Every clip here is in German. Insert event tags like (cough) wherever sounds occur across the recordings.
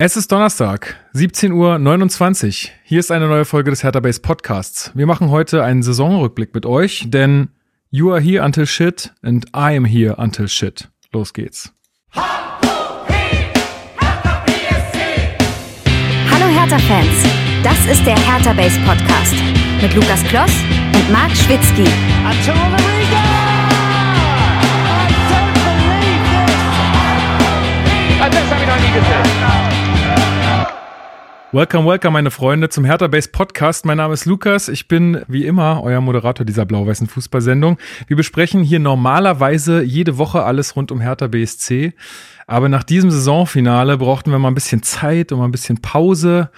Es ist Donnerstag, 17.29 Uhr. Hier ist eine neue Folge des Hertha Base Podcasts. Wir machen heute einen Saisonrückblick mit euch, denn you are here until shit and I am here until shit. Los geht's. Hallo Hertha-Fans, das ist der Hertha Base Podcast mit Lukas Kloss und Marc Schwitzky. Das habe ich noch nie gesehen. Welcome, welcome, meine Freunde, zum Hertha Base Podcast. Mein Name ist Lukas. Ich bin wie immer euer Moderator dieser blau-weißen Fußballsendung. Wir besprechen hier normalerweise jede Woche alles rund um Hertha BSC. Aber nach diesem Saisonfinale brauchten wir mal ein bisschen Zeit und mal ein bisschen Pause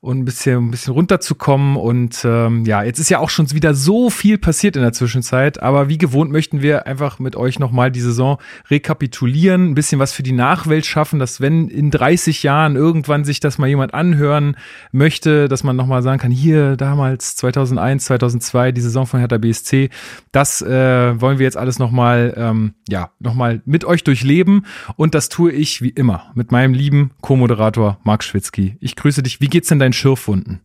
und ein bisschen, ein bisschen runterzukommen. Und ähm, ja, jetzt ist ja auch schon wieder so viel passiert in der Zwischenzeit. Aber wie gewohnt möchten wir einfach mit euch nochmal die Saison rekapitulieren, ein bisschen was für die Nachwelt schaffen, dass wenn in 30 Jahren irgendwann sich das mal jemand anhören möchte, dass man nochmal sagen kann, hier damals 2001, 2002, die Saison von Hertha BSC, das äh, wollen wir jetzt alles nochmal, ähm, ja, nochmal mit euch durchleben. Und das tue ich wie immer mit meinem lieben Co-Moderator Marc Schwitzky. Ich grüße dich. Wie geht's denn dein deinen Schürfwunden?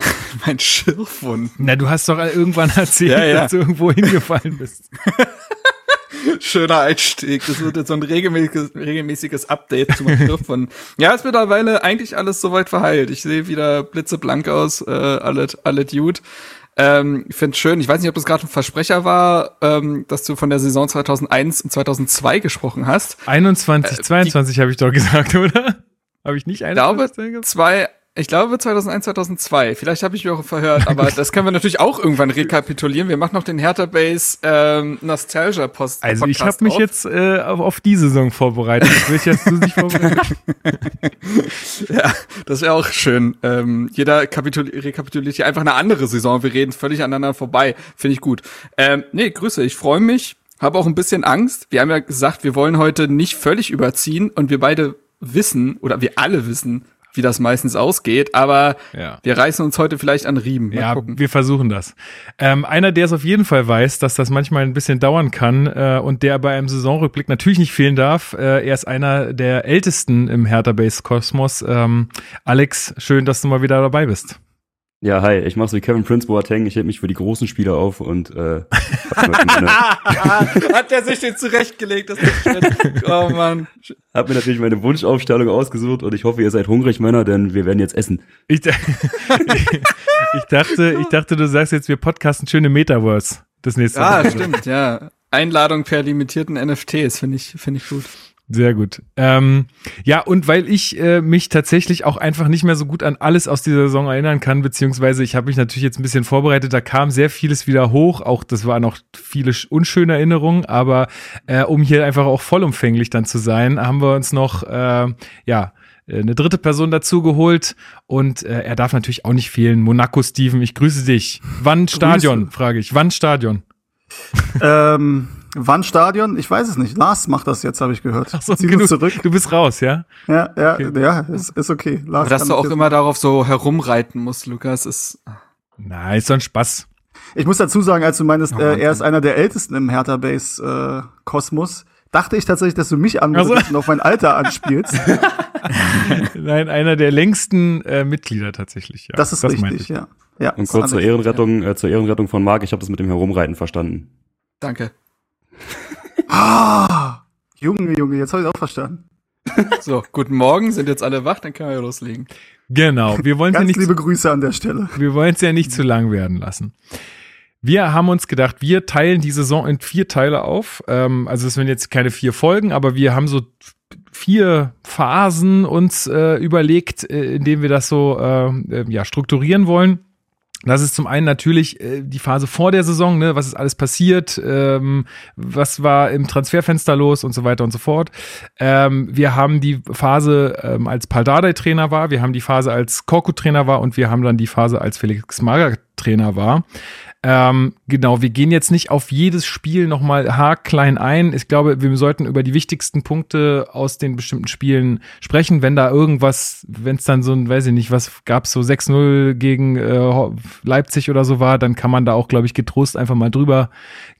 (laughs) mein Schürfwunden? Na, du hast doch irgendwann erzählt, ja, ja. dass du irgendwo hingefallen bist. (laughs) Schöner Einstieg. Das wird jetzt so ein regelmäßiges, regelmäßiges Update zu meinen Schürfwunden. Ja, ist mittlerweile eigentlich alles soweit verheilt. Ich sehe wieder blitzeblank aus, äh, alle, alle Dude. Ähm, ich finde schön, ich weiß nicht, ob das gerade ein Versprecher war, ähm, dass du von der Saison 2001 und 2002 gesprochen hast. 21, äh, 22 habe ich doch gesagt, (laughs) oder? Habe ich nicht 21 Ich glaube, zwei, ich glaube 2001, 2002. Vielleicht habe ich mich auch verhört, aber (laughs) das können wir natürlich auch irgendwann rekapitulieren. Wir machen noch den Hertha Base ähm, Nostalgia Post. Also ich habe mich auf. jetzt äh, auf, die Saison vorbereitet. Ich will jetzt dich vorbereitet. (laughs) ja, das wäre auch schön. Ähm, jeder rekapituliert hier einfach eine andere Saison. Wir reden völlig aneinander vorbei. Finde ich gut. Ähm, nee, Grüße. Ich freue mich. Habe auch ein bisschen Angst. Wir haben ja gesagt, wir wollen heute nicht völlig überziehen und wir beide wissen oder wir alle wissen, wie das meistens ausgeht, aber ja. wir reißen uns heute vielleicht an Riemen. Mal ja, gucken. wir versuchen das. Ähm, einer, der es auf jeden Fall weiß, dass das manchmal ein bisschen dauern kann äh, und der bei einem Saisonrückblick natürlich nicht fehlen darf, äh, er ist einer der ältesten im Hertha Base Kosmos. Ähm, Alex, schön, dass du mal wieder dabei bist. Ja, hi, ich mach's wie Kevin Prince Boateng, ich hält mich für die großen Spieler auf und äh, (laughs) hat der sich den zurechtgelegt, das ist Oh Mann. Hab mir natürlich meine Wunschaufstellung ausgesucht und ich hoffe, ihr seid hungrig, Männer, denn wir werden jetzt essen. Ich, ich, (laughs) ich dachte, ich dachte, du sagst jetzt, wir podcasten schöne Metaverse das nächste Mal. Ah, stimmt, ja. Einladung per limitierten NFTs, finde ich, finde ich gut. Sehr gut. Ähm, ja, und weil ich äh, mich tatsächlich auch einfach nicht mehr so gut an alles aus dieser Saison erinnern kann, beziehungsweise ich habe mich natürlich jetzt ein bisschen vorbereitet, da kam sehr vieles wieder hoch, auch das waren auch viele unschöne Erinnerungen, aber äh, um hier einfach auch vollumfänglich dann zu sein, haben wir uns noch, äh, ja, äh, eine dritte Person dazu geholt und äh, er darf natürlich auch nicht fehlen. Monaco Steven, ich grüße dich. Wann Stadion, frage ich. Wann Stadion? ähm, Wann Stadion? Ich weiß es nicht. Lars macht das jetzt, habe ich gehört. Ach so, Zieh du, zurück. du bist raus, ja? Ja, ja, okay. ja, ist, ist okay. Lars Aber dass du auch immer darauf so herumreiten musst, Lukas, ist. Nein, ist doch ein Spaß. Ich muss dazu sagen, als du meinst, oh, äh, er ist einer der ältesten im Hertha Base äh, Kosmos, dachte ich tatsächlich, dass du mich anrufst also. und auf mein Alter anspielst. (laughs) Nein, einer der längsten äh, Mitglieder tatsächlich, ja. Das ist das richtig, ja. ja. Und kurz zur Ehrenrettung, ja. äh, zur Ehrenrettung von Marc, ich habe das mit dem Herumreiten verstanden. Danke. (laughs) ah, Junge, Junge, jetzt habe ich auch verstanden. (laughs) So, guten Morgen, sind jetzt alle wach, dann können wir ja loslegen. Genau, wir wollen ja nicht liebe Grüße an der Stelle. Wir wollen es ja nicht zu lang werden lassen. Wir haben uns gedacht, wir teilen die Saison in vier Teile auf. Ähm, also es sind jetzt keine vier Folgen, aber wir haben so vier Phasen uns äh, überlegt, äh, in denen wir das so äh, äh ja, strukturieren wollen. Das ist zum einen natürlich äh, die Phase vor der Saison, ne? was ist alles passiert, ähm, was war im Transferfenster los und so weiter und so fort. Ähm, wir haben die Phase, ähm, als Paldadei Trainer war, wir haben die Phase, als Korku Trainer war und wir haben dann die Phase, als Felix Magath Trainer war. Ähm, genau, wir gehen jetzt nicht auf jedes Spiel nochmal haarklein ein. Ich glaube, wir sollten über die wichtigsten Punkte aus den bestimmten Spielen sprechen. Wenn da irgendwas, wenn es dann so ein, weiß ich nicht, was gab's so 6-0 gegen äh, Leipzig oder so war, dann kann man da auch, glaube ich, getrost einfach mal drüber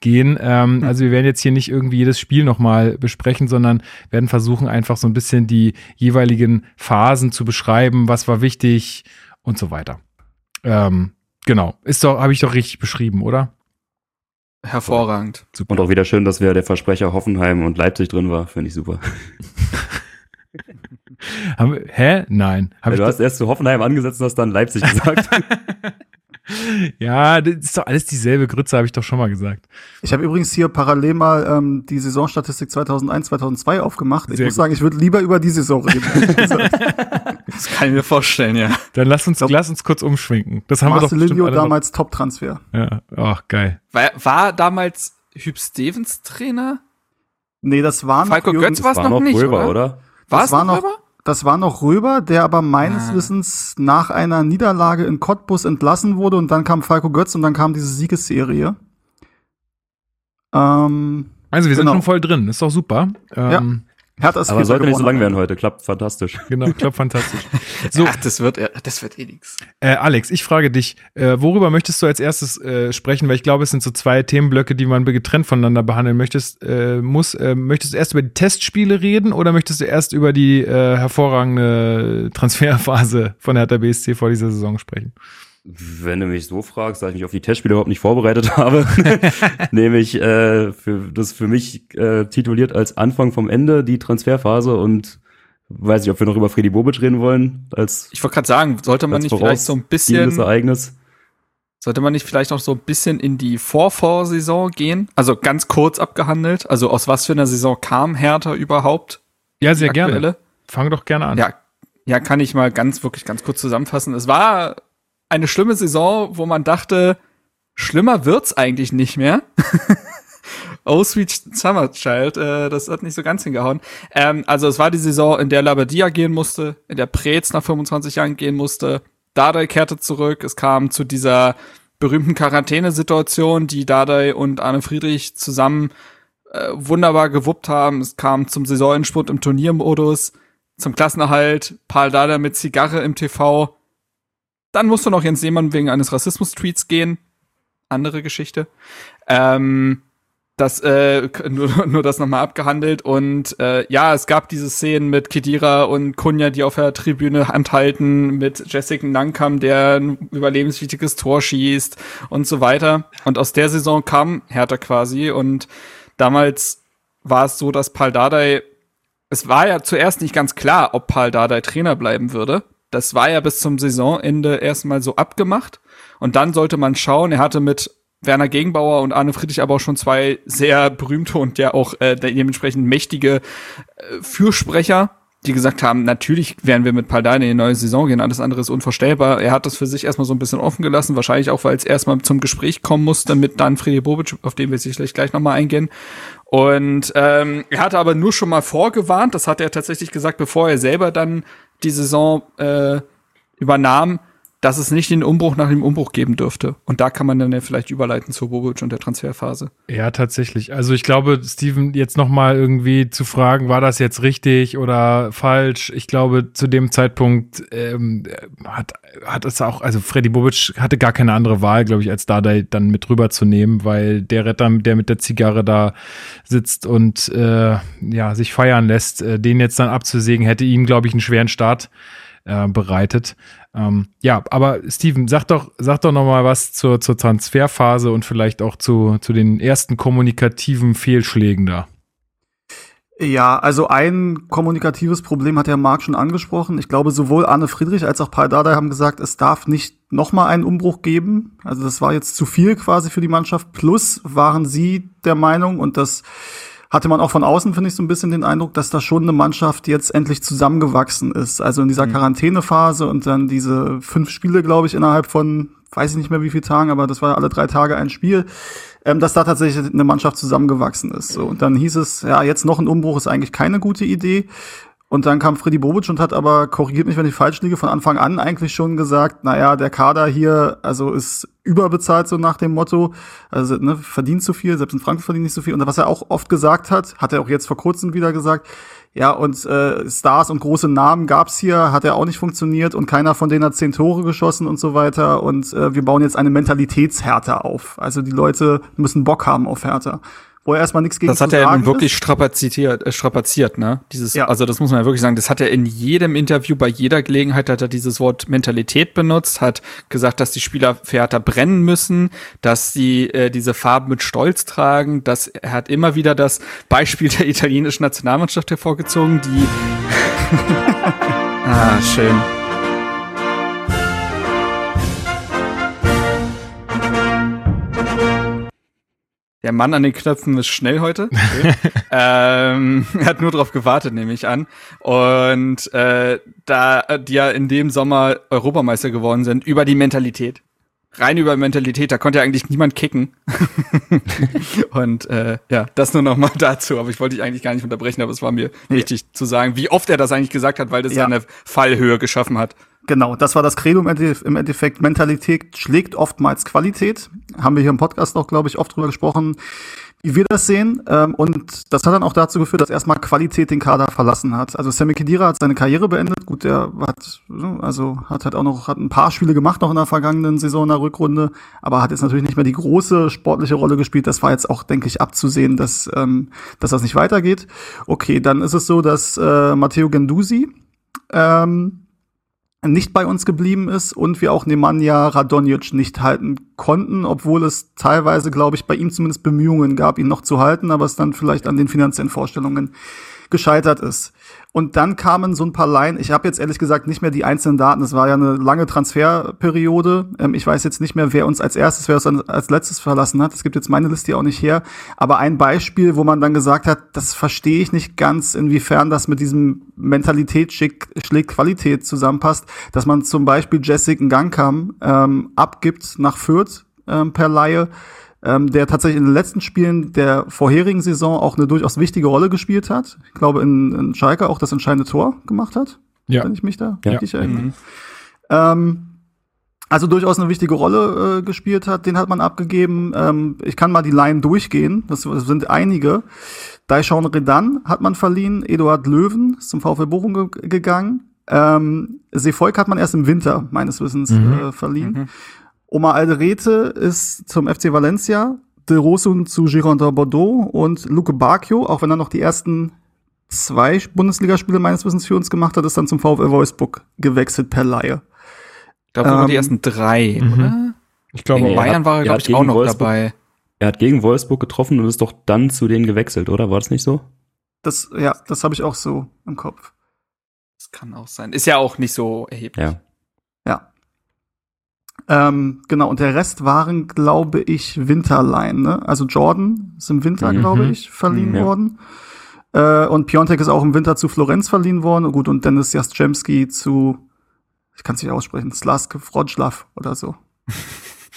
gehen. Ähm, mhm. Also wir werden jetzt hier nicht irgendwie jedes Spiel nochmal besprechen, sondern werden versuchen, einfach so ein bisschen die jeweiligen Phasen zu beschreiben, was war wichtig und so weiter. Ähm, genau. Ist doch, habe ich doch richtig beschrieben, oder? Hervorragend. Super. Und auch wieder schön, dass wir der Versprecher Hoffenheim und Leipzig drin war. Finde ich super. (laughs) hä? Nein. Hab ja, du hast erst zu Hoffenheim angesetzt und hast dann Leipzig (laughs) gesagt. (laughs) ja, das ist doch alles dieselbe Grütze, habe ich doch schon mal gesagt. Ich habe übrigens hier parallel mal ähm, die Saisonstatistik 2001, 2002 aufgemacht. Ich Sehr muss gut. sagen, ich würde lieber über die Saison reden. Das kann ich mir vorstellen, ja. Dann lass uns, glaub, lass uns kurz umschwenken. Das haben Marcelinho wir doch damals Top-Transfer. Ja, ach, geil. War, war damals Hüb Stevens Trainer? Nee, das war noch Falco Götz war es noch, noch nicht, Röber, oder? oder? War es noch Röber? Das war noch Röber, der aber meines ah. Wissens nach einer Niederlage in Cottbus entlassen wurde und dann kam Falco Götz und dann kam diese Siegesserie. Ähm, also wir sind genau. schon voll drin, ist doch super. Ähm, ja. Hertha ist Aber sollte nicht so lang werden heute. Klappt fantastisch. Genau, klappt fantastisch. (laughs) So. Ach, das wird, das wird eh nix. Äh, Alex, ich frage dich, äh, worüber möchtest du als erstes äh, sprechen? Weil ich glaube, es sind so zwei Themenblöcke, die man getrennt voneinander behandeln möchtest. Äh, muss, äh, möchtest du erst über die Testspiele reden oder möchtest du erst über die äh, hervorragende Transferphase von Hertha BSC vor dieser Saison sprechen? Wenn du mich so fragst, da ich mich auf die Testspiele überhaupt nicht vorbereitet (laughs) habe, (laughs) nehme ich äh, für, das für mich äh, tituliert als Anfang vom Ende die Transferphase und weiß nicht, ob wir noch über Freddy Bobic reden wollen. Als ich wollte gerade sagen, sollte man nicht vielleicht so ein bisschen Ereignis. Sollte man nicht vielleicht noch so ein bisschen in die Vorvorsaison gehen? Also ganz kurz abgehandelt. Also aus was für einer Saison kam Hertha überhaupt? Ja, sehr gerne. Fang doch gerne an. Ja, ja, kann ich mal ganz, wirklich ganz kurz zusammenfassen. Es war eine schlimme Saison, wo man dachte, schlimmer wird's eigentlich nicht mehr. (laughs) oh Sweet Summer Child, äh, das hat nicht so ganz hingehauen. Ähm, also es war die Saison, in der Labadia gehen musste, in der Preetz nach 25 Jahren gehen musste. Dardai kehrte zurück. Es kam zu dieser berühmten Quarantänesituation, die Dardai und Arne Friedrich zusammen äh, wunderbar gewuppt haben. Es kam zum Saisonendspurt im Turniermodus, zum Klassenerhalt, Paul Dardai mit Zigarre im TV dann musste noch Jens Seemann wegen eines Rassismus-Tweets gehen. Andere Geschichte. Ähm, das äh, (laughs) nur, nur das nochmal abgehandelt und äh, ja, es gab diese Szenen mit Kedira und Kunja, die auf der Tribüne Hand halten, mit Jessica Nankam, der ein überlebenswichtiges Tor schießt und so weiter. Und aus der Saison kam Hertha quasi und damals war es so, dass Paul Dardai, es war ja zuerst nicht ganz klar, ob Paul Dardai Trainer bleiben würde. Das war ja bis zum Saisonende erstmal so abgemacht. Und dann sollte man schauen, er hatte mit Werner Gegenbauer und Arne Friedrich aber auch schon zwei sehr berühmte und ja auch äh, dementsprechend mächtige äh, Fürsprecher, die gesagt haben, natürlich werden wir mit Paldane in die neue Saison gehen, alles andere ist unvorstellbar. Er hat das für sich erstmal so ein bisschen offen gelassen, wahrscheinlich auch, weil es erstmal zum Gespräch kommen musste mit Dan Friedrich Bobic, auf den wir sicherlich gleich nochmal eingehen. Und ähm, er hatte aber nur schon mal vorgewarnt, das hat er tatsächlich gesagt, bevor er selber dann die Saison äh, übernahm, dass es nicht den Umbruch nach dem Umbruch geben dürfte. Und da kann man dann ja vielleicht überleiten zur Bobic und der Transferphase. Ja, tatsächlich. Also ich glaube, Steven, jetzt noch mal irgendwie zu fragen, war das jetzt richtig oder falsch? Ich glaube, zu dem Zeitpunkt ähm, hat, hat es auch, also Freddy Bobic hatte gar keine andere Wahl, glaube ich, als da dann mit rüberzunehmen, weil der Retter, der mit der Zigarre da sitzt und äh, ja, sich feiern lässt, äh, den jetzt dann abzusägen, hätte ihm, glaube ich, einen schweren Start bereitet. Ähm, ja, aber Steven, sag doch, sag doch noch was zur, zur Transferphase und vielleicht auch zu, zu den ersten kommunikativen Fehlschlägen da. Ja, also ein kommunikatives Problem hat der Marc schon angesprochen. Ich glaube, sowohl Arne Friedrich als auch Paul Dardai haben gesagt, es darf nicht noch mal einen Umbruch geben. Also das war jetzt zu viel quasi für die Mannschaft. Plus waren sie der Meinung, und das hatte man auch von außen, finde ich, so ein bisschen den Eindruck, dass da schon eine Mannschaft jetzt endlich zusammengewachsen ist. Also in dieser mhm. Quarantänephase und dann diese fünf Spiele, glaube ich, innerhalb von, weiß ich nicht mehr wie viele Tagen, aber das war alle drei Tage ein Spiel, ähm, dass da tatsächlich eine Mannschaft zusammengewachsen ist. So, und dann hieß es, ja, jetzt noch ein Umbruch ist eigentlich keine gute Idee. Und dann kam Freddy Bobic und hat aber, korrigiert mich, wenn ich falsch liege, von Anfang an eigentlich schon gesagt, naja, der Kader hier, also ist überbezahlt, so nach dem Motto, also ne, verdient zu viel, selbst in Frankfurt verdient nicht so viel. Und was er auch oft gesagt hat, hat er auch jetzt vor kurzem wieder gesagt, ja, und äh, Stars und große Namen gab's hier, hat er auch nicht funktioniert und keiner von denen hat zehn Tore geschossen und so weiter. Und äh, wir bauen jetzt eine Mentalitätshärte auf. Also die Leute müssen Bock haben auf Härte wo er erstmal nichts gegen Das hat er ja wirklich strapaziert, äh, strapaziert, ne? Dieses, ja. also das muss man ja wirklich sagen, das hat er in jedem Interview, bei jeder Gelegenheit hat er dieses Wort Mentalität benutzt, hat gesagt, dass die Spieler Theater brennen müssen, dass sie äh, diese Farben mit Stolz tragen, dass er hat immer wieder das Beispiel der italienischen Nationalmannschaft hervorgezogen, die (laughs) Ah, schön. Der Mann an den Knöpfen ist schnell heute. (laughs) Okay. ähm, er hat nur darauf gewartet, nehme ich an. Und äh, da die ja in dem Sommer Europameister geworden sind, über die Mentalität. Rein über Mentalität, da konnte ja eigentlich niemand kicken. (laughs) und äh, ja, das nur noch mal (laughs) dazu. Aber ich wollte dich eigentlich gar nicht unterbrechen, aber es war mir wichtig zu sagen, wie oft er das eigentlich gesagt hat, weil das ja eine Fallhöhe geschaffen hat. Genau, das war das Credo im Endeffekt. Mentalität schlägt oftmals Qualität. Haben wir hier im Podcast auch, glaube ich, oft drüber gesprochen, wie wir das sehen. Ähm, und das hat dann auch dazu geführt, dass erstmal Qualität den Kader verlassen hat. Also Sammy Kedira hat seine Karriere beendet. Gut, der hat, also hat halt auch noch, hat ein paar Spiele gemacht noch in der vergangenen Saison in der Rückrunde, aber hat jetzt natürlich nicht mehr die große sportliche Rolle gespielt. Das war jetzt auch, denke ich, abzusehen, dass, ähm, dass das nicht weitergeht. Okay, dann ist es so, dass äh, Matteo Gendusi, ähm, nicht bei uns geblieben ist und wir auch Nemanja Radonjic nicht halten konnten, obwohl es teilweise, glaube ich, bei ihm zumindest Bemühungen gab, ihn noch zu halten, aber es dann vielleicht an den finanziellen Vorstellungen gescheitert ist. Und dann kamen so ein paar Laien. Ich habe jetzt ehrlich gesagt nicht mehr die einzelnen Daten. Es war ja eine lange Transferperiode. Ähm, ich weiß jetzt nicht mehr, wer uns als erstes, wer uns als letztes verlassen hat. Es gibt jetzt meine Liste auch nicht her. Aber ein Beispiel, wo man dann gesagt hat, das verstehe ich nicht ganz, inwiefern das mit diesem Mentalität schlägt Qualität zusammenpasst, dass man zum Beispiel Jessica Gangkam ähm, abgibt nach Fürth ähm, per Laie ähm, der tatsächlich in den letzten Spielen der vorherigen Saison auch eine durchaus wichtige Rolle gespielt hat. Ich glaube, in, in Schalke auch das entscheidende Tor gemacht hat, ja. wenn ich mich da ja. richtig erinnere. Mhm. Ähm, also durchaus eine wichtige Rolle äh, gespielt hat, den hat man abgegeben. Ähm, ich kann mal die Line durchgehen, das, das sind einige. Daishon Redan hat man verliehen, Eduard Löwen ist zum VfL Bochum ge gegangen. Ähm, Seefolk hat man erst im Winter meines Wissens mhm. äh, verliehen. Mhm. Oma Alderete ist zum FC Valencia, De Rosun zu Girondin Bordeaux und Luke Bacchio, auch wenn er noch die ersten zwei Bundesligaspiele meines Wissens für uns gemacht hat, ist dann zum VfL Wolfsburg gewechselt per Laie. Da waren ähm, die ersten drei, mhm. oder? Ich glaube, in Bayern war er, glaube ich, auch noch Wolfsburg, dabei. Er hat gegen Wolfsburg getroffen und ist doch dann zu denen gewechselt, oder? War das nicht so? Das, ja, das habe ich auch so im Kopf. Das kann auch sein. Ist ja auch nicht so erheblich. Ja. Ähm, genau, und der Rest waren, glaube ich, Winterline. Ne? Also Jordan ist im Winter, mhm. glaube ich, verliehen ja. worden. Äh, und Piontek ist auch im Winter zu Florenz verliehen worden. Gut, und Dennis Jastrzemski zu, ich kann es nicht aussprechen, Slask Wroclaw oder so. (laughs)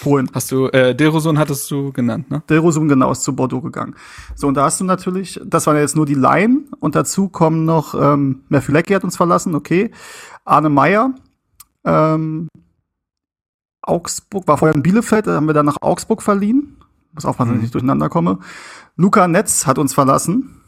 Polen. Hast du, äh, Derosun hattest du genannt, ne? Derosun, genau, ist zu Bordeaux gegangen. So, und da hast du natürlich, das waren jetzt nur die Laien, und dazu kommen noch, ähm, Merfulecki hat uns verlassen, okay. Arne Meyer, ähm, Augsburg, war vorher in Bielefeld, da haben wir dann nach Augsburg verliehen. Muss aufpassen, mhm. dass ich nicht durcheinander komme. Luca Netz hat uns verlassen.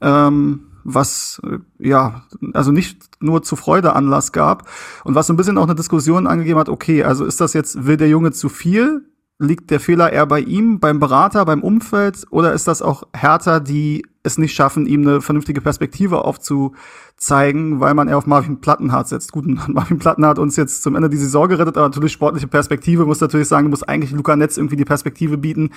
Ähm, was äh, ja, also nicht nur zu Freude Anlass gab und was so ein bisschen auch eine Diskussion angegeben hat, okay, also ist das jetzt, will der Junge zu viel? Liegt der Fehler eher bei ihm, beim Berater, beim Umfeld oder ist das auch Härter, die es nicht schaffen, ihm eine vernünftige Perspektive aufzuzeigen, weil man eher auf Marvin Plattenhardt setzt. Gut, (laughs) Marvin Plattenhardt uns jetzt zum Ende die Saison gerettet, aber natürlich sportliche Perspektive muss natürlich sagen, muss eigentlich Luca Netz irgendwie die Perspektive bieten,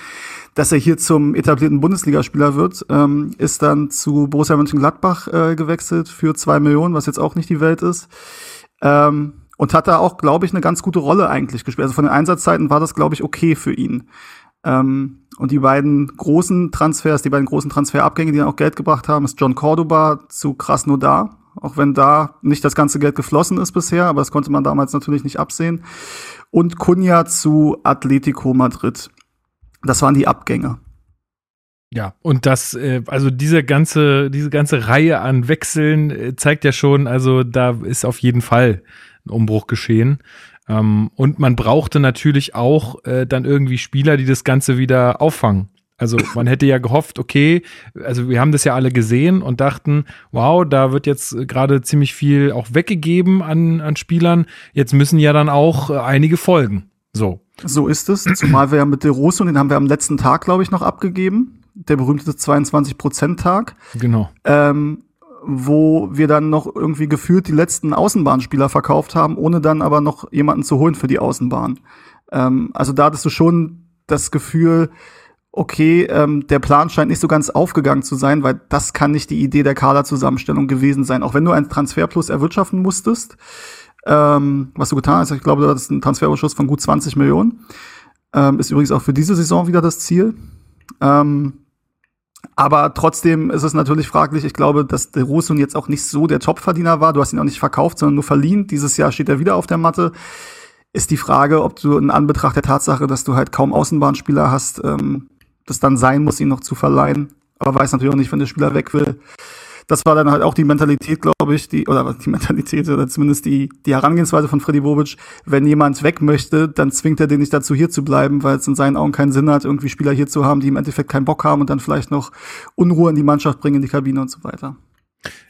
dass er hier zum etablierten Bundesligaspieler wird. Ähm, ist dann zu Borussia Mönchengladbach äh, gewechselt für zwei Millionen, was jetzt auch nicht die Welt ist. Ähm, und hat da auch, glaube ich, eine ganz gute Rolle eigentlich gespielt. Also von den Einsatzzeiten war das, glaube ich, okay für ihn. Ähm, und die beiden großen Transfers, die beiden großen Transferabgänge, die dann auch Geld gebracht haben, ist John Cordoba zu Krasnodar. Auch wenn da nicht das ganze Geld geflossen ist bisher, aber das konnte man damals natürlich nicht absehen. Und Cunha zu Atletico Madrid. Das waren die Abgänge. Ja, und das, äh, also diese ganze, diese ganze Reihe an Wechseln äh, zeigt ja schon, also da ist auf jeden Fall Umbruch geschehen. Ähm, und man brauchte natürlich auch äh, dann irgendwie Spieler, die das Ganze wieder auffangen. Also man hätte ja gehofft, okay, also wir haben das ja alle gesehen und dachten, wow, da wird jetzt gerade ziemlich viel auch weggegeben an, an Spielern. Jetzt müssen ja dann auch einige folgen. So. So ist es. Zumal wir ja mit De und den haben wir am letzten Tag, glaube ich, noch abgegeben der berühmte 22%-Tag. Genau. Ähm, wo wir dann noch irgendwie gefühlt die letzten Außenbahnspieler verkauft haben, ohne dann aber noch jemanden zu holen für die Außenbahn. Ähm, also da hattest du schon das Gefühl, okay, ähm, der Plan scheint nicht so ganz aufgegangen zu sein, weil das kann nicht die Idee der Kaderzusammenstellung gewesen sein. Auch wenn du einen Transferplus erwirtschaften musstest, ähm, was du getan hast, ich glaube, du hattest einen Transferüberschuss von gut 20 Millionen. Ähm, ist übrigens auch für diese Saison wieder das Ziel. Ähm, aber trotzdem ist es natürlich fraglich. Ich glaube, dass der Rosun jetzt auch nicht so der Topverdiener war. Du hast ihn auch nicht verkauft, sondern nur verliehen. Dieses Jahr steht er wieder auf der Matte. Ist die Frage, ob du in Anbetracht der Tatsache, dass du halt kaum Außenbahnspieler hast, ähm, das dann sein muss, ihn noch zu verleihen. Aber weiß natürlich auch nicht, wenn der Spieler weg will, das war dann halt auch die Mentalität, glaube ich, die, oder die Mentalität oder zumindest die, die Herangehensweise von Freddy Bobic. Wenn jemand weg möchte, dann zwingt er den nicht dazu, hier zu bleiben, weil es in seinen Augen keinen Sinn hat, irgendwie Spieler hier zu haben, die im Endeffekt keinen Bock haben und dann vielleicht noch Unruhe in die Mannschaft bringen, in die Kabine und so weiter.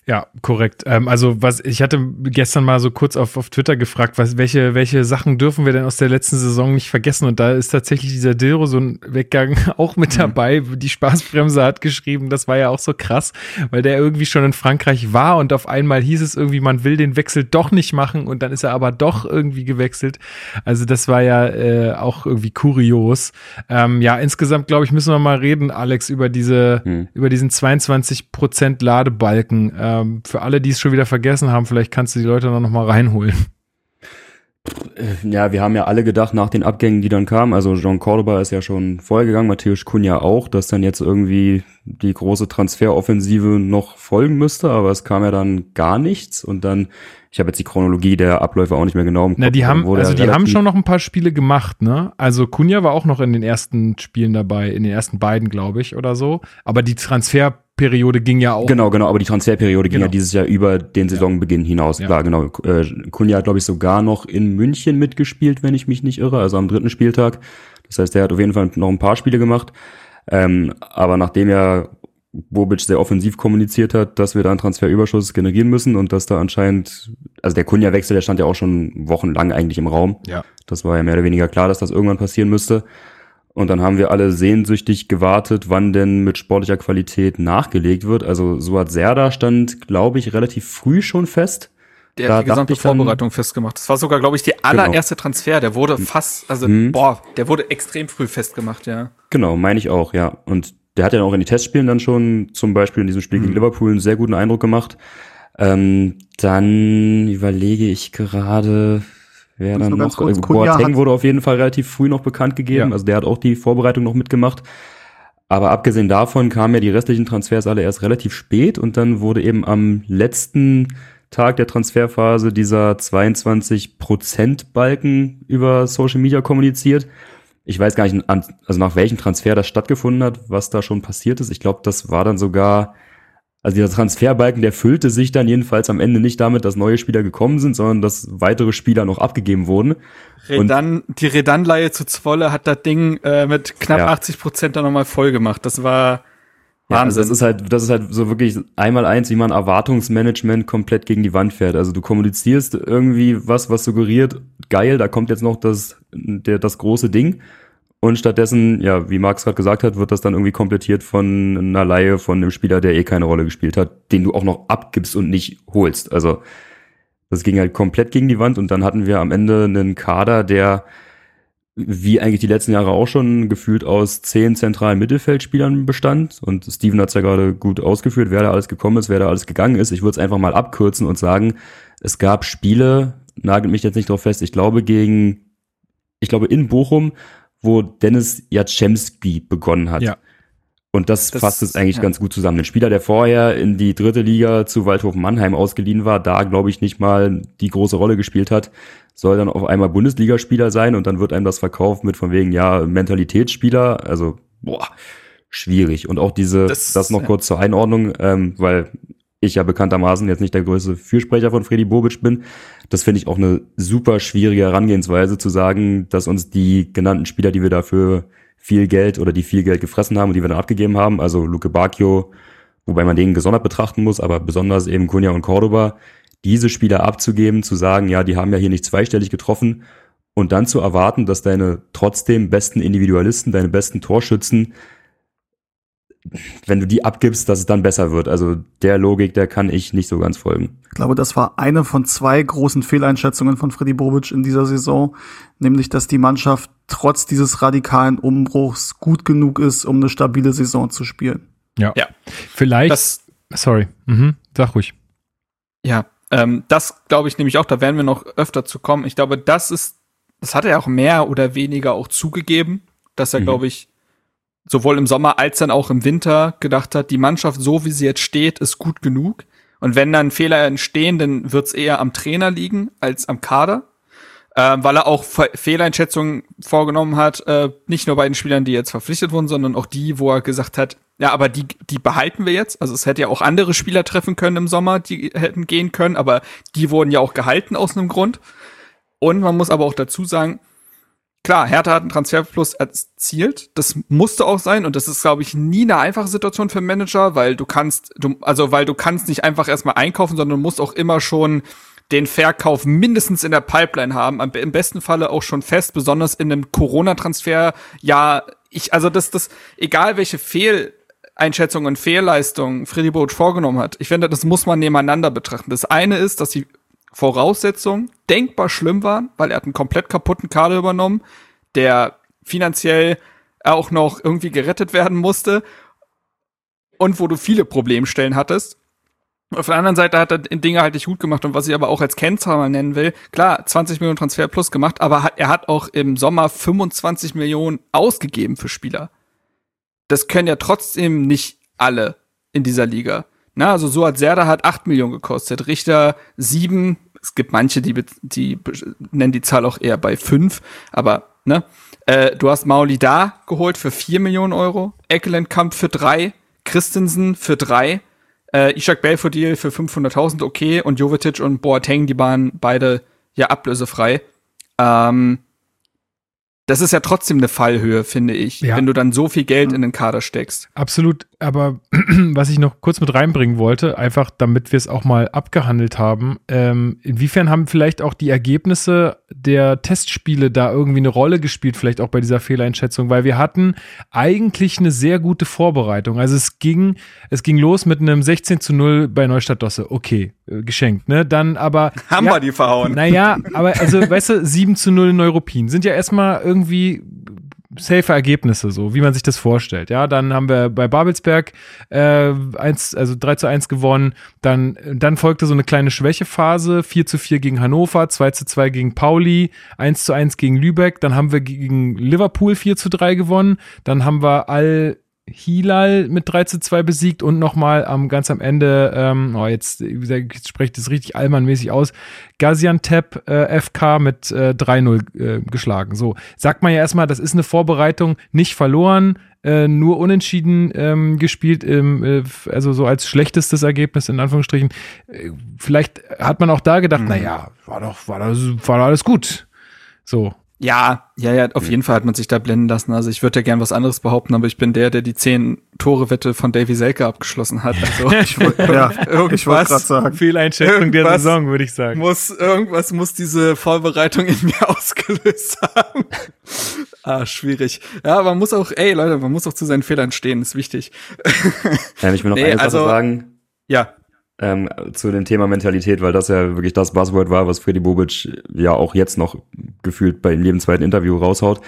Ja, korrekt. Ähm, also was ich hatte gestern mal so kurz auf, auf Twitter gefragt, was welche welche Sachen dürfen wir denn aus der letzten Saison nicht vergessen? Und da ist tatsächlich dieser Dilro so ein Weggang (laughs) auch mit mhm. dabei. Die Spaßbremse hat geschrieben, das war ja auch so krass, weil der irgendwie schon in Frankreich war und auf einmal hieß es irgendwie, man will den Wechsel doch nicht machen und dann ist er aber doch irgendwie gewechselt. Also das war ja äh, auch irgendwie kurios. Ähm, ja, insgesamt glaube ich müssen wir mal reden, Alex, über diese mhm. über diesen 22 Prozent Ladebalken. Ähm, ähm, für alle, die es schon wieder vergessen haben, vielleicht kannst du die Leute noch mal reinholen. Äh, ja, wir haben ja alle gedacht nach den Abgängen, die dann kamen, also Jean Cordoba ist ja schon vorher gegangen, Matthäus Kunja auch, dass dann jetzt irgendwie die große Transferoffensive noch folgen müsste, aber es kam ja dann gar nichts und dann ich habe jetzt die Chronologie der Abläufe auch nicht mehr genau im Kopf. Na, die haben, also die haben schon noch ein paar Spiele gemacht, ne? Also Kunja war auch noch in den ersten Spielen dabei, in den ersten beiden, glaube ich, oder so. Aber die Transferperiode ging ja auch. Genau, genau, aber die Transferperiode genau. ging ja dieses Jahr über den Saisonbeginn hinaus. Ja. Klar, genau. Äh, Kunja hat, glaube ich, sogar noch in München mitgespielt, wenn ich mich nicht irre, also am dritten Spieltag. Das heißt, der hat auf jeden Fall noch ein paar Spiele gemacht. Ähm, aber nachdem ja Bobic sehr offensiv kommuniziert hat, dass wir da einen Transferüberschuss generieren müssen und dass da anscheinend, also der Kunja-Wechsel, der stand ja auch schon wochenlang eigentlich im Raum. Ja. Das war ja mehr oder weniger klar, dass das irgendwann passieren müsste. Und dann haben wir alle sehnsüchtig gewartet, wann denn mit sportlicher Qualität nachgelegt wird. Also Suat Serda stand, glaube ich, relativ früh schon fest. Der hat die gesamte Vorbereitung festgemacht. Das war sogar, glaube ich, der genau. allererste genau. Transfer. Der wurde fast, also mhm. boah, der wurde extrem früh festgemacht, ja. Genau, meine ich auch, ja. Und der hat ja auch in die Testspielen dann schon zum Beispiel in diesem Spiel mhm. gegen Liverpool einen sehr guten Eindruck gemacht. Ähm, dann überlege ich gerade, wer dann noch. Kurz, Boateng wurde auf jeden Fall relativ früh noch bekannt gegeben. Ja. Also der hat auch die Vorbereitung noch mitgemacht. Aber abgesehen davon kamen ja die restlichen Transfers alle erst relativ spät und dann wurde eben am letzten Tag der Transferphase dieser 22 Prozent Balken über Social Media kommuniziert. Ich weiß gar nicht, also nach welchem Transfer das stattgefunden hat, was da schon passiert ist. Ich glaube, das war dann sogar, also dieser Transferbalken, der füllte sich dann jedenfalls am Ende nicht damit, dass neue Spieler gekommen sind, sondern dass weitere Spieler noch abgegeben wurden. Redan, die Redan-Leihe zu Zwolle hat das Ding äh, mit knapp ja. 80 Prozent dann nochmal voll gemacht. Das war ja, also das ist halt, das ist halt so wirklich einmal eins, wie man Erwartungsmanagement komplett gegen die Wand fährt. Also du kommunizierst irgendwie was, was suggeriert, geil, da kommt jetzt noch das, der, das große Ding. Und stattdessen, ja, wie Marx gerade gesagt hat, wird das dann irgendwie komplettiert von einer Laie von einem Spieler, der eh keine Rolle gespielt hat, den du auch noch abgibst und nicht holst. Also das ging halt komplett gegen die Wand und dann hatten wir am Ende einen Kader, der wie eigentlich die letzten Jahre auch schon gefühlt aus zehn zentralen Mittelfeldspielern bestand. Und Steven hat es ja gerade gut ausgeführt, wer da alles gekommen ist, wer da alles gegangen ist. Ich würde es einfach mal abkürzen und sagen, es gab Spiele, nagelt mich jetzt nicht drauf fest, ich glaube gegen, ich glaube in Bochum, wo Dennis Jaczemski begonnen hat. Ja. Und das, das fasst es eigentlich ja. ganz gut zusammen. Ein Spieler, der vorher in die dritte Liga zu Waldhof Mannheim ausgeliehen war, da glaube ich nicht mal die große Rolle gespielt hat, soll dann auf einmal Bundesligaspieler sein und dann wird einem das verkauft mit von wegen, ja, Mentalitätsspieler. Also, boah, schwierig. Und auch diese, Das- das, noch kurz zur Einordnung, ähm, weil ich ja bekanntermaßen jetzt nicht der größte Fürsprecher von Freddy Bobic bin. Das finde ich auch eine super schwierige Herangehensweise zu sagen, dass uns die genannten Spieler, die wir dafür viel Geld oder die viel Geld gefressen haben und die wir dann abgegeben haben, also Luke Bacchio, wobei man den gesondert betrachten muss, aber besonders eben Cunha und Cordoba, diese Spieler abzugeben, zu sagen, ja, die haben ja hier nicht zweistellig getroffen und dann zu erwarten, dass deine trotzdem besten Individualisten, deine besten Torschützen, wenn du die abgibst, dass es dann besser wird. Also der Logik, der kann ich nicht so ganz folgen. Ich glaube, das war eine von zwei großen Fehleinschätzungen von Freddy Bobic in dieser Saison, nämlich dass die Mannschaft trotz dieses radikalen Umbruchs gut genug ist, um eine stabile Saison zu spielen. Ja. Ja. Vielleicht. Das, sorry. Mhm. Sag ruhig. Ja, ähm, das glaube ich nämlich auch, da werden wir noch öfter zu kommen. Ich glaube, das ist, das hat er auch mehr oder weniger auch zugegeben, dass er, Mhm. glaube ich, sowohl im Sommer als dann auch im Winter gedacht hat, die Mannschaft, so wie sie jetzt steht, ist gut genug. Und wenn dann Fehler entstehen, dann wird's eher am Trainer liegen als am Kader. Ähm, weil er auch Fe Fehleinschätzungen vorgenommen hat, äh, nicht nur bei den Spielern, die jetzt verpflichtet wurden, sondern auch die, wo er gesagt hat, ja, aber die, die behalten wir jetzt. Also es hätte ja auch andere Spieler treffen können im Sommer, die hätten gehen können, aber die wurden ja auch gehalten aus einem Grund. Und man muss aber auch dazu sagen, klar, Hertha hat einen Transferplus erzielt. Das musste auch sein und das ist, glaube ich, nie eine einfache Situation für Manager, weil du kannst, du, also weil du kannst nicht einfach erstmal einkaufen, sondern du musst auch immer schon den Verkauf mindestens in der Pipeline haben, im besten Falle auch schon fest, besonders in einem Corona-Transfer. Ja, ich, also das, das, egal welche Fehleinschätzungen und Fehlleistungen Freddy Boach vorgenommen hat, ich finde, das muss man nebeneinander betrachten. Das eine ist, dass die Voraussetzungen denkbar schlimm waren, weil er hat einen komplett kaputten Kader übernommen, der finanziell auch noch irgendwie gerettet werden musste und wo du viele Problemstellen hattest. Auf der anderen Seite hat er Dinge halt nicht gut gemacht und was ich aber auch als Kennzahl nennen will, klar, 20 Millionen Transfer plus gemacht, aber er hat auch im Sommer 25 Millionen ausgegeben für Spieler. Das können ja trotzdem nicht alle in dieser Liga. Na, also so hat Serda hat 8 Millionen gekostet, Richter 7, es gibt manche, die, die nennen die Zahl auch eher bei 5, aber ne, äh, du hast Mauli da geholt für 4 Millionen Euro, Eckelenkamp für 3, Christensen für 3, äh, Ishak Belfodil für 500.000, okay, und Jovetic und Boateng, die waren beide ja ablösefrei. Ähm, das ist ja trotzdem eine Fallhöhe, finde ich, Ja. wenn du dann so viel Geld in den Kader steckst. Absolut, aber (clears throat) was ich noch kurz mit reinbringen wollte, einfach damit wir es auch mal abgehandelt haben, ähm, inwiefern haben vielleicht auch die Ergebnisse der Testspiele da irgendwie eine Rolle gespielt, vielleicht auch bei dieser Fehleinschätzung, weil wir hatten eigentlich eine sehr gute Vorbereitung. Also es ging, es ging los mit einem 16 zu 0 bei Neustadt Dosse, okay, äh, geschenkt, ne? Dann aber. Haben ja, wir die verhauen. Naja, (laughs) aber also, weißt du, 7 zu 0 in Neuruppin sind ja erstmal irgendwie safe Ergebnisse, so wie man sich das vorstellt. Ja, dann haben wir bei Babelsberg äh, 1, also 3 zu 1 gewonnen. Dann, dann folgte so eine kleine Schwächephase, 4 zu 4 gegen Hannover, 2 zu 2 gegen Pauli, 1 zu 1 gegen Lübeck. Dann haben wir gegen Liverpool 4 zu 3 gewonnen. Dann haben wir Al Hilal mit 3 zu 2 besiegt und nochmal am ganz am Ende, ähm, oh, jetzt, jetzt spreche ich das richtig Allmann-mäßig aus, Gaziantep äh, FK mit äh, 3-0 äh, geschlagen. So, sagt man ja erstmal, das ist eine Vorbereitung, nicht verloren, äh, nur unentschieden ähm, gespielt, im, äh, also so als schlechtestes Ergebnis in Anführungsstrichen. Äh, vielleicht hat man auch da gedacht, Mhm. na ja, war doch, war, das, war doch alles gut. So, Ja, ja, ja, auf jeden Fall hat man sich da blenden lassen. Also ich würde ja gern was anderes behaupten, aber ich bin der, der die zehn Tore-Wette von Davy Selke abgeschlossen hat. Also (laughs) Ich wollte ja, ich wollte gerade sagen. Fehleinschätzung der Irgendwas Saison, würde ich sagen. muss, irgendwas muss diese Vorbereitung in mir (laughs) ausgelöst haben. ah, schwierig. Ja, man muss auch, ey Leute, man muss auch zu seinen Fehlern stehen, ist wichtig. Ähm, ich will noch Nee, eine Sache also- sagen. Ja, ähm, zu dem Thema Mentalität, weil das ja wirklich das Buzzword war, was Freddy Bobic ja auch jetzt noch gefühlt bei jedem zweiten Interview raushaut.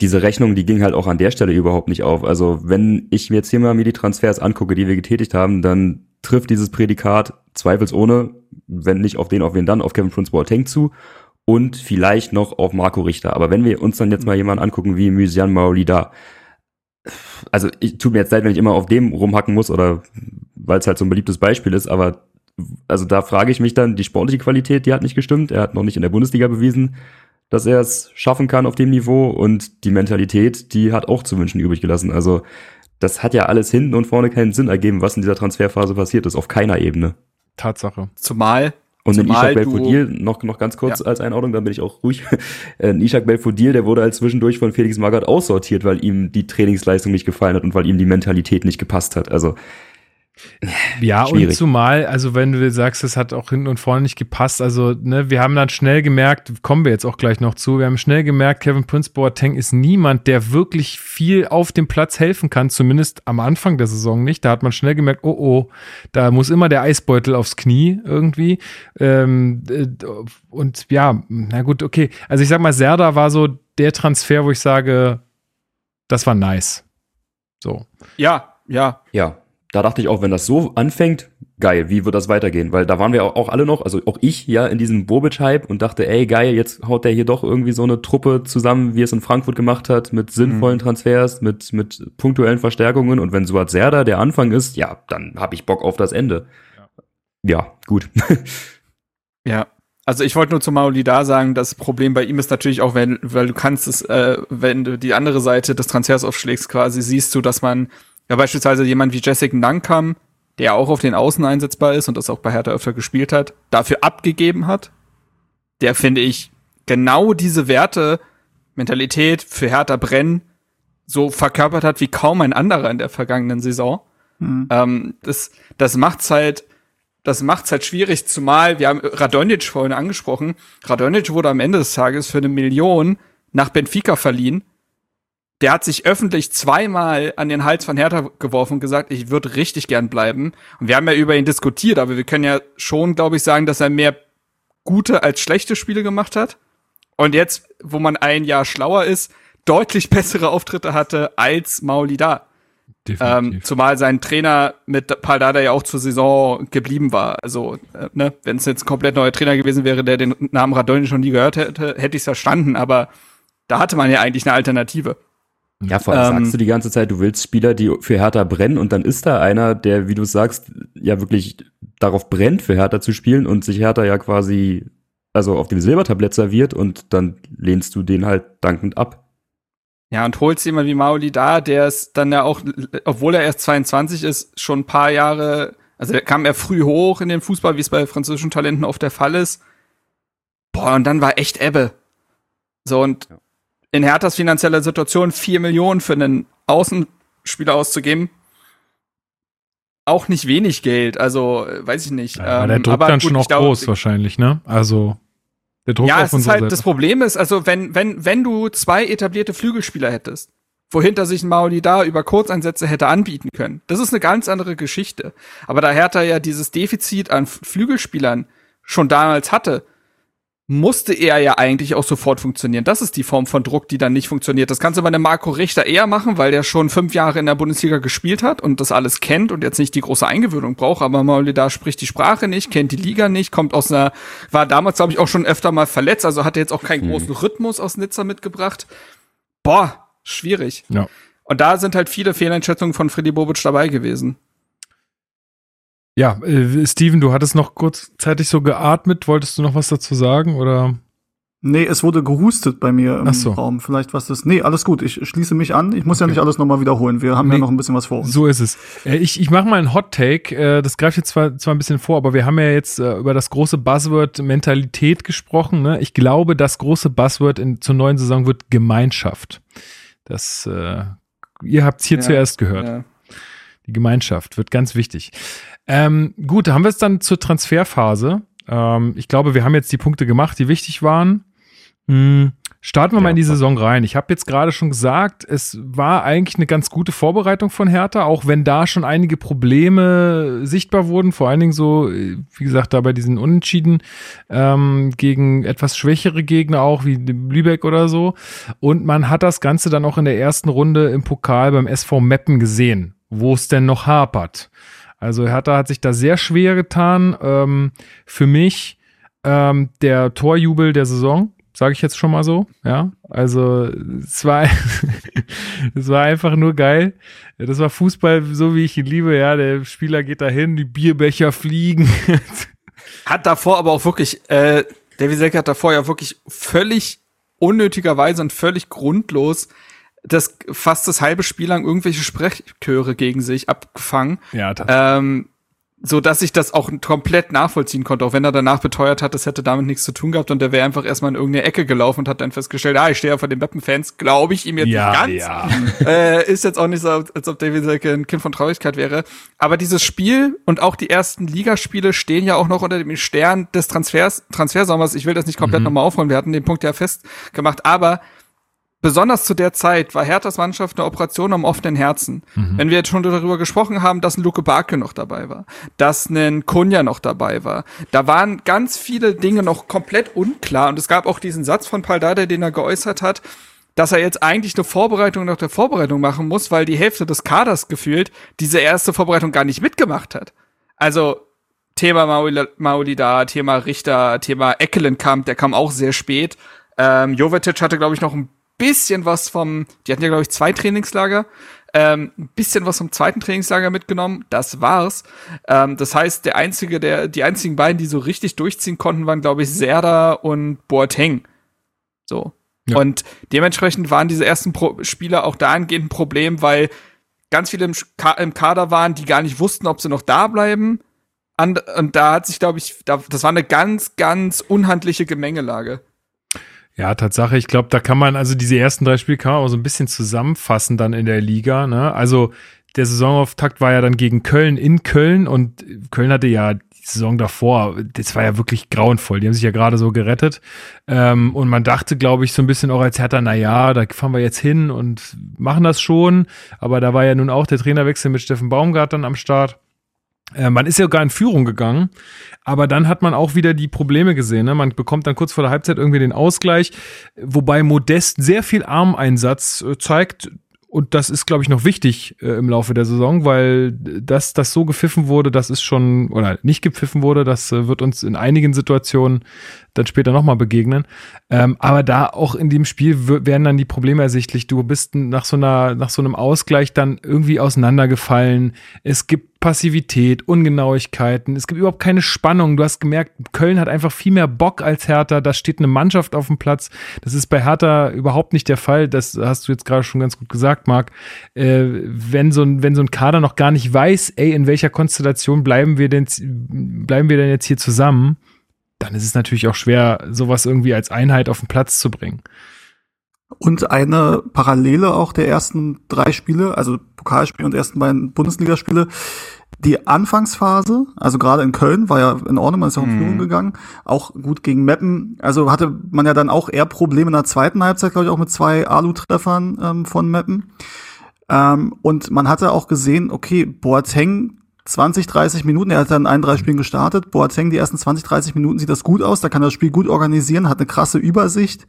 Diese Rechnung, die ging halt auch an der Stelle überhaupt nicht auf. Also wenn ich mir jetzt hier mal mir die Transfers angucke, die wir getätigt haben, dann trifft dieses Prädikat zweifelsohne, wenn nicht auf den, auf wen dann, auf Kevin Prince Boateng zu und vielleicht noch auf Marco Richter. Aber wenn wir uns dann jetzt mal jemanden angucken wie Mysian Maolida, also ich tut mir jetzt leid, wenn ich immer auf dem rumhacken muss oder weil es halt so ein beliebtes Beispiel ist, aber also da frage ich mich dann, die sportliche Qualität, die hat nicht gestimmt. Er hat noch nicht in der Bundesliga bewiesen, dass er es schaffen kann auf dem Niveau und die Mentalität, die hat auch zu wünschen übrig gelassen. Also das hat ja alles hinten und vorne keinen Sinn ergeben, was in dieser Transferphase passiert ist, auf keiner Ebene. Tatsache. Zumal Und in Zumal Ishak Belfodil, noch, noch ganz kurz Ja. als Einordnung, dann bin ich auch ruhig. (laughs) Äh, Ishak Belfodil, der wurde als zwischendurch von Felix Magath aussortiert, weil ihm die Trainingsleistung nicht gefallen hat und weil ihm die Mentalität nicht gepasst hat. Also, Ja, und Schwierig. zumal, also wenn du sagst, es hat auch hinten und vorne nicht gepasst, also ne, wir haben dann schnell gemerkt, kommen wir jetzt auch gleich noch zu, wir haben schnell gemerkt, Kevin Prince Boateng ist niemand, der wirklich viel auf dem Platz helfen kann, zumindest am Anfang der Saison nicht. Da hat man schnell gemerkt, oh oh, da muss immer der Eisbeutel aufs Knie irgendwie. Ähm, äh, und ja, na gut, okay. Also ich sag mal, Serda war so der Transfer, wo ich sage, das war nice. So. ja, ja, ja, da dachte ich auch, wenn das so anfängt, geil, wie wird das weitergehen? Weil da waren wir auch, alle noch, also auch ich ja in diesem Bobic-Hype und dachte, ey, geil, jetzt haut der hier doch irgendwie so eine Truppe zusammen, wie es in Frankfurt gemacht hat, mit sinnvollen Transfers, mit, mit punktuellen Verstärkungen. Und wenn Suat Serda der Anfang ist, ja, dann habe ich Bock auf das Ende. Ja, gut. (laughs) Ja, also ich wollte nur zu Mauli da sagen, das Problem bei ihm ist natürlich auch, wenn, weil du kannst es, äh, wenn du die andere Seite des Transfers aufschlägst, quasi siehst du, dass man ja beispielsweise jemand wie Jessica Nankam, der auch auf den Außen einsetzbar ist und das auch bei Hertha öfter gespielt hat, dafür abgegeben hat. Der finde ich genau diese Werte, Mentalität für Hertha brennen, so verkörpert hat wie kaum ein anderer in der vergangenen Saison. Ähm, das, das macht's halt, das macht's halt schwierig, zumal wir haben Radonjic vorhin angesprochen. Radonjic wurde am Ende des Tages für eine Million nach Benfica verliehen. Der hat sich öffentlich zweimal an den Hals von Hertha geworfen und gesagt, ich würde richtig gern bleiben. Und wir haben ja über ihn diskutiert, aber wir können ja schon, glaube ich, sagen, dass er mehr gute als schlechte Spiele gemacht hat. Und jetzt, wo man ein Jahr schlauer ist, deutlich (laughs) bessere Auftritte hatte als Mauli da. Ähm, zumal sein Trainer mit Paldada ja auch zur Saison geblieben war. Also, äh, ne, wenn es jetzt ein komplett neuer Trainer gewesen wäre, der den Namen Radonjic schon nie gehört hätte, hätte ich es verstanden. Aber da hatte man ja eigentlich eine Alternative. Ja, vor allem Ähm, sagst du die ganze Zeit, du willst Spieler, die für Hertha brennen und dann ist da einer, der, wie du sagst, ja wirklich darauf brennt, für Hertha zu spielen und sich Hertha ja quasi also auf dem Silbertablett serviert und dann lehnst du den halt dankend ab. Ja, und holst jemand wie Mauli da, der ist dann ja auch, obwohl er erst 22 ist, schon ein paar Jahre, also der kam er früh hoch in den Fußball, wie es bei französischen Talenten oft der Fall ist. Boah, und dann war echt Ebbe. So, und in Herthas finanzieller Situation vier Millionen für einen Außenspieler auszugeben, auch nicht wenig Geld, also äh, weiß ich nicht. Ja, der Ähm, Druck aber dann gut, schon auch glaube, groß wahrscheinlich, ne? Also der Druck ja, auf es ist halt, Seite. das Problem ist, also wenn, wenn, wenn du zwei etablierte Flügelspieler hättest, wohinter sich ein Mauli da über Kurzeinsätze hätte anbieten können, das ist eine ganz andere Geschichte. Aber da Hertha ja dieses Defizit an Flügelspielern schon damals hatte, musste er ja eigentlich auch sofort funktionieren. Das ist die Form von Druck, die dann nicht funktioniert. Das kannst du bei einem Marco Richter eher machen, weil der schon fünf Jahre in der Bundesliga gespielt hat und das alles kennt und jetzt nicht die große Eingewöhnung braucht. Aber Mauli da spricht die Sprache nicht, kennt die Liga nicht, kommt aus einer, war damals, glaube ich, auch schon öfter mal verletzt, also hatte jetzt auch keinen großen Rhythmus aus Nizza mitgebracht. Boah, schwierig. Ja. Und da sind halt viele Fehleinschätzungen von Freddy Bobic dabei gewesen. Ja, äh, Steven, du hattest noch kurzzeitig so geatmet. Wolltest du noch was dazu sagen? Oder? Nee, es wurde gehustet bei mir im Ach so. Raum. Vielleicht was das. Nee, alles gut. Ich schließe mich an. Ich muss ja Okay. nicht alles nochmal wiederholen. Wir haben Nee. ja noch ein bisschen was vor uns. So ist es. Äh, Ich, ich mache mal einen Hot Take. Äh, Das greift jetzt zwar, zwar ein bisschen vor, aber wir haben ja jetzt äh, über das große Buzzword Mentalität gesprochen. Ne? Ich glaube, das große Buzzword in, zur neuen Saison wird Gemeinschaft. Das, äh, ihr habt es hier Ja, zuerst gehört. Ja. Die Gemeinschaft wird ganz wichtig. Ähm, gut, haben wir es dann zur Transferphase. Ähm, ich glaube, wir haben jetzt die Punkte gemacht, die wichtig waren. Hm, starten wir mal Ja, in die. Saison rein. Ich habe jetzt gerade schon gesagt, es war eigentlich eine ganz gute Vorbereitung von Hertha, auch wenn da schon einige Probleme sichtbar wurden, vor allen Dingen so, wie gesagt, da bei diesen Unentschieden ähm, gegen etwas schwächere Gegner auch, wie Lübeck oder so. Und man hat das Ganze dann auch in der ersten Runde im Pokal beim SV Meppen gesehen, wo es denn noch hapert. Also Hertha hat sich da sehr schwer getan. Ähm, für mich ähm, der Torjubel der Saison, sage ich jetzt schon mal so. Ja, also es war, (laughs) es war einfach nur geil. Das war Fußball, so wie ich ihn liebe. Ja, der Spieler geht dahin, die Bierbecher fliegen. (laughs) Hat davor aber auch wirklich, äh, Davy Selke hat davor ja wirklich völlig unnötigerweise und völlig grundlos das fast das halbe Spiel lang irgendwelche Sprechchöre gegen sich abgefangen. Ja, tatsächlich. Ähm, so dass ich das auch komplett nachvollziehen konnte, auch wenn er danach beteuert hat, das hätte damit nichts zu tun gehabt und der wäre einfach erstmal in irgendeine Ecke gelaufen und hat dann festgestellt, ah, ich stehe ja vor den Mappen-Fans, glaube ich ihm jetzt ja, nicht ja. ganz. (laughs) Äh, ist jetzt auch nicht so, als ob David Selke ein Kind von Traurigkeit wäre. Aber dieses Spiel und auch die ersten Ligaspiele stehen ja auch noch unter dem Stern des Transfers, Transfersommers. Ich will das nicht komplett Mhm. nochmal aufholen, wir hatten den Punkt ja festgemacht, aber besonders zu der Zeit war Herthas Mannschaft eine Operation am offenen Herzen. Wenn wir jetzt schon darüber gesprochen haben, dass ein Luke Barke noch dabei war, dass ein Kunja noch dabei war, da waren ganz viele Dinge noch komplett unklar und es gab auch diesen Satz von Paldada, den er geäußert hat, dass er jetzt eigentlich eine Vorbereitung nach der Vorbereitung machen muss, weil die Hälfte des Kaders gefühlt diese erste Vorbereitung gar nicht mitgemacht hat. Also Thema Mauli- Maulida, Thema Richter, Thema Eckelenkamp, der kam auch sehr spät. Ähm, Jovetic hatte, glaube ich, noch ein bisschen was vom, die hatten ja, glaube ich, zwei Trainingslager, ähm, ein bisschen was vom zweiten Trainingslager mitgenommen. Das war's. Ähm, das heißt, der einzige, der, die einzigen beiden, die so richtig durchziehen konnten, waren, glaube ich, Serda und Boateng. So. Ja. Und dementsprechend waren diese ersten Pro Spieler auch dahingehend ein Problem, weil ganz viele im, Ka im Kader waren, die gar nicht wussten, ob sie noch da bleiben. And und da hat sich, glaube ich, da, das war eine ganz, ganz unhandliche Gemengelage. Ja, Tatsache, ich glaube, da kann man, also diese ersten drei Spiele kann man auch so ein bisschen zusammenfassen dann in der Liga. Ne? Also der Saisonauftakt war ja dann gegen Köln in Köln und Köln hatte ja die Saison davor, das war ja wirklich grauenvoll. Die haben sich ja gerade so gerettet. Ähm, und man dachte, glaube ich, so ein bisschen auch als Hertha, na ja, da fahren wir jetzt hin und machen das schon. Aber da war ja nun auch der Trainerwechsel mit Steffen Baumgart dann am Start. Äh, man ist ja gar in Führung gegangen, aber dann hat man auch wieder die Probleme gesehen. Ne? Man bekommt dann kurz vor der Halbzeit irgendwie den Ausgleich, wobei Modest sehr viel Armeinsatz äh, zeigt. Und das ist, glaube ich, noch wichtig äh, im Laufe der Saison, weil das, das so gepfiffen wurde, das ist schon, oder nicht gepfiffen wurde, das äh, wird uns in einigen Situationen dann später nochmal begegnen. Ähm, aber da auch in dem Spiel werden dann die Probleme ersichtlich. Du bist nach so einer, nach so einem Ausgleich dann irgendwie auseinandergefallen. Es gibt Passivität, Ungenauigkeiten. Es gibt überhaupt keine Spannung. Du hast gemerkt, Köln hat einfach viel mehr Bock als Hertha. Da steht eine Mannschaft auf dem Platz. Das ist bei Hertha überhaupt nicht der Fall. Das hast du jetzt gerade schon ganz gut gesagt, Marc. Äh, wenn so ein, wenn so ein Kader noch gar nicht weiß, ey, in welcher Konstellation bleiben wir denn, bleiben wir denn jetzt hier zusammen? Dann ist es natürlich auch schwer, sowas irgendwie als Einheit auf den Platz zu bringen. Und eine Parallele auch der ersten drei Spiele, also Pokalspiele und ersten beiden Bundesligaspiele. Die Anfangsphase, also gerade in Köln, war ja in Ordnung, man ist auch in Führung gegangen, auch gut gegen Meppen. Also hatte man ja dann auch eher Probleme in der zweiten Halbzeit, glaube ich, auch mit zwei Alu-Treffern ähm, von Meppen. Ähm, und man hatte auch gesehen, okay, Boateng 20, 30 Minuten, er hat dann ein, drei Spielen gestartet. Boateng, die ersten 20, 30 Minuten sieht das gut aus, da kann er das Spiel gut organisieren, hat eine krasse Übersicht,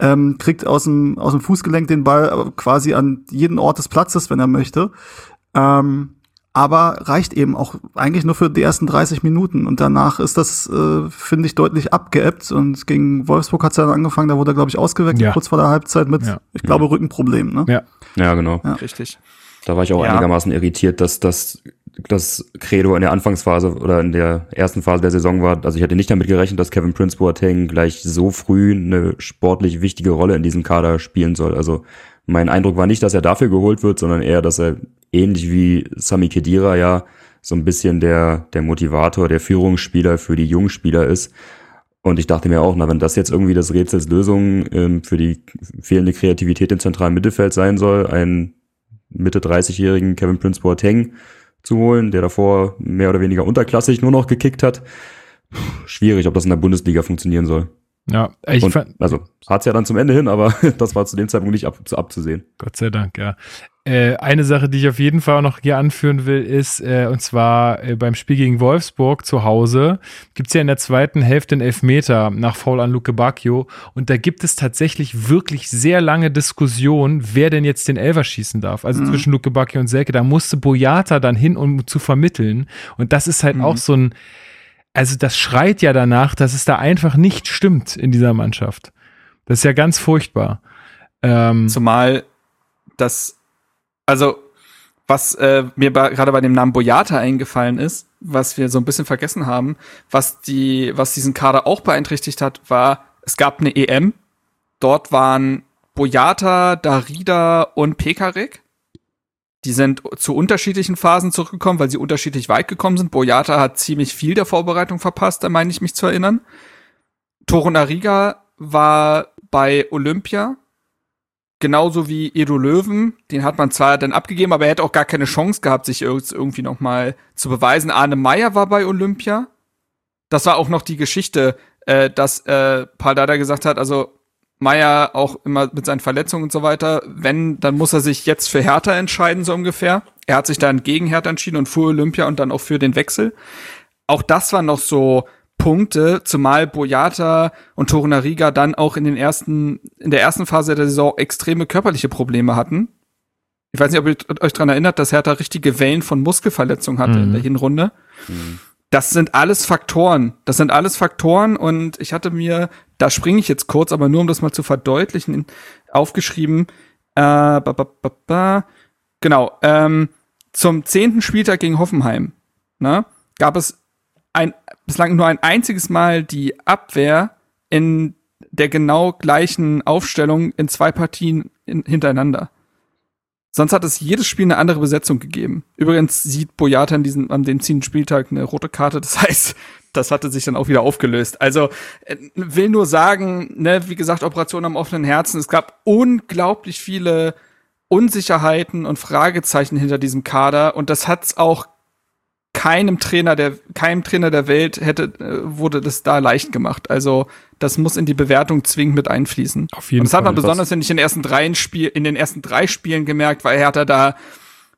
ähm, kriegt aus dem, aus dem Fußgelenk den Ball äh, quasi an jeden Ort des Platzes, wenn er möchte. Ähm, aber reicht eben auch eigentlich nur für die ersten 30 Minuten. Und danach ist das, äh, finde ich, deutlich abgeebbt. Und gegen Wolfsburg hat es dann angefangen, da wurde er, glaube ich, ausgewechselt, Ja. kurz vor der Halbzeit mit, Ja. ich glaube, Rückenproblem. Ne? Ja. Ja, genau. Ja. Richtig. Da war ich auch Ja. einigermaßen irritiert, dass das das Credo in der Anfangsphase oder in der ersten Phase der Saison war. Also ich hätte nicht damit gerechnet, dass Kevin Prince Boateng gleich so früh eine sportlich wichtige Rolle in diesem Kader spielen soll. Also mein Eindruck war nicht, dass er dafür geholt wird, sondern eher, dass er ähnlich wie Sami Khedira ja so ein bisschen der, der Motivator, der Führungsspieler für die Jungspieler ist. Und ich dachte mir auch, na, wenn das jetzt irgendwie das Rätsels Lösung ähm, für die fehlende Kreativität im zentralen Mittelfeld sein soll, ein Mitte 30-jährigen Kevin Prince Boateng zu holen, der davor mehr oder weniger unterklassig nur noch gekickt hat. Puh, Schwierig, ob das in der Bundesliga funktionieren soll. Ja, ich Und, fand, also hat's ja dann zum Ende hin, aber (laughs) das war zu dem Zeitpunkt nicht ab, zu abzusehen. Gott sei Dank, ja. Äh, eine Sache, die ich auf jeden Fall noch hier anführen will, ist, äh, und zwar äh, beim Spiel gegen Wolfsburg zu Hause, gibt's ja in der zweiten Hälfte einen Elfmeter nach Foul an Luke Bacchio. Und da gibt es tatsächlich wirklich sehr lange Diskussionen, wer denn jetzt den Elfer schießen darf. Also zwischen Luke Bacchio und Selke. Da musste Boyata dann hin, um zu vermitteln. Und das ist halt auch so ein, also das schreit ja danach, dass es da einfach nicht stimmt in dieser Mannschaft. Das ist ja ganz furchtbar. Ähm, Zumal das, also was äh, mir gerade bei dem Namen Boyata eingefallen ist, was wir so ein bisschen vergessen haben, was die, was diesen Kader auch beeinträchtigt hat, war, es gab eine EM, dort waren Boyata, Darida und Pekarik. Die sind zu unterschiedlichen Phasen zurückgekommen, weil sie unterschiedlich weit gekommen sind. Boyata hat ziemlich viel der Vorbereitung verpasst, da meine ich mich zu erinnern. Toro Nariga war bei Olympia, genauso wie Edo Löwen. Den hat man zwar dann abgegeben, aber er hätte auch gar keine Chance gehabt, sich irgendwie noch mal zu beweisen. Arne Meyer war bei Olympia. Das war auch noch die Geschichte, äh, dass äh, Paul Dada gesagt hat, also Meyer auch immer mit seinen Verletzungen und so weiter, wenn, dann muss er sich jetzt für Hertha entscheiden, so ungefähr. Er hat sich dann gegen Hertha entschieden und für Olympia und dann auch für den Wechsel. Auch das war noch so Punkte, zumal Boyata und Torunariga dann auch in den ersten, in der ersten Phase der Saison extreme körperliche Probleme hatten. Ich weiß nicht, ob ihr euch dran erinnert, dass Hertha richtige Wellen von Muskelverletzungen hatte mhm. in der Hinrunde. Mhm. Das sind alles Faktoren. Das sind alles Faktoren und ich hatte mir, da springe ich jetzt kurz, aber nur um das mal zu verdeutlichen, aufgeschrieben, äh, ba, ba, ba, ba, genau, ähm, zum zehnten Spieltag gegen Hoffenheim, ne, gab es ein, bislang nur ein einziges Mal die Abwehr in der genau gleichen Aufstellung in zwei Partien in, hintereinander. Sonst hat es jedes Spiel eine andere Besetzung gegeben. Übrigens sieht Boyata an diesem, an dem zehnten Spieltag eine rote Karte. Das (laughs) heißt, das hatte sich dann auch wieder aufgelöst. Also, äh, will nur sagen, ne, wie gesagt, Operation am offenen Herzen. Es gab unglaublich viele Unsicherheiten und Fragezeichen hinter diesem Kader und das hat's auch keinem Trainer der keinem Trainer der Welt hätte äh, wurde das da leicht gemacht. Also das muss in die Bewertung zwingend mit einfließen. Auf jeden Und das Fall. hat man besonders in den ersten drei Spiel in den ersten drei Spielen gemerkt, weil Hertha da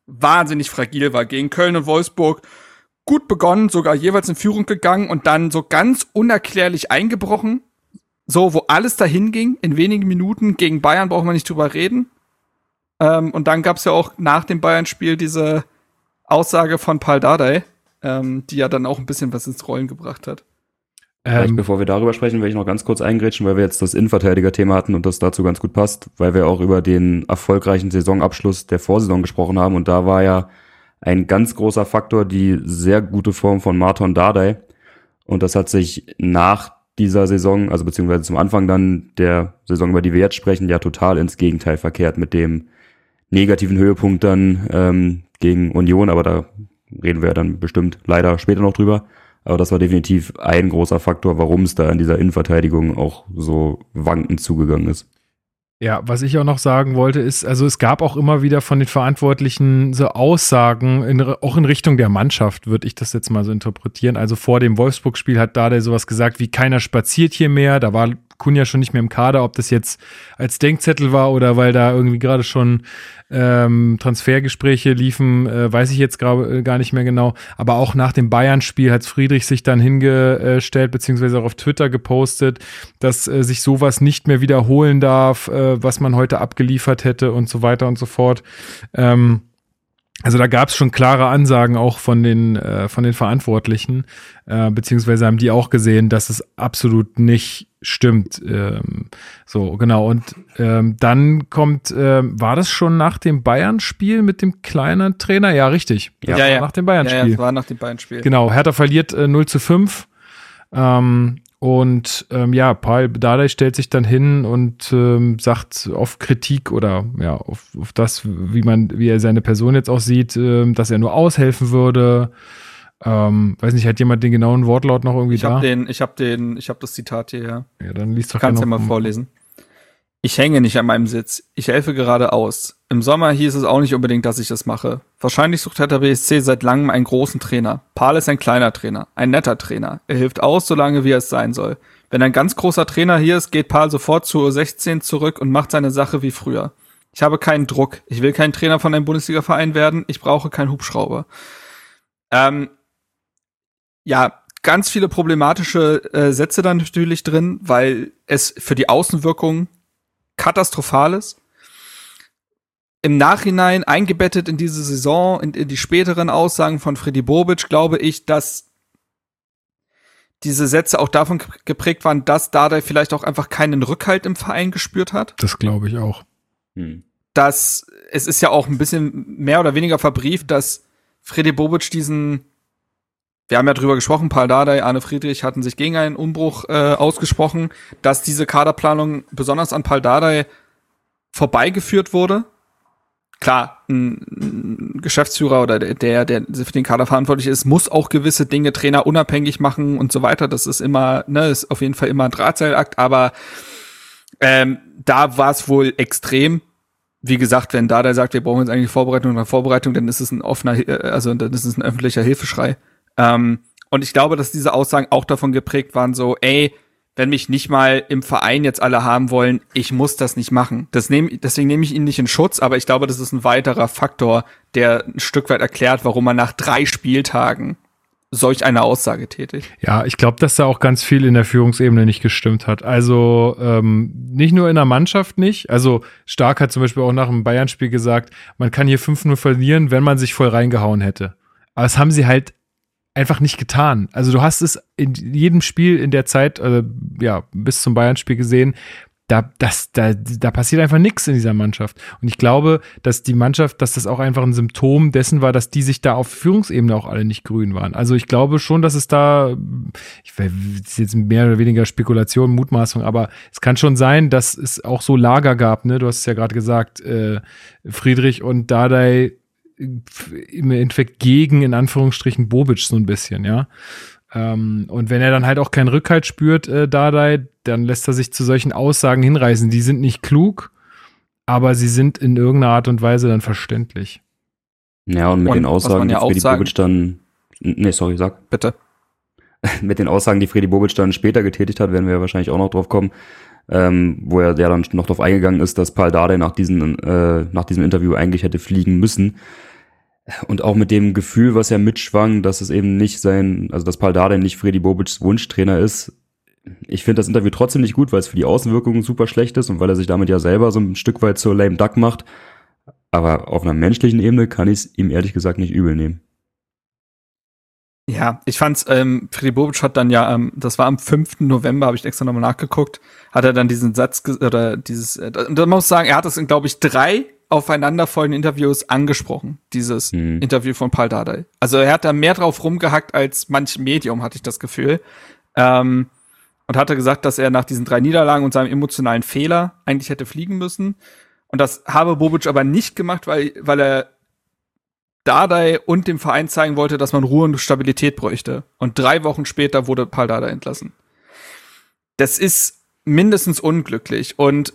wahnsinnig fragil war gegen Köln und Wolfsburg. Gut begonnen, sogar jeweils in Führung gegangen und dann so ganz unerklärlich eingebrochen. So, wo alles dahin ging, in wenigen Minuten. Gegen Bayern brauchen wir nicht drüber reden. Ähm, und dann gab's ja auch nach dem Bayern-Spiel diese Aussage von Paul Dardai, ähm, die ja dann auch ein bisschen was ins Rollen gebracht hat. Vielleicht, ähm, bevor wir darüber sprechen, will ich noch ganz kurz eingrätschen, weil wir jetzt das Innenverteidiger-Thema hatten und das dazu ganz gut passt, weil wir auch über den erfolgreichen Saisonabschluss der Vorsaison gesprochen haben und da war ja ein ganz großer Faktor die sehr gute Form von Marton Dardai und das hat sich nach dieser Saison, also beziehungsweise zum Anfang dann der Saison, über die wir jetzt sprechen, ja total ins Gegenteil verkehrt mit dem negativen Höhepunkt dann ähm, gegen Union, aber da reden wir dann bestimmt leider später noch drüber. Aber das war definitiv ein großer Faktor, warum es da in dieser Innenverteidigung auch so wankend zugegangen ist. Ja, was ich auch noch sagen wollte, ist, also es gab auch immer wieder von den Verantwortlichen so Aussagen, in, auch in Richtung der Mannschaft, würde ich das jetzt mal so interpretieren. Also vor dem Wolfsburg-Spiel hat Dade sowas gesagt, wie keiner spaziert hier mehr. Da war Kunja schon nicht mehr im Kader, ob das jetzt als Denkzettel war oder weil da irgendwie gerade schon ähm, Transfergespräche liefen, äh, weiß ich jetzt grad, äh, gar nicht mehr genau. Aber auch nach dem Bayern-Spiel hat Friedrich sich dann hingestellt, beziehungsweise auch auf Twitter gepostet, dass äh, sich sowas nicht mehr wiederholen darf, äh, was man heute abgeliefert hätte und so weiter und so fort. Ähm, also da gab es schon klare Ansagen auch von den äh, von den Verantwortlichen, äh, beziehungsweise haben die auch gesehen, dass es absolut nicht stimmt. Ähm, so genau. Und ähm, dann kommt, ähm, war das schon nach dem Bayern-Spiel mit dem kleinen Trainer? Ja, richtig. Ja, ja, ja. nach dem Bayern-Spiel. Ja, ja, war nach dem Bayern-Spiel. Genau. Hertha verliert äh, 0 zu 5. Ähm, und ähm, ja, Paul Dardai stellt sich dann hin und ähm, sagt auf Kritik oder ja, auf, auf das, wie man, wie er seine Person jetzt auch sieht, ähm, dass er nur aushelfen würde. Ähm, weiß nicht, hat jemand den genauen Wortlaut noch irgendwie ich da? Hab den, ich habe den, ich habe das Zitat hier, ja. Ja, dann liest doch Kannst ja mal vorlesen. Ich hänge nicht an meinem Sitz. Ich helfe gerade aus. Im Sommer hieß es auch nicht unbedingt, dass ich das mache. Wahrscheinlich sucht Hertha BSC seit langem einen großen Trainer. Paul ist ein kleiner Trainer, ein netter Trainer. Er hilft aus, solange wie es sein soll. Wenn ein ganz großer Trainer hier ist, geht Paul sofort zur U16 zurück und macht seine Sache wie früher. Ich habe keinen Druck. Ich will kein Trainer von einem Bundesliga-Verein werden. Ich brauche keinen Hubschrauber. Ähm, ja, ganz viele problematische äh, Sätze dann natürlich drin, weil es für die Außenwirkung katastrophal ist. Im Nachhinein eingebettet in diese Saison, in, in die späteren Aussagen von Freddy Bobic, glaube ich, dass diese Sätze auch davon geprägt waren, dass Dardai vielleicht auch einfach keinen Rückhalt im Verein gespürt hat. Das glaube ich auch. Hm. Dass es ist ja auch ein bisschen mehr oder weniger verbrieft, dass Freddy Bobic diesen wir haben ja drüber gesprochen, Paul Dardai, Arne Friedrich hatten sich gegen einen Umbruch äh, ausgesprochen, dass diese Kaderplanung besonders an Paul Dardai vorbeigeführt wurde. Klar, ein Geschäftsführer oder der, der für den Kader verantwortlich ist, muss auch gewisse Dinge Trainer unabhängig machen und so weiter. Das ist immer, ne, ist auf jeden Fall immer ein Drahtseilakt, aber ähm, da war es wohl extrem. Wie gesagt, wenn da sagt, wir brauchen jetzt eigentlich Vorbereitung oder Vorbereitung, dann ist es ein offener, äh, also dann ist es ein öffentlicher Hilfeschrei. Ähm, und ich glaube, dass diese Aussagen auch davon geprägt waren, so, ey, wenn mich nicht mal im Verein jetzt alle haben wollen, ich muss das nicht machen. Das nehm, deswegen nehme ich ihn nicht in Schutz, aber ich glaube, das ist ein weiterer Faktor, der ein Stück weit erklärt, warum man nach drei Spieltagen solch eine Aussage tätigt. Ja, ich glaube, dass da auch ganz viel in der Führungsebene nicht gestimmt hat. Also ähm, nicht nur in der Mannschaft nicht. Also Stark hat zum Beispiel auch nach dem Bayern-Spiel gesagt, man kann hier 5-0 verlieren, wenn man sich voll reingehauen hätte. Aber das haben sie halt einfach nicht getan. Also du hast es in jedem Spiel in der Zeit, äh, ja, bis zum Bayern-Spiel gesehen, da, das, da, da passiert einfach nichts in dieser Mannschaft. Und ich glaube, dass die Mannschaft, dass das auch einfach ein Symptom dessen war, dass die sich da auf Führungsebene auch alle nicht grün waren. Also ich glaube schon, dass es da, ich ist jetzt mehr oder weniger Spekulation, Mutmaßung, aber es kann schon sein, dass es auch so Lager gab, ne? Du hast es ja gerade gesagt, äh, Friedrich und Dardai im Endeffekt gegen, in Anführungsstrichen, Bobic so ein bisschen, ja. Ähm, und wenn er dann halt auch keinen Rückhalt spürt, äh, Dardai, dann lässt er sich zu solchen Aussagen hinreißen. Die sind nicht klug, aber sie sind in irgendeiner Art und Weise dann verständlich. Ja, und mit Und den Aussagen, die ja auch Freddy Bobic dann, nee, sorry, sag. Bitte. (laughs) mit den Aussagen, die Freddy Bobic dann später getätigt hat, werden wir wahrscheinlich auch noch drauf kommen, ähm, wo er ja dann noch drauf eingegangen ist, dass Paul Dardai nach, diesen, äh, nach diesem Interview eigentlich hätte fliegen müssen. Und auch mit dem Gefühl, was er mitschwang, dass es eben nicht sein, also dass Paul Dardai nicht Freddy Bobics Wunschtrainer ist. Ich finde das Interview trotzdem nicht gut, weil es für die Außenwirkung super schlecht ist und weil er sich damit ja selber so ein Stück weit zur lame duck macht. Aber auf einer menschlichen Ebene kann ich es ihm ehrlich gesagt nicht übel nehmen. Ja, ich fand's, ähm, Freddy Bobic hat dann ja, ähm, das war am 5. November, habe ich extra nochmal nachgeguckt, hat er dann diesen Satz, oder dieses, äh, und da muss ich sagen, er hat es in, glaube ich, drei aufeinanderfolgenden Interviews angesprochen, dieses Hm. Interview von Paul Dardai. Also er hat da mehr drauf rumgehackt als manch Medium, hatte ich das Gefühl. Ähm, und hatte gesagt, dass er nach diesen drei Niederlagen und seinem emotionalen Fehler eigentlich hätte fliegen müssen. Und das habe Bobic aber nicht gemacht, weil, weil er Dardai und dem Verein zeigen wollte, dass man Ruhe und Stabilität bräuchte. Und drei Wochen später wurde Paul Dardai entlassen. Das ist mindestens unglücklich. Und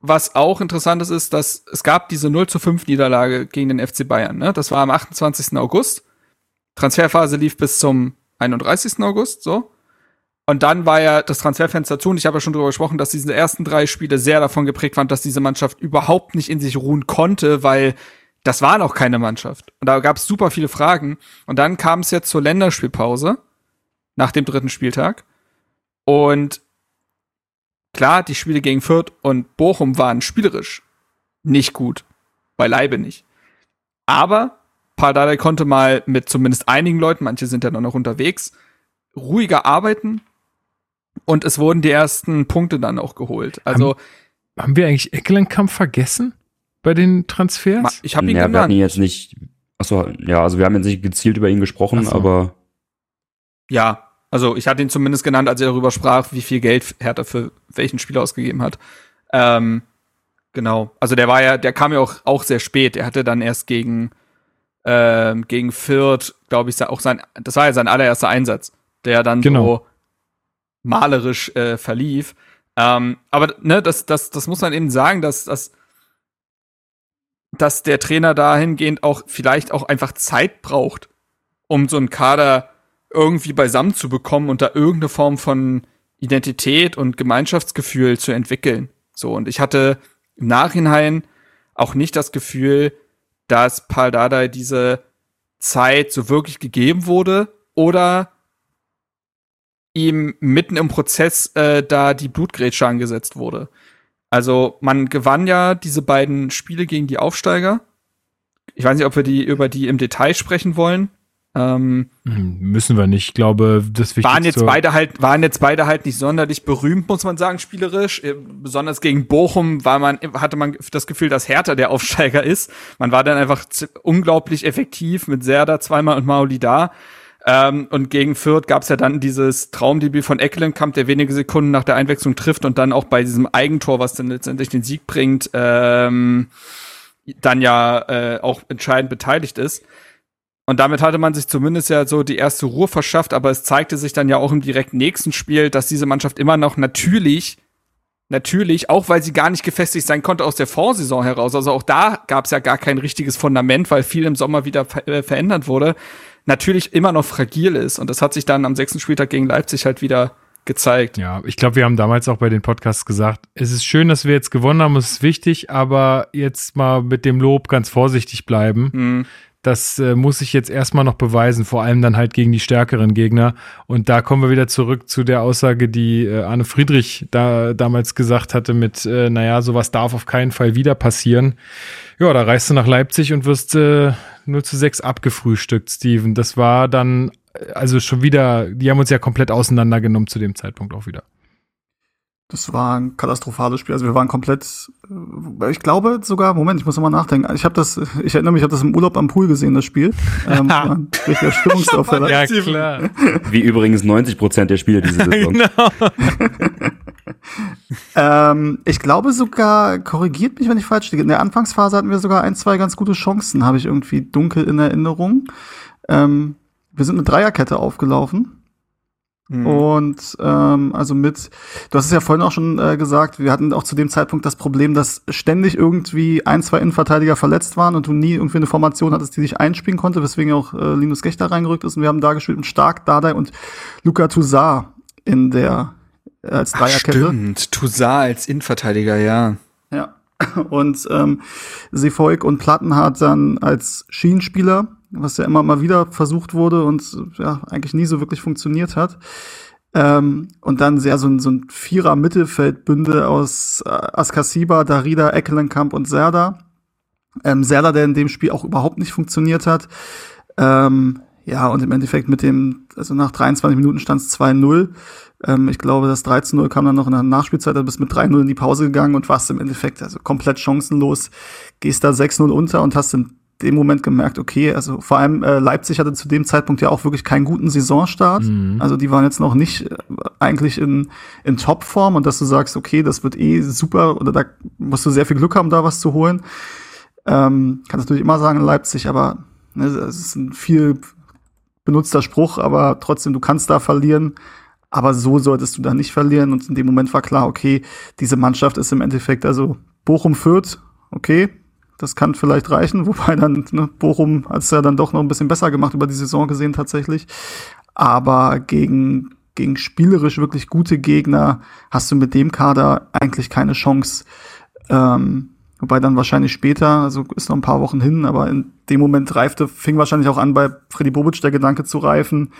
was auch interessant ist, ist, dass es gab diese 0 zu 5 Niederlage gegen den FC Bayern. Ne? Das war am 28. August. Transferphase lief bis zum 31. August, so. Und dann war ja das Transferfenster zu und ich habe ja schon darüber gesprochen, dass diese ersten drei Spiele sehr davon geprägt waren, dass diese Mannschaft überhaupt nicht in sich ruhen konnte, weil das war noch keine Mannschaft. Und da gab es super viele Fragen. Und dann kam es jetzt zur Länderspielpause nach dem dritten Spieltag. Und klar, die Spiele gegen Fürth und Bochum waren spielerisch nicht gut. Beileibe nicht. Aber Pardadei konnte mal mit zumindest einigen Leuten, manche sind ja noch unterwegs, ruhiger arbeiten. Und es wurden die ersten Punkte dann auch geholt. Also, Haben wir eigentlich Eckelenkamp vergessen bei den Transfers? ich habe ihn ja, wir hatten genannt. ihn jetzt nicht, achso, ja, also wir haben jetzt nicht gezielt über ihn gesprochen, so. aber Ja, also ich hatte ihn zumindest genannt, als er darüber sprach, wie viel Geld Hertha für welchen Spieler ausgegeben hat. Ähm, genau. Also der war ja, der kam ja auch, auch sehr spät. Er hatte dann erst gegen, ähm, gegen Fürth, glaube ich, auch sein, das war ja sein allererster Einsatz, der dann Genau. so malerisch äh, verlief. Ähm, aber ne, das, das, das muss man eben sagen, dass, dass, dass der Trainer dahingehend auch vielleicht auch einfach Zeit braucht, um so einen Kader irgendwie beisammen zu bekommen und da irgendeine Form von Identität und Gemeinschaftsgefühl zu entwickeln. So, und ich hatte im Nachhinein auch nicht das Gefühl, dass Paul Dardai diese Zeit so wirklich gegeben wurde oder ihm mitten im Prozess äh, da die Blutgrätsche angesetzt wurde. Also man gewann ja diese beiden Spiele gegen die Aufsteiger. Ich weiß nicht, ob wir die über die im Detail sprechen wollen. Ähm, Hm, Müssen wir nicht. Ich glaube, das Wichtigste. waren jetzt beide halt waren jetzt beide halt nicht sonderlich berühmt, muss man sagen, spielerisch. Äh, Besonders gegen Bochum war man hatte man das Gefühl, dass Hertha der Aufsteiger ist. Man war dann einfach unglaublich effektiv mit Serda zweimal und Mauli da. Ähm, und gegen Fürth gab es ja dann dieses Traumdebüt von Eckelenkamp, der wenige Sekunden nach der Einwechslung trifft und dann auch bei diesem Eigentor, was dann letztendlich den Sieg bringt, ähm, dann ja äh, auch entscheidend beteiligt ist. Und damit hatte man sich zumindest ja so die erste Ruhe verschafft, aber es zeigte sich dann ja auch im direkt nächsten Spiel, dass diese Mannschaft immer noch natürlich, natürlich, auch weil sie gar nicht gefestigt sein konnte aus der Vorsaison heraus, also auch da gab es ja gar kein richtiges Fundament, weil viel im Sommer wieder ver äh, verändert wurde, natürlich immer noch fragil ist. Und das hat sich dann am sechsten Spieltag gegen Leipzig halt wieder gezeigt. Ja, ich glaube, wir haben damals auch bei den Podcasts gesagt, es ist schön, dass wir jetzt gewonnen haben, es ist wichtig, aber jetzt mal mit dem Lob ganz vorsichtig bleiben. Mhm. Das äh, muss ich jetzt erstmal noch beweisen, vor allem dann halt gegen die stärkeren Gegner. Und da kommen wir wieder zurück zu der Aussage, die äh, Arne Friedrich da damals gesagt hatte mit, äh, naja, sowas darf auf keinen Fall wieder passieren. Ja, da reist du nach Leipzig und wirst äh, 0 zu 6 abgefrühstückt, Steven. Das war dann, äh, also schon wieder, die haben uns ja komplett auseinandergenommen zu dem Zeitpunkt auch wieder. Das war ein katastrophales Spiel. Also wir waren komplett, äh, ich glaube sogar, Moment, ich muss nochmal nachdenken. Ich habe das, ich erinnere mich, ich habe das im Urlaub am Pool gesehen, das Spiel. Ähm, (laughs) das war ein richtiger Stimmungsaufheller. Ja, klar. Wie übrigens 90 Prozent der Spiele diese Saison. (laughs) genau. (laughs) ähm, ich glaube sogar, korrigiert mich, wenn ich falsch liege. In der Anfangsphase hatten wir sogar ein, zwei ganz gute Chancen, habe ich irgendwie dunkel in Erinnerung. Ähm, wir sind eine Dreierkette aufgelaufen. Mhm. Und ähm, also mit, du hast es ja vorhin auch schon äh, gesagt, wir hatten auch zu dem Zeitpunkt das Problem, dass ständig irgendwie ein, zwei Innenverteidiger verletzt waren und du nie irgendwie eine Formation hattest, die sich einspielen konnte, weswegen auch äh, Linus Gechter reingerückt ist. Und wir haben da gespielt mit Stark, Dardai und Luca Toussaint in der äh, als Ach, Dreierkette. stimmt, Toussaint als Innenverteidiger, ja. Ja. (laughs) Und ähm, Seefolk und Plattenhardt dann als Schienenspieler, was ja immer mal wieder versucht wurde und ja, eigentlich nie so wirklich funktioniert hat. Ähm, und dann sehr so ein, so ein Vierer-Mittelfeldbünde aus äh, Askasiba, Darida, Eckelenkamp und Serda. Ähm, Serda, der in dem Spiel auch überhaupt nicht funktioniert hat. Ähm, ja, und im Endeffekt mit dem, also nach 23 Minuten stand es 2-0. Ähm, ich glaube, das 13-0 kam dann noch in der Nachspielzeit, du bist mit 3-0 in die Pause gegangen und warst im Endeffekt also komplett chancenlos, gehst da 6-0 unter und hast in dem Moment gemerkt, okay, also vor allem äh, Leipzig hatte zu dem Zeitpunkt ja auch wirklich keinen guten Saisonstart. Also die waren jetzt noch nicht äh, eigentlich in, in Topform und dass du sagst, okay, das wird eh super oder da musst du sehr viel Glück haben, da was zu holen. Ähm, kannst natürlich immer sagen Leipzig, aber ne, es ist ein viel benutzter Spruch, aber trotzdem, du kannst da verlieren. Aber so solltest du da nicht verlieren. Und in dem Moment war klar, okay, diese Mannschaft ist im Endeffekt, also Bochum führt, okay, das kann vielleicht reichen, (laughs) wobei dann ne, Bochum hat es ja dann doch noch ein bisschen besser gemacht über die Saison gesehen tatsächlich. Aber gegen, gegen spielerisch wirklich gute Gegner hast du mit dem Kader eigentlich keine Chance. Ähm, wobei dann wahrscheinlich später, also ist noch ein paar Wochen hin, aber in dem Moment reifte, fing wahrscheinlich auch an, bei Freddy Bobic der Gedanke zu reifen,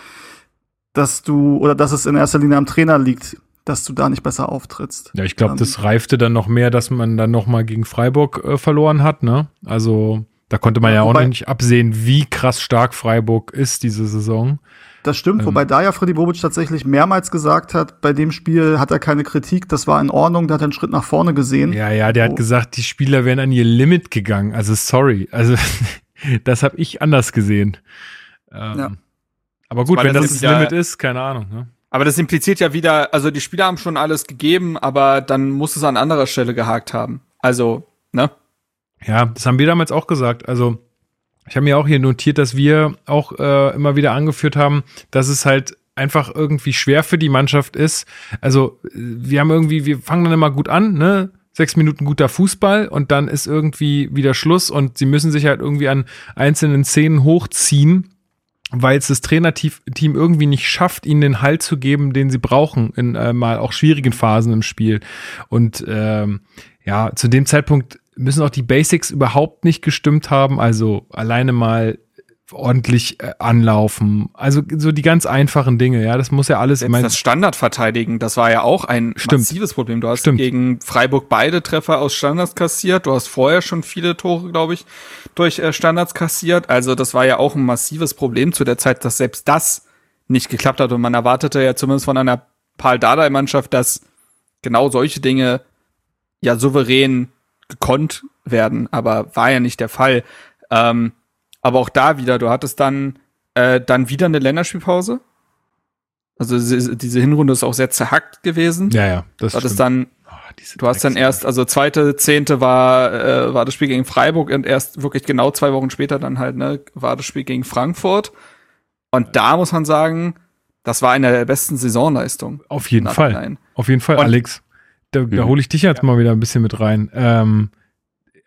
dass du, oder dass es in erster Linie am Trainer liegt, dass du da nicht besser auftrittst. Ja, ich glaube, Ähm, das reifte dann noch mehr, dass man dann noch mal gegen Freiburg äh, verloren hat, ne? Also da konnte man ja, Ja, auch wobei- noch nicht absehen, wie krass stark Freiburg ist diese Saison. Das stimmt, Ähm. wobei da ja Freddy Bobic tatsächlich mehrmals gesagt hat, bei dem Spiel hat er keine Kritik, das war in Ordnung, der hat einen Schritt nach vorne gesehen. Ja, ja, der Oh. hat gesagt, die Spieler wären an ihr Limit gegangen. Also sorry, also (laughs) das habe ich anders gesehen. Ähm, Ja. Aber gut, Weil wenn das das Limit ist, keine Ahnung. Ne? Aber das impliziert ja wieder, also die Spieler haben schon alles gegeben, aber dann muss es an anderer Stelle gehakt haben. Also, ne? Ja, das haben wir damals auch gesagt. Also ich habe mir auch hier notiert, dass wir auch äh, immer wieder angeführt haben, dass es halt einfach irgendwie schwer für die Mannschaft ist. Also wir haben irgendwie, wir fangen dann immer gut an, ne? Sechs Minuten guter Fußball und dann ist irgendwie wieder Schluss und sie müssen sich halt irgendwie an einzelnen Szenen hochziehen, weil es das Trainerteam Team irgendwie nicht schafft, ihnen den Halt zu geben, den sie brauchen in äh, mal auch schwierigen Phasen im Spiel. Und ähm, ja, zu dem Zeitpunkt müssen auch die Basics überhaupt nicht gestimmt haben. Also alleine mal ordentlich äh, anlaufen. Also so die ganz einfachen Dinge, ja, das muss ja alles. Selbst das Standardverteidigen, das war ja auch ein Stimmt. massives Problem. Du hast Stimmt. gegen Freiburg beide Treffer aus Standards kassiert. Du hast vorher schon viele Tore, glaube ich, durch äh, Standards kassiert. Also das war ja auch ein massives Problem zu der Zeit, dass selbst das nicht geklappt hat. Und man erwartete ja zumindest von einer Paul Dardai-Mannschaft, dass genau solche Dinge ja souverän gekonnt werden. Aber war ja nicht der Fall. Ähm, aber auch da wieder, du hattest dann Äh, dann wieder eine Länderspielpause. Also diese Hinrunde ist auch sehr zerhackt gewesen. Ja, ja, das ist stimmt. dann Ah, Du hast dann erst, also zweite, zehnte war, äh, war das Spiel gegen Freiburg und erst wirklich genau zwei Wochen später dann halt, ne, war das Spiel gegen Frankfurt. Und da muss man sagen, das war eine der besten Saisonleistungen. Auf jeden Fall. Auf jeden Fall, Und- Alex. Da, da Mhm. hole ich dich jetzt mal wieder ein bisschen mit rein. Ähm,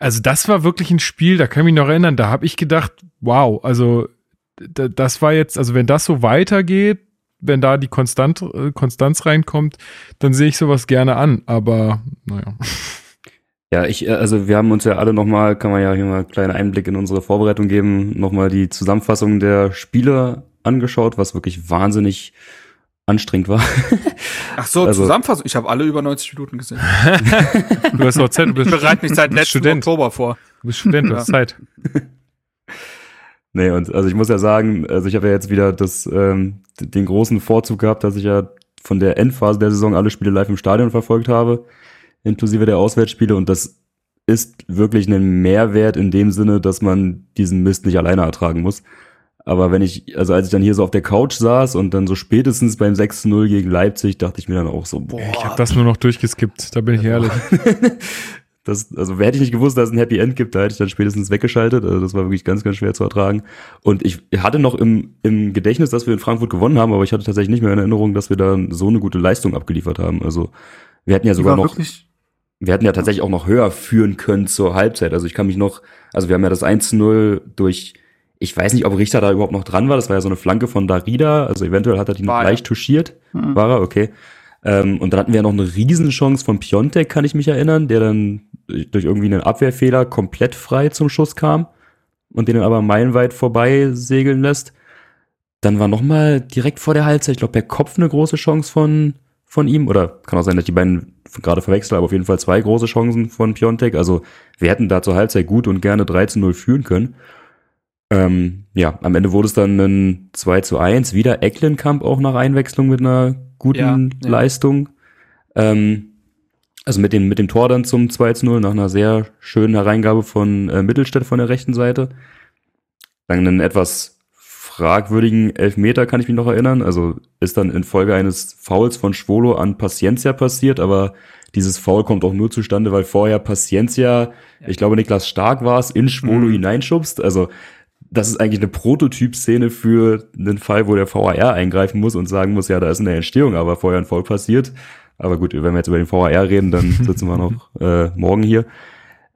also das war wirklich ein Spiel, da kann ich mich noch erinnern, da habe ich gedacht, wow, also da, das war jetzt, also wenn das so weitergeht, wenn da die Konstant, äh, Konstanz reinkommt, dann sehe ich sowas gerne an. Aber naja. Ja, ich, äh, also wir haben uns ja alle nochmal, kann man ja hier mal einen kleinen Einblick in unsere Vorbereitung geben, nochmal die Zusammenfassung der Spiele angeschaut, was wirklich wahnsinnig anstrengend war. (laughs) Ach so, Also- Zusammenfassung. Ich habe alle über 90 Minuten gesehen. (laughs) Du hast noch Zeit, du bist, Ich bereite mich seit letztem Student. Oktober vor. Du bist Student, du hast Zeit. Nee, und also ich muss ja sagen, also ich habe ja jetzt wieder das, ähm, den großen Vorzug gehabt, dass ich ja von der Endphase der Saison alle Spiele live im Stadion verfolgt habe, inklusive der Auswärtsspiele. Und das ist wirklich ein Mehrwert in dem Sinne, dass man diesen Mist nicht alleine ertragen muss. Aber wenn ich, also als ich dann hier so auf der Couch saß und dann so spätestens beim 6-0 gegen Leipzig, dachte ich mir dann auch so, boah, Ich habe das nur noch durchgeskippt, da bin ich ehrlich. (laughs) Das, also hätte ich nicht gewusst, dass es ein Happy End gibt, da hätte ich dann spätestens weggeschaltet. Also das war wirklich ganz, ganz schwer zu ertragen. Und ich hatte noch im, im Gedächtnis, dass wir in Frankfurt gewonnen haben, aber ich hatte tatsächlich nicht mehr in Erinnerung, dass wir da so eine gute Leistung abgeliefert haben. Also wir hätten ja sogar noch, wirklich, wir hätten ja tatsächlich auch noch höher führen können zur Halbzeit. Also ich kann mich noch, also wir haben ja das 1-0 durch, ich weiß nicht, ob Richter da überhaupt noch dran war. Das war ja so eine Flanke von Darida. Also eventuell hat er die noch War er. leicht touchiert. Hm. War er, okay. Ähm, und dann hatten wir ja noch eine Riesenchance von Piontek, kann ich mich erinnern, der dann durch irgendwie einen Abwehrfehler komplett frei zum Schuss kam und den dann aber meilenweit vorbei segeln lässt. Dann war noch mal direkt vor der Halbzeit, ich glaube, per Kopf eine große Chance von, von ihm. Oder kann auch sein, dass ich die beiden gerade verwechsel, aber auf jeden Fall zwei große Chancen von Piontek. Also wir hätten da zur Halbzeit gut und gerne 13-0 führen können. Ähm, ja, am Ende wurde es dann ein 2 zu 1. Wieder Ecklenkamp auch nach Einwechslung mit einer guten Ja, ja. Leistung. Ähm, also mit dem, mit dem Tor dann zum 2 zu 0 nach einer sehr schönen Hereingabe von äh, Mittelstädt von der rechten Seite. Dann einen etwas fragwürdigen Elfmeter kann ich mich noch erinnern. Also ist dann infolge eines Fouls von Schwolo an Paciencia passiert, aber dieses Foul kommt auch nur zustande, weil vorher Paciencia, ich glaube Niklas Stark war es, in Schwolo Mhm. hineinschubst. Also das ist eigentlich eine Prototypszene für einen Fall, wo der VAR eingreifen muss und sagen muss, ja, da ist eine Entstehung, aber vorher ein Foul passiert. Aber gut, wenn wir jetzt über den VAR reden, dann (laughs) sitzen wir noch äh, morgen hier.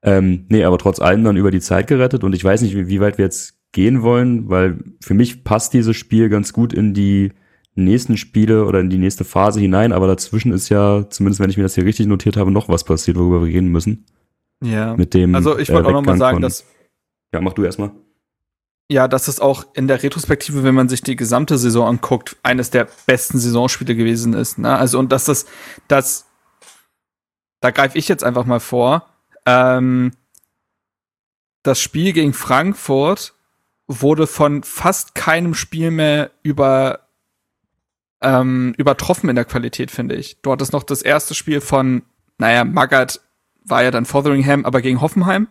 Ähm, nee, aber trotz allem dann über die Zeit gerettet und ich weiß nicht, wie, wie weit wir jetzt gehen wollen, weil für mich passt dieses Spiel ganz gut in die nächsten Spiele oder in die nächste Phase hinein, aber dazwischen ist ja, zumindest wenn ich mir das hier richtig notiert habe, noch was passiert, worüber wir reden müssen. Ja. Mit dem Also ich äh, wollte auch noch mal Weggang sagen, dass Ja, mach du erstmal. Ja, dass es auch in der Retrospektive, wenn man sich die gesamte Saison anguckt, eines der besten Saisonspiele gewesen ist. Ne? Also und dass das, das, da greife ich jetzt einfach mal vor. Ähm, das Spiel gegen Frankfurt wurde von fast keinem Spiel mehr über ähm, übertroffen in der Qualität, finde ich. Du hattest noch das erste Spiel von, naja, Magath war ja dann Fotheringham, aber gegen Hoffenheim.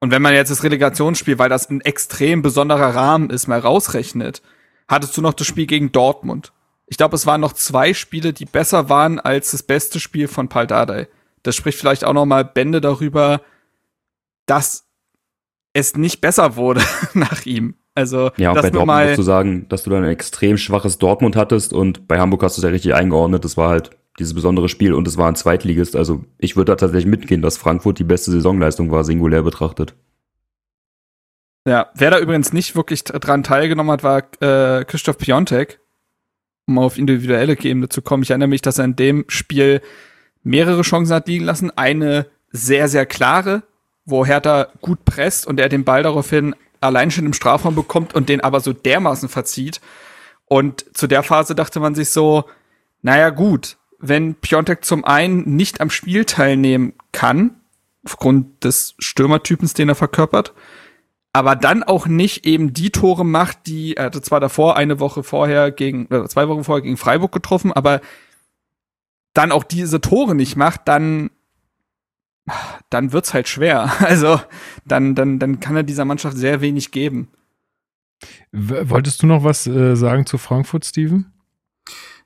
Und wenn man jetzt das Relegationsspiel, weil das ein extrem besonderer Rahmen ist, mal rausrechnet, hattest du noch das Spiel gegen Dortmund. Ich glaube, es waren noch zwei Spiele, die besser waren als das beste Spiel von Pal Dardai. Das spricht vielleicht auch noch mal Bände darüber, dass es nicht besser wurde (laughs) nach ihm. Also, Ja, und bei Dortmund mal musst du sagen, dass du dann ein extrem schwaches Dortmund hattest und bei Hamburg hast du es ja richtig eingeordnet. Das war halt dieses besondere Spiel und es war ein Zweitligist. Also ich würde da tatsächlich mitgehen, dass Frankfurt die beste Saisonleistung war, singulär betrachtet. Ja, wer da übrigens nicht wirklich dran teilgenommen hat, war äh, Christoph Piontek. Um auf individuelle Ebene zu kommen. Ich erinnere mich, dass er in dem Spiel mehrere Chancen hat liegen lassen. Eine sehr, sehr klare, wo Hertha gut presst und er den Ball daraufhin allein schon im Strafraum bekommt und den aber so dermaßen verzieht. Und zu der Phase dachte man sich so, naja gut, wenn Piontek zum einen nicht am Spiel teilnehmen kann, aufgrund des Stürmertypens, den er verkörpert, aber dann auch nicht eben die Tore macht, die er hatte zwar davor eine Woche vorher gegen oder zwei Wochen vorher gegen Freiburg getroffen, aber dann auch diese Tore nicht macht, dann dann wird's halt schwer. (laughs) Also dann dann dann kann er dieser Mannschaft sehr wenig geben. Wolltest du noch was äh, sagen zu Frankfurt, Steven?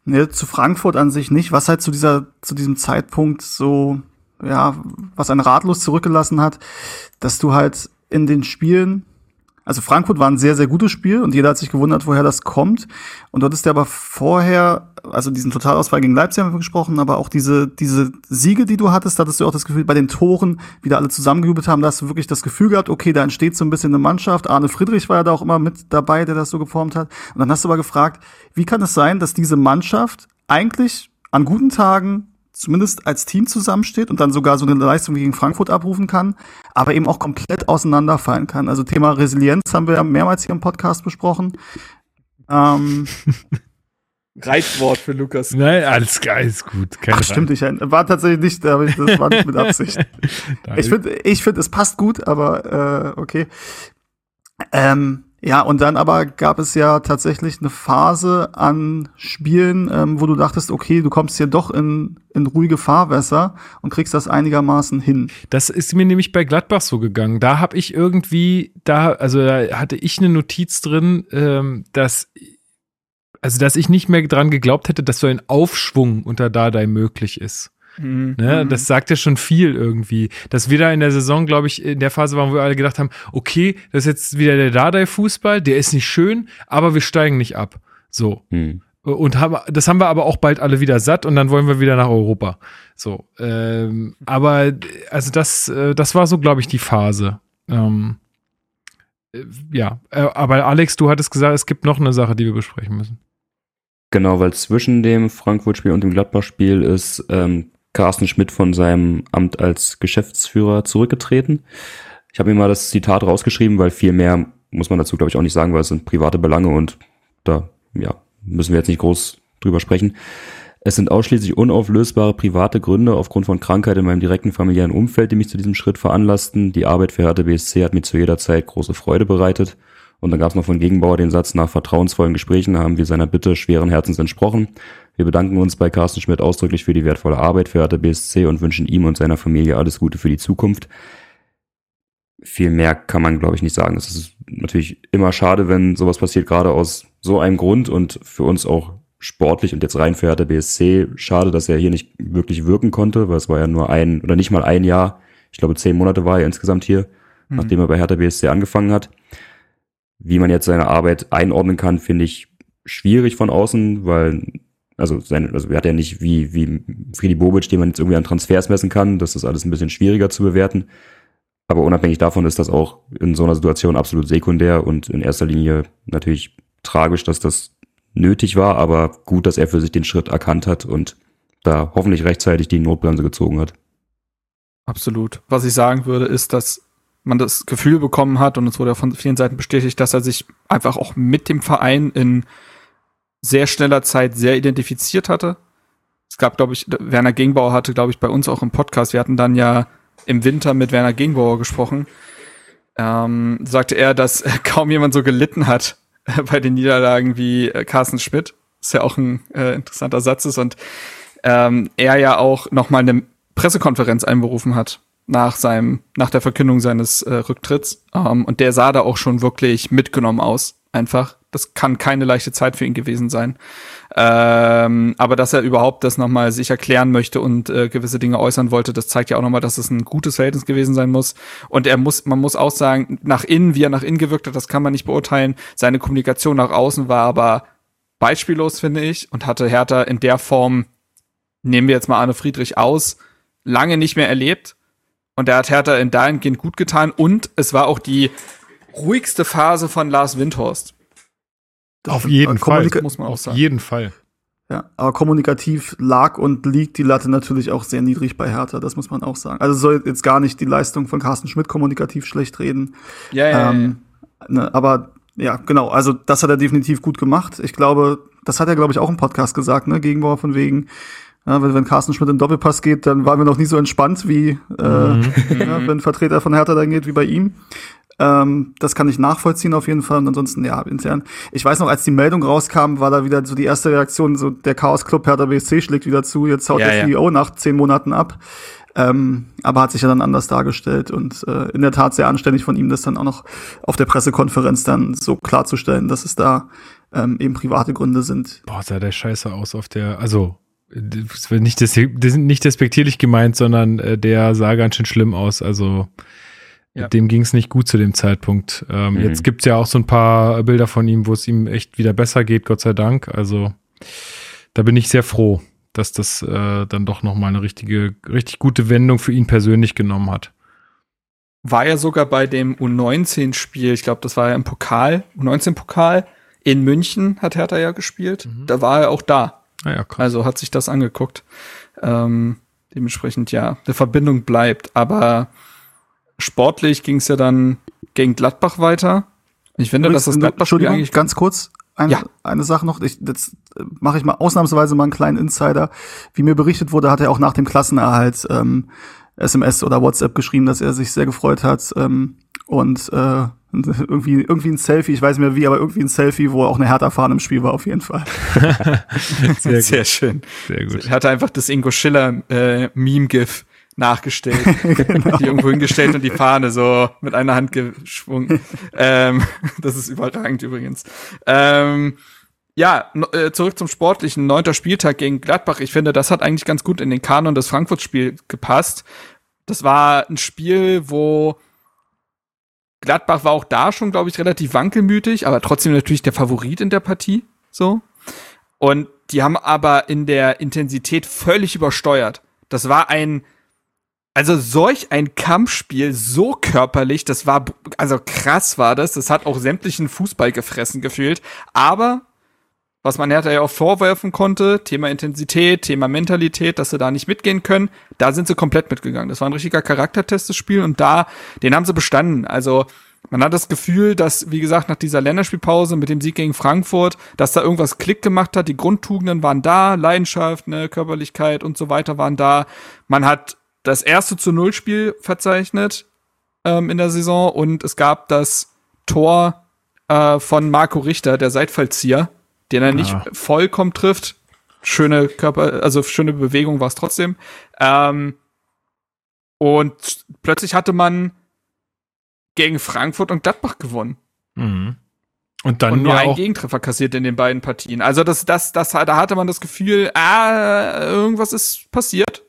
Nee, zu Frankfurt an sich nicht. Was halt zu dieser, zu diesem Zeitpunkt so, ja, was einen ratlos zurückgelassen hat, dass du halt in den Spielen also Frankfurt war ein sehr, sehr gutes Spiel und jeder hat sich gewundert, woher das kommt. Und dort ist der aber vorher, also diesen Totalausfall gegen Leipzig haben wir gesprochen, aber auch diese, diese Siege, die du hattest, da hattest du auch das Gefühl, bei den Toren, wie da alle zusammengejubelt haben, da hast du wirklich das Gefühl gehabt, okay, da entsteht so ein bisschen eine Mannschaft. Arne Friedrich war ja da auch immer mit dabei, der das so geformt hat. Und dann hast du aber gefragt, wie kann es sein, dass diese Mannschaft eigentlich an guten Tagen zumindest als Team zusammensteht und dann sogar so eine Leistung wie gegen Frankfurt abrufen kann, aber eben auch komplett auseinanderfallen kann. Also Thema Resilienz haben wir ja mehrmals hier im Podcast besprochen. Ähm, (laughs) Reizwort für Lukas. Nein, alles geil, ist gut. Keine Ach, stimmt, ich war tatsächlich nicht, aber das war nicht mit Absicht. (laughs) ich finde, ich finde, es passt gut, aber äh, okay. Ähm, ja, und dann aber gab es ja tatsächlich eine Phase an Spielen, ähm, wo du dachtest, okay, du kommst hier doch in, in ruhige Fahrwässer und kriegst das einigermaßen hin. Das ist mir nämlich bei Gladbach so gegangen. Da habe ich irgendwie, da, also da hatte ich eine Notiz drin, ähm, dass also dass ich nicht mehr dran geglaubt hätte, dass so ein Aufschwung unter Dardai möglich ist. Mhm. Ne? Das sagt ja schon viel irgendwie. Dass wir da in der Saison, glaube ich, in der Phase waren, wo wir alle gedacht haben, okay, das ist jetzt wieder der Dardai-Fußball, der ist nicht schön, aber wir steigen nicht ab. So. Mhm. Und haben, das haben wir aber auch bald alle wieder satt und dann wollen wir wieder nach Europa. So. Ähm, aber also das, äh, das war so, glaube ich, die Phase. Ähm, äh, ja, äh, aber Alex, du hattest gesagt, es gibt noch eine Sache, die wir besprechen müssen. Genau, weil zwischen dem Frankfurt-Spiel und dem Gladbach-Spiel ist ähm, Carsten Schmidt von seinem Amt als Geschäftsführer zurückgetreten. Ich habe mir mal das Zitat rausgeschrieben, weil viel mehr muss man dazu, glaube ich, auch nicht sagen, weil es sind private Belange und da ja, müssen wir jetzt nicht groß drüber sprechen. Es sind ausschließlich unauflösbare private Gründe aufgrund von Krankheit in meinem direkten familiären Umfeld, die mich zu diesem Schritt veranlassten. Die Arbeit für Hertha BSC hat mir zu jeder Zeit große Freude bereitet. Und dann gab es noch von Gegenbauer den Satz, nach vertrauensvollen Gesprächen haben wir seiner Bitte schweren Herzens entsprochen. Wir bedanken uns bei Carsten Schmidt ausdrücklich für die wertvolle Arbeit für Hertha BSC und wünschen ihm und seiner Familie alles Gute für die Zukunft. Viel mehr kann man, glaube ich, nicht sagen. Es ist natürlich immer schade, wenn sowas passiert, gerade aus so einem Grund und für uns auch sportlich und jetzt rein für Hertha BSC. Schade, dass er hier nicht wirklich wirken konnte, weil es war ja nur ein oder nicht mal ein Jahr. Ich glaube, zehn Monate war er insgesamt hier, mhm. nachdem er bei Hertha BSC angefangen hat. Wie man jetzt seine Arbeit einordnen kann, finde ich schwierig von außen, weil also, sein, also er hat ja nicht wie, wie Friedi Bobic, den man jetzt irgendwie an Transfers messen kann. Das ist alles ein bisschen schwieriger zu bewerten. Aber unabhängig davon ist das auch in so einer Situation absolut sekundär und in erster Linie natürlich tragisch, dass das nötig war, aber gut, dass er für sich den Schritt erkannt hat und da hoffentlich rechtzeitig die Notbremse gezogen hat. Absolut. Was ich sagen würde, ist, dass man das Gefühl bekommen hat, und es wurde von vielen Seiten bestätigt, dass er sich einfach auch mit dem Verein in sehr schneller Zeit sehr identifiziert hatte. Es gab, glaube ich, Werner Gegenbauer hatte, glaube ich, bei uns auch im Podcast, wir hatten dann ja im Winter mit Werner Gegenbauer gesprochen, ähm, sagte er, dass (laughs) kaum jemand so gelitten hat bei den Niederlagen wie äh, Carsten Schmidt, was ja auch ein äh, interessanter Satz ist, und ähm, er ja auch nochmal eine Pressekonferenz einberufen hat nach seinem, nach der Verkündung seines äh, Rücktritts. Ähm, und der sah da auch schon wirklich mitgenommen aus. Einfach. Das kann keine leichte Zeit für ihn gewesen sein. Ähm, aber dass er überhaupt das nochmal sich erklären möchte und äh, gewisse Dinge äußern wollte, das zeigt ja auch nochmal, dass es ein gutes Verhältnis gewesen sein muss. Und er muss, man muss auch sagen, nach innen, wie er nach innen gewirkt hat, das kann man nicht beurteilen. Seine Kommunikation nach außen war aber beispiellos, finde ich, und hatte Hertha in der Form, nehmen wir jetzt mal Arne Friedrich aus, lange nicht mehr erlebt. Und der hat Hertha in dahingehend gut getan. Und es war auch die ruhigste Phase von Lars Windhorst. Auf jeden Fall. Muss man auch sagen. Auf jeden Fall. Ja, aber kommunikativ lag und liegt die Latte natürlich auch sehr niedrig bei Hertha, das muss man auch sagen. Also soll jetzt gar nicht die Leistung von Carsten Schmidt kommunikativ schlecht reden. Ja, ja, ähm, ja. Ne, aber ja, genau, also das hat er definitiv gut gemacht. Ich glaube, das hat er, glaube ich, auch im Podcast gesagt, ne, Gegenbauer von wegen, ja, wenn, wenn Carsten Schmidt in Doppelpass geht, dann waren wir noch nie so entspannt wie äh, mhm. (laughs) ja, wenn Vertreter von Hertha dann geht wie bei ihm. Ähm, das kann ich nachvollziehen auf jeden Fall. Und ansonsten, ja, intern. Ich weiß noch, als die Meldung rauskam, war da wieder so die erste Reaktion, so der Chaos Club Hertha BSC schlägt wieder zu, jetzt haut Ja, der ja. CEO nach zehn Monaten ab. Ähm, aber hat sich ja dann anders dargestellt und äh, in der Tat sehr anständig von ihm, das dann auch noch auf der Pressekonferenz dann so klarzustellen, dass es da ähm, eben private Gründe sind. Boah, sah der scheiße aus auf der, also nicht, des, nicht despektierlich gemeint, sondern äh, der sah ganz schön schlimm aus. Also Ja. dem ging es nicht gut zu dem Zeitpunkt. Ähm, Mhm. Jetzt gibt's ja auch so ein paar Bilder von ihm, wo es ihm echt wieder besser geht, Gott sei Dank. Also da bin ich sehr froh, dass das äh, dann doch nochmal eine richtige, richtig gute Wendung für ihn persönlich genommen hat. War ja sogar bei dem U19-Spiel, ich glaube, das war ja im Pokal, U19-Pokal in München hat Hertha ja gespielt. Da war er auch da. Naja, krass. Also hat sich das angeguckt. Ähm, dementsprechend ja, eine Verbindung bleibt. Aber sportlich ging es ja dann gegen Gladbach weiter. Ich finde, dass das Gladbach-Spiel Entschuldigung, eigentlich ganz kurz. Eine, Ja. eine Sache noch, ich, jetzt äh, mache ich mal ausnahmsweise mal einen kleinen Insider. Wie mir berichtet wurde, hat er auch nach dem Klassenerhalt ähm, SMS oder WhatsApp geschrieben, dass er sich sehr gefreut hat ähm, und äh, (laughs) irgendwie irgendwie ein Selfie, ich weiß nicht mehr wie, aber irgendwie ein Selfie, wo auch eine Hertha-Fahne im Spiel war auf jeden Fall. (laughs) Sehr sehr schön. Sehr gut. Ich hatte einfach das Ingo Schiller nachgestellt. (laughs) Die irgendwo hingestellt und die Fahne so mit einer Hand geschwungen. ähm, (laughs) das ist überragend übrigens. Ähm, ja, äh, zurück zum Sportlichen. Neunter Spieltag gegen Gladbach. Ich finde, das hat eigentlich ganz gut in den Kanon des Frankfurt-Spiel gepasst. Das war ein Spiel, wo Gladbach war auch da schon, glaube ich, relativ wankelmütig, aber trotzdem natürlich der Favorit in der Partie. So. Und die haben aber in der Intensität völlig übersteuert. Das war ein, also solch ein Kampfspiel, so körperlich, das war, also krass war das. Das hat auch sämtlichen Fußball gefressen gefühlt. Aber, was man Hertha ja auch vorwerfen konnte, Thema Intensität, Thema Mentalität, dass sie da nicht mitgehen können, da sind sie komplett mitgegangen. Das war ein richtiger Charaktertest, das Spiel, und da, den haben sie bestanden. Also, man hat das Gefühl, dass, wie gesagt, nach dieser Länderspielpause mit dem Sieg gegen Frankfurt, dass da irgendwas Klick gemacht hat. Die Grundtugenden waren da, Leidenschaft, ne, Körperlichkeit und so weiter waren da. Man hat das erste zu Null Spiel verzeichnet ähm, in der Saison und es gab das Tor äh, von Marco Richter, der Seitfallzieher, den er nicht Ja. vollkommen trifft. Schöne Körper, also schöne Bewegung war es trotzdem. Ähm, und plötzlich hatte man gegen Frankfurt und Gladbach gewonnen. Mhm. Und dann und nur ja auch, Gegentreffer kassiert in den beiden Partien. Also das, das, das, da hatte man das Gefühl, ah, irgendwas ist passiert.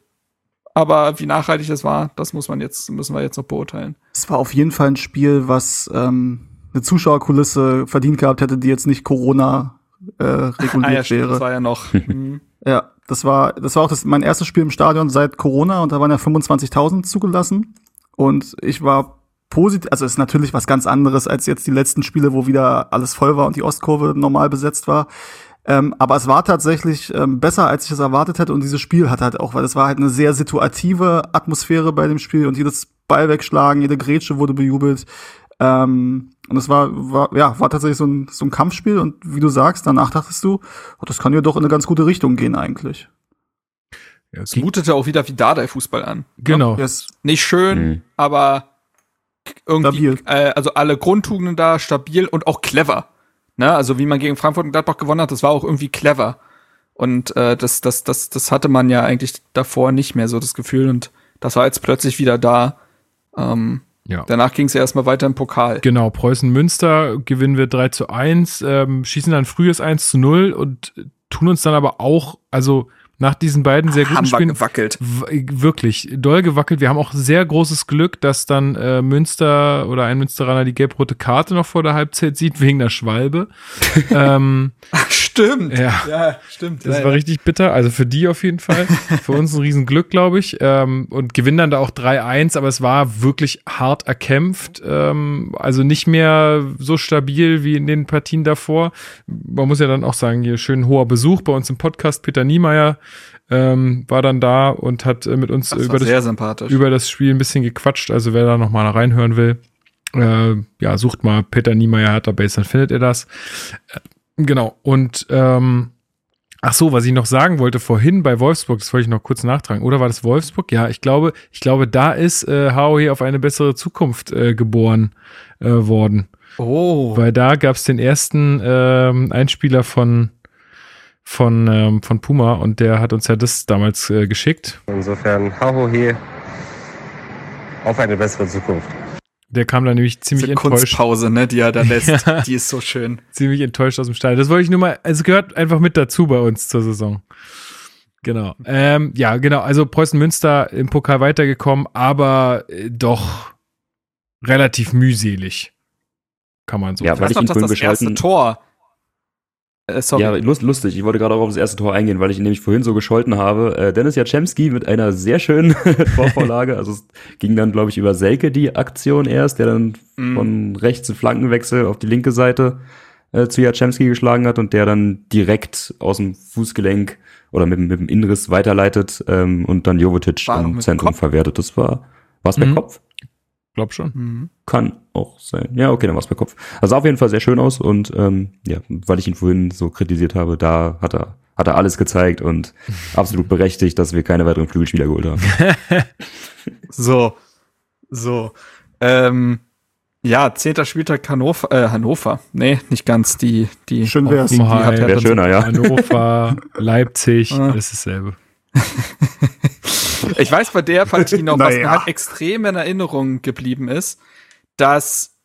Aber wie nachhaltig das war, das muss man jetzt, müssen wir jetzt noch beurteilen. Es war auf jeden Fall ein Spiel, was ähm, eine Zuschauerkulisse verdient gehabt hätte, die jetzt nicht Corona äh, reguliert (laughs) Ah ja, stimmt, wäre. das war ja noch. (laughs) mhm. Ja, das war, das war auch das, mein erstes Spiel im Stadion seit Corona und da waren ja 25.000 zugelassen. Und ich war positiv, also es ist natürlich was ganz anderes als jetzt die letzten Spiele, wo wieder alles voll war und die Ostkurve normal besetzt war. Ähm, aber es war tatsächlich ähm, besser, als ich es erwartet hätte. Und dieses Spiel hat halt auch, weil es war halt eine sehr situative Atmosphäre bei dem Spiel und jedes Ball wegschlagen, jede Grätsche wurde bejubelt. Ähm, und es war, war, ja, war tatsächlich so ein, so ein Kampfspiel. Und wie du sagst, danach dachtest du, oh, das kann ja doch in eine ganz gute Richtung gehen eigentlich. ja, Es mutete auch wieder wie Dardai-Fußball an. genau. Yes. Nicht schön, Mhm. aber irgendwie, Stabil. äh, also alle Grundtugenden da, stabil und auch clever. Ne? Also wie man gegen Frankfurt und Gladbach gewonnen hat, das war auch irgendwie clever. Und äh, das, das, das, das hatte man ja eigentlich davor nicht mehr so das Gefühl. Und das war jetzt plötzlich wieder da. Ähm, Ja. danach ging es ja erstmal weiter im Pokal. Genau, Preußen-Münster gewinnen wir 3 zu 1, ähm, schießen dann frühes 1 zu 0 und tun uns dann aber auch, also nach diesen beiden sehr guten Haben wir Spielen, gewackelt. wirklich doll gewackelt. Wir haben auch sehr großes Glück, dass dann äh, Münster oder ein Münsteraner die gelb-rote Karte noch vor der Halbzeit sieht, wegen der Schwalbe. (laughs) ähm, Stimmt. Ja. ja stimmt. Das ja, war ja. richtig bitter, also für die auf jeden Fall. (laughs) für uns ein Riesenglück, glaube ich. Ähm, und gewinnen dann da auch 3-1, aber es war wirklich hart erkämpft. Ähm, also nicht mehr so stabil wie in den Partien davor. Man muss ja dann auch sagen, hier schön hoher Besuch bei uns im Podcast. Peter Niemeyer ähm, war dann da und hat äh, mit uns Das über das über das Spiel ein bisschen gequatscht. Also wer da noch mal reinhören will, äh, ja, sucht mal Peter Niemeyer Hertha Base, dann findet ihr das. Äh, genau. Und ähm, Ach so, was ich noch sagen wollte vorhin bei Wolfsburg, das wollte ich noch kurz nachtragen. Oder war das Wolfsburg? Ja, ich glaube, ich glaube, da ist äh, Howie auf eine bessere Zukunft äh, geboren äh, worden. Oh. Weil da gab es den ersten ähm, Einspieler von von ähm, von Puma und der hat uns ja das damals äh, geschickt. Insofern, Hahohe auf eine bessere Zukunft. Der kam da nämlich ziemlich Diese enttäuscht, Kunstpause, ne, die er da (laughs) lässt, Ja. die ist so schön. ziemlich enttäuscht aus dem Stall. Das wollte ich nur mal, also es gehört einfach mit dazu bei uns zur Saison. Genau. Ähm, ja, genau. Also Preußen Münster im Pokal weitergekommen, aber äh, doch relativ mühselig. Kann man so Ja, sagen. weil Weißt ich vorhin das erste Tor. Äh, sorry. Ja, lust, lustig. Ich wollte gerade auch auf das erste Tor eingehen, weil ich ihn nämlich vorhin so gescholten habe. Äh, Dennis Jaczemski mit einer sehr schönen (laughs) Torvorlage. Also es ging dann, glaube ich, über Selke die Aktion erst, der dann Mhm. von rechts einen Flankenwechsel auf die linke Seite äh, zu Jaczemski geschlagen hat und der dann direkt aus dem Fußgelenk oder mit, dem- mit dem Inriss weiterleitet ähm, und dann Jovetic War im Zentrum Kopf? verwertet. Das war, war es Mhm. bei Kopf? Glaub schon. Mhm. Kann auch sein. Ja, okay, dann war es bei Kopf. Also sah auf jeden Fall sehr schön aus und ähm, ja, weil ich ihn vorhin so kritisiert habe, da hat er hat er alles gezeigt und (laughs) absolut berechtigt, dass wir keine weiteren Flügelspieler geholt haben. (laughs) So. So. Ähm, ja, zehnter Spieltag Hannover, äh, Hannover. Nee, nicht ganz. Die, die. Schön wär's. Die, die hat Wär schöner, ja. Hannover, (laughs) Leipzig, Ah. alles dasselbe. (laughs) Ich weiß bei der Partie noch, was Naja. mir halt extrem in Erinnerung geblieben ist, dass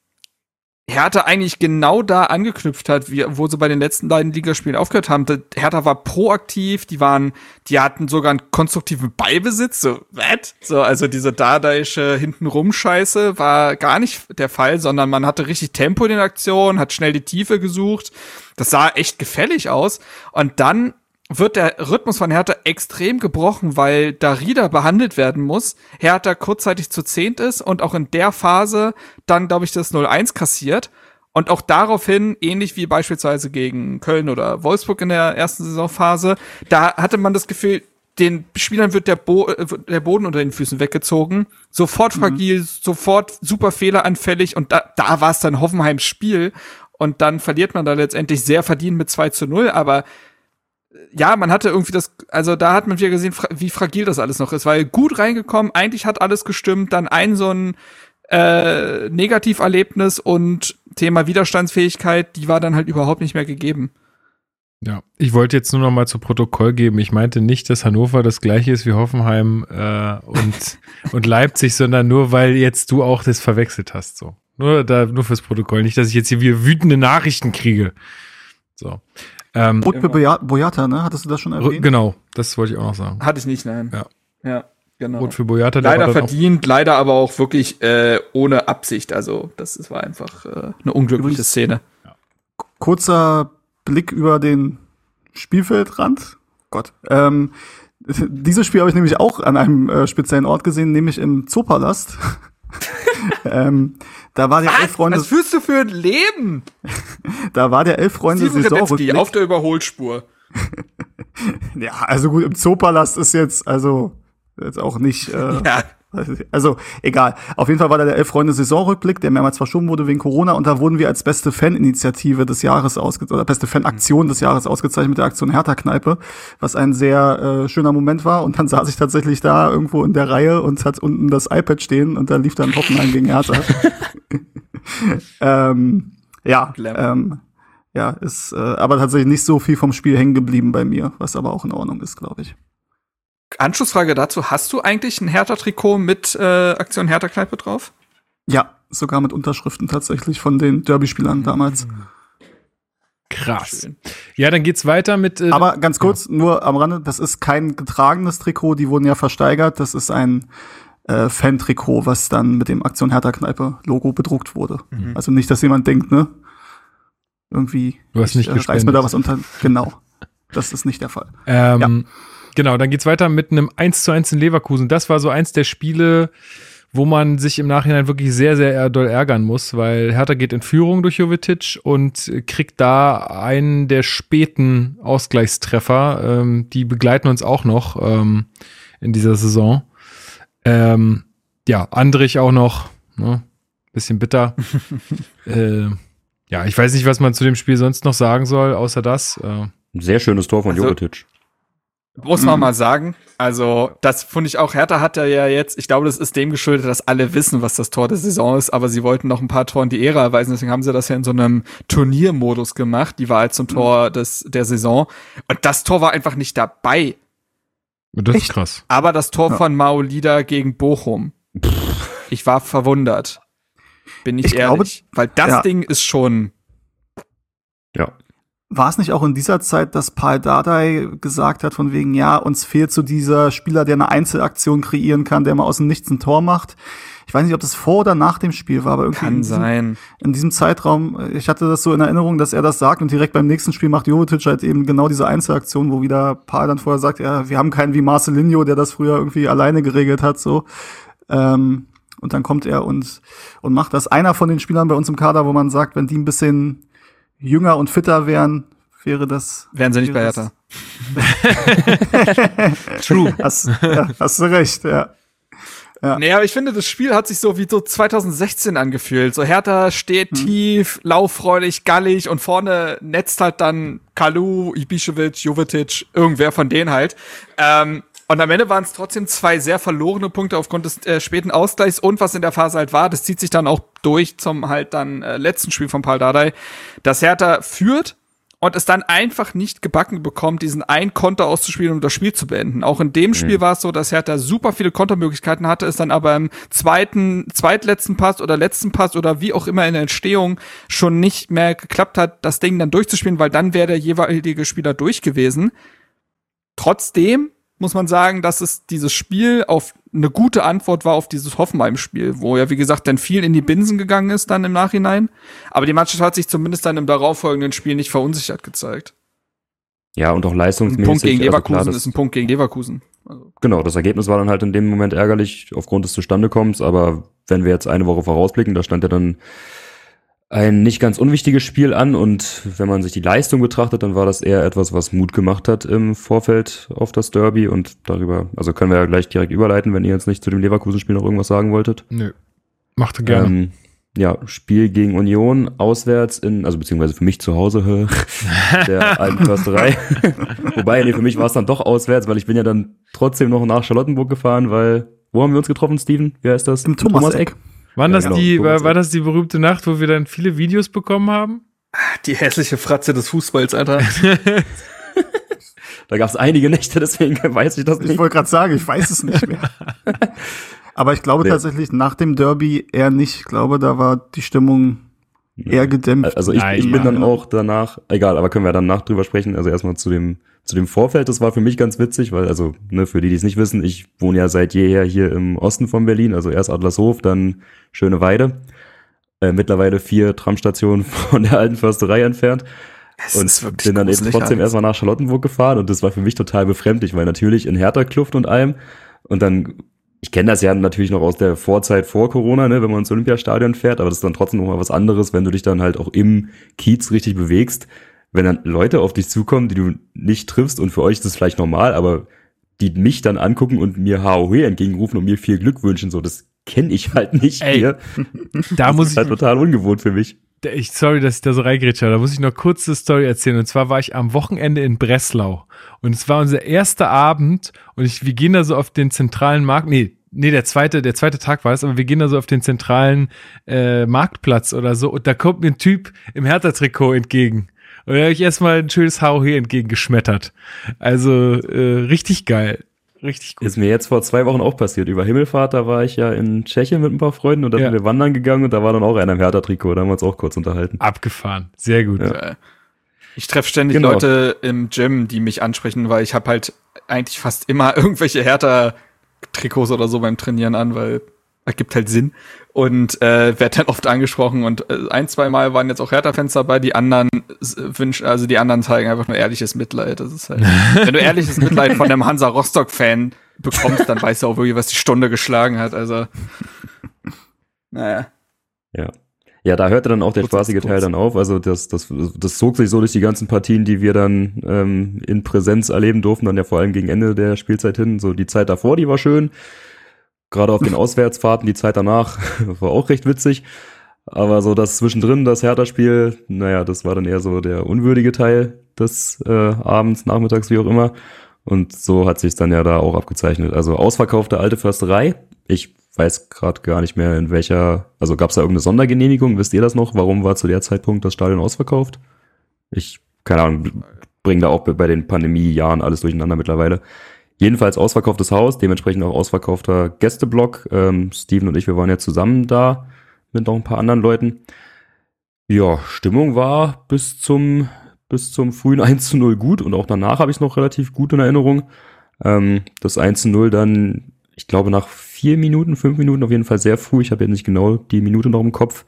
Hertha eigentlich genau da angeknüpft hat, wie, wo sie bei den letzten beiden Ligaspielen aufgehört haben. Hertha war proaktiv, die waren, die hatten sogar einen konstruktiven Ballbesitz, so, what? So, also diese dadaische Hintenrum-Scheiße war gar nicht der Fall, sondern man hatte richtig Tempo in den Aktionen, hat schnell die Tiefe gesucht. Das sah echt gefällig aus. Und dann wird der Rhythmus von Hertha extrem gebrochen, weil Darida behandelt werden muss. Hertha kurzzeitig zu zehnt ist und auch in der Phase dann, glaube ich, das 0-1 kassiert. Und auch daraufhin, ähnlich wie beispielsweise gegen Köln oder Wolfsburg in der ersten Saisonphase, da hatte man das Gefühl, den Spielern wird der, Bo äh, der Boden unter den Füßen weggezogen. Sofort fragil, sofort super fehleranfällig und da, da war es dann Hoffenheims Spiel. Und dann verliert man da letztendlich sehr verdient mit 2 zu 0, aber ja, man hatte irgendwie das, also da hat man wieder gesehen, wie fragil das alles noch ist, weil gut reingekommen, eigentlich hat alles gestimmt, dann ein so ein äh, Negativerlebnis und Thema Widerstandsfähigkeit, die war dann halt überhaupt nicht mehr gegeben. Ja, ich wollte jetzt nur noch mal zu Protokoll geben. Ich meinte nicht, dass Hannover das gleiche ist wie Hoffenheim äh, und, (laughs) und Leipzig, sondern nur, weil jetzt du auch das verwechselt hast. So. Nur, da, nur fürs Protokoll. Nicht, dass ich jetzt hier wieder wütende Nachrichten kriege. So. Ähm, Rotbe Boya- Boyata, ne? Hattest du das schon erwähnt? genau, das wollte ich auch noch sagen. Hatte ich nicht, nein. Ja. Ja, genau. Rot für Boyata, der leider verdient, leider aber auch wirklich äh, ohne Absicht. Also das ist- war einfach äh, eine unglückliche Übrigens- Szene. Kurzer Blick über den Spielfeldrand. Gott. Ähm, (laughs) dieses Spiel habe ich nämlich auch an einem äh, speziellen Ort gesehen, nämlich im Zoopalast. (laughs) ähm, da war der elf Freunde, Was führst du für ein Leben? da war der elf Freunde Steven Redetzky Saisonrückblick. auf der Überholspur. (laughs) Ja, also gut, im Zoopalast ist jetzt also jetzt auch nicht. Äh, Ja. (laughs) Also egal. Auf jeden Fall war da der elf Freunde Saisonrückblick, der mehrmals verschoben wurde wegen Corona und da wurden wir als beste Faninitiative des Jahres ausgezeichnet oder beste Fanaktion des Jahres ausgezeichnet mit der Aktion Hertha Kneipe, was ein sehr äh, schöner Moment war und dann saß ich tatsächlich da irgendwo in der Reihe und hat unten das iPad stehen und dann lief dann Hoffenheim gegen Hertha. (laughs) ähm, ja, ähm, ja, ist äh, aber tatsächlich nicht so viel vom Spiel hängen geblieben bei mir, was aber auch in Ordnung ist, glaube ich. Anschlussfrage dazu, hast du eigentlich ein Hertha-Trikot mit äh, Aktion Hertha-Kneipe drauf? Ja, sogar mit Unterschriften tatsächlich von den Derby-Spielern damals. Krass. Schön. Ja, dann geht's weiter mit. Äh, Aber ganz kurz, nur am Rande, das ist kein getragenes Trikot, die wurden ja versteigert. Das ist ein äh, Fan-Trikot, was dann mit dem Aktion Hertha Kneipe Logo bedruckt wurde. Also nicht, dass jemand denkt, ne? Irgendwie Du hast nicht ich, äh, reiß mir da was unter. Genau. Das ist nicht der Fall. Ähm, Genau, dann geht's weiter mit einem 1 zu 1 in Leverkusen. Das war so eins der Spiele, wo man sich im Nachhinein wirklich sehr, sehr doll ärgern muss, weil Hertha geht in Führung durch Jovetic und kriegt da einen der späten Ausgleichstreffer. Ähm, die begleiten uns auch noch ähm, in dieser Saison. Ähm, ja, Andrich auch noch, ne? Bisschen bitter. (laughs) äh, ja, ich weiß nicht, was man zu dem Spiel sonst noch sagen soll, außer das. Äh, Ein sehr schönes Tor von Also- Jovetic. Muss man mal sagen. Also, das finde ich auch. Hertha hat ja jetzt, ich glaube, das ist dem geschuldet, dass alle wissen, was das Tor der Saison ist, aber sie wollten noch ein paar Toren die Ehre erweisen, deswegen haben sie das ja in so einem Turniermodus gemacht, die Wahl zum Tor des, der Saison. Und das Tor war einfach nicht dabei. Das ist Echt? krass. Aber das Tor Ja. von Maolida gegen Bochum. Ich war verwundert. Bin ich, Ich glaube- ehrlich. weil das ja. Ding ist schon. Ja. War es nicht auch in dieser Zeit, dass Paul Dardai gesagt hat, von wegen, ja, uns fehlt so dieser Spieler, der eine Einzelaktion kreieren kann, der mal aus dem Nichts ein Tor macht? Ich weiß nicht, ob das vor oder nach dem Spiel war, aber irgendwie in Kann diesem, sein. in diesem Zeitraum, äh, ich hatte das so in Erinnerung, dass er das sagt und direkt beim nächsten Spiel macht Jovetic halt eben genau diese Einzelaktion, wo wieder Paul dann vorher sagt, ja, wir haben keinen wie Marcelinho, der das früher irgendwie alleine geregelt hat, so. Ähm, und dann kommt er und, und macht das. Einer von den Spielern bei uns im Kader, wo man sagt, wenn die ein bisschen jünger und fitter wären, wäre das. Wären sie nicht bei Hertha. (laughs) True. Hast, ja, hast du recht, ja. Ja. Nee, aber ich finde, das Spiel hat sich so wie so 2016 angefühlt. So Hertha steht Hm. tief, lauffreudig, gallig und vorne netzt halt dann Kalu, Ibišević, Jovetic, irgendwer von denen halt. Ähm, und am Ende waren es trotzdem zwei sehr verlorene Punkte aufgrund des äh, späten Ausgleichs und was in der Phase halt war. Das zieht sich dann auch durch zum halt dann äh, letzten Spiel von Paul Dardai, dass Hertha führt und es dann einfach nicht gebacken bekommt, diesen ein Konter auszuspielen, um das Spiel zu beenden. Auch in dem Spiel war es so, dass Hertha super viele Kontermöglichkeiten hatte, es dann aber im zweiten, zweitletzten Pass oder letzten Pass oder wie auch immer in der Entstehung schon nicht mehr geklappt hat, das Ding dann durchzuspielen, weil dann wäre der jeweilige Spieler durch gewesen. Trotzdem muss man sagen, dass es dieses Spiel auf eine gute Antwort war auf dieses Hoffenheim-Spiel, wo ja, wie gesagt, dann viel in die Binsen gegangen ist dann im Nachhinein. Aber die Mannschaft hat sich zumindest dann im darauffolgenden Spiel nicht verunsichert gezeigt. Ja, und auch Ein leistungsmäßig. Punkt gegen also Leverkusen klar, das- ist ein Punkt gegen Leverkusen. Also, Genau, das Ergebnis war dann halt in dem Moment ärgerlich aufgrund des Zustandekommens, aber wenn wir jetzt eine Woche vorausblicken, da stand ja dann ein nicht ganz unwichtiges Spiel an und wenn man sich die Leistung betrachtet, dann war das eher etwas, was Mut gemacht hat im Vorfeld auf das Derby und darüber, also können wir ja gleich direkt überleiten, wenn ihr jetzt nicht zu dem Leverkusen-Spiel noch irgendwas sagen wolltet. Nö. Machte gerne. Ähm, ja, Spiel gegen Union auswärts in, also beziehungsweise für mich zu Hause (laughs) der alten Försterei. (laughs) Wobei, nee, für mich war es dann doch auswärts, weil ich bin ja dann trotzdem noch nach Charlottenburg gefahren, weil, wo haben wir uns getroffen, Steven? Wie heißt das? Im Thomas-Eck. Waren ja, das genau, die, war, war das die berühmte Nacht, wo wir dann viele Videos bekommen haben? die hässliche Fratze des Fußballs, Alter. (laughs) Da gab es einige Nächte, deswegen weiß ich das Ich nicht. wollte gerade sagen, ich weiß es nicht mehr. (laughs) Aber ich glaube Nee. tatsächlich nach dem Derby eher nicht. Ich glaube, da war die Stimmung eher gedämpft. Also ich, Nein, ich bin ja. dann auch danach, egal, aber können wir danach drüber sprechen. Also erstmal zu dem, zu dem Vorfeld, das war für mich ganz witzig, weil, also, ne, für die, die es nicht wissen, ich wohne ja seit jeher hier im Osten von Berlin, also erst Adlershof, dann Schöneweide. Äh, mittlerweile vier Tramstationen (laughs) von der alten Försterei entfernt. Es und bin dann eben trotzdem alles. erstmal nach Charlottenburg gefahren und das war für mich total befremdlich, weil natürlich in Hertha Kluft und allem und dann ich kenne das ja natürlich noch aus der Vorzeit vor Corona, ne, wenn man ins Olympiastadion fährt, aber das ist dann trotzdem noch mal was anderes, wenn du dich dann halt auch im Kiez richtig bewegst, wenn dann Leute auf dich zukommen, die du nicht triffst und für euch ist das vielleicht normal, aber die mich dann angucken und mir HOH entgegenrufen und mir viel Glück wünschen, so das kenne ich halt nicht Ey, hier. (laughs) Da Das muss ist ich, halt total ungewohnt für mich. ich, sorry, dass ich da so reingrätsche, da muss ich noch kurz eine Story erzählen. Und zwar war ich am Wochenende in Breslau. Und es war unser erster Abend und ich, wir gehen da so auf den zentralen Markt, nee, nee, der zweite, der zweite Tag war es, aber wir gehen da so auf den zentralen äh, Marktplatz oder so und da kommt mir ein Typ im Hertha-Trikot entgegen. Und da habe ich erstmal ein schönes HOH entgegengeschmettert. Also äh, richtig geil. Richtig gut. Ist mir jetzt vor zwei Wochen auch passiert. Über Himmelfahrt, da war ich ja in Tschechien mit ein paar Freunden und da Ja. sind wir wandern gegangen und da war dann auch einer im Hertha-Trikot. Da haben wir uns auch kurz unterhalten. Abgefahren. Sehr gut. Äh, Ich treffe ständig Genau. Leute im Gym, die mich ansprechen, weil ich habe halt eigentlich fast immer (laughs) irgendwelche härter Trikots oder so beim Trainieren an, weil ergibt halt Sinn und äh, werd dann oft angesprochen und äh, ein, zwei Mal waren jetzt auch Hertha-Fans dabei, die anderen wünschen, also die anderen zeigen einfach nur ehrliches Mitleid. Das ist halt, wenn du ehrliches Mitleid von einem Hansa Rostock-Fan bekommst, dann weißt du auch wirklich, was die Stunde geschlagen hat. Also, naja. Ja. Ja, da hörte dann auch der spaßige Teil dann auf. Also das, das, das zog sich so durch die ganzen Partien, die wir dann ähm, in Präsenz erleben durften, dann ja vor allem gegen Ende der Spielzeit hin. So die Zeit davor, die war schön. Gerade auf den (laughs) Auswärtsfahrten, die Zeit danach (laughs) war auch recht witzig. Aber so das zwischendrin, das Hertha-Spiel, naja, das war dann eher so der unwürdige Teil des äh, Abends, Nachmittags, wie auch immer. Und so hat sich dann ja da auch abgezeichnet. Also ausverkaufte alte Försterei. Ich weiß gerade gar nicht mehr, in welcher, also gab es da irgendeine Sondergenehmigung? Wisst ihr das noch? Warum war zu der Zeitpunkt das Stadion ausverkauft? Ich, keine Ahnung, bringe da auch bei den Pandemiejahren alles durcheinander mittlerweile. Jedenfalls ausverkauftes Haus, dementsprechend auch ausverkaufter Gästeblock. Ähm, Steven und ich, wir waren ja zusammen da mit noch ein paar anderen Leuten. Ja, Stimmung war bis zum, bis zum frühen (laughs) 1 zu 0 gut und auch danach habe ich es noch relativ gut in Erinnerung. Ähm, das 1 zu 0 dann, ich glaube, nach vier Minuten, fünf Minuten auf jeden Fall sehr früh. Ich habe jetzt nicht genau die Minute noch im Kopf.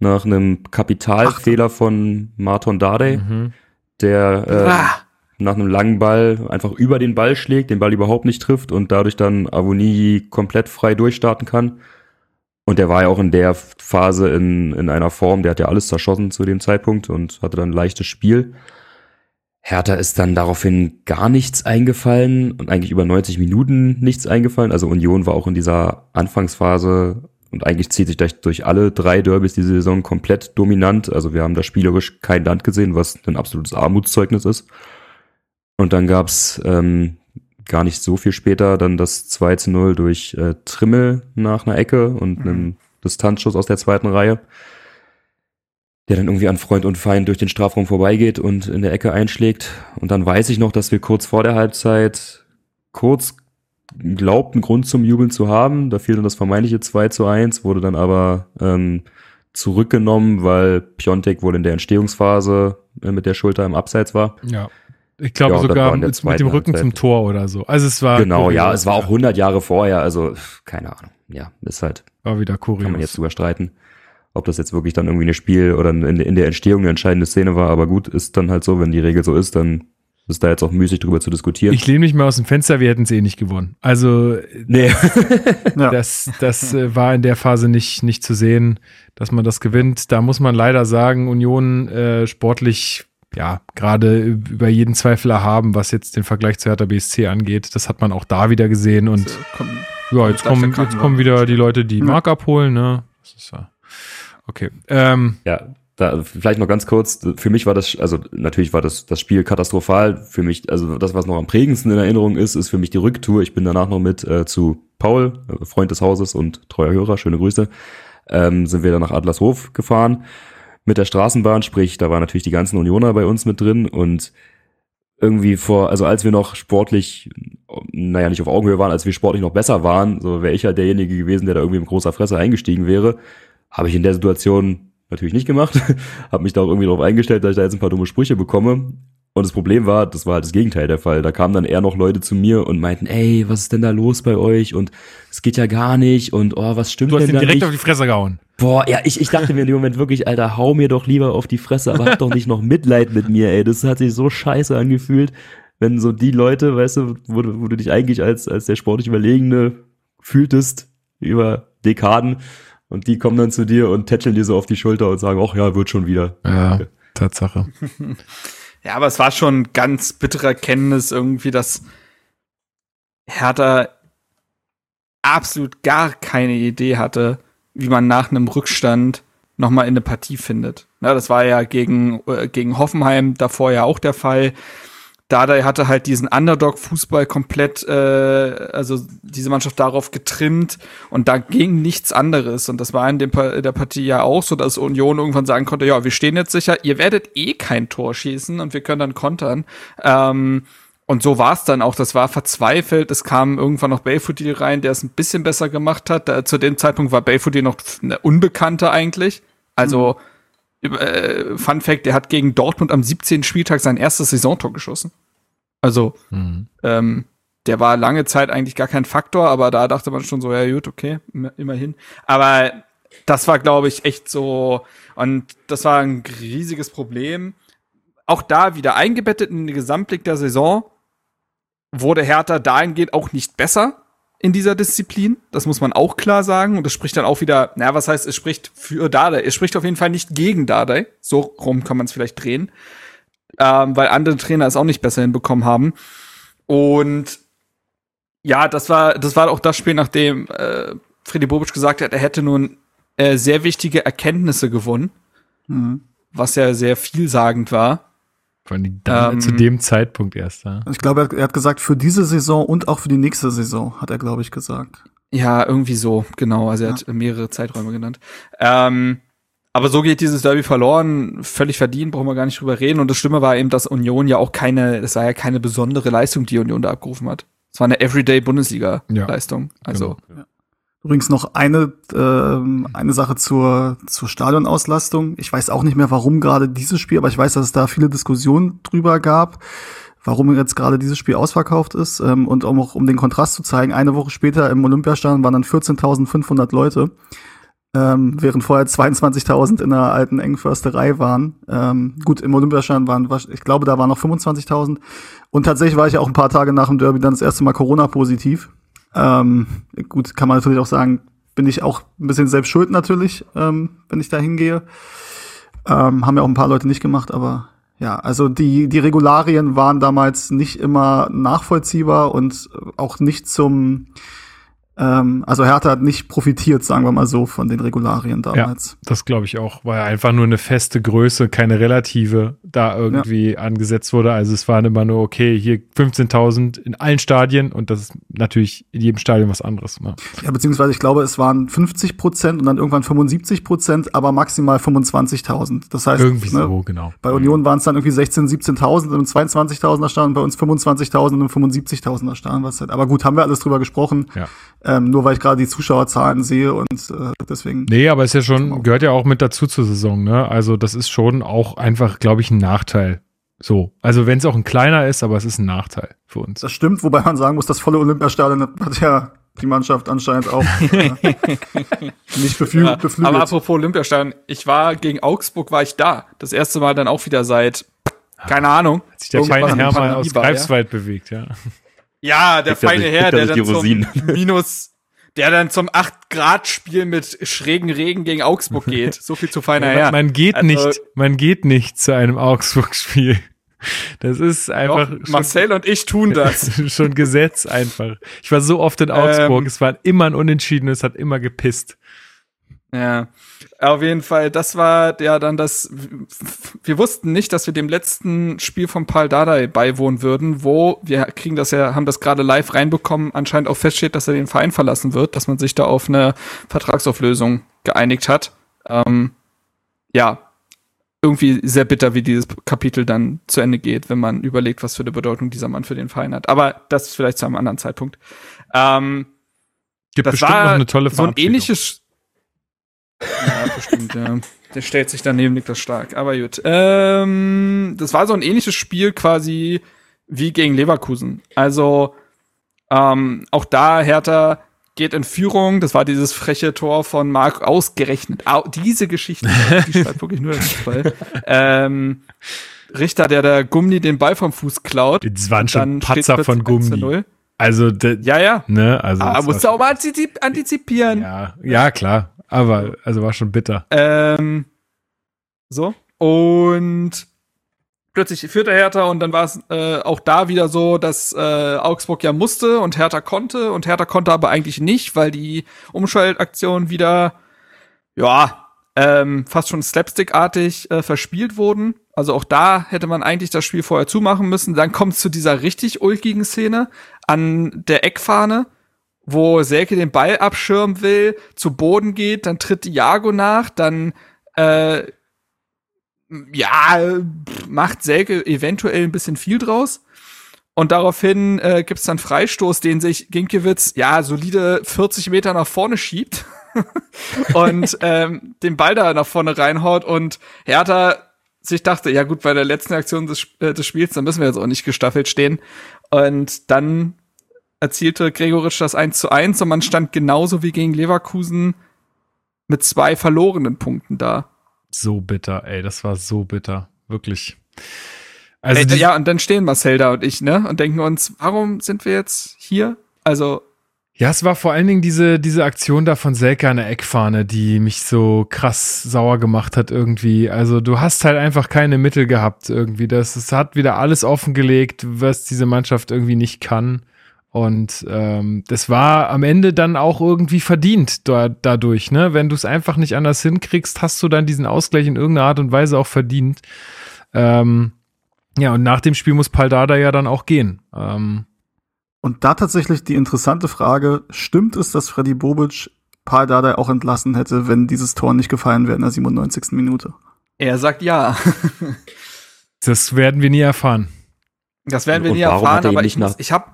Nach einem Kapitalfehler von Marton Dardai, Mhm. der äh. Nach einem langen Ball einfach über den Ball schlägt, den Ball überhaupt nicht trifft und dadurch dann Avoni komplett frei durchstarten kann. Und der war ja auch in der Phase in, in einer Form, der hat ja alles zerschossen zu dem Zeitpunkt und hatte dann ein leichtes Spiel. Hertha ist dann daraufhin gar nichts eingefallen und eigentlich über 90 Minuten nichts eingefallen. Also Union war auch in dieser Anfangsphase und eigentlich zieht sich durch, durch alle drei Derbys diese Saison komplett dominant. Also wir haben da spielerisch kein Land gesehen, was ein absolutes Armutszeugnis ist. Und dann gab's ähm, gar nicht so viel später dann das 2 zu 0 durch äh, Trimmel nach einer Ecke und einem Distanzschuss aus der zweiten Reihe, der dann irgendwie an Freund und Feind durch den Strafraum vorbeigeht und in der Ecke einschlägt. Und dann weiß ich noch, dass wir kurz vor der Halbzeit kurz glaubten, Grund zum Jubeln zu haben. Da fiel dann das vermeintliche 2 zu 1, wurde dann aber ähm, zurückgenommen, weil Piontek wohl in der Entstehungsphase äh, mit der Schulter im Abseits war. Ja. Ich glaube Ja, sogar mit, mit dem Rücken zum Halbzeit. Tor oder so. Also es war Genau, ja, kurios, es war auch 100 Jahre vorher, also keine Ahnung. Ja, ist halt, war wieder kann man kurios. jetzt drüber streiten, ob das jetzt wirklich dann irgendwie ein Spiel oder in, in der Entstehung eine entscheidende Szene war, aber gut, ist dann halt so, wenn die Regel so ist, dann ist da jetzt auch müßig drüber zu diskutieren. Ich lehne mich mal aus dem Fenster, wir hätten es eh nicht gewonnen. Also nee. (laughs) Ja. das, das äh, war in der Phase nicht, nicht zu sehen, dass man das gewinnt. Da muss man leider sagen, Union äh, sportlich, ja, gerade über jeden Zweifel erhaben, was jetzt den Vergleich zu Hertha BSC angeht. Das hat man auch da wieder gesehen und Komm, ja, jetzt kommen, jetzt kommen wieder die Leute, die Mark abholen, ne? Das ist ja. Okay. Ähm, Ja, da vielleicht noch ganz kurz, für mich war das, also natürlich war das, das Spiel katastrophal. Für mich, also das, was noch am prägendsten in Erinnerung ist, ist für mich die Rücktour. Ich bin danach noch mit äh, zu Paul, äh, Freund des Hauses und treuer Hörer, schöne Grüße, ähm, sind wir dann nach Adlershof gefahren mit der Straßenbahn, sprich, da waren natürlich die ganzen Unioner bei uns mit drin und irgendwie vor, also als wir noch sportlich, naja, nicht auf Augenhöhe waren, als wir sportlich noch besser waren, so wäre ich halt derjenige gewesen, der da irgendwie mit großer Fresse eingestiegen wäre. Habe ich in der Situation natürlich nicht gemacht. (laughs) habe mich da auch irgendwie darauf eingestellt, dass ich da jetzt ein paar dumme Sprüche bekomme. Und das Problem war, das war halt das Gegenteil der Fall. Da kamen dann eher noch Leute zu mir und meinten, ey, was ist denn da los bei euch? Und es geht ja gar nicht und oh, was stimmt du hast denn ihn da direkt nicht? auf die Fresse gehauen. Boah, ja, ich, ich dachte mir in dem Moment wirklich, Alter, hau mir doch lieber auf die Fresse, aber hab doch nicht noch Mitleid mit mir, ey. Das hat sich so scheiße angefühlt, wenn so die Leute, weißt du, wo, du- wo du dich eigentlich als, als der sportlich Überlegene fühltest über Dekaden und die kommen dann zu dir und tätscheln dir so auf die Schulter und sagen, ach ja, wird schon wieder. Ja, Tatsache. (laughs) Ja, aber es war schon ganz bitterer Kenntnis irgendwie, dass Hertha absolut gar keine Idee hatte, wie man nach einem Rückstand nochmal in eine Partie findet. Na, das war ja gegen, äh, gegen Hoffenheim davor ja auch der Fall. Dardai hatte halt diesen Underdog-Fußball komplett, äh, also diese Mannschaft darauf getrimmt und da ging nichts anderes. Und das war in dem pa der Partie ja auch so, dass Union irgendwann sagen konnte, ja, wir stehen jetzt sicher, ihr werdet eh kein Tor schießen und wir können dann kontern. Ähm, und so war es dann auch. Das war verzweifelt. Es kam irgendwann noch Belfodil rein, der es ein bisschen besser gemacht hat. Da, zu dem Zeitpunkt war Belfodil noch eine Unbekannte eigentlich. Also, äh, Fun Fact, der hat gegen Dortmund am 17. Spieltag sein erstes Saisontor geschossen. Also, ähm, der war lange Zeit eigentlich gar kein Faktor, aber da dachte man schon so, ja gut, okay, im- immerhin. Aber das war, glaube ich, echt so, und das war ein riesiges Problem. Auch da wieder eingebettet in den Gesamtblick der Saison wurde Hertha dahingehend auch nicht besser in dieser Disziplin. Das muss man auch klar sagen. Und das spricht dann auch wieder, na, was heißt, es spricht für Dardai. Es spricht auf jeden Fall nicht gegen Dardai. So rum kann man es vielleicht drehen. Ähm, weil andere Trainer es auch nicht besser hinbekommen haben. Und ja, das war, das war auch das Spiel, nachdem äh, Freddy Bobic gesagt hat, er hätte nun äh, sehr wichtige Erkenntnisse gewonnen, Mhm. was ja sehr vielsagend war. Vor allem dann Ähm, zu dem Zeitpunkt erst, ja. Ich glaube, er hat- gesagt, für diese Saison und auch für die nächste Saison, hat er, glaube ich, gesagt. Ja, irgendwie so, genau. Also er hat mehrere Zeiträume genannt. Ähm, aber so geht dieses Derby verloren, völlig verdient, brauchen wir gar nicht drüber reden. Und das Schlimme war eben, dass Union ja auch keine, das war ja keine besondere Leistung, die Union da abgerufen hat. Es war eine Everyday-Bundesliga-Leistung. Also, Übrigens noch eine, ähm, eine Sache zur, zur Stadionauslastung. Ich weiß auch nicht mehr, warum gerade dieses Spiel, aber ich weiß, dass es da viele Diskussionen drüber gab, warum jetzt gerade dieses Spiel ausverkauft ist. Ähm, und um auch um den Kontrast zu zeigen, eine Woche später im Olympiastadion waren dann 14.500 Leute, ähm, während vorher 22.000 in der alten Engförsterei waren. Ähm, gut, im Olympiastadion waren, ich glaube, da waren noch 25.000. Und tatsächlich war ich auch ein paar Tage nach dem Derby dann das erste Mal Corona-positiv. Ähm, gut, kann man natürlich auch sagen, bin ich auch ein bisschen selbst schuld natürlich, ähm, wenn ich da hingehe. Ähm, haben ja auch ein paar Leute nicht gemacht, aber ja, also die, die Regularien waren damals nicht immer nachvollziehbar und auch nicht zum, ähm, also Hertha hat nicht profitiert, sagen wir mal so, von den Regularien damals. Das glaube ich auch, weil einfach nur eine feste Größe, keine relative da irgendwie angesetzt wurde. Also es waren immer nur, okay, hier 15.000 in allen Stadien und das ist natürlich in jedem Stadion was anderes. Ne? Ja, beziehungsweise ich glaube, es waren 50 Prozent und dann irgendwann 75 Prozent, aber maximal 25.000. Das heißt, Irgendwie ne, so, genau. Bei Union waren es dann irgendwie 16.000, 17.000 im 22.000er Stand, bei uns 25.000 im 75.000er Stand. Was halt. Aber gut, haben wir alles drüber gesprochen. Ja. Ähm, nur weil ich gerade die Zuschauerzahlen sehe und äh, deswegen. Nee, aber ist ja schon, Genau. gehört ja auch mit dazu zur Saison, ne? Also das ist schon auch einfach, glaube ich, ein Nachteil. So. Also wenn es auch ein kleiner ist, aber es ist ein Nachteil für uns. Das stimmt, wobei man sagen muss, das volle Olympiastadion hat ja die Mannschaft anscheinend auch (laughs) äh, nicht beflü ja, beflügelt. aber apropos Olympiastadion, ich war gegen Augsburg, war ich da. Das erste Mal dann auch wieder seit, keine Ahnung. Hat sich der feine in Herr mal aus war, ja. Greifswald bewegt, ja. Ja, der er feine sich- Herr, er der dann zum. (laughs) (laughs) Minus, der dann zum 8-Grad-Spiel mit schrägen Regen gegen Augsburg geht. So viel zu feiner Herr. Man geht Also- nicht, man geht nicht zu einem Augsburg-Spiel. Das ist einfach Doch, Marcel und ich tun (laughs) das. schon, schon Gesetz einfach. Ich war so oft in Augsburg, Ähm. es war immer ein Unentschieden, es hat immer gepisst. Ja, auf jeden Fall, das war ja dann das, wir wussten nicht, dass wir dem letzten Spiel von Paul Dardai beiwohnen würden, wo wir kriegen das ja, haben das gerade live reinbekommen, anscheinend auch feststeht, dass er den Verein verlassen wird, dass man sich da auf eine Vertragsauflösung geeinigt hat. Ähm, ja, irgendwie sehr bitter, wie dieses Kapitel dann zu Ende geht, wenn man überlegt, was für eine Bedeutung dieser Mann für den Verein hat. Aber das vielleicht zu einem anderen Zeitpunkt. Ähm, Gibt bestimmt noch eine tolle so ein ähnliches. Ja, bestimmt, ja. Der stellt sich daneben, liegt das stark. Aber gut. Ähm, das war so ein ähnliches Spiel quasi wie gegen Leverkusen. Also ähm, auch da Hertha geht in Führung. Das war dieses freche Tor von Marc ausgerechnet. Au, diese Geschichte, die (laughs) schreibt wirklich nur der Fußball. ähm, Richter, der der Gummi den Ball vom Fuß klaut. Das waren schon Patzer von plötzlich 1 zu Gummi. 0. Also, Ja, ja. ne, also. Aber das musst du auch mal antizip antizipieren. Ja, ja, klar. Aber, also war schon bitter. Ähm, so. Und plötzlich führte Hertha und dann war es äh, auch da wieder so, dass äh, Augsburg ja musste und Hertha konnte und Hertha konnte aber eigentlich nicht, weil die Umschaltaktionen wieder, ja, ähm, fast schon slapstickartig äh, verspielt wurden. Also auch da hätte man eigentlich das Spiel vorher zumachen müssen. Dann kommt es zu dieser richtig ulkigen Szene an der Eckfahne, wo Selke den Ball abschirmen will, zu Boden geht, dann tritt Iago nach, dann äh, ja, macht Selke eventuell ein bisschen viel draus. Und daraufhin äh, gibt's dann Freistoß, den sich Ginkiewicz ja solide 40 Meter nach vorne schiebt (laughs) und ähm, den Ball da nach vorne reinhaut und Hertha sich dachte, ja gut, bei der letzten Aktion des, äh, des Spiels, dann müssen wir jetzt auch nicht gestaffelt stehen. Und dann erzielte Gregoritsch das 1 zu 1 und man stand genauso wie gegen Leverkusen mit zwei verlorenen Punkten da. So bitter, ey, das war so bitter. Wirklich. Also, Ey, ja, und dann stehen Marcel da und ich, ne, und denken uns, warum sind wir jetzt hier? Also, Ja, es war vor allen Dingen diese, diese Aktion da von Selke an der Eckfahne, die mich so krass sauer gemacht hat irgendwie. Also du hast halt einfach keine Mittel gehabt irgendwie. Das, es hat wieder alles offengelegt, was diese Mannschaft irgendwie nicht kann. Und ähm, das war am Ende dann auch irgendwie verdient da, dadurch, ne? Wenn du es einfach nicht anders hinkriegst, hast du dann diesen Ausgleich in irgendeiner Art und Weise auch verdient. Ähm, ja, und nach dem Spiel muss Paldada ja dann auch gehen. Ähm, Und da tatsächlich die interessante Frage, stimmt es, dass Freddy Bobic Paul Dardai auch entlassen hätte, wenn dieses Tor nicht gefallen wäre in der 97. Minute? Er sagt ja. (laughs) das werden wir nie erfahren. Das werden wir Und nie erfahren, er aber ich, ich habe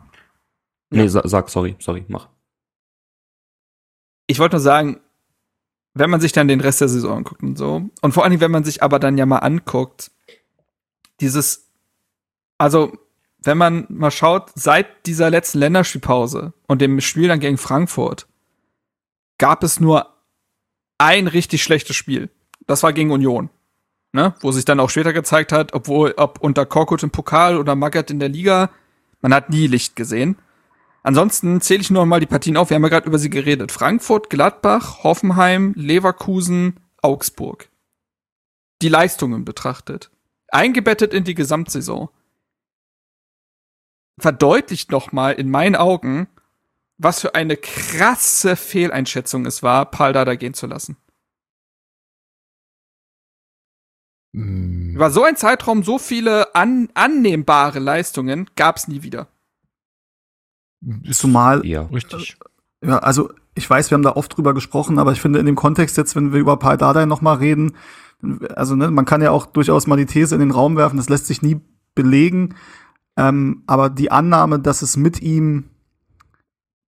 Nee, sa sag, sorry, sorry, mach. ich wollte nur sagen, wenn man sich dann den Rest der Saison anguckt und so, und vor allen Dingen, wenn man sich aber dann ja mal anguckt, dieses, also, wenn man mal schaut, seit dieser letzten Länderspielpause und dem Spiel dann gegen Frankfurt, gab es nur ein richtig schlechtes Spiel. Das war gegen Union. Ne? Wo sich dann auch später gezeigt hat, obwohl, ob unter Korkut im Pokal oder Magath in der Liga, man hat nie Licht gesehen. Ansonsten zähle ich nur mal die Partien auf. Wir haben ja gerade über sie geredet. Frankfurt, Gladbach, Hoffenheim, Leverkusen, Augsburg. Die Leistungen betrachtet. Eingebettet in die Gesamtsaison. Verdeutlicht noch mal in meinen Augen, was für eine krasse Fehleinschätzung es war, Paul Dada gehen zu lassen. Mm, Über so ein Zeitraum so viele an, annehmbare Leistungen gab's nie wieder. Ist Zumal, Ja. richtig. ja, also ich weiß, wir haben da oft drüber gesprochen, aber ich finde in dem Kontext jetzt, wenn wir über Paul Dardai noch mal reden, also ne, man kann ja auch durchaus mal die These in den Raum werfen, das lässt sich nie belegen, ähm, aber die Annahme, dass es mit ihm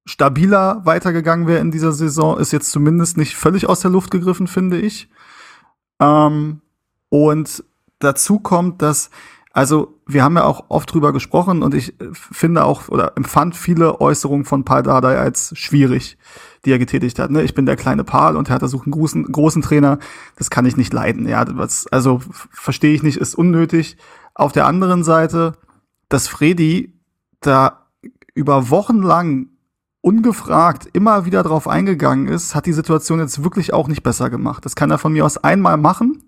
stabiler weitergegangen wäre in dieser Saison, ist jetzt zumindest nicht völlig aus der Luft gegriffen, finde ich. Ähm, und dazu kommt, dass, also wir haben ja auch oft drüber gesprochen und ich äh, finde auch oder empfand viele Äußerungen von Paul Dardai als schwierig, die er getätigt hat. Ne? Ich bin der kleine Paul und Hertha sucht einen großen, großen Trainer. Das kann ich nicht leiden. Ja, was, also verstehe ich nicht, ist unnötig. Auf der anderen Seite, dass Freddy da über Wochen lang ungefragt immer wieder drauf eingegangen ist, hat die Situation jetzt wirklich auch nicht besser gemacht. Das kann er von mir aus einmal machen,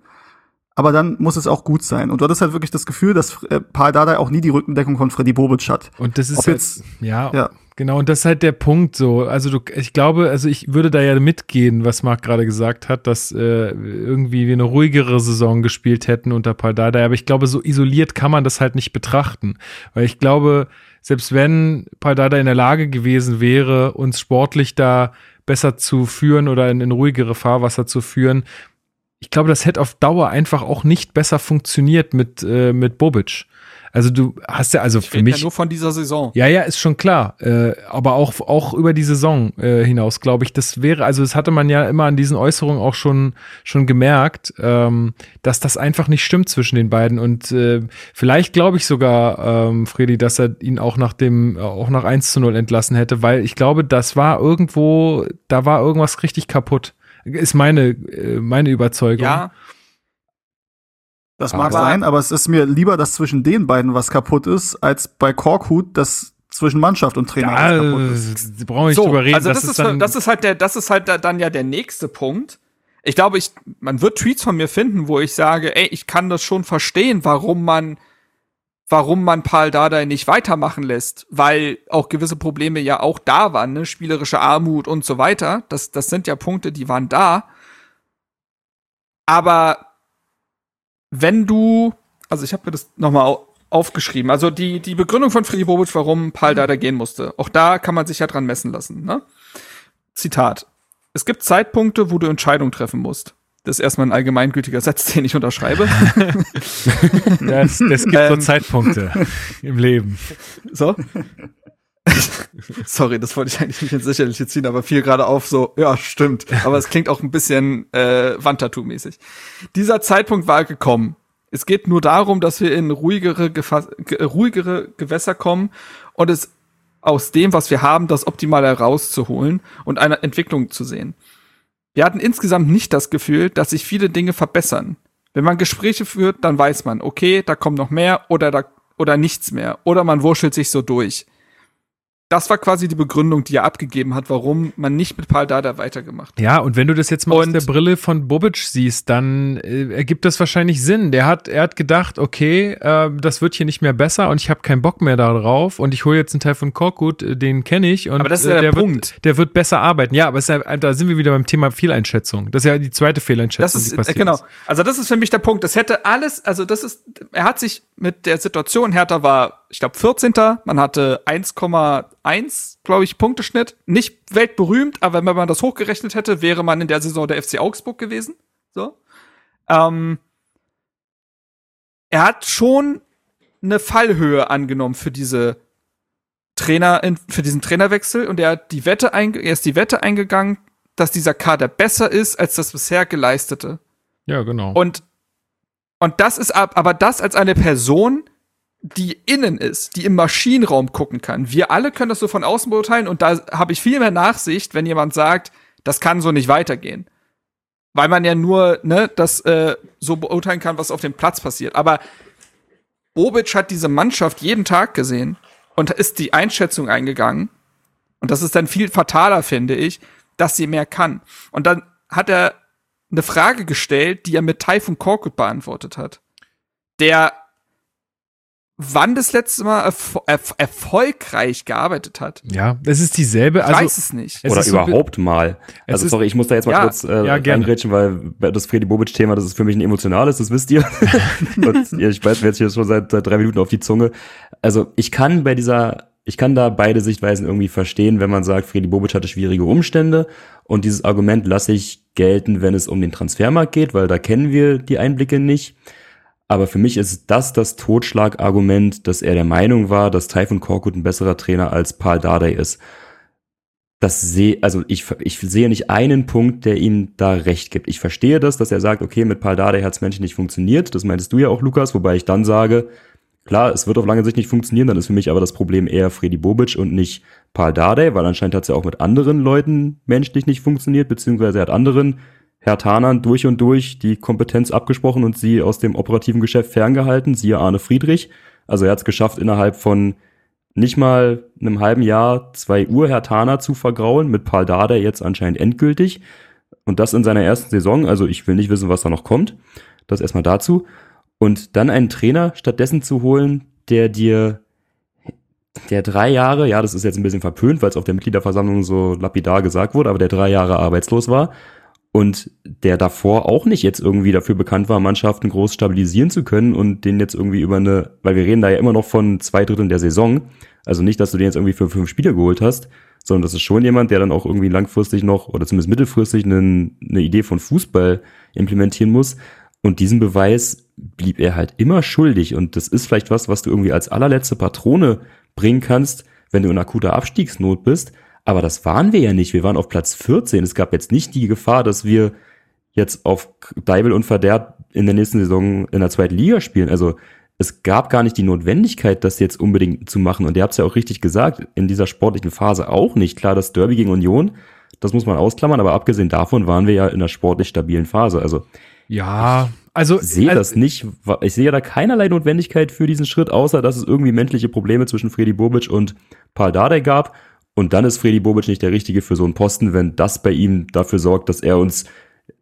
aber dann muss es auch gut sein. Und du hattest halt wirklich das Gefühl, dass äh, Paul Dardai auch nie die Rückendeckung von Freddy Bobic hat. Und das ist Ob halt, jetzt- ja, ja. genau, und das ist halt der Punkt so. Also du, ich glaube, also ich würde da ja mitgehen, was Marc gerade gesagt hat, dass äh, irgendwie wir eine ruhigere Saison gespielt hätten unter Paldada. Aber ich glaube, so isoliert kann man das halt nicht betrachten. Weil ich glaube, selbst wenn Paldada in der Lage gewesen wäre, uns sportlich da besser zu führen oder in, in ruhigere Fahrwasser zu führen, ich glaube, das hätte auf Dauer einfach auch nicht besser funktioniert mit, äh, mit Bobic. Also du hast ja, also Ich für mich. ja nur von dieser Saison. Ja, ja, ist schon klar. Äh, aber auch, auch über die Saison äh, hinaus, glaube ich, das wäre, also das hatte man ja immer an diesen Äußerungen auch schon, schon gemerkt, ähm, dass das einfach nicht stimmt zwischen den beiden. Und äh, vielleicht glaube ich sogar, ähm, Freddy, dass er ihn auch nach dem, auch nach 1 zu 0 entlassen hätte, weil ich glaube, das war irgendwo, da war irgendwas richtig kaputt. Ist meine, äh, meine Überzeugung. Ja, Das mag Aber- sein, aber es ist mir lieber, dass zwischen den beiden was kaputt ist, als bei Korkut, dass zwischen Mannschaft und Trainer was Ja, kaputt ist. brauchen wir nicht so, drüber reden. also das, ist, dann, das ist halt der, das ist halt da- dann ja der nächste Punkt. Ich glaube, ich, man wird Tweets von mir finden, wo ich sage, ey, ich kann das schon verstehen, warum man, warum man Paul Dardai nicht weitermachen lässt, weil auch gewisse Probleme ja auch da waren, ne, spielerische Armut und so weiter. Das, das sind ja Punkte, die waren da. Aber wenn du, also ich habe mir das nochmal au aufgeschrieben, also die, die Begründung von Friedrich Bobic, warum Paul Dardai gehen musste, auch da kann man sich ja dran messen lassen. Ne? Zitat. Es gibt Zeitpunkte, wo du Entscheidungen treffen musst. Das ist erstmal ein allgemeingültiger Satz, den ich unterschreibe. (laughs) es, gibt so Ähm. Zeitpunkte im Leben. So. (laughs) Sorry, das wollte ich eigentlich nicht ins Sicherliche ziehen, aber fiel gerade auf so, ja, stimmt. Aber es klingt auch ein bisschen äh, Wandtattoo-mäßig. Dieser Zeitpunkt war gekommen. Es geht nur darum, dass wir in ruhigere, Gefass ge ruhigere Gewässer kommen und es aus dem, was wir haben, das Optimale herauszuholen und eine Entwicklung zu sehen. Wir hatten insgesamt nicht das Gefühl, dass sich viele Dinge verbessern. Wenn man Gespräche führt, dann weiß man, okay, da kommt noch mehr oder da oder nichts mehr oder man wurschtelt sich so durch. Das war quasi die Begründung, die er abgegeben hat, warum man nicht mit Paul Dada weitergemacht hat. Ja, und wenn du das jetzt mal Und- aus der Brille von Bobic siehst, dann äh, ergibt das wahrscheinlich Sinn. Der hat, er hat gedacht, okay, äh, das wird hier nicht mehr besser und ich habe keinen Bock mehr darauf und ich hole jetzt einen Teil von Korkut, äh, den kenne ich und Aber das ist äh, ja der der Punkt. Wird, der wird besser arbeiten. Ja, aber ja, da sind wir wieder beim Thema Fehleinschätzung. Das ist ja die zweite Fehleinschätzung, Das ist die passiert äh, genau. ist. Also das ist für mich der Punkt. Das hätte alles, also das ist, er hat sich mit der Situation, Hertha war, ich glaube, 14. Man hatte 1,1, glaube ich, Punkteschnitt. Nicht weltberühmt, aber wenn man das hochgerechnet hätte, wäre man in der Saison der FC Augsburg gewesen. So. Ähm, er hat schon eine Fallhöhe angenommen für diese Trainer, für diesen Trainerwechsel und er hat die Wette einge er ist die Wette eingegangen, dass dieser Kader besser ist als das bisher geleistete. Ja, genau. Und, und das ist ab, aber das als eine Person, die innen ist, die im Maschinenraum gucken kann. Wir alle können das so von außen beurteilen und da habe ich viel mehr Nachsicht, wenn jemand sagt, das kann so nicht weitergehen. Weil man ja nur, ne, das äh, so beurteilen kann, was auf dem Platz passiert. Aber Bobic hat diese Mannschaft jeden Tag gesehen und ist die Einschätzung eingegangen. Und das ist dann viel fataler, finde ich, dass sie mehr kann. Und dann hat er eine Frage gestellt, die er mit Typhoon Korkut beantwortet hat. Der wann das letzte Mal erfo erf erfolgreich gearbeitet hat. ja, es ist dieselbe. Ich Also, weiß es nicht. Es Oder ist so- überhaupt mal. Es Also ist- sorry, ich muss da jetzt mal Ja, kurz äh, ja, reingrätschen, weil das Freddy Bobic-Thema, das ist für mich ein emotionales, das wisst ihr. (laughs) Und ich weiß mir jetzt hier schon seit, seit drei Minuten auf die Zunge. Also ich kann bei dieser, ich kann da beide Sichtweisen irgendwie verstehen, wenn man sagt, Freddy Bobic hatte schwierige Umstände und dieses Argument lasse ich gelten, wenn es um den Transfermarkt geht, weil da kennen wir die Einblicke nicht. Aber für mich ist das das Totschlagargument, dass er der Meinung war, dass Typhoon Korkut ein besserer Trainer als Paul Dardai ist. Das sehe, also ich, ich sehe nicht einen Punkt, der ihm da recht gibt. Ich verstehe das, dass er sagt, okay, mit Paul Dardai hat es Menschen nicht funktioniert. Das meintest du ja auch, Lukas, wobei ich dann sage, klar, es wird auf lange Sicht nicht funktionieren, dann ist für mich aber das Problem eher Freddy Bobic und nicht Paul Dardai, weil anscheinend hat es ja auch mit anderen Leuten menschlich nicht funktioniert, beziehungsweise er hat anderen Herr Tanern durch und durch die Kompetenz abgesprochen und sie aus dem operativen Geschäft ferngehalten, siehe Arne Friedrich. Also er hat es geschafft, innerhalb von nicht mal einem halben Jahr zwei Uhr Herr Taner zu vergraulen, mit Paul Dardai jetzt anscheinend endgültig. Und das in seiner ersten Saison. Also ich will nicht wissen, was da noch kommt. Das erstmal dazu. Und dann einen Trainer stattdessen zu holen, der dir, der drei Jahre, ja, das ist jetzt ein bisschen verpönt, weil es auf der Mitgliederversammlung so lapidar gesagt wurde, aber der drei Jahre arbeitslos war und der davor auch nicht jetzt irgendwie dafür bekannt war, Mannschaften groß stabilisieren zu können und den jetzt irgendwie über eine, weil wir reden da ja immer noch von zwei Dritteln der Saison, also nicht, dass du den jetzt irgendwie für fünf Spiele geholt hast, sondern das ist schon jemand, der dann auch irgendwie langfristig noch oder zumindest mittelfristig eine, eine Idee von Fußball implementieren muss. Und diesen Beweis blieb er halt immer schuldig. Und das ist vielleicht was, was du irgendwie als allerletzte Patrone bringen kannst, wenn du in akuter Abstiegsnot bist. Aber das waren wir ja nicht. Wir waren auf Platz 14. Es gab jetzt nicht die Gefahr, dass wir jetzt auf Deibel und Verderb in der nächsten Saison in der zweiten Liga spielen. Also es gab gar nicht die Notwendigkeit, das jetzt unbedingt zu machen. Und ihr habt es ja auch richtig gesagt, in dieser sportlichen Phase auch nicht. Klar, das Derby gegen Union, das muss man ausklammern, aber abgesehen davon waren wir ja in einer sportlich stabilen Phase. Also ja, also sehe also, das nicht, ich sehe da keinerlei Notwendigkeit für diesen Schritt, außer dass es irgendwie menschliche Probleme zwischen Freddy Bobic und Paul Dardai gab. Und dann ist Freddy Bobic nicht der Richtige für so einen Posten, wenn das bei ihm dafür sorgt, dass er uns,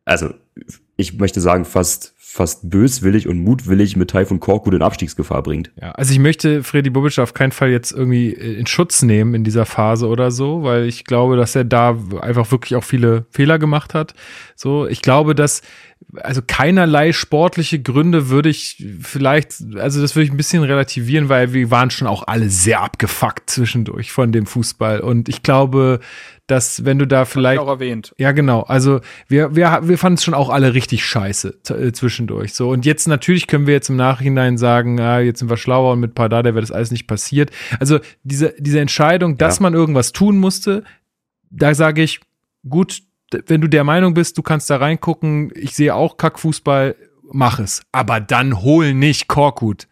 also ich möchte sagen, fast, fast böswillig und mutwillig mit Taifun Korkut in Abstiegsgefahr bringt. Ja, also ich möchte Freddy Bobic auf keinen Fall jetzt irgendwie in Schutz nehmen in dieser Phase oder so, weil ich glaube, dass er da einfach wirklich auch viele Fehler gemacht hat. So, ich glaube, dass also keinerlei sportliche Gründe würde ich vielleicht, also das würde ich ein bisschen relativieren, weil wir waren schon auch alle sehr abgefuckt zwischendurch von dem Fußball und ich glaube, dass wenn du da vielleicht auch erwähnt. ja, genau. Also wir, wir, wir fanden es schon auch alle richtig scheiße äh, zwischendurch. So. Und jetzt natürlich können wir jetzt im Nachhinein sagen, ah, jetzt sind wir schlauer und mit Pardada wäre das alles nicht passiert. Also diese, diese Entscheidung, dass Ja. man irgendwas tun musste, da sage ich, gut, wenn du der Meinung bist, du kannst da reingucken, ich sehe auch Kackfußball, mach es. Aber dann hol nicht Korkut.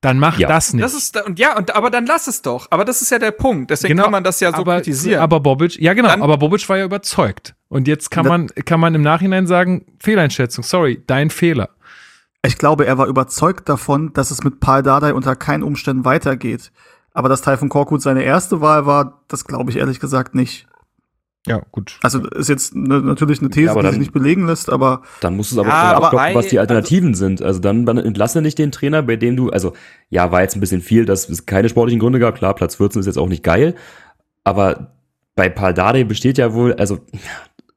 Dann mach Ja. das nicht. Das ist da- und ja, und aber dann lass es doch. Aber das ist ja der Punkt. Deswegen kann man das ja so Genau, aber, kritisieren. Aber Bobic, ja genau, Dann- aber Bobic war ja überzeugt. Und jetzt kann man, kann man im Nachhinein sagen, Fehleinschätzung, sorry, dein Fehler. Ich glaube, er war überzeugt davon, dass es mit Paul Dardai unter keinen Umständen weitergeht. Aber dass Taifun Korkut seine erste Wahl war, das glaube ich ehrlich gesagt nicht. Ja, gut. Also ist jetzt ne, natürlich eine These, Ja, die dann- sich nicht belegen lässt, aber Dann musst du es aber, Ja, aber abklopfen, was die ei- Alternativen sind. Also dann, dann entlasse nicht den Trainer, bei dem du, also ja, war jetzt ein bisschen viel, dass es keine sportlichen Gründe gab. Klar, Platz 14 ist jetzt auch nicht geil, aber bei Paldade besteht ja wohl, also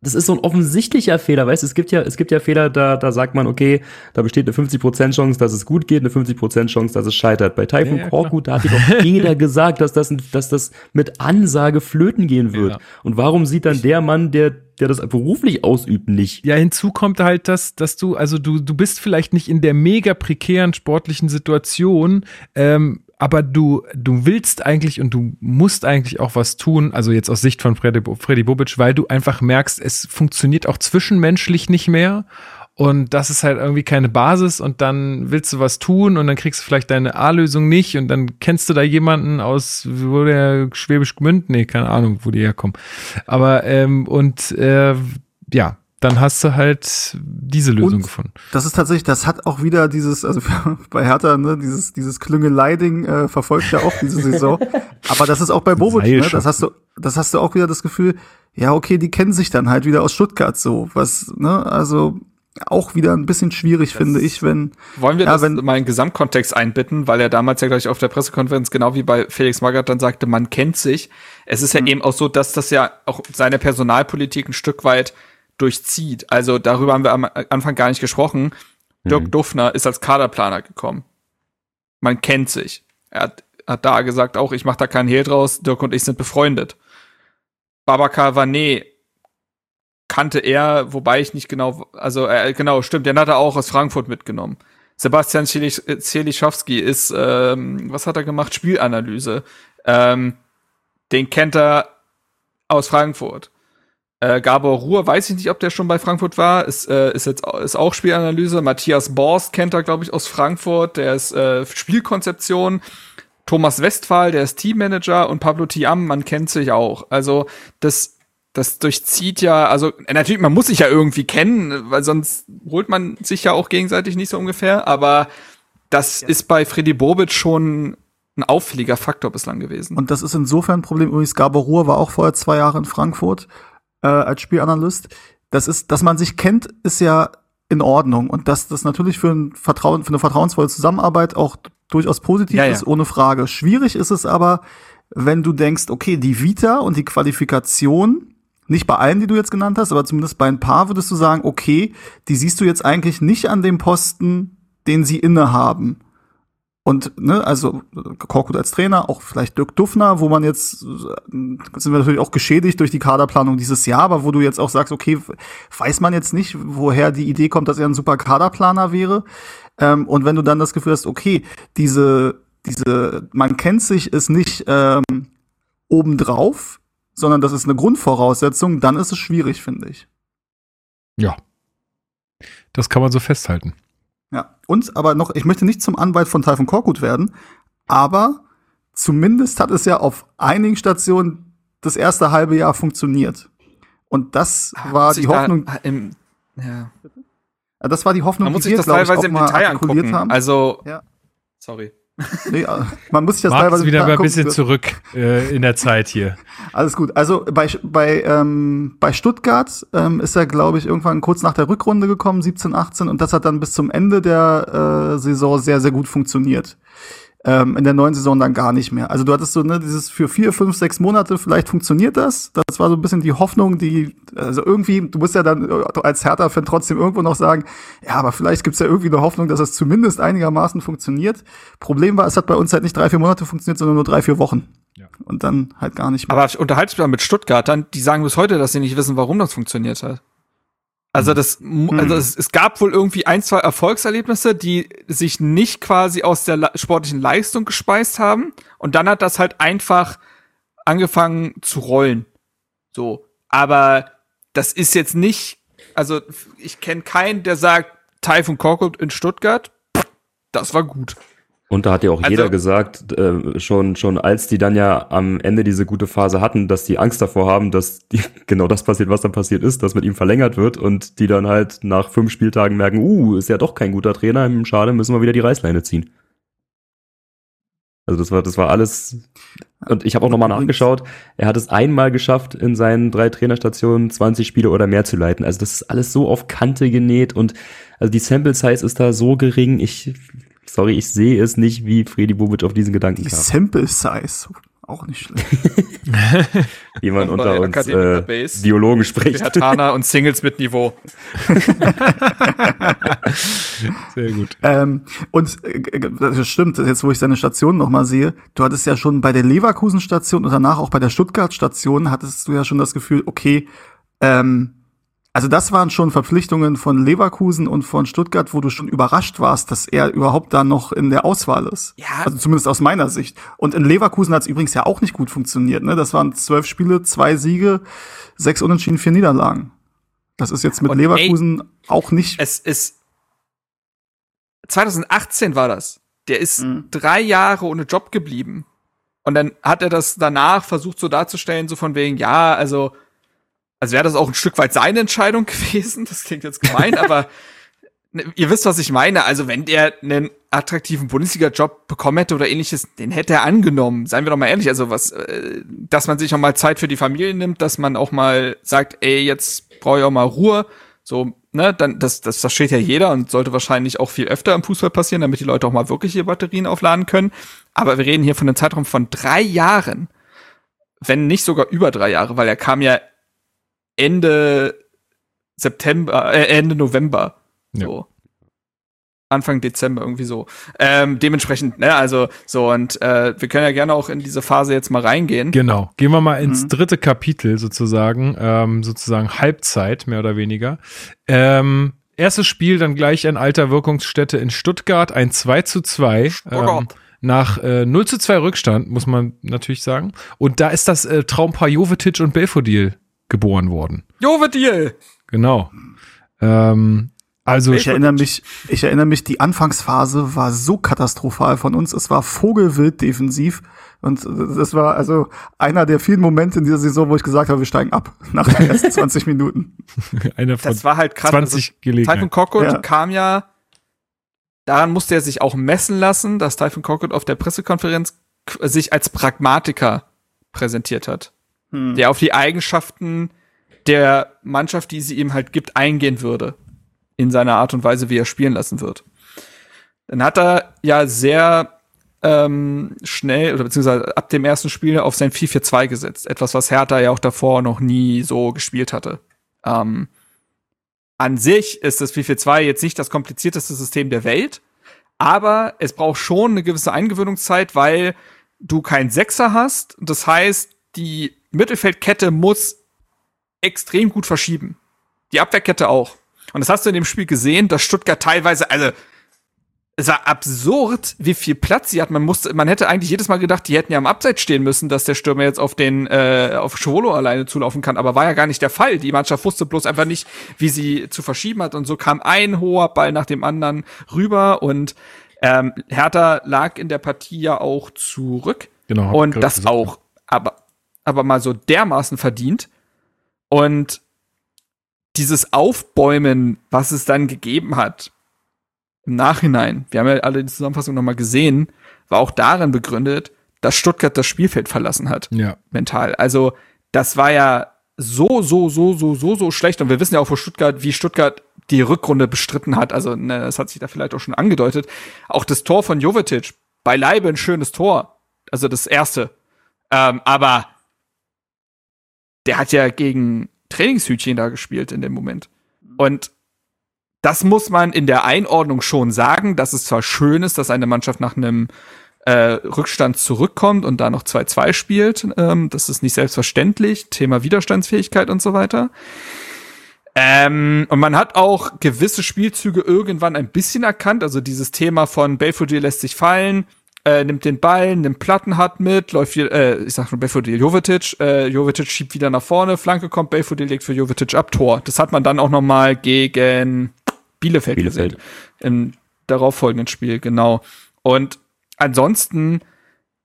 das ist so ein offensichtlicher Fehler, weißt du, es gibt ja, es gibt ja Fehler, da, da sagt man, okay, da besteht eine 50% Chance, dass es gut geht, eine 50% Chance, dass es scheitert. Bei Taifun Ja, ja, Korkut, da hat doch (laughs) jeder gesagt, dass das, dass das mit Ansage flöten gehen wird. Ja. Und warum sieht dann der Mann, der, der das beruflich ausübt, nicht? Ja, hinzu kommt halt das, dass du, also du, du bist vielleicht nicht in der mega prekären sportlichen Situation, ähm, aber du, du willst eigentlich und du musst eigentlich auch was tun, also jetzt aus Sicht von Freddy, Freddy Bobic, weil du einfach merkst, es funktioniert auch zwischenmenschlich nicht mehr. Und das ist halt irgendwie keine Basis und dann willst du was tun und dann kriegst du vielleicht deine A-Lösung nicht und dann kennst du da jemanden aus, wo der Schwäbisch Gmünd, nee, keine Ahnung, wo die herkommen. Aber, ähm, und äh, ja, dann hast du halt diese Lösung Und- gefunden. das ist tatsächlich, das hat auch wieder dieses, also (laughs) bei Hertha, ne, dieses, dieses Klüngelei-Ding äh, verfolgt ja auch diese Saison. (laughs) Aber das ist auch bei Bobic, ne? Das hast du, das hast du auch wieder das Gefühl, ja, okay, die kennen sich dann halt wieder aus Stuttgart so. Was, ne, also auch wieder ein bisschen schwierig, finde ich, wenn. Wollen wir Ja, das wenn- mal in Gesamtkontext einbitten, weil er damals ja gleich auf der Pressekonferenz, genau wie bei Felix Magath dann sagte, man kennt sich. Es ist ja eben auch so, dass das ja auch seine Personalpolitik ein Stück weit durchzieht. Also darüber haben wir am Anfang gar nicht gesprochen. Dirk Duffner ist als Kaderplaner gekommen. Man kennt sich. Er hat, hat da gesagt, auch ich mache da keinen Hehl draus, Dirk und ich sind befreundet. Babacar Vanet kannte er, wobei ich nicht genau, also äh, genau, stimmt, den hat er auch aus Frankfurt mitgenommen. Sebastian Zielich- Zielischowski ist, ähm, was hat er gemacht? Spielanalyse. Ähm, den kennt er aus Frankfurt. Äh, Gabor Ruhr, weiß ich nicht, ob der schon bei Frankfurt war, ist, äh, ist jetzt ist auch Spielanalyse. Matthias Borst kennt er, glaube ich, aus Frankfurt, der ist äh, Spielkonzeption. Thomas Westphal, der ist Teammanager und Pablo Tiam, man kennt sich auch. Also das, das durchzieht ja, also äh, natürlich, man muss sich ja irgendwie kennen, weil sonst holt man sich ja auch gegenseitig nicht so ungefähr, aber das ist bei Freddy Bobic schon ein auffälliger Faktor bislang gewesen. Und das ist insofern ein Problem. Übrigens, Gabor Ruhr war auch vorher zwei Jahre in Frankfurt äh, als Spielanalyst. Das ist, dass man sich kennt, ist ja in Ordnung. Und dass das natürlich für, ein Vertrauen, für eine vertrauensvolle Zusammenarbeit auch durchaus positiv Ja, ja. ist, ohne Frage. Schwierig ist es aber, wenn du denkst, okay, die Vita und die Qualifikation, nicht bei allen, die du jetzt genannt hast, aber zumindest bei ein paar würdest du sagen, okay, die siehst du jetzt eigentlich nicht an dem Posten, den sie innehaben. Und, ne, also Korkut als Trainer, auch vielleicht Dirk Duffner, wo man jetzt, äh, sind wir natürlich auch geschädigt durch die Kaderplanung dieses Jahr, aber wo du jetzt auch sagst, okay, weiß man jetzt nicht, woher die Idee kommt, dass er ein super Kaderplaner wäre. Ähm, und wenn du dann das Gefühl hast, okay, diese, diese, man kennt sich, ist nicht ähm, obendrauf, sondern das ist eine Grundvoraussetzung, dann ist es schwierig, finde ich. Ja. Das kann man so festhalten. Ja, und aber noch, ich möchte nicht zum Anwalt von Taifun Korkut werden, aber zumindest hat es ja auf einigen Stationen das erste halbe Jahr funktioniert. Und das war Muss die ich da Hoffnung, im, ja. das war die Hoffnung, Man muss die sich wir, das ich, teilweise auch im Detail angucken. haben. Also, Ja. sorry. Nee, äh, man muss sich das Marc teilweise wieder mal ein bisschen zurück äh, in der Zeit hier. (laughs) Alles gut. Also bei, bei, ähm, bei Stuttgart ähm, ist er, glaube ich, irgendwann kurz nach der Rückrunde gekommen, 17, 18, und das hat dann bis zum Ende der äh, Saison sehr, sehr gut funktioniert. Ähm, in der neuen Saison dann gar nicht mehr. Also du hattest so, ne, dieses für vier, fünf, sechs Monate, vielleicht funktioniert das. Das war so ein bisschen die Hoffnung, die, also irgendwie, du musst ja dann äh, als Hertha-Fan trotzdem irgendwo noch sagen, ja, aber vielleicht gibt's ja irgendwie eine Hoffnung, dass es zumindest einigermaßen funktioniert. Problem war, es hat bei uns halt nicht drei, vier Monate funktioniert, sondern nur drei, vier Wochen. Ja. Und dann halt gar nicht mehr. Aber unterhalte mich mal mit Stuttgartern, die sagen bis heute, dass sie nicht wissen, warum das funktioniert hat. Also das, mu- also es, es gab wohl irgendwie ein, zwei Erfolgserlebnisse, die sich nicht quasi aus der le- sportlichen Leistung gespeist haben. Und dann hat das halt einfach angefangen zu rollen. So. Aber das ist jetzt nicht, also ich kenne keinen, der sagt, Taifun Korkut in Stuttgart, pff, das war gut. Und da hat ja auch Also- jeder gesagt, äh, schon, schon als die dann ja am Ende diese gute Phase hatten, dass die Angst davor haben, dass die, (laughs) genau das passiert, was dann passiert ist, dass mit ihm verlängert wird und die dann halt nach fünf Spieltagen merken, uh, ist ja doch kein guter Trainer, schade, müssen wir wieder die Reißleine ziehen. Also das war, das war alles. Und ich habe auch nochmal nachgeschaut. Er hat es einmal geschafft, in seinen drei Trainerstationen 20 Spiele oder mehr zu leiten. Also das ist alles so auf Kante genäht und also die Sample Size ist da so gering. Ich, sorry, ich sehe es nicht, wie Freddy Bubic auf diesen Gedanken Die kam. Sample Size. Auch nicht schlecht. (laughs) Wie man Bei unter uns Academia äh, Base. Biologen spricht. Hertana und Singles mit Niveau. (laughs) Sehr gut. ähm, und äh, das stimmt, jetzt wo ich seine Station noch mal sehe, du hattest ja schon bei der Leverkusen-Station und danach auch bei der Stuttgart-Station, hattest du ja schon das Gefühl, okay, ähm, also das waren schon Verpflichtungen von Leverkusen und von Stuttgart, wo du schon überrascht warst, dass er überhaupt da noch in der Auswahl ist. Ja. Also zumindest aus meiner Sicht. Und in Leverkusen hat es übrigens ja auch nicht gut funktioniert. Ne? Das waren zwölf Spiele, zwei Siege, sechs Unentschieden, vier Niederlagen. Das ist jetzt mit Und Leverkusen auch nicht. Es ist 2018 war das. Der ist Mhm. drei Jahre ohne Job geblieben. Und dann hat er das danach versucht so darzustellen, so von wegen, ja, also, also wäre das auch ein Stück weit seine Entscheidung (laughs) gewesen. Das klingt jetzt gemein, aber (laughs) ne, ihr wisst, was ich meine. Also wenn der einen attraktiven Bundesliga-Job bekommen hätte oder ähnliches, den hätte er angenommen. Seien wir doch mal ehrlich. Also was, äh, dass man sich auch mal Zeit für die Familie nimmt, dass man auch mal sagt, ey, jetzt brauche ich auch mal Ruhe. So, ne, dann, das, das versteht ja jeder und sollte wahrscheinlich auch viel öfter im Fußball passieren, damit die Leute auch mal wirklich ihre Batterien aufladen können. Aber wir reden hier von einem Zeitraum von drei Jahren. Wenn nicht sogar über drei Jahre, weil er kam ja Ende September, äh, Ende November. Ja. So. Anfang Dezember irgendwie so. Ähm, dementsprechend, ne, also so und äh, wir können ja gerne auch in diese Phase jetzt mal reingehen. Genau. Gehen wir mal ins Mhm. dritte Kapitel sozusagen, ähm, sozusagen Halbzeit, mehr oder weniger. Ähm, erstes Spiel dann gleich an alter Wirkungsstätte in Stuttgart, ein 2 zu 2. Ähm, nach äh, 0 zu 2 Rückstand, muss man natürlich sagen. Und da ist das äh, Traumpaar Jovetic und Belfodil geboren worden. Jovetil! Genau. Ähm, also Ich erinnere mich, ich erinnere mich, die Anfangsphase war so katastrophal von uns. Es war vogelwild defensiv. Und das war also einer der vielen Momente in dieser Saison, wo ich gesagt habe, wir steigen ab (laughs) nach den ersten 20 Minuten. (laughs) einer von Das war halt krass. 20 Also, Gelegenheiten. Typhon Korkut Ja. kam ja, daran musste er sich auch messen lassen, dass Typhon Korkut auf der Pressekonferenz sich als Pragmatiker präsentiert hat. Hm. Der auf die Eigenschaften der Mannschaft, die sie ihm halt gibt, eingehen würde. In seiner Art und Weise, wie er spielen lassen wird. Dann hat er ja sehr ähm, schnell oder beziehungsweise ab dem ersten Spiel auf sein 4-4-2 gesetzt. Etwas, was Hertha ja auch davor noch nie so gespielt hatte. Ähm, an sich ist das 4-4-2 jetzt nicht das komplizierteste System der Welt, aber es braucht schon eine gewisse Eingewöhnungszeit, weil du keinen Sechser hast. Das heißt, die Mittelfeldkette muss extrem gut verschieben. Die Abwehrkette auch. Und das hast du in dem Spiel gesehen, dass Stuttgart teilweise, also es war absurd, wie viel Platz sie hat. Man musste, man hätte eigentlich jedes Mal gedacht, die hätten ja am Abseits stehen müssen, dass der Stürmer jetzt auf den äh, auf Schwolo alleine zulaufen kann. Aber war ja gar nicht der Fall. Die Mannschaft wusste bloß einfach nicht, wie sie zu verschieben hat. Und so kam ein hoher Ball nach dem anderen rüber. Und ähm, Hertha lag in der Partie ja auch zurück. Genau, Und das auch, aber, aber mal so dermaßen verdient. Und dieses Aufbäumen, was es dann gegeben hat, im Nachhinein, wir haben ja alle die Zusammenfassung nochmal gesehen, war auch darin begründet, dass Stuttgart das Spielfeld verlassen hat, Ja. mental. Also, das war ja so, so, so, so, so, so schlecht. Und wir wissen ja auch, wo Stuttgart, wie Stuttgart die Rückrunde bestritten hat. Also, ne, das hat sich da vielleicht auch schon angedeutet. Auch das Tor von Jovetic, beileibe ein schönes Tor. Also das erste. Ähm, aber der hat ja gegen Trainingshütchen da gespielt in dem Moment. Und das muss man in der Einordnung schon sagen, dass es zwar schön ist, dass eine Mannschaft nach einem äh, Rückstand zurückkommt und da noch 2-2 spielt. Ähm, das ist nicht selbstverständlich. Thema Widerstandsfähigkeit und so weiter. Ähm, und man hat auch gewisse Spielzüge irgendwann ein bisschen erkannt. Also dieses Thema von Belfodil lässt sich fallen, äh, nimmt den Ball, nimmt Plattenhardt mit, läuft hier, äh, ich sag schon Belfodil, Jovetic, äh, Jovetic schiebt wieder nach vorne, Flanke kommt, Belfodil legt für Jovetic ab, Tor. Das hat man dann auch noch mal gegen Bielefeld, Bielefeld. gesehen. Im darauffolgenden Spiel, genau. Und ansonsten,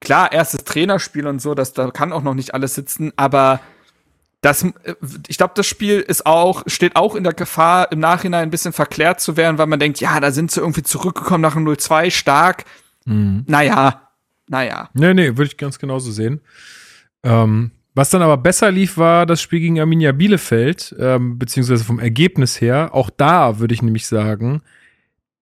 klar, erstes Trainerspiel und so, das, da kann auch noch nicht alles sitzen, aber das, äh, ich glaube, das Spiel ist auch, steht auch in der Gefahr, im Nachhinein ein bisschen verklärt zu werden, weil man denkt, ja, da sind sie irgendwie zurückgekommen nach dem 0-2, stark. Mhm. Naja, naja. Nee, nee, würde ich ganz genauso sehen. Ähm, was dann aber besser lief, war das Spiel gegen Arminia Bielefeld, ähm, beziehungsweise vom Ergebnis her. Auch da würde ich nämlich sagen,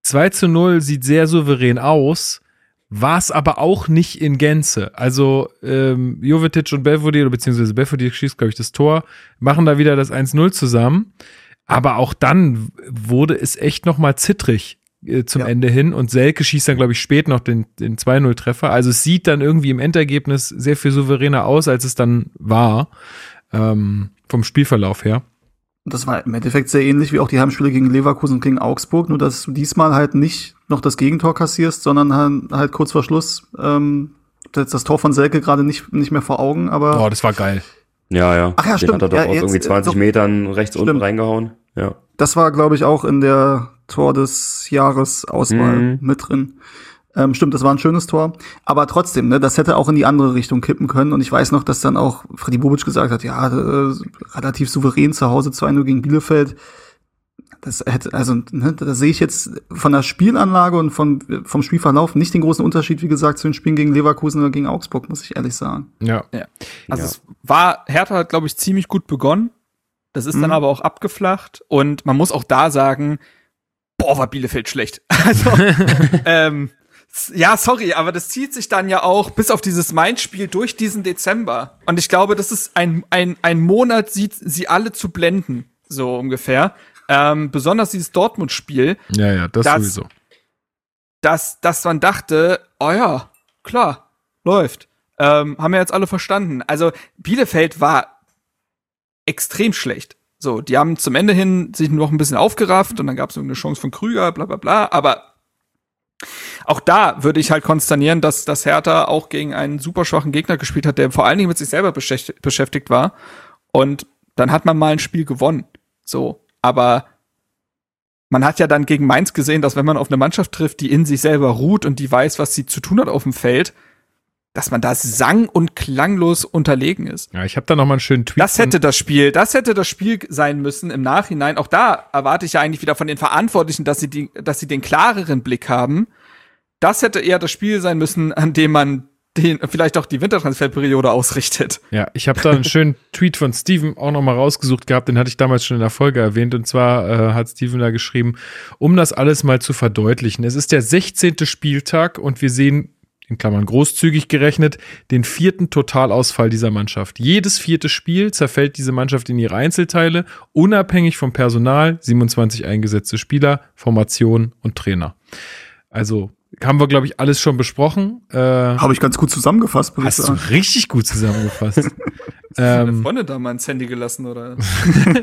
2 zu 0 sieht sehr souverän aus, war es aber auch nicht in Gänze. Also ähm, Jovetic und Belfodil, beziehungsweise Belfodil schießt, glaube ich, das Tor, machen da wieder das 1-0 zusammen. Aber auch dann wurde es echt noch mal zittrig äh, zum Ja. Ende hin und Selke schießt dann, glaube ich, spät noch den, den 2-0-Treffer. Also es sieht dann irgendwie im Endergebnis sehr viel souveräner aus, als es dann war, ähm, vom Spielverlauf her. Das war im Endeffekt sehr ähnlich wie auch die Heimspiele gegen Leverkusen und gegen Augsburg, nur dass du diesmal halt nicht noch das Gegentor kassierst, sondern halt, kurz vor Schluss ähm, das, das Tor von Selke gerade nicht, nicht mehr vor Augen, aber Oh, das war geil. Ja, ja. Ach ja, Den stimmt. hat er doch Ja, aus jetzt, irgendwie äh, 20 doch. Metern rechts unten Stimmt. reingehauen. Ja. das war, glaube ich, auch in der Tor des Jahres Auswahl Mhm. mit drin. Ähm, stimmt, das war ein schönes Tor. Aber trotzdem, ne, das hätte auch in die andere Richtung kippen können. Und ich weiß noch, dass dann auch Freddy Bobic gesagt hat, ja, äh, relativ souverän zu Hause 2-0 gegen Bielefeld. Das hätte, also, ne, da sehe ich jetzt von der Spielanlage und von, vom Spielverlauf nicht den großen Unterschied, wie gesagt, zu den Spielen gegen Leverkusen oder gegen Augsburg, muss ich ehrlich sagen. Ja. Also Ja. es war, Hertha hat, glaube ich, ziemlich gut begonnen. Das ist dann Mhm. aber auch abgeflacht. Und man muss auch da sagen, boah, war Bielefeld schlecht. (laughs) Also, (laughs) ähm, ja, sorry, aber das zieht sich dann ja auch bis auf dieses Main-Spiel durch diesen Dezember. Und ich glaube, das ist ein, ein, ein Monat, sieht sie alle zu blenden, so ungefähr. Ähm, besonders dieses Dortmund-Spiel, Ja, ja, das, Das- sowieso. dass, dass man dachte, oh ja, klar, läuft. Ähm, haben wir jetzt alle verstanden. Also Bielefeld war extrem schlecht. So, die haben zum Ende hin sich noch ein bisschen aufgerafft und dann gab es eine Chance von Krüger, bla bla bla. Aber auch da würde ich halt konsternieren, dass das Hertha auch gegen einen super schwachen Gegner gespielt hat, der vor allen Dingen mit sich selber beschäftigt, beschäftigt war. Und dann hat man mal ein Spiel gewonnen. So, aber man hat ja dann gegen Mainz gesehen, dass wenn man auf eine Mannschaft trifft, die in sich selber ruht und die weiß, was sie zu tun hat auf dem Feld, dass man da sang- und klanglos unterlegen ist. Ja, ich habe da noch mal einen schönen Tweet. Das hätte das Spiel, das hätte das Spiel sein müssen im Nachhinein. Auch da erwarte ich ja eigentlich wieder von den Verantwortlichen, dass sie die, dass sie den klareren Blick haben. Das hätte eher das Spiel sein müssen, an dem man den vielleicht auch die Wintertransferperiode ausrichtet. Ja, ich habe da einen schönen (laughs) Tweet von Steven auch noch mal rausgesucht gehabt, den hatte ich damals schon in der Folge erwähnt. Und zwar äh, hat Steven da geschrieben, um das alles mal zu verdeutlichen. Es ist der 16. Spieltag und wir sehen, in Klammern großzügig gerechnet, den vierten Totalausfall dieser Mannschaft. Jedes vierte Spiel zerfällt diese Mannschaft in ihre Einzelteile, unabhängig vom Personal, 27 eingesetzte Spieler, Formation und Trainer. Also haben wir, glaube ich, alles schon besprochen. Äh, Habe ich ganz gut zusammengefasst, Hast du richtig gut zusammengefasst. (laughs) Deine ähm, Freunde da mal ins Handy gelassen, oder?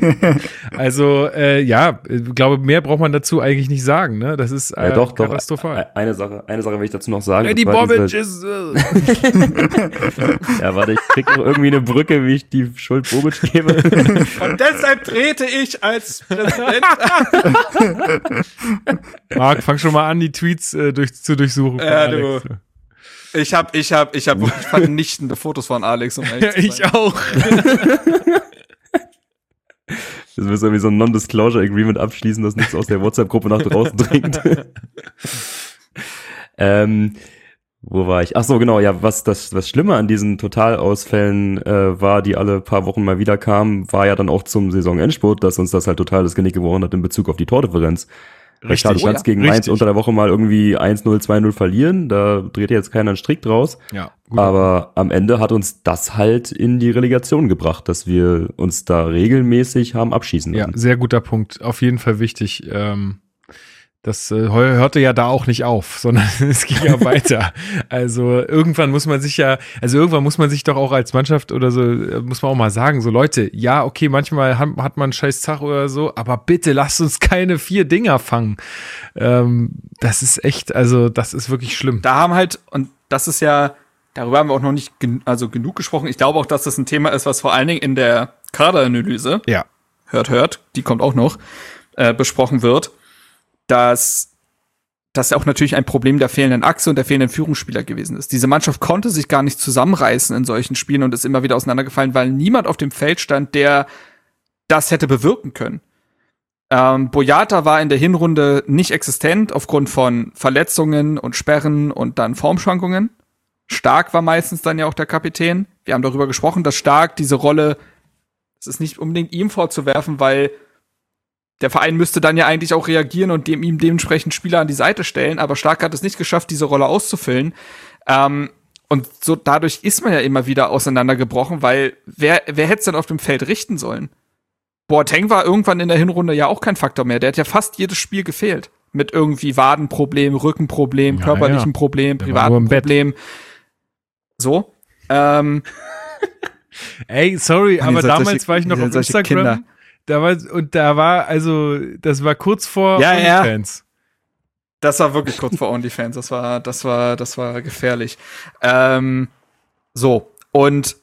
(laughs) also, äh, ja, ich glaube, mehr braucht man dazu eigentlich nicht sagen, ne? Das ist äh, Ja, doch, doch. katastrophal. Äh, Eine Sache, eine Sache will ich dazu noch sagen. Eddie Bobic ist. Äh, (laughs) Ja, warte, ich krieg noch irgendwie eine Brücke, wie ich die Schuld Bobic gebe. Und deshalb trete ich als Präsident. Marc, fang schon mal an, die Tweets äh, durch, zu durchsuchen. von Ja, Alex. du. Ich hab, ich hab, ich hab wirklich vernichtende (laughs) Fotos von Alex. Um Ja, (laughs) ich auch. (laughs) Das müssen irgendwie so ein Non-Disclosure Agreement abschließen, dass nichts aus der WhatsApp-Gruppe nach draußen dringt. ähm, wo war ich? Ach so, genau, ja, was das was Schlimme an diesen Totalausfällen äh, war, die alle paar Wochen mal wieder kamen, war ja dann auch zum Saisonendspurt, dass uns das halt total das Genick gebrochen hat in Bezug auf die Tordifferenz. Weil klar, du Richtig. kannst Oh ja. gegen Mainz Richtig. unter der Woche mal irgendwie 1-0, 2-0 verlieren, da dreht jetzt keiner einen Strick draus. Ja, gut. Aber am Ende hat uns das halt in die Relegation gebracht, dass wir uns da regelmäßig haben abschießen Ja, sehr guter Punkt. Auf jeden Fall wichtig. Ähm, das äh, hörte ja da auch nicht auf, (laughs) sondern es ging ja (laughs) weiter. Also irgendwann muss man sich ja, also irgendwann muss man sich doch auch als Mannschaft oder so, äh, muss man auch mal sagen, so Leute, ja, okay, manchmal hat, hat man einen scheiß Tag oder so, aber bitte lasst uns keine vier Dinger fangen. Ähm, das ist echt, also das ist wirklich schlimm. Da haben halt, und das ist ja, darüber haben wir auch noch nicht gen also genug gesprochen. Ich glaube auch, dass das ein Thema ist, was vor allen Dingen in der Kaderanalyse, Ja. hört, hört, die kommt auch noch, äh, besprochen wird, dass das auch natürlich ein Problem der fehlenden Achse und der fehlenden Führungsspieler gewesen ist. Diese Mannschaft konnte sich gar nicht zusammenreißen in solchen Spielen und ist immer wieder auseinandergefallen, weil niemand auf dem Feld stand, der das hätte bewirken können. Ähm, Boyata war in der Hinrunde nicht existent aufgrund von Verletzungen und Sperren und dann Formschwankungen. Stark war meistens dann ja auch der Kapitän. Wir haben darüber gesprochen, dass Stark diese Rolle, es ist nicht unbedingt ihm vorzuwerfen, weil der Verein müsste dann ja eigentlich auch reagieren und dem, ihm dementsprechend Spieler an die Seite stellen, aber Stark hat es nicht geschafft, diese Rolle auszufüllen. Ähm, und so dadurch ist man ja immer wieder auseinandergebrochen, weil wer, wer hätte es denn auf dem Feld richten sollen? Boateng war irgendwann in der Hinrunde ja auch kein Faktor mehr. Der hat ja fast jedes Spiel gefehlt. Mit irgendwie Wadenproblem, Rückenproblem, Ja, körperlichen ja. Problem, privaten. Problem. So. Ähm, (laughs) Ey, sorry, aber damals solche- war ich noch auf Instagram. Kinder. Da war, und da war, also, das war kurz vor Ja, ja. OnlyFans. Das war wirklich kurz vor OnlyFans. Das war, das war, das war gefährlich. Ähm, so. Und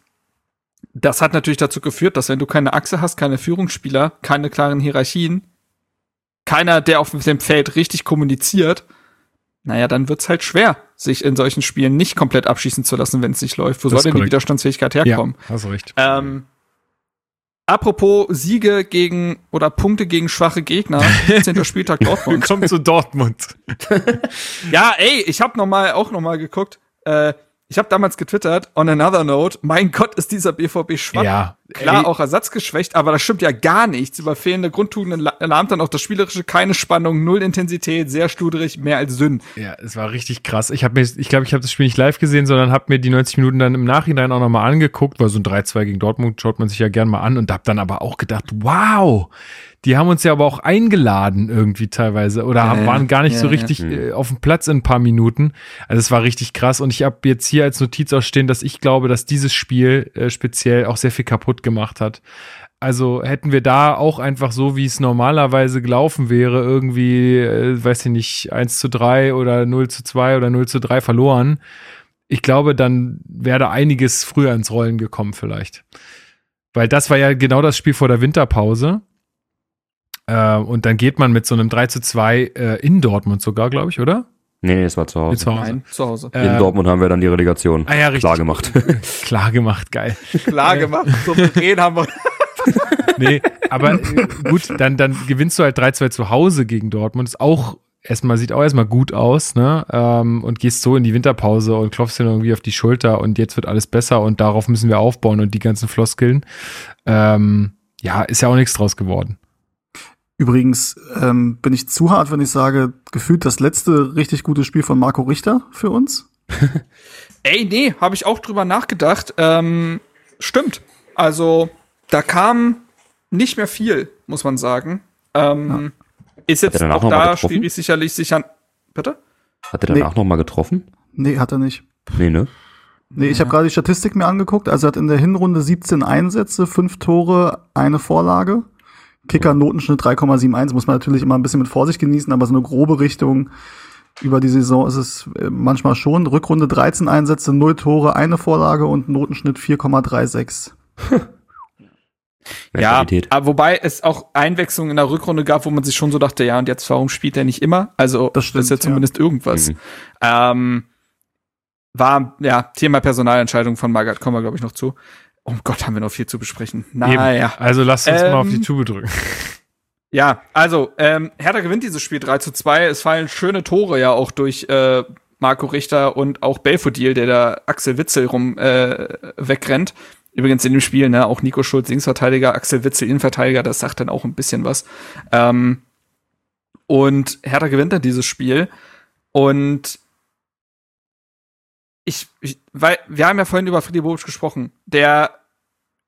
das hat natürlich dazu geführt, dass wenn du keine Achse hast, keine Führungsspieler, keine klaren Hierarchien, keiner, der auf dem Feld richtig kommuniziert, naja, dann wird's halt schwer, sich in solchen Spielen nicht komplett abschießen zu lassen, wenn es nicht läuft. Wo Das soll denn die korrekt. Widerstandsfähigkeit Ja, herkommen? hast recht. Ähm, apropos Siege gegen oder Punkte gegen schwache Gegner, (laughs) 10. Spieltag Dortmund. Willkommen zu Dortmund. (laughs) Ja, ey, ich habe noch mal auch noch mal geguckt. Äh, ich habe damals getwittert, on another note, mein Gott, ist dieser BVB schwach. Ja, Klar, ey. auch ersatzgeschwächt, aber das stimmt ja gar nichts. Über fehlende Grundtugenden la- lahmt dann auch das Spielerische, keine Spannung, null Intensität, sehr studrig, mehr als dünn. Ja, es war richtig krass. Ich habe mir, ich glaube, ich habe das Spiel nicht live gesehen, sondern habe mir die 90 Minuten dann im Nachhinein auch nochmal angeguckt, weil so ein 3-2 gegen Dortmund schaut man sich ja gern mal an und habe dann aber auch gedacht, wow, die haben uns ja aber auch eingeladen irgendwie teilweise oder ja. waren gar nicht Ja, so ja. richtig äh, auf dem Platz in ein paar Minuten. Also es war richtig krass und ich habe jetzt hier als Notiz auch stehen, dass ich glaube, dass dieses Spiel äh, speziell auch sehr viel kaputt gemacht hat. Also hätten wir da auch einfach so, wie es normalerweise gelaufen wäre, irgendwie, äh, weiß ich nicht, 1 zu 3 oder 0 zu 2 oder 0 zu 3 verloren. Ich glaube, dann wäre da einiges früher ins Rollen gekommen vielleicht. Weil das war ja genau das Spiel vor der Winterpause. Äh, und dann geht man mit so einem 3 zu 2 äh, in Dortmund sogar, glaube ich, oder? Nee, nee, es war zu Hause. Zu Hause. Nein, zu Hause. In Äh, Dortmund haben wir dann die Relegation Ah ja, richtig. klar gemacht. (laughs) Klar gemacht, geil. Klar gemacht, so reden haben wir. (laughs) Nee, aber äh, gut, dann, dann gewinnst du halt 3-2 zu Hause gegen Dortmund. Ist auch erstmal, sieht auch erstmal gut aus, ne? Ähm, und gehst so in die Winterpause und klopfst dir irgendwie auf die Schulter und jetzt wird alles besser und darauf müssen wir aufbauen und die ganzen Floskeln. Ähm, ja, ist ja auch nichts draus geworden. Übrigens ähm, bin ich zu hart, wenn ich sage, gefühlt das letzte richtig gute Spiel von Marco Richter für uns. (laughs) Ey, nee, habe ich auch drüber nachgedacht. Ähm, stimmt. Also, da kam nicht mehr viel, muss man sagen. Ähm, Ist Hat jetzt auch da schwierig sicherlich sich an. Bitte? Hat er danach noch mal getroffen? Nee, hat er nicht. Nee, ne? Nee, ich habe gerade die Statistik mir angeguckt. Also er hat in der Hinrunde 17 Einsätze, 5 Tore, eine Vorlage. Kicker Notenschnitt 3,71. Muss man natürlich immer ein bisschen mit Vorsicht genießen, aber so eine grobe Richtung über die Saison ist es äh, manchmal schon. Rückrunde 13 Einsätze, 0 Tore, eine Vorlage und Notenschnitt 4,36. Mehr Ja, aber wobei es auch Einwechslungen in der Rückrunde gab, wo man sich schon so dachte, ja, und jetzt warum spielt er nicht immer? Also, Das stimmt, ist ja ja. zumindest irgendwas. Mhm. Ähm, war, ja, Thema Personalentscheidung von Magath, kommen wir, glaube ich, noch zu. Oh Gott, haben wir noch viel zu besprechen. Naja. Also lasst uns mal auf die Ähm, Tube drücken. (laughs) Ja, also, ähm, Hertha gewinnt dieses Spiel 3 zu 2. Es fallen schöne Tore ja auch durch äh, Marco Richter und auch Belfodil, der da Axel Witzel rum äh, wegrennt. Übrigens in dem Spiel, ne, auch Nico Schulz, Linksverteidiger, Axel Witzel, Innenverteidiger, das sagt dann auch ein bisschen was. Ähm, und Hertha gewinnt dann dieses Spiel. Und ich, ich, weil wir haben ja vorhin über Friedi Bobic gesprochen, der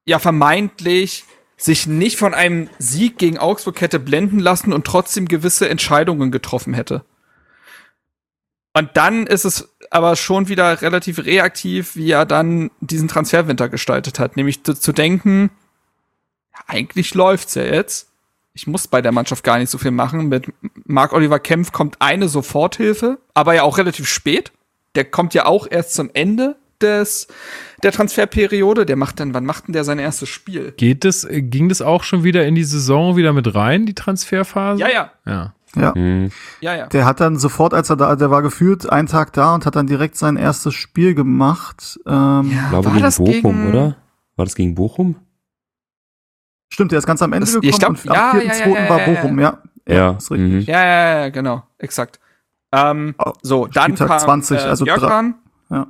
ja vermeintlich sich nicht von einem Sieg gegen Augsburg hätte blenden lassen und trotzdem gewisse Entscheidungen getroffen hätte. Und dann ist es aber schon wieder relativ reaktiv, wie er dann diesen Transferwinter gestaltet hat, nämlich zu, zu denken, eigentlich läuft's ja jetzt. Ich muss bei der Mannschaft gar nicht so viel machen. Mit Marc Oliver Kempf kommt eine Soforthilfe, aber ja auch relativ spät. Der kommt ja auch erst zum Ende des der Transferperiode. Der macht dann, wann macht denn der sein erstes Spiel? Geht das, ging das auch schon wieder in die Saison wieder mit rein, die Transferphase? Ja, ja, Ja. Ja. Mhm. ja, ja. Der hat dann sofort, als er da, der war gefühlt einen Tag da und hat dann direkt sein erstes Spiel gemacht. Ähm, Ich glaube War gegen das Bochum, gegen- oder? War das gegen Bochum? Stimmt, der ist ganz am Ende Das- gekommen ich glaub, und ja, am ja, 4.2. ja, ja, war ja, ja. Bochum, ja. Ja. ist richtig. Mhm. Ja, ja, ja, genau, exakt. Ähm, Oh, so, dann Spieltag kam 20, äh, also Jörg drei- ran. Ja. Ja.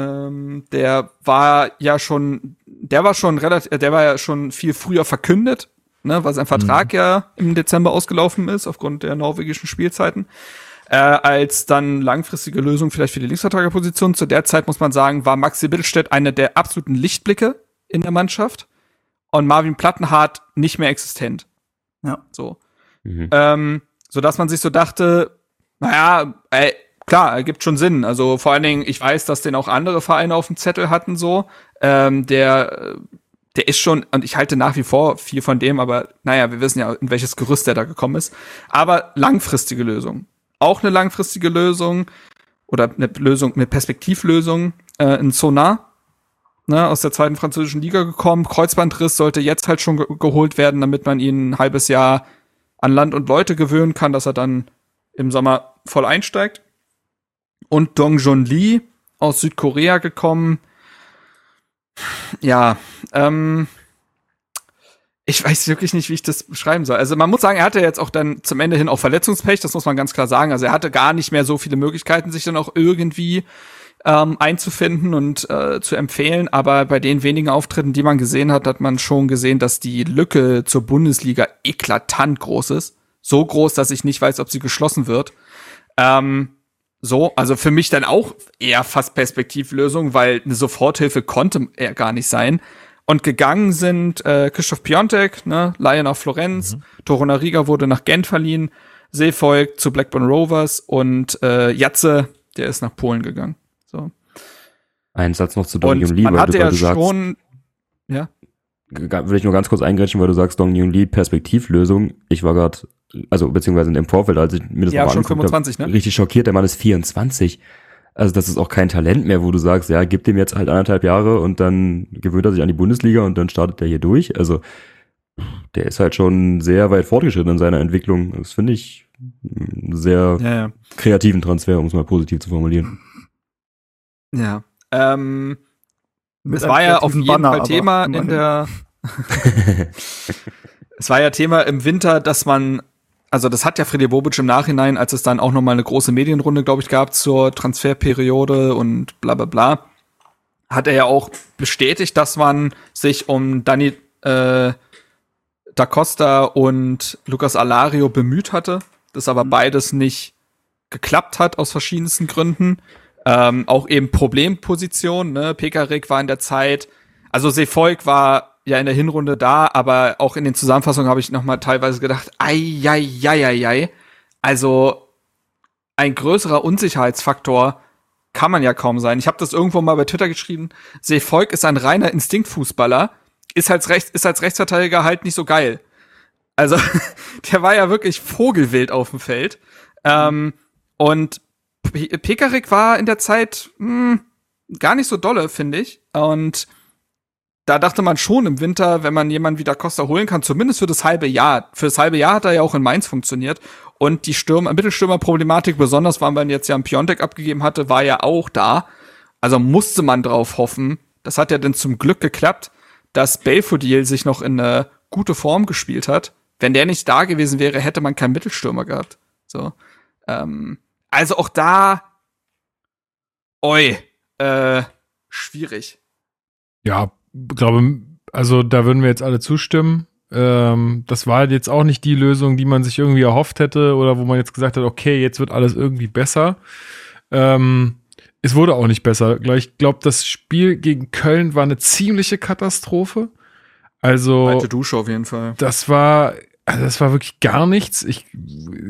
Ähm, der war ja schon, der war schon relativ, der war ja schon viel früher verkündet, ne, weil sein Vertrag ja im Dezember ausgelaufen ist aufgrund der norwegischen Spielzeiten. Äh, als dann langfristige Lösung vielleicht für die Linksverteidigerposition. Zu der Zeit muss man sagen, war Maxi Bittelstedt einer der absoluten Lichtblicke in der Mannschaft und Marvin Plattenhardt nicht mehr existent. Ja. So. Mhm. Ähm, so dass man sich so dachte, naja, ey, klar, ergibt schon Sinn. Also vor allen Dingen, ich weiß, dass den auch andere Vereine auf dem Zettel hatten, so. Ähm, der, der ist schon, und ich halte nach wie vor viel von dem, aber naja, wir wissen ja, in welches Gerüst der da gekommen ist. Aber langfristige Lösung. Auch eine langfristige Lösung oder eine Lösung, eine Perspektivlösung äh, in Sonar, ne, aus der zweiten französischen Liga gekommen. Kreuzbandriss sollte jetzt halt schon ge geholt werden, damit man ihn ein halbes Jahr an Land und Leute gewöhnen kann, dass er dann im Sommer voll einsteigt. Und Dong Jun Lee aus Südkorea gekommen. Ja, ähm, ich weiß wirklich nicht, wie ich das beschreiben soll. Also man muss sagen, er hatte jetzt auch dann zum Ende hin auch Verletzungspech, das muss man ganz klar sagen. Also er hatte gar nicht mehr so viele Möglichkeiten, sich dann auch irgendwie ähm, einzufinden und äh, zu empfehlen. Aber bei den wenigen Auftritten, die man gesehen hat, hat man schon gesehen, dass die Lücke zur Bundesliga eklatant groß ist. So groß, dass ich nicht weiß, ob sie geschlossen wird. Ähm, so, also für mich dann auch eher fast Perspektivlösung, weil eine Soforthilfe konnte er gar nicht sein. Und gegangen sind äh, Christoph Piontek, ne, Laie nach Florenz, mhm. Torunariga wurde nach Gent verliehen, Seefolk zu Blackburn Rovers und äh, Jatze, der ist nach Polen gegangen. So. Ein Satz noch zu Dong Yun Lee, weil du, ja du sagst, schon, ja, will ich nur ganz kurz eingrätschen, weil du sagst, Dong Yun Lee Perspektivlösung. Ich war gerade, also beziehungsweise im Vorfeld, als ich mir das Ja, mal schon angeguckt 25, hab, ne? richtig schockiert, der Mann ist 24. Also das ist auch kein Talent mehr, wo du sagst, ja, gib dem jetzt halt anderthalb Jahre und dann gewöhnt er sich an die Bundesliga und dann startet er hier durch. Also der ist halt schon sehr weit fortgeschritten in seiner Entwicklung. Das finde ich einen sehr ja, ja. kreativen Transfer, um es mal positiv zu formulieren. Ja. Ähm, es war ja auf jeden Banner, Fall Thema in der. (laughs) es war ja Thema im Winter, dass man, also das hat ja Freddy Bobic im Nachhinein, als es dann auch noch mal eine große Medienrunde, glaube ich, gab zur Transferperiode und bla bla bla, hat er ja auch bestätigt, dass man sich um Dani äh, da Costa und Lucas Alario bemüht hatte, das aber beides nicht geklappt hat aus verschiedensten Gründen. Ähm, auch eben Problemposition, ne? Pekarik war in der Zeit, also Seefolk war ja in der Hinrunde da, aber auch in den Zusammenfassungen habe ich noch mal teilweise gedacht, ei, ei, ei, ei, ei. Also ein größerer Unsicherheitsfaktor kann man ja kaum sein. Ich habe das irgendwo mal bei Twitter geschrieben. Seefolk ist ein reiner Instinktfußballer, ist als, Rechts, ist als Rechtsverteidiger halt nicht so geil. Also, (laughs) der war ja wirklich vogelwild auf dem Feld. Ähm, und Pekarik war in der Zeit mh, gar nicht so dolle, finde ich. Und da dachte man schon im Winter, wenn man jemanden wie Da Costa holen kann, zumindest für das halbe Jahr. Für das halbe Jahr hat er ja auch in Mainz funktioniert. Und die Stürmer, Mittelstürmerproblematik, besonders weil man jetzt ja einen Piontek abgegeben hatte, war ja auch da. Also musste man drauf hoffen. Das hat ja dann zum Glück geklappt, dass Belfodil sich noch in eine gute Form gespielt hat. Wenn der nicht da gewesen wäre, hätte man keinen Mittelstürmer gehabt. So. Ähm, also auch da, oi, äh, schwierig. Ja, glaube, also da würden wir jetzt alle zustimmen. Ähm, das war jetzt auch nicht die Lösung, die man sich irgendwie erhofft hätte oder wo man jetzt gesagt hat, okay, jetzt wird alles irgendwie besser. Ähm, es wurde auch nicht besser. Ich glaube, das Spiel gegen Köln war eine ziemliche Katastrophe. Also Alte Dusche auf jeden Fall. das war, also das war wirklich gar nichts. Ich,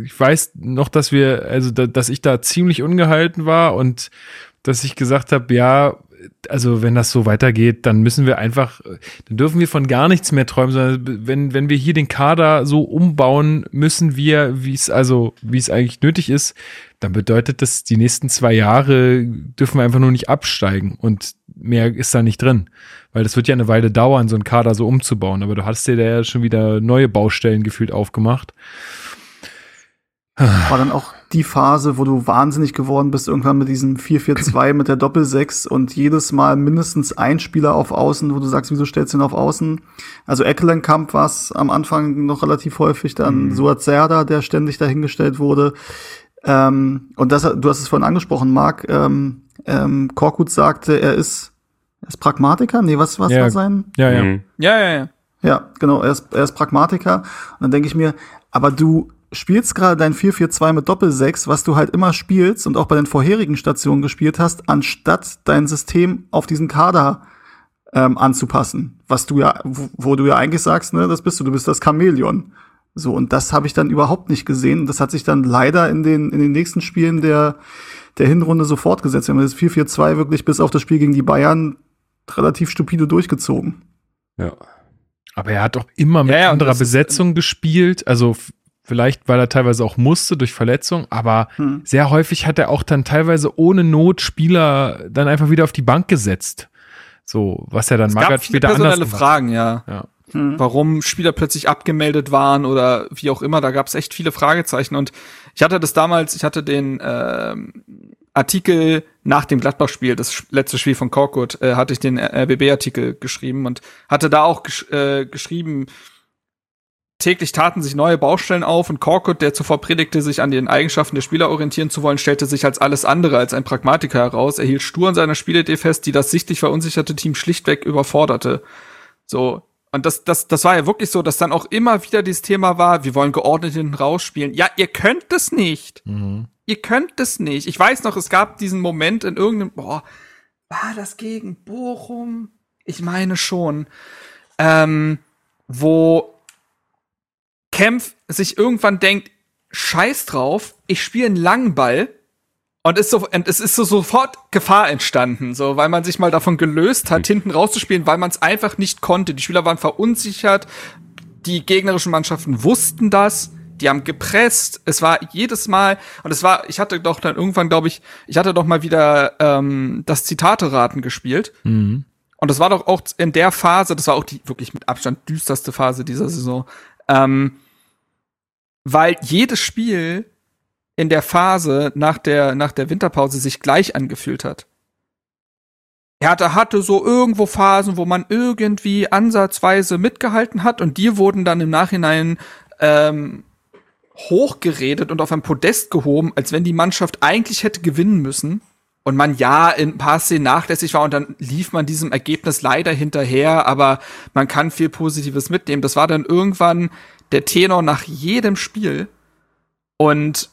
ich weiß noch, dass wir, also da, dass ich da ziemlich ungehalten war und dass ich gesagt habe, ja, also wenn das so weitergeht, dann müssen wir einfach, dann dürfen wir von gar nichts mehr träumen, sondern wenn, wenn wir hier den Kader so umbauen, müssen wir, wie es also, wie es eigentlich nötig ist, dann bedeutet das, die nächsten zwei Jahre dürfen wir einfach nur nicht absteigen und mehr ist da nicht drin. Weil das wird ja eine Weile dauern, so einen Kader so umzubauen. Aber du hast dir da ja schon wieder neue Baustellen gefühlt aufgemacht. War dann auch die Phase, wo du wahnsinnig geworden bist, irgendwann mit diesem 4-4-2 (laughs) mit der Doppel-6 und jedes Mal mindestens ein Spieler auf Außen, wo du sagst, wieso stellst du ihn auf Außen? Also Eckelenkamp war es am Anfang noch relativ häufig, dann Mhm. Suat Serda, der ständig dahingestellt wurde. Ähm, und das, du hast es vorhin angesprochen, Marc. Ähm, ähm, Korkut sagte, er ist, er ist Pragmatiker. Nee, was, was Ja. war sein? Ja, ja. Mhm. Ja, ja, ja. Ja, genau, er ist, er ist Pragmatiker. Und dann denke ich mir, aber du spielst gerade dein 4-4-2 mit Doppel-6, was du halt immer spielst und auch bei den vorherigen Stationen gespielt hast, anstatt dein System auf diesen Kader ähm, anzupassen. Was du ja, wo, wo du ja eigentlich sagst, ne, das bist du, du bist das Chamäleon. So, und das habe ich dann überhaupt nicht gesehen. Das hat sich dann leider in den, in den nächsten Spielen der, der Hinrunde so fortgesetzt. Wir haben das 4-4-2 wirklich bis auf das Spiel gegen die Bayern relativ stupide durchgezogen. Ja. Aber er hat doch immer mit Ja, ja, anderer Besetzung gespielt. Also vielleicht, weil er teilweise auch musste durch Verletzung, aber Hm. sehr häufig hat er auch dann teilweise ohne Not Spieler dann einfach wieder auf die Bank gesetzt. So, was er dann gab viele später personelle anders gemacht. Fragen, ja. Ja. Hm. Warum Spieler plötzlich abgemeldet waren oder wie auch immer, da gab es echt viele Fragezeichen. Und ich hatte das damals, ich hatte den ähm, Artikel nach dem Gladbach-Spiel, das letzte Spiel von Korkut, äh, hatte ich den RBB-Artikel geschrieben und hatte da auch gesch äh, geschrieben, täglich taten sich neue Baustellen auf und Korkut, der zuvor predigte, sich an den Eigenschaften der Spieler orientieren zu wollen, stellte sich als alles andere als ein Pragmatiker heraus. Er hielt stur an seiner Spielidee fest, die das sichtlich verunsicherte Team schlichtweg überforderte. So. Und das, das, das war ja wirklich so, dass dann auch immer wieder dieses Thema war, wir wollen geordnet hinten rausspielen. Ja, ihr könnt es nicht. Mhm. Ihr könnt es nicht. Ich weiß noch, es gab diesen Moment in irgendeinem, boah, war das gegen Bochum? Ich meine schon. Ähm, wo Kempf sich irgendwann denkt, scheiß drauf, ich spiele einen langen Ball und, ist so, und es ist so sofort Gefahr entstanden, so, weil man sich mal davon gelöst hat, hinten rauszuspielen, weil man es einfach nicht konnte. Die Spieler waren verunsichert, die gegnerischen Mannschaften wussten das, die haben gepresst. Es war jedes Mal, und es war, ich hatte doch dann irgendwann, glaube ich, ich hatte doch mal wieder ähm, das Zitate-Raten gespielt. Mhm. Und das war doch auch in der Phase, das war auch die wirklich mit Abstand düsterste Phase dieser Saison, ähm, weil jedes Spiel in der Phase nach der, nach der Winterpause sich gleich angefühlt hat. Hertha hatte so irgendwo Phasen, wo man irgendwie ansatzweise mitgehalten hat und die wurden dann im Nachhinein ähm, hochgeredet und auf ein Podest gehoben, als wenn die Mannschaft eigentlich hätte gewinnen müssen und man ja in ein paar Szenen nachlässig war und dann lief man diesem Ergebnis leider hinterher, aber man kann viel Positives mitnehmen. Das war dann irgendwann der Tenor nach jedem Spiel und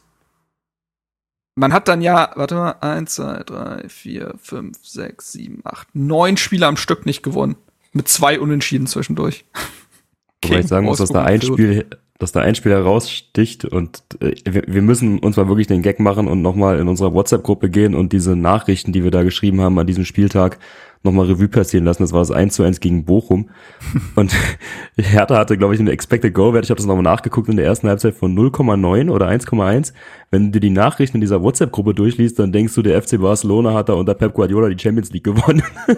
man hat dann ja, warte mal, eins, zwei, drei, vier, fünf, sechs, sieben, acht, neun Spiele am Stück nicht gewonnen. Mit zwei Unentschieden zwischendurch. (laughs) Wobei ich sagen muss, dass da ein Spiel, dass da ein Spiel heraussticht und äh, wir, wir müssen uns mal wirklich den Gag machen und nochmal in unserer WhatsApp-Gruppe gehen und diese Nachrichten, die wir da geschrieben haben an diesem Spieltag, nochmal Revue passieren lassen. Das war das 1 zu 1 gegen Bochum. (laughs) und (laughs) Hertha hatte, glaube ich, einen Expected Goal-Wert, ich habe das nochmal nachgeguckt, in der ersten Halbzeit von 0,9 oder 1,1. Wenn du die Nachrichten in dieser WhatsApp-Gruppe durchliest, dann denkst du, der FC Barcelona hat da unter Pep Guardiola die Champions League gewonnen. (laughs)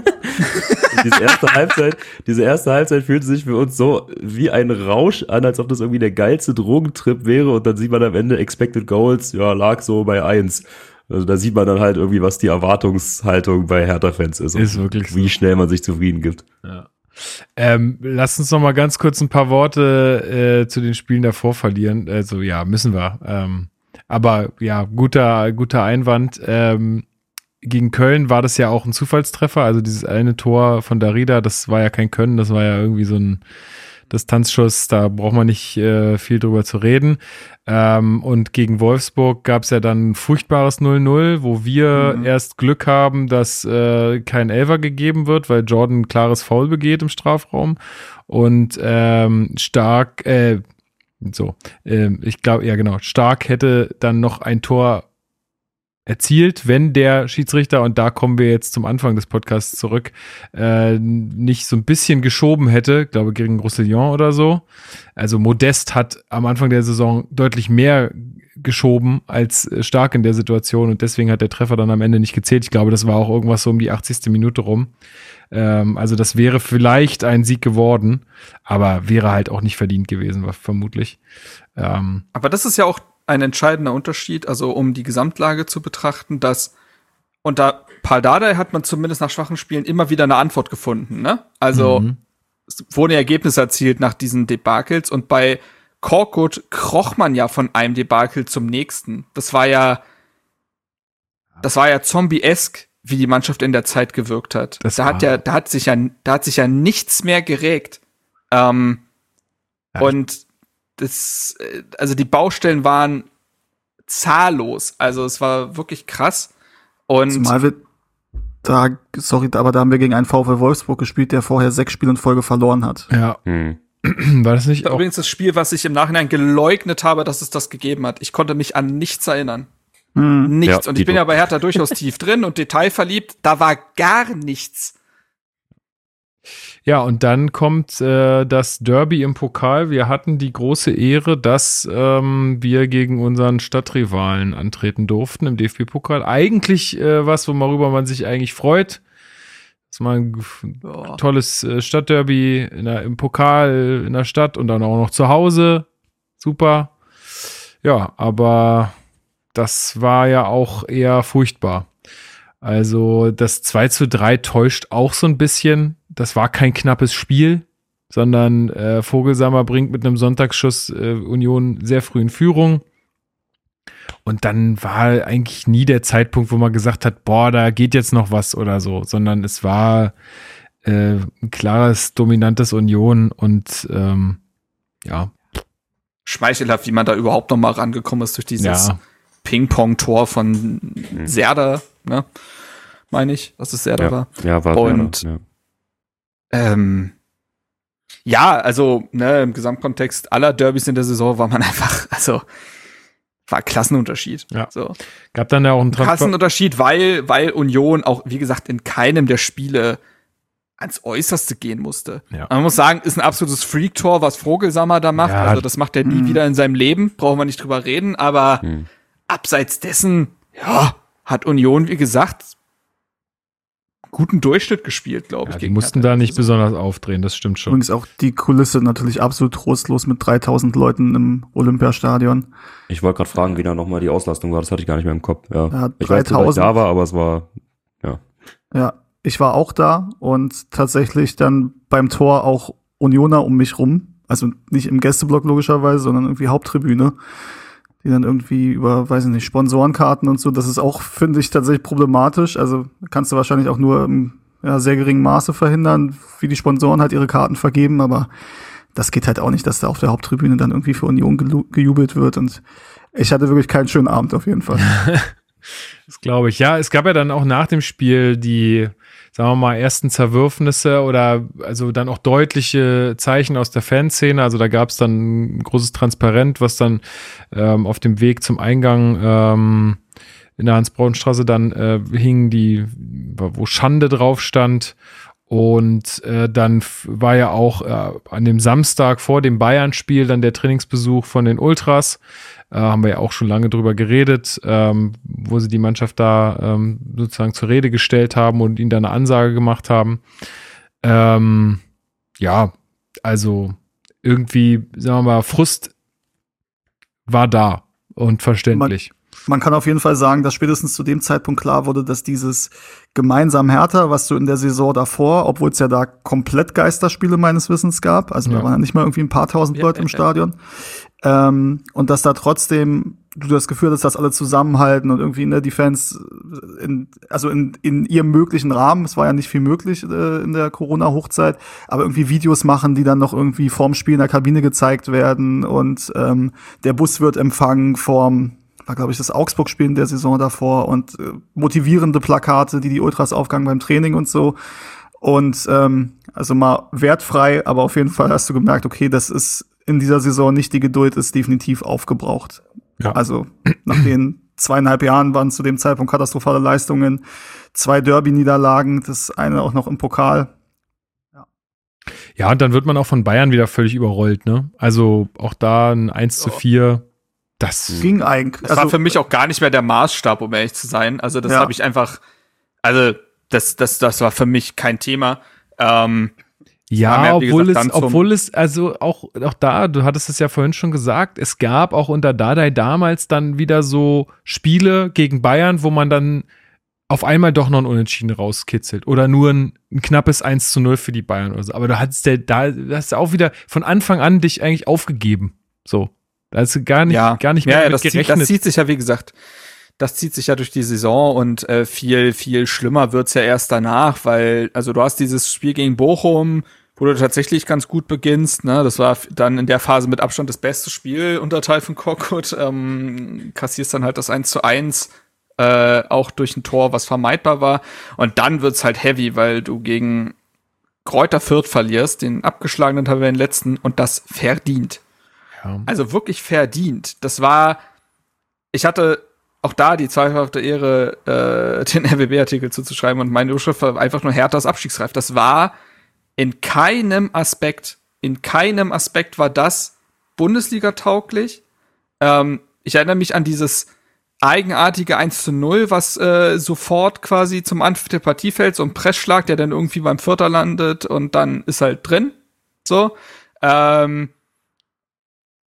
Diese erste Halbzeit, diese erste Halbzeit fühlte sich für uns so wie ein Rausch an, als ob das irgendwie der geilste Drogentrip wäre und dann sieht man am Ende Expected Goals, ja, lag so bei eins. Also da sieht man dann halt irgendwie, was die Erwartungshaltung bei Hertha-Fans ist. und Ist wirklich so. Wie schnell man sich zufrieden gibt. Ähm, lass uns noch mal ganz kurz ein paar Worte äh, zu den Spielen davor verlieren. Also ja, müssen wir. Ähm, aber ja, guter, guter Einwand. Ähm, gegen Köln war das ja auch ein Zufallstreffer. Also dieses eine Tor von Darida, das war ja kein Können, das war ja irgendwie so ein Distanzschuss. Da braucht man nicht äh, viel drüber zu reden. Ähm, und gegen Wolfsburg gab es ja dann ein furchtbares 0-0, wo wir Mhm. erst Glück haben, dass äh, kein Elfer gegeben wird, weil Jordan ein klares Foul begeht im Strafraum. Und ähm, stark, äh, so, ähm, ich glaube, ja genau, stark hätte dann noch ein Tor erzielt, wenn der Schiedsrichter, und da kommen wir jetzt zum Anfang des Podcasts zurück, äh, nicht so ein bisschen geschoben hätte, glaube gegen Roussillon oder so. Also Modest hat am Anfang der Saison deutlich mehr geschoben als äh, stark in der Situation und deswegen hat der Treffer dann am Ende nicht gezählt. Ich glaube, das war auch irgendwas so um die 80. Minute rum. Ähm, also das wäre vielleicht ein Sieg geworden, aber wäre halt auch nicht verdient gewesen, vermutlich. Ähm, Aber das ist ja auch ein entscheidender Unterschied, also um die Gesamtlage zu betrachten, dass unter Paul Dardai hat man zumindest nach schwachen Spielen immer wieder eine Antwort gefunden, ne? Also mhm. es wurden Ergebnisse erzielt nach diesen Debakels und bei Korkut kroch man ja von einem Debakel zum nächsten. Das war ja, das war ja zombie-esk, wie die Mannschaft in der Zeit gewirkt hat. Das da hat ja, da hat sich ja, da hat sich ja nichts mehr geregt. Ähm, Ja, und das, äh, also die Baustellen waren zahllos. Also es war wirklich krass. Und Zumal wir da, sorry, aber da haben wir gegen einen VfL Wolfsburg gespielt, der vorher sechs Spiele in Folge verloren hat. Ja, Hm. (clears throat) war das nicht auch? übrigens das Spiel, was ich im Nachhinein geleugnet habe, dass es das gegeben hat. Ich konnte mich an nichts erinnern. Hm. Nichts. Ja, und ich bin ja bei Hertha durchaus tief drin und detailverliebt. Da war gar nichts. Ja, und dann kommt äh, das Derby im Pokal. Wir hatten die große Ehre, dass ähm, wir gegen unseren Stadtrivalen antreten durften im DFB-Pokal. Eigentlich äh, was, worüber man sich eigentlich freut. Das ist mal ein tolles äh, Stadtderby in der, im Pokal in der Stadt und dann auch noch zu Hause. Super. Ja, aber das war ja auch eher furchtbar. Also das 2 zu 3 täuscht auch so ein bisschen. Das war kein knappes Spiel, sondern äh, Vogelsammer bringt mit einem Sonntagsschuss äh, Union sehr früh in Führung. Und dann war eigentlich nie der Zeitpunkt, wo man gesagt hat, boah, da geht jetzt noch was oder so, sondern es war äh, ein klares, dominantes Union und ähm, ja, Schmeichelhaft, wie man da überhaupt noch mal rangekommen ist durch dieses ja, Ping-Pong-Tor von Serda, ne? Meine ich, dass es Serda Ja. war. Ja, war Und- ja. Ähm, ja, also ne, im Gesamtkontext aller Derbys in der Saison war man (laughs) einfach, also war Klassenunterschied. Ja. So. gab dann ja auch einen Transfer. Klassenunterschied, weil, weil Union auch, wie gesagt, in keinem der Spiele ans Äußerste gehen musste. Ja. Man muss sagen, ist ein absolutes Freak-Tor, was Vogelsammer da macht. Ja. Also das macht er nie Mhm. wieder in seinem Leben, brauchen wir nicht drüber reden. Aber Hm. abseits dessen, ja, hat Union, wie gesagt, guten Durchschnitt gespielt, glaube ich. Ja, die gegen mussten Hertha. da nicht besonders aufdrehen, das stimmt schon. Übrigens auch die Kulisse natürlich absolut trostlos mit 3000 Leuten im Olympiastadion. Ich wollte gerade fragen, wie da nochmal die Auslastung war. Das hatte ich gar nicht mehr im Kopf. Ja. Ja, ich weiß, nicht, dass ich 3000. da war, aber es war Ja, ich war auch da und tatsächlich dann beim Tor auch Unioner um mich rum. Also nicht im Gästeblock logischerweise, sondern irgendwie Haupttribüne. Die dann irgendwie über, weiß ich nicht, Sponsorenkarten und so. Das ist auch, finde ich, tatsächlich problematisch. Also kannst du wahrscheinlich auch nur im ja, sehr geringen Maße verhindern, wie die Sponsoren halt ihre Karten vergeben. Aber das geht halt auch nicht, dass da auf der Haupttribüne dann irgendwie für Union gejubelt wird. Und ich hatte wirklich keinen schönen Abend auf jeden Fall. (laughs) Das glaube ich. Ja, es gab ja dann auch nach dem Spiel die, sagen wir mal, ersten Zerwürfnisse oder also dann auch deutliche Zeichen aus der Fanszene. Also da gab es dann ein großes Transparent, was dann ähm, auf dem Weg zum Eingang ähm, in der Hans-Braun-Straße dann äh, hing, die, wo Schande drauf stand. Und äh, dann war ja auch äh, an dem Samstag vor dem Bayern-Spiel dann der Trainingsbesuch von den Ultras. Äh, haben wir ja auch schon lange drüber geredet, ähm, wo sie die Mannschaft da ähm, sozusagen zur Rede gestellt haben und ihnen da eine Ansage gemacht haben. Ähm, ja, also irgendwie, sagen wir mal, Frust war da und verständlich. Man kann auf jeden Fall sagen, dass spätestens zu dem Zeitpunkt klar wurde, dass dieses gemeinsam Härter, was du in der Saison davor, obwohl es ja da komplett Geisterspiele meines Wissens gab, also Ja. da waren ja nicht mal irgendwie ein paar tausend Ja, Leute im ja, ja. Stadion, ähm, und dass da trotzdem du das Gefühl hast, dass alle zusammenhalten und irgendwie ne, die Fans in, also in, in ihrem möglichen Rahmen, es war ja nicht viel möglich äh, in der Corona-Hochzeit, aber irgendwie Videos machen, die dann noch irgendwie vorm Spiel in der Kabine gezeigt werden und ähm, der Bus wird empfangen vorm war, glaube ich, das Augsburg-Spiel in der Saison davor und äh, motivierende Plakate, die die Ultras aufgangen beim Training und so. Und ähm, also mal wertfrei, aber auf jeden Fall hast du gemerkt, okay, das ist in dieser Saison nicht die Geduld, ist definitiv aufgebraucht. Ja. Also nach den zweieinhalb Jahren waren zu dem Zeitpunkt katastrophale Leistungen, zwei Derby-Niederlagen, das eine auch noch im Pokal. Ja, und dann wird man auch von Bayern wieder völlig überrollt, ne? Also auch da ein 1 zu 4, das Ging eigentlich. Das war für mich auch gar nicht mehr der Maßstab, um ehrlich zu sein. Also das Ja. habe ich einfach, also das, das, das war für mich kein Thema. Ähm, Ja, ja, obwohl gesagt, es, obwohl es, also auch, auch da, du hattest es ja vorhin schon gesagt, es gab auch unter Dardai damals dann wieder so Spiele gegen Bayern, wo man dann auf einmal doch noch ein Unentschieden rauskitzelt oder nur ein, ein knappes 1 zu 0 für die Bayern oder so. Aber du hattest der, da hast du auch wieder von Anfang an dich eigentlich aufgegeben. So. Also gar nicht, ja. gar nicht ja, mehr ja, mit das, zieht, das zieht sich ja, wie gesagt, das zieht sich ja durch die Saison und äh, viel, viel schlimmer wird's ja erst danach, weil, also du hast dieses Spiel gegen Bochum, wo du tatsächlich ganz gut beginnst, ne? Das war dann in der Phase mit Abstand das beste Spiel unter Teil von Korkut, ähm, kassierst dann halt das 1 zu 1, äh, auch durch ein Tor, was vermeidbar war. Und dann wird's halt heavy, weil du gegen Kräuter Fürth verlierst, den abgeschlagenen Tabellenletzten, und das verdient. Ja. Also wirklich verdient. Das war, ich hatte auch da die zweifelhafte Ehre, äh, (laughs) den RWB-Artikel zuzuschreiben und meine Überschrift war einfach nur Herthas Abstiegsreif. Das war in keinem Aspekt, in keinem Aspekt war das Bundesliga-tauglich. Ähm, ich erinnere mich an dieses eigenartige 1 zu 0, was äh, sofort quasi zum Anpfiff der Partie fällt, so ein Pressschlag, der dann irgendwie beim Vierter landet und dann ist halt drin. So. Ähm,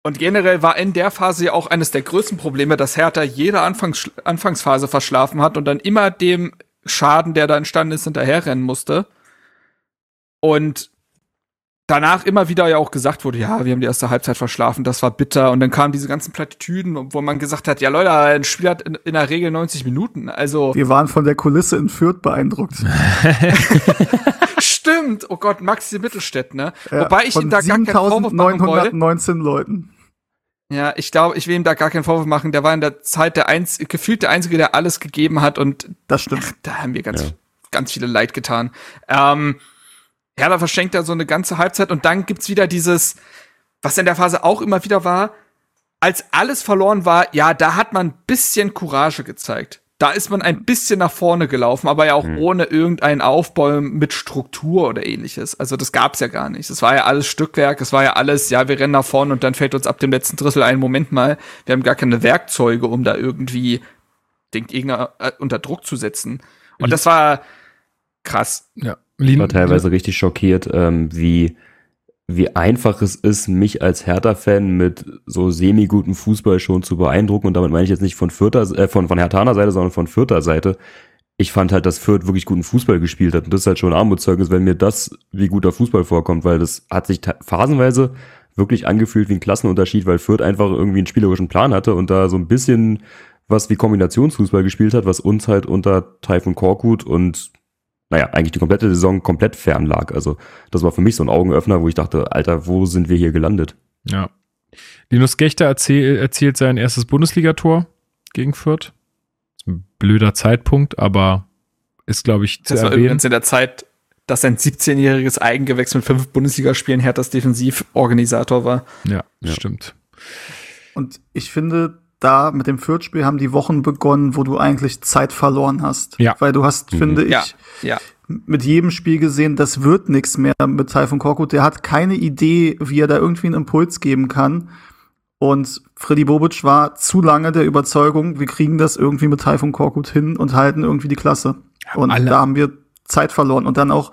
und generell war in der Phase ja auch eines der größten Probleme, dass Hertha jede Anfangs Anfangsphase verschlafen hat und dann immer dem Schaden, der da entstanden ist, hinterherrennen musste. Und danach immer wieder ja auch gesagt wurde, ja, wir haben die erste Halbzeit verschlafen, das war bitter. Und dann kamen diese ganzen Plattitüden, wo man gesagt hat, ja Leute, ein Spiel hat in, in der Regel 90 Minuten. Also Wir waren von der Kulisse in Fürth beeindruckt. (laughs) stimmt, oh Gott, Maxi Mittelstädt, ne? Ja, Wobei ich ihm da gar keinen Vorwurf machen wollte. 7.919 Leuten. Ja, ich glaube, ich will ihm da gar keinen Vorwurf machen. Der war in der Zeit der einz gefühlt der Einzige, der alles gegeben hat und Das stimmt. da haben wir ganz, Ja. ganz viele Leid getan. Ähm, Hertha verschenkt da so eine ganze Halbzeit und dann gibt's wieder dieses, was in der Phase auch immer wieder war, als alles verloren war, ja, da hat man ein bisschen Courage gezeigt. Da ist man ein bisschen nach vorne gelaufen, aber ja auch ohne irgendeinen Aufbau mit Struktur oder ähnliches. Also das gab's ja gar nicht. Das war ja alles Stückwerk, es war ja alles, ja, wir rennen nach vorne und dann fällt uns ab dem letzten Drittel ein Moment mal, wir haben gar keine Werkzeuge, um da irgendwie den Gegner äh, unter Druck zu setzen. Und das war krass. Ja. Ich war teilweise richtig schockiert, ähm, wie, wie einfach es ist, mich als Hertha-Fan mit so semi-gutem Fußball schon zu beeindrucken. Und damit meine ich jetzt nicht von Fürther, äh, von, von Herthaner Seite, sondern von Fürther Seite. Ich fand halt, dass Fürth wirklich guten Fußball gespielt hat. Und das ist halt schon ein Armutszeugnis, wenn mir das wie guter Fußball vorkommt, weil das hat sich phasenweise wirklich angefühlt wie ein Klassenunterschied, weil Fürth einfach irgendwie einen spielerischen Plan hatte und da so ein bisschen was wie Kombinationsfußball gespielt hat, was uns halt unter Taifun Korkut und naja, eigentlich die komplette Saison komplett fern lag. Also das war für mich so ein Augenöffner, wo ich dachte, Alter, wo sind wir hier gelandet? Ja. Linus Gechter erzähl, erzielt sein erstes Bundesligator gegen Fürth. Ist ein blöder Zeitpunkt, aber ist, glaube ich, zu Das war erwähnen. übrigens in der Zeit, dass ein 17-jähriges Eigengewächs mit fünf Bundesligaspielen Herthas Defensivorganisator war. Ja, Ja. stimmt. Und ich finde, da mit dem Fürth-Spiel haben die Wochen begonnen, wo du eigentlich Zeit verloren hast. Ja. Weil du hast, Mhm. finde ich, Ja, ja. mit jedem Spiel gesehen, das wird nichts mehr mit Taifun Korkut. Der hat keine Idee, wie er da irgendwie einen Impuls geben kann. Und Freddy Bobic war zu lange der Überzeugung, wir kriegen das irgendwie mit Taifun Korkut hin und halten irgendwie die Klasse. Und alle- da haben wir Zeit verloren. Und dann auch,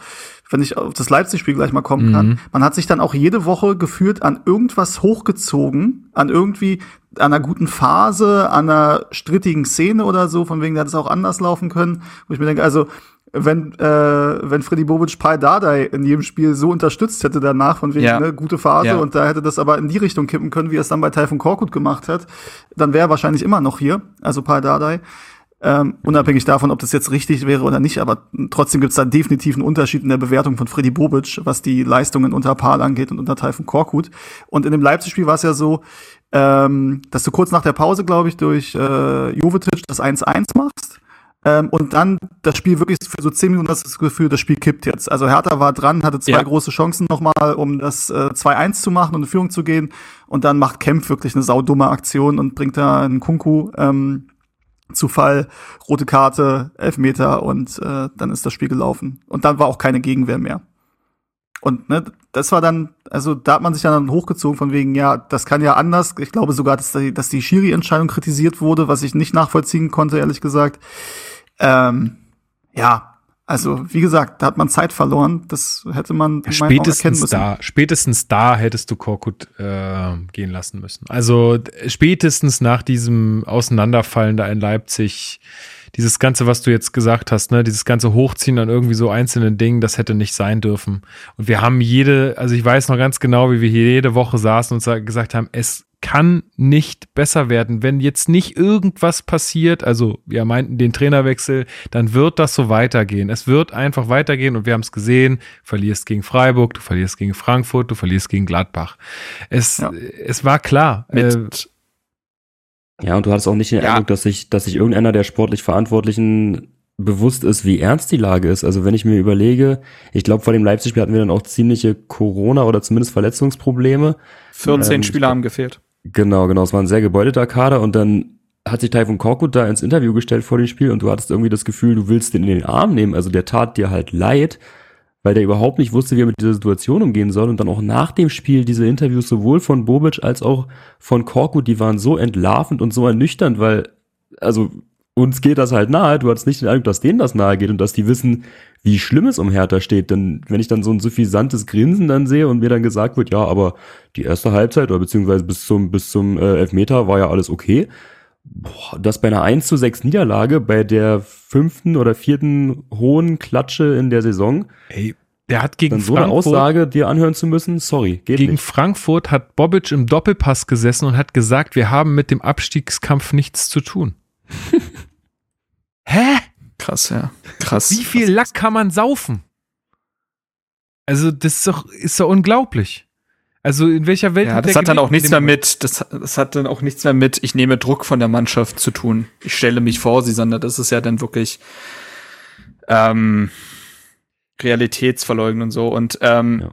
wenn ich auf das Leipzig-Spiel gleich mal kommen Mhm. kann, man hat sich dann auch jede Woche gefühlt an irgendwas hochgezogen, an irgendwie an einer guten Phase, an einer strittigen Szene oder so, von wegen, da hätte es auch anders laufen können. Wo ich mir denke, also, wenn, äh, wenn Freddy Bobic Pai Dardai in jedem Spiel so unterstützt hätte danach, von wegen, Ja. ne, gute Phase, Ja. und da hätte das aber in die Richtung kippen können, wie er es dann bei Taifun Korkut gemacht hat, dann wäre er wahrscheinlich immer noch hier, also Pai Dardai. Ähm, unabhängig davon, ob das jetzt richtig wäre oder nicht, aber trotzdem gibt es da definitiv einen Unterschied in der Bewertung von Freddy Bobic, was die Leistungen unter Paul angeht und unter Taifun Korkut. Und in dem Leipzig-Spiel war es ja so, ähm, dass du kurz nach der Pause, glaube ich, durch äh, Jovetic das 1-1 machst. Ähm, und dann das Spiel wirklich für so 10 Minuten hast du das Gefühl, das Spiel kippt jetzt. Also Hertha war dran, hatte zwei Ja. große Chancen nochmal, um das äh, 2-1 zu machen und in Führung zu gehen. Und dann macht Kempf wirklich eine saudumme Aktion und bringt da einen Kunku ähm, zu Fall, rote Karte, Elfmeter und äh, dann ist das Spiel gelaufen. Und dann war auch keine Gegenwehr mehr. Und ne, das war dann, also da hat man sich dann hochgezogen von wegen, ja, das kann ja anders. Ich glaube sogar, dass die, dass die Schiri-Entscheidung kritisiert wurde, was ich nicht nachvollziehen konnte, ehrlich gesagt. Ähm, ja, also wie gesagt, da hat man Zeit verloren. Das hätte man Ja, spätestens da, spätestens da hättest du Korkut äh, gehen lassen müssen. Also spätestens nach diesem Auseinanderfallen da in Leipzig, dieses ganze, was du jetzt gesagt hast, ne, dieses ganze Hochziehen an irgendwie so einzelnen Dingen, das hätte nicht sein dürfen. Und wir haben jede, also ich weiß noch ganz genau, wie wir hier jede Woche saßen und sa- gesagt haben, es kann nicht besser werden. Wenn jetzt nicht irgendwas passiert, also wir meinten den Trainerwechsel, dann wird das so weitergehen. Es wird einfach weitergehen und wir haben es gesehen, verlierst gegen Freiburg, du verlierst gegen Frankfurt, du verlierst gegen Gladbach. Es, Ja. es war klar. Mit, Äh, Ja, und du hattest auch nicht den Ja. Eindruck, dass sich, dass sich irgendeiner der sportlich Verantwortlichen bewusst ist, wie ernst die Lage ist. Also wenn ich mir überlege, ich glaube, vor dem Leipzig-Spiel hatten wir dann auch ziemliche Corona- oder zumindest Verletzungsprobleme. 14 Ähm, Spieler haben gefehlt. Genau, genau. Es war ein sehr gebeutelter Kader und dann hat sich Taifun Korkut da ins Interview gestellt vor dem Spiel und du hattest irgendwie das Gefühl, du willst den in den Arm nehmen. Also der tat dir halt leid, weil der überhaupt nicht wusste, wie er mit dieser Situation umgehen soll. Und dann auch nach dem Spiel diese Interviews sowohl von Bobic als auch von Korkut, die waren so entlarvend und so ernüchternd, weil, also uns geht das halt nahe. Du hattest nicht den Eindruck, dass denen das nahe geht und dass die wissen, wie schlimm es um Hertha steht. Denn wenn ich dann so ein suffisantes Grinsen dann sehe und mir dann gesagt wird, ja, aber die erste Halbzeit oder beziehungsweise bis zum, bis zum äh, Elfmeter war ja alles okay. Boah, das bei einer 1 zu 6 Niederlage, bei der fünften oder vierten hohen Klatsche in der Saison, ey, der hat gegen dann so eine Frankfurt, Aussage dir anhören zu müssen, sorry, geht gegen nicht. Frankfurt hat Bobic im Doppelpass gesessen und hat gesagt, wir haben mit dem Abstiegskampf nichts zu tun. (laughs) Hä? Krass, ja. Krass. Wie viel Lack kann man saufen? Also, das ist doch, ist doch unglaublich. Also, in welcher Welt Ja, hat das der hat dann auch nichts mehr mit, das, das hat dann auch nichts mehr mit, ich nehme Druck von der Mannschaft zu tun. Ich stelle mich vor sie, sondern das ist ja dann wirklich ähm, Realitätsverleugnung und so. Und ähm, Ja.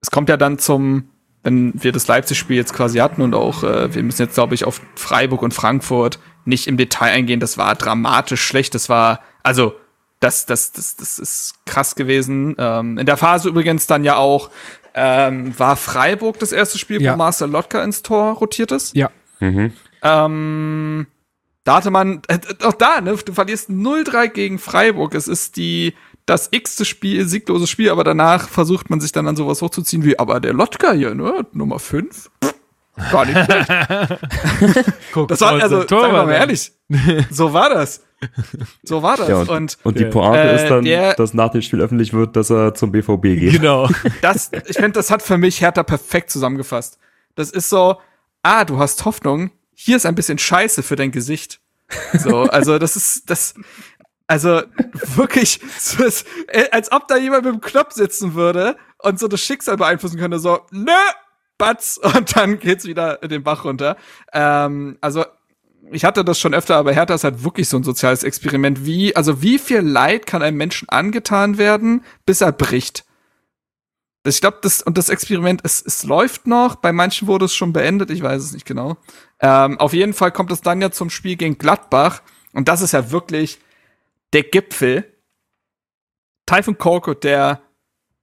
es kommt ja dann zum, wenn wir das Leipzig-Spiel jetzt quasi hatten und auch, äh, wir müssen jetzt, glaube ich, auf Freiburg und Frankfurt nicht im Detail eingehen, das war dramatisch schlecht. Das war, also, das, das, das, das ist krass gewesen. Ähm, in der Phase übrigens dann ja auch, ähm, war Freiburg das erste Spiel, Ja. wo Marcel Lotka ins Tor rotiert ist. Ja, Mhm. Ähm, da hatte man, äh, auch da, ne, du verlierst 0-3 gegen Freiburg. Es ist die, das x-te Spiel, sieglose Spiel, aber danach versucht man sich dann an sowas hochzuziehen wie, aber der Lotka hier, ne, Nummer 5. Gar nicht schlecht. (laughs) Guck, Das war, also, sagen wir mal ehrlich. So war das. So war das. Ja, und, und und die. Pointe Äh, ist dann, der- dass nach dem Spiel öffentlich wird, dass er zum BVB geht. Genau. das, ich finde, das hat für mich Hertha perfekt zusammengefasst. Das ist so, ah, du hast Hoffnung, hier ist ein bisschen Scheiße für dein Gesicht. So, also das ist, das, also wirklich, so ist, äh, als ob da jemand mit dem Knopf sitzen würde und so das Schicksal beeinflussen könnte, so, nö, Batz, (laughs) und dann geht's wieder den Bach runter. Ähm, also, ich hatte das schon öfter, aber Hertha ist halt wirklich so ein soziales Experiment. Wie, also wie viel Leid kann einem Menschen angetan werden, bis er bricht? Ich glaube, das und das Experiment, es, es läuft noch. Bei manchen wurde es schon beendet, ich weiß es nicht genau. Ähm, auf jeden Fall kommt es dann ja zum Spiel gegen Gladbach und das ist ja wirklich der Gipfel. Typhon Korkut, der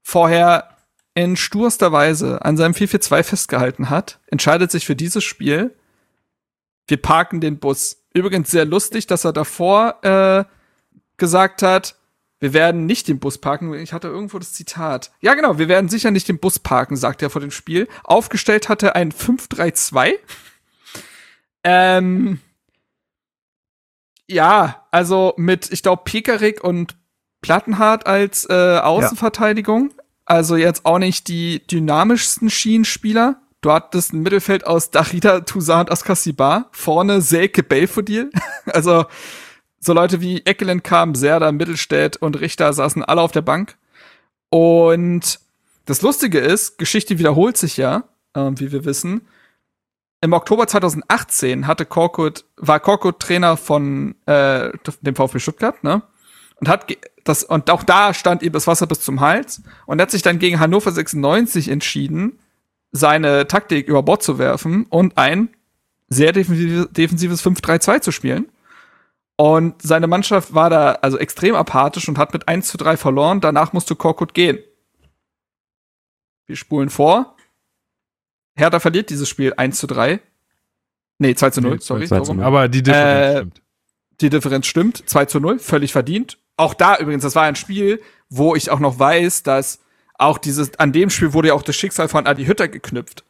vorher in sturster Weise an seinem 442 festgehalten hat, entscheidet sich für dieses Spiel. Wir parken den Bus. Übrigens sehr lustig, dass er davor äh, gesagt hat, wir werden nicht den Bus parken. Ich hatte irgendwo das Zitat. Ja, genau, wir werden sicher nicht den Bus parken, sagt er vor dem Spiel. Aufgestellt hat er ein 5-3-2. Ähm, ja, also mit, ich glaube, Pekarik und Plattenhardt als äh, Außenverteidigung. Also jetzt auch nicht die dynamischsten Schienenspieler. Du hattest ein Mittelfeld aus Darida, Toussaint und Askasibar. Vorne Selke Belfodil. (laughs) also so Leute wie Eckelen kamen, Serda, Mittelstädt und Richter saßen alle auf der Bank. Und das Lustige ist, Geschichte wiederholt sich ja, ähm, wie wir wissen. Im Oktober 2018 hatte Korkut, war Korkut Trainer von äh, dem VfB Stuttgart, ne? Und hat das, und auch da stand ihm das Wasser bis zum Hals und hat sich dann gegen Hannover 96 entschieden, seine Taktik über Bord zu werfen und ein sehr defensives, defensives 5-3-2 zu spielen. Und seine Mannschaft war da also extrem apathisch und hat mit 1 zu 3 verloren. Danach musste Korkut gehen. Wir spulen vor. Hertha verliert dieses Spiel 1 zu 3. Nee, 2 zu 0, Nee, sorry. 2 so zu rum. 0. Aber die Differenz Äh, stimmt. Die Differenz stimmt. 2 zu 0, völlig verdient. Auch da übrigens, das war ein Spiel, wo ich auch noch weiß, dass auch dieses, an dem Spiel wurde ja auch das Schicksal von Adi Hütter geknüpft.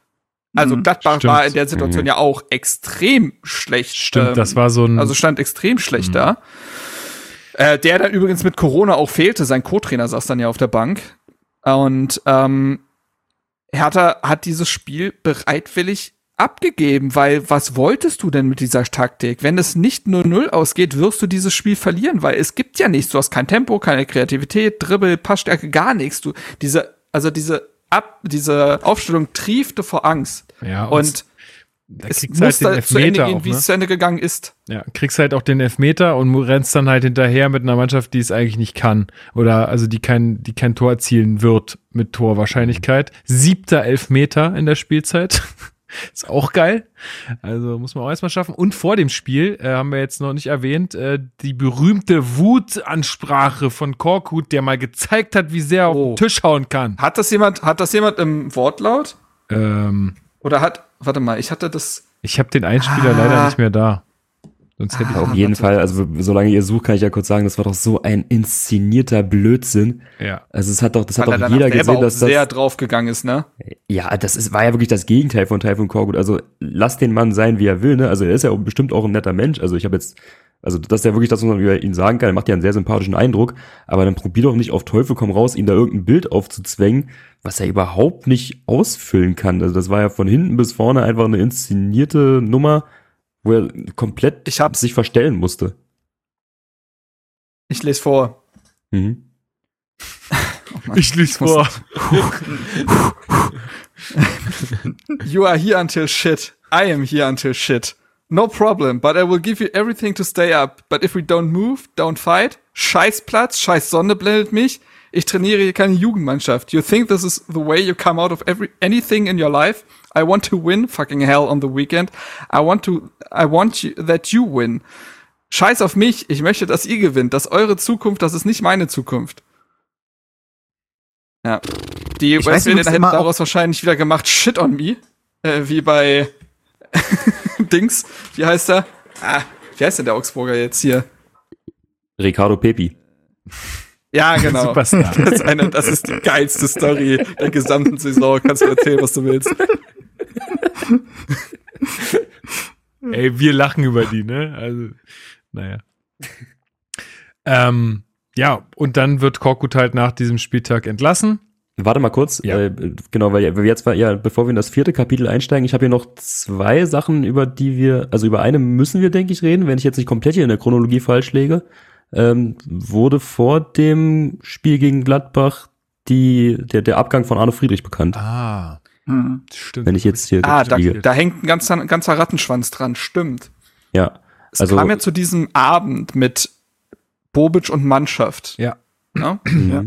Also Mhm. Gladbach Stimmt. war in der Situation ja auch extrem schlecht. Stimmt, ähm, das war so ein. Also stand extrem schlecht Mhm. da. Äh, der dann übrigens mit Corona auch fehlte. Sein Co-Trainer saß dann ja auf der Bank. Und ähm, Hertha hat dieses Spiel bereitwillig abgegeben, weil was wolltest du denn mit dieser Taktik? Wenn es nicht nur null ausgeht, wirst du dieses Spiel verlieren, weil es gibt ja nichts. Du hast kein Tempo, keine Kreativität, Dribbel, Passstärke, gar nichts. Du, diese, also diese ab, diese Aufstellung triefte vor Angst. Ja, Und da es kriegst muss du halt den da zu Ende Elfmeter gehen, auch, wie ne? es zu Ende gegangen ist. Ja, kriegst halt auch den Elfmeter und rennst dann halt hinterher mit einer Mannschaft, die es eigentlich nicht kann. Oder also die kein, die kein Tor erzielen wird mit Torwahrscheinlichkeit. Siebter Elfmeter in der Spielzeit. (laughs) (laughs) Ist auch geil. Also muss man auch erstmal schaffen. Und vor dem Spiel, äh, haben wir jetzt noch nicht erwähnt, äh, die berühmte Wutansprache von Korkut, der mal gezeigt hat, wie sehr er auf Oh. den Tisch hauen kann. Hat das jemand, hat das jemand im Wortlaut? Ähm, Oder hat, warte mal, ich hatte das, ich habe den Einspieler Ah. leider nicht mehr da. Sonst hätte ich Auf jeden Fall, also solange ihr sucht, kann ich ja kurz sagen, das war doch so ein inszenierter Blödsinn. ja. Also es hat doch, das hat weil er doch jeder gesehen, auch dass das sehr draufgegangen ist, ne? Ja, das ist, war ja wirklich das Gegenteil von Taifun Korkut. Also lass den Mann sein, wie er will. Ne? Also er ist ja bestimmt auch ein netter Mensch. Also ich habe jetzt, also das ist ja wirklich das, was man über ihn sagen kann. Er macht ja einen sehr sympathischen Eindruck. Aber dann probier doch nicht auf Teufel komm raus, ihn da irgendein Bild aufzuzwängen, was er überhaupt nicht ausfüllen kann. Also das war ja von hinten bis vorne einfach eine inszenierte Nummer, wo er komplett Ich hab's. sich verstellen musste. Ich lese vor. Mhm. (laughs) Ich lese vor. (laughs) You are here until shit. I am here until shit. No problem, but I will give you everything to stay up. But if we don't move, don't fight, Scheißplatz, scheiß Sonne blendet mich. Ich trainiere hier keine Jugendmannschaft. You think this is the way you come out of every anything in your life? I want to win, fucking hell on the weekend. I want to, I want you, that you win. Scheiß auf mich, ich möchte, dass ihr gewinnt. Das ist eure Zukunft, das ist nicht meine Zukunft. Ja. Die übrigens hätten daraus wahrscheinlich wieder gemacht, shit on me. Äh, wie bei (laughs) Dings. Wie heißt er? Ah, wie heißt denn der Augsburger jetzt hier? Ricardo Pepi. Ja, genau. (laughs) Superstar. Das ist, eine, das ist die geilste Story der gesamten Saison. Kannst du erzählen, was du willst. (laughs) Ey, wir lachen über die, ne? Also, naja. ähm, ja, und dann wird Korkut halt nach diesem Spieltag entlassen. Warte mal kurz, Ja. äh, genau, weil jetzt war ja, bevor wir in das vierte Kapitel einsteigen, ich habe hier noch zwei Sachen, über die wir, also über eine müssen wir, denke ich, reden, wenn ich jetzt nicht komplett hier in der Chronologie falsch lege. Ähm, wurde vor dem Spiel gegen Gladbach die, der, der Abgang von Arne Friedrich bekannt. Ah, Hm. stimmt. Wenn ich jetzt hier Ah, da, da hängt ein ganzer, ein ganzer Rattenschwanz dran. Stimmt. Ja. Es Also- kam ja zu diesem Abend mit Bobic und Mannschaft. Ja. Ne? Ja.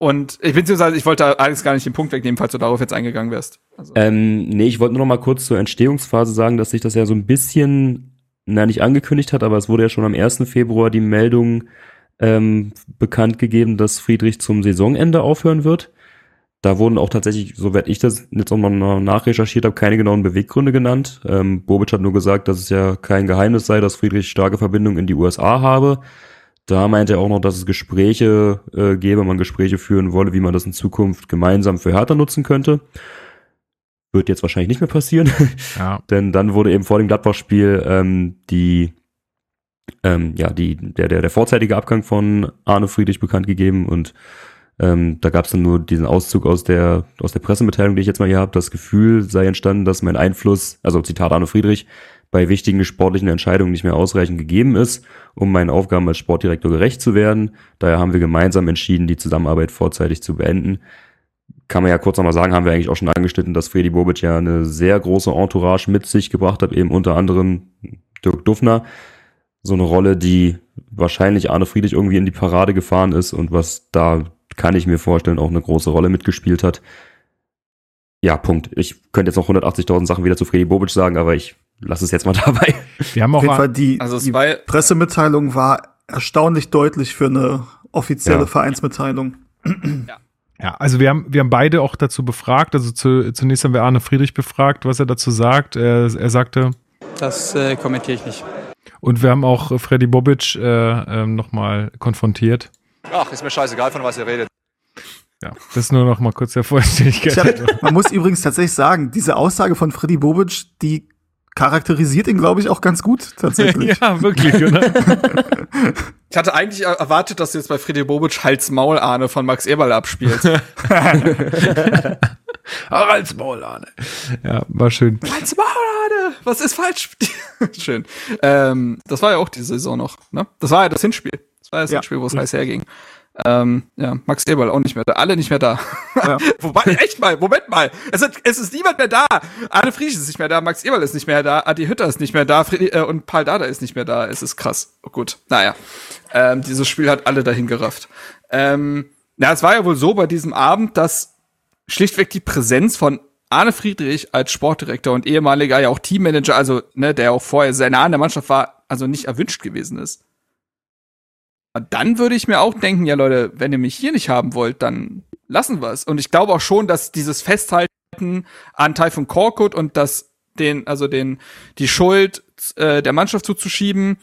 Und ich beziehungsweise ich wollte alles gar nicht den Punkt wegnehmen, falls du darauf jetzt eingegangen wärst. Also, Ähm, nee, ich wollte nur noch mal kurz zur Entstehungsphase sagen, dass sich das ja so ein bisschen, na nicht angekündigt hat, aber es wurde ja schon am 1. Februar die Meldung ähm, bekannt gegeben, dass Friedrich zum Saisonende aufhören wird. Da wurden auch tatsächlich, soweit ich das jetzt auch mal nachrecherchiert habe, keine genauen Beweggründe genannt. Ähm, Bobic hat nur gesagt, dass es ja kein Geheimnis sei, dass Friedrich starke Verbindungen in die USA habe. Da meinte er auch noch, dass es Gespräche äh, gäbe, man Gespräche führen wolle, wie man das in Zukunft gemeinsam für Hertha nutzen könnte. Wird jetzt wahrscheinlich nicht mehr passieren, Ja. (laughs) denn dann wurde eben vor dem Gladbach-Spiel ähm, die, ähm, ja, die, der, der, der vorzeitige Abgang von Arne Friedrich bekannt gegeben und ähm, da gab es dann nur diesen Auszug aus der, aus der Pressemitteilung, die ich jetzt mal hier habe. Das Gefühl sei entstanden, dass mein Einfluss, also Zitat Arne Friedrich, bei wichtigen sportlichen Entscheidungen nicht mehr ausreichend gegeben ist, um meinen Aufgaben als Sportdirektor gerecht zu werden. Daher haben wir gemeinsam entschieden, die Zusammenarbeit vorzeitig zu beenden. Kann man ja kurz nochmal sagen, haben wir eigentlich auch schon angeschnitten, dass Freddy Bobic ja eine sehr große Entourage mit sich gebracht hat, eben unter anderem Dirk Duffner. So eine Rolle, die wahrscheinlich Arne Friedrich irgendwie in die Parade gefahren ist und was da kann ich mir vorstellen, auch eine große Rolle mitgespielt hat. Ja, Punkt. Ich könnte jetzt noch 180.000 Sachen wieder zu Freddy Bobic sagen, aber ich lasse es jetzt mal (laughs) dabei. Wir haben Auf auch jeden Fall die, Also die war- Pressemitteilung war erstaunlich deutlich für eine offizielle Ja. Vereinsmitteilung. Ja, also wir haben, wir haben beide auch dazu befragt. Also zu, zunächst haben wir Arne Friedrich befragt, was er dazu sagt. Er, er sagte, Das äh, kommentiere ich nicht. und wir haben auch äh, Freddy Bobic äh, ähm, nochmal konfrontiert. Ach, ist mir scheißegal, von was ihr redet. Ja, das nur noch mal kurz der Vollständigkeit. Hab, man muss übrigens tatsächlich sagen, diese Aussage von Freddy Bobic, die charakterisiert ihn, glaube ich, auch ganz gut, tatsächlich. (laughs) ja, wirklich, oder? ich hatte eigentlich er- erwartet, dass du jetzt bei Freddy Bobic Hals Maul Ahne von Max Eberl abspielst. (laughs) Maul, Arne. Ja, war schön. Als Maul, Arne! Was ist falsch? (laughs) schön. Ähm, das war ja auch diese Saison noch, ne? Das war ja das Hinspiel. Das war ja das Ja. Hinspiel, wo es heiß herging. Ähm, ja, Max Eberl auch nicht mehr da. Alle nicht mehr da. Ja. (laughs) Wobei, echt mal, Moment mal. Es, ist- es ist niemand mehr da. Arne Frisch ist nicht mehr da, Max Eberl ist nicht mehr da, Adi Hütter ist nicht mehr da Friedi, äh, und Paul Dada ist nicht mehr da. Es ist krass. Oh, gut, naja. Ähm, dieses Spiel hat alle dahin gerafft. Ähm, na, es war ja wohl so bei diesem Abend, dass schlichtweg die Präsenz von Arne Friedrich als Sportdirektor und ehemaliger ja auch Teammanager, also ne, der auch vorher sehr nah an der Mannschaft war, also nicht erwünscht gewesen ist. Und dann würde ich mir auch denken, ja Leute, wenn ihr mich hier nicht haben wollt, dann lassen wir es. Und ich glaube auch schon, dass dieses Festhalten an Typhon Korkut und das den, also den, die Schuld äh, der Mannschaft zuzuschieben,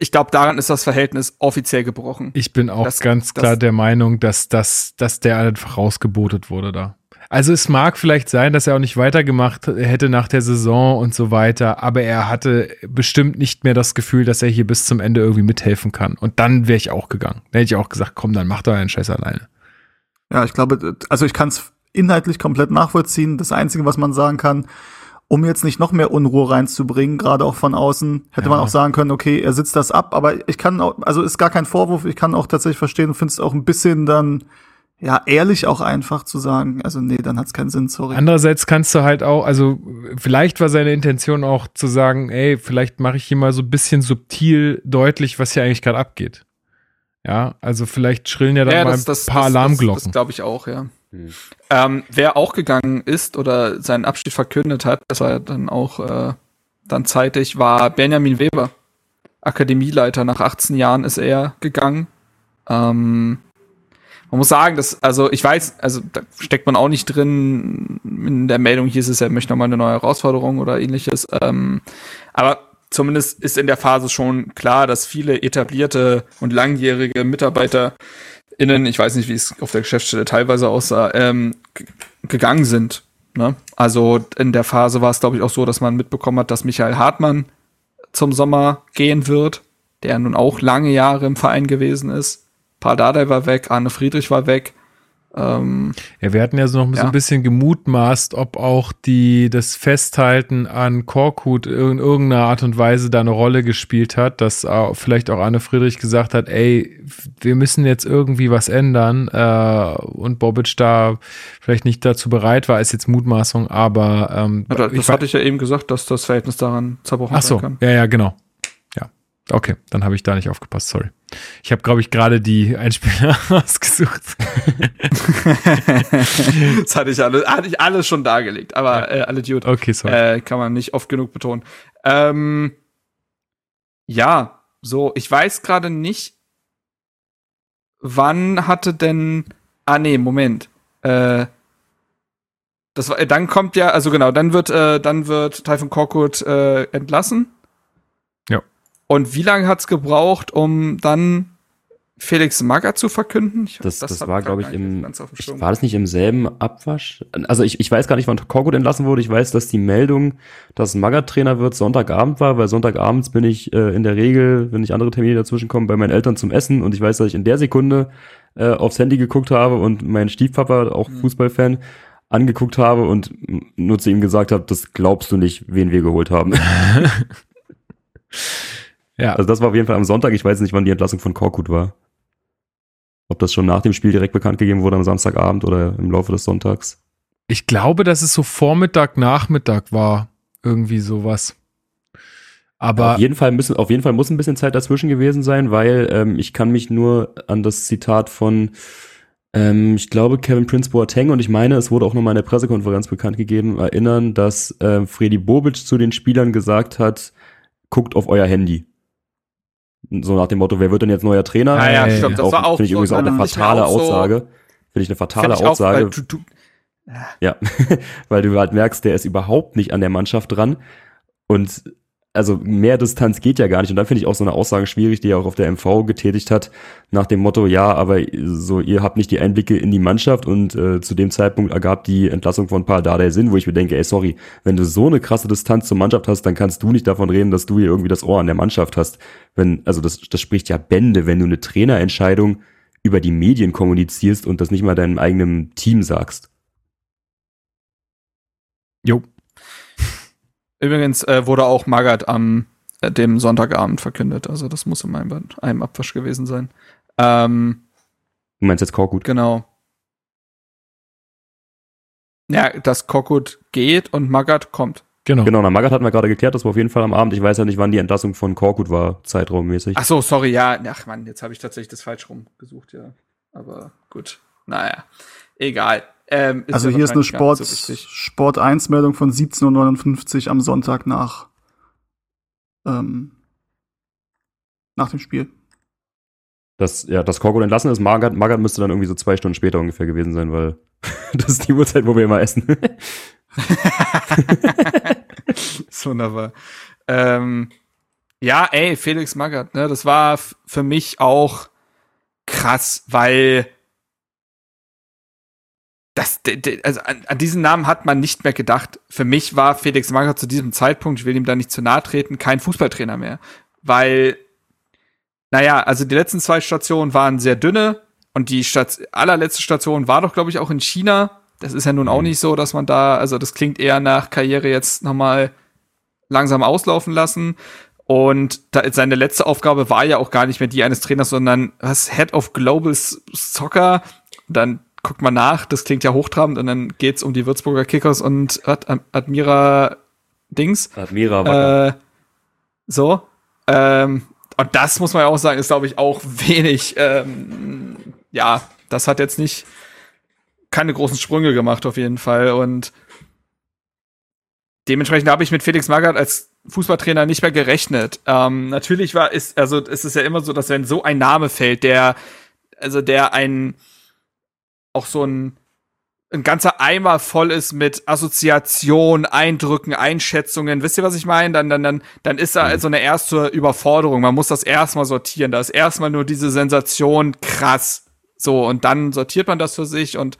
ich glaube, daran ist das Verhältnis offiziell gebrochen. Ich bin auch Das- ganz das- klar der Meinung, dass, dass, dass der einfach rausgebotet wurde da. Also es mag vielleicht sein, dass er auch nicht weitergemacht hätte nach der Saison und so weiter, aber er hatte bestimmt nicht mehr das Gefühl, dass er hier bis zum Ende irgendwie mithelfen kann. Und dann wäre ich auch gegangen. Dann hätte ich auch gesagt, komm, dann mach doch einen Scheiß alleine. Ja, ich glaube, also ich kann es inhaltlich komplett nachvollziehen. Das Einzige, was man sagen kann, um jetzt nicht noch mehr Unruhe reinzubringen, gerade auch von außen, hätte Ja. man auch sagen können, okay, er sitzt das ab, aber ich kann auch, also ist gar kein Vorwurf, ich kann auch tatsächlich verstehen und finde es auch ein bisschen dann, ja, ehrlich auch einfach zu sagen, also nee, dann hat es keinen Sinn, sorry. Andererseits kannst du halt auch, also vielleicht war seine Intention auch zu sagen, ey, vielleicht mache ich hier mal so ein bisschen subtil deutlich, was hier eigentlich gerade abgeht. Ja, also vielleicht schrillen ja dann mal ein paar Alarmglocken. Das, das glaube ich auch, ja. Hm. Ähm, wer auch gegangen ist oder seinen Abschied verkündet hat, das war ja dann auch äh, dann zeitig, war Benjamin Weber. Akademieleiter. Nach 18 Jahren ist er gegangen. Ähm, man muss sagen, dass, also ich weiß, also da steckt man auch nicht drin. In der Meldung hieß es, er möchte nochmal eine neue Herausforderung oder ähnliches. Ähm, aber zumindest ist in der Phase schon klar, dass viele etablierte und langjährige Mitarbeiter innen, ich weiß nicht, wie es auf der Geschäftsstelle teilweise aussah, ähm, gegangen sind. Ne? Also in der Phase war es, glaube ich, auch so, dass man mitbekommen hat, dass Michael Hartmann zum Sommer gehen wird, der nun auch lange Jahre im Verein gewesen ist. Paul Dardai war weg, Arne Friedrich war weg. Ähm, Ja, wir hatten ja so noch so Ja. ein bisschen gemutmaßt, ob auch die, das Festhalten an Korkut in irgendeiner Art und Weise da eine Rolle gespielt hat, dass vielleicht auch Anne Friedrich gesagt hat, ey, wir müssen jetzt irgendwie was ändern äh, und Bobic da vielleicht nicht dazu bereit war, ist jetzt Mutmaßung, aber ähm, ja, das, ich das hatte ich ja eben gesagt, dass das Verhältnis daran zerbrochen Ach so, kann. ja, ja, genau. Okay, dann habe ich da nicht aufgepasst, sorry. Ich habe, glaube ich, gerade die Einspieler (laughs) ausgesucht. (laughs) das hatte ich alles, hatte ich alles schon dargelegt, aber äh, alle gut. Okay, sorry. Äh, kann man nicht oft genug betonen. Ähm, ja, so, ich weiß gerade nicht, wann hatte denn. Ah, nee, Moment. Äh, das war, äh, dann kommt ja, also genau, dann wird, äh, dann wird Typhon Korkut äh, entlassen. Und wie lange hat's gebraucht, um dann Felix Magath zu verkünden? Ich, Das, das, hab war, glaube ich, im. Ich, war das nicht im selben Abwasch? Also ich, ich weiß gar nicht, wann Korkut entlassen wurde. Ich weiß, dass die Meldung, dass Magath Trainer wird, Sonntagabend war, weil Sonntagabends bin ich äh, in der Regel, wenn nicht andere Termine dazwischen kommen, bei meinen Eltern zum Essen und ich weiß, dass ich in der Sekunde äh, aufs Handy geguckt habe und mein Stiefpapa, auch Mhm. Fußballfan, angeguckt habe und nur zu ihm gesagt habe, das glaubst du nicht, wen wir geholt haben. (laughs) (laughs) ja, Also das war auf jeden Fall am Sonntag. Ich weiß nicht, wann die Entlassung von Korkut war. Ob das schon nach dem Spiel direkt bekannt gegeben wurde am Samstagabend oder im Laufe des Sonntags. Ich glaube, dass es so Vormittag, Nachmittag war. Irgendwie sowas. Aber auf jeden Fall müssen, auf jeden Fall muss ein bisschen Zeit dazwischen gewesen sein, weil ähm, ich kann mich nur an das Zitat von, ähm, ich glaube Kevin Prince Boateng und ich meine, es wurde auch nochmal in der Pressekonferenz bekannt gegeben, erinnern, dass ähm, Freddy Bobic zu den Spielern gesagt hat, guckt auf euer Handy. So nach dem Motto, wer wird denn jetzt neuer Trainer? Ah ja, stimmt, das war auch Finde ich so, übrigens auch eine fatale auch so- Aussage. Finde ich eine fatale ich auch, Aussage. weil du, du, Ja, (laughs) weil du halt merkst, der ist überhaupt nicht an der Mannschaft dran. Und also mehr Distanz geht ja gar nicht. Und dann finde ich auch so eine Aussage schwierig, die er auch auf der MV getätigt hat, nach dem Motto, ja, aber so, ihr habt nicht die Einblicke in die Mannschaft und äh, zu dem Zeitpunkt ergab die Entlassung von Pardada Sinn, wo ich mir denke, ey, sorry, wenn du so eine krasse Distanz zur Mannschaft hast, dann kannst du nicht davon reden, dass du hier irgendwie das Ohr an der Mannschaft hast. Wenn, also das, das spricht ja Bände, wenn du eine Trainerentscheidung über die Medien kommunizierst und das nicht mal deinem eigenen Team sagst. Jo. Übrigens äh, wurde auch Magath am äh, dem Sonntagabend verkündet. Also das muss in einem, einem Abwasch gewesen sein. Ähm, Du meinst jetzt Korkut? genau. Ja, dass Kokut geht und Magath kommt. Genau. Genau, na Magath hatten wir gerade geklärt, das war auf jeden Fall am Abend. Ich weiß ja nicht, wann die Entlassung von Korkut war, zeitraummäßig. Ach so, sorry, ja. Ach man, jetzt habe ich tatsächlich das falsch rumgesucht, ja. Aber gut. Naja, egal. Ähm, Also hier ist eine Sport, so. Sport 1 Meldung von 17.59 Uhr am Sonntag nach, ähm, nach dem Spiel. Dass, ja, dass Korkut entlassen ist, Magath, Magath müsste dann irgendwie so zwei Stunden später ungefähr gewesen sein, weil (laughs) das ist die Uhrzeit, wo wir immer essen. (laughs) ist wunderbar. Ähm, ja, ey, Felix Magath, ne, das war für mich auch krass, weil das, also an, an diesen Namen hat man nicht mehr gedacht. Für mich war Felix Magath zu diesem Zeitpunkt, ich will ihm da nicht zu nahe treten, kein Fußballtrainer mehr. Weil, naja, also die letzten zwei Stationen waren sehr dünne und die Stat allerletzte Station war doch, glaube ich, auch in China. Das ist ja nun auch nicht so, dass man da, also das klingt eher nach Karriere jetzt nochmal langsam auslaufen lassen. Und da, seine letzte Aufgabe war ja auch gar nicht mehr die eines Trainers, sondern was Head of Global Soccer. Dann guckt man nach, das klingt ja hochtrabend und dann geht's um die Würzburger Kickers und Ad Ad Admira Dings. Admira Wacker. Äh, so. Ähm, und das muss man ja auch sagen, ist, glaube ich, auch (laughs) wenig. Ähm, ja, das hat jetzt nicht keine großen Sprünge gemacht, auf jeden Fall. Und dementsprechend habe ich mit Felix Magath als Fußballtrainer nicht mehr gerechnet. Ähm, natürlich war, ist, also es ist ja immer so, dass wenn so ein Name fällt, der, also der ein, auch so ein, ein ganzer Eimer voll ist mit Assoziation, Eindrücken, Einschätzungen. Wisst ihr, was ich meine? Dann, dann, dann, dann ist da also eine erste Überforderung. Man muss das erstmal sortieren. Da ist erstmal nur diese Sensation krass. So, und dann sortiert man das für sich. Und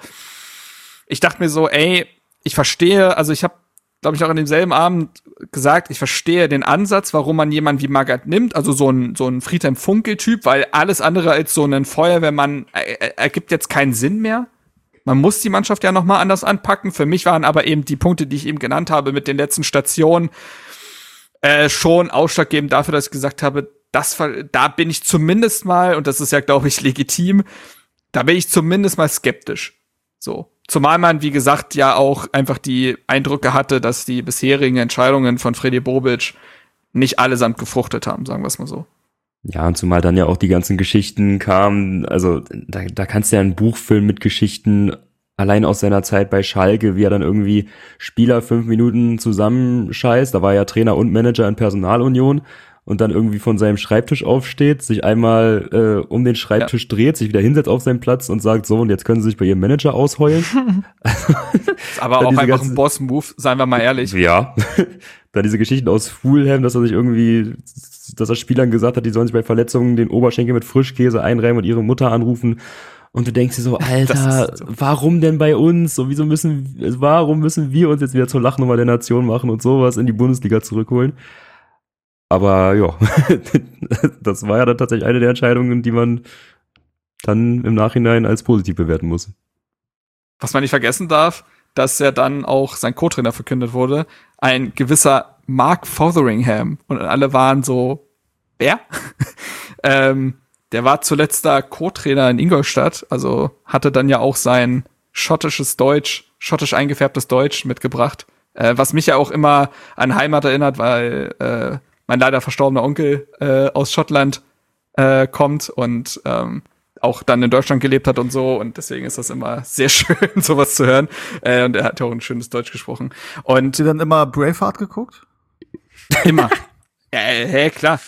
ich dachte mir so, ey, ich verstehe, also ich habe, glaube ich, auch an demselben Abend gesagt, ich verstehe den Ansatz, warum man jemanden wie Magath nimmt, also so ein, so ein Friedhelm Funkel-Typ, weil alles andere als so ein Feuerwehrmann äh, äh, ergibt jetzt keinen Sinn mehr. Man muss die Mannschaft ja noch mal anders anpacken. Für mich waren aber eben die Punkte, die ich eben genannt habe mit den letzten Stationen, äh, schon ausschlaggebend dafür, dass ich gesagt habe, das, da bin ich zumindest mal, und das ist ja, glaube ich, legitim, da bin ich zumindest mal skeptisch. So. Zumal man, wie gesagt, ja auch einfach die Eindrücke hatte, dass die bisherigen Entscheidungen von Freddy Bobic nicht allesamt gefruchtet haben, sagen wir es mal so. Ja, und zumal dann ja auch die ganzen Geschichten kamen, also da, da kannst du ja ein Buch füllen mit Geschichten, allein aus seiner Zeit bei Schalke, wie er dann irgendwie Spieler fünf Minuten zusammenscheißt, da war er ja Trainer und Manager in Personalunion und dann irgendwie von seinem Schreibtisch aufsteht, sich einmal äh, um den Schreibtisch dreht, sich wieder hinsetzt auf seinen Platz und sagt, so, und jetzt können sie sich bei ihrem Manager ausheulen. (laughs) Ist aber auch einfach ein Boss-Move, seien wir mal ehrlich. Ja. (laughs) Dann diese Geschichten aus Fulham, dass er sich irgendwie, dass er Spielern gesagt hat, die sollen sich bei Verletzungen den Oberschenkel mit Frischkäse einreiben und ihre Mutter anrufen. Und du denkst dir so, (laughs) Alter, so. warum denn bei uns? So, wieso müssen, warum müssen wir uns jetzt wieder zur Lachnummer der Nation machen und sowas in die Bundesliga zurückholen? Aber ja, (laughs) das war ja dann tatsächlich eine der Entscheidungen, die man dann im Nachhinein als positiv bewerten muss. was man nicht vergessen darf, dass ja dann auch sein Co-Trainer verkündet wurde, ein gewisser Mark Fotheringham. Und alle waren so, wer? (laughs) ähm, der war zuletzt da Co-Trainer in Ingolstadt, also hatte dann ja auch sein schottisches Deutsch, schottisch eingefärbtes Deutsch mitgebracht, äh, was mich ja auch immer an Heimat erinnert, weil äh, mein leider verstorbener Onkel äh, aus Schottland äh, kommt und ähm, auch dann in Deutschland gelebt hat und so und deswegen ist das immer sehr (laughs) schön, sowas zu hören. Äh, und er hat ja auch ein schönes Deutsch gesprochen. Und Habt ihr dann immer Braveheart geguckt? immer. (laughs) ja, äh, hä, klar.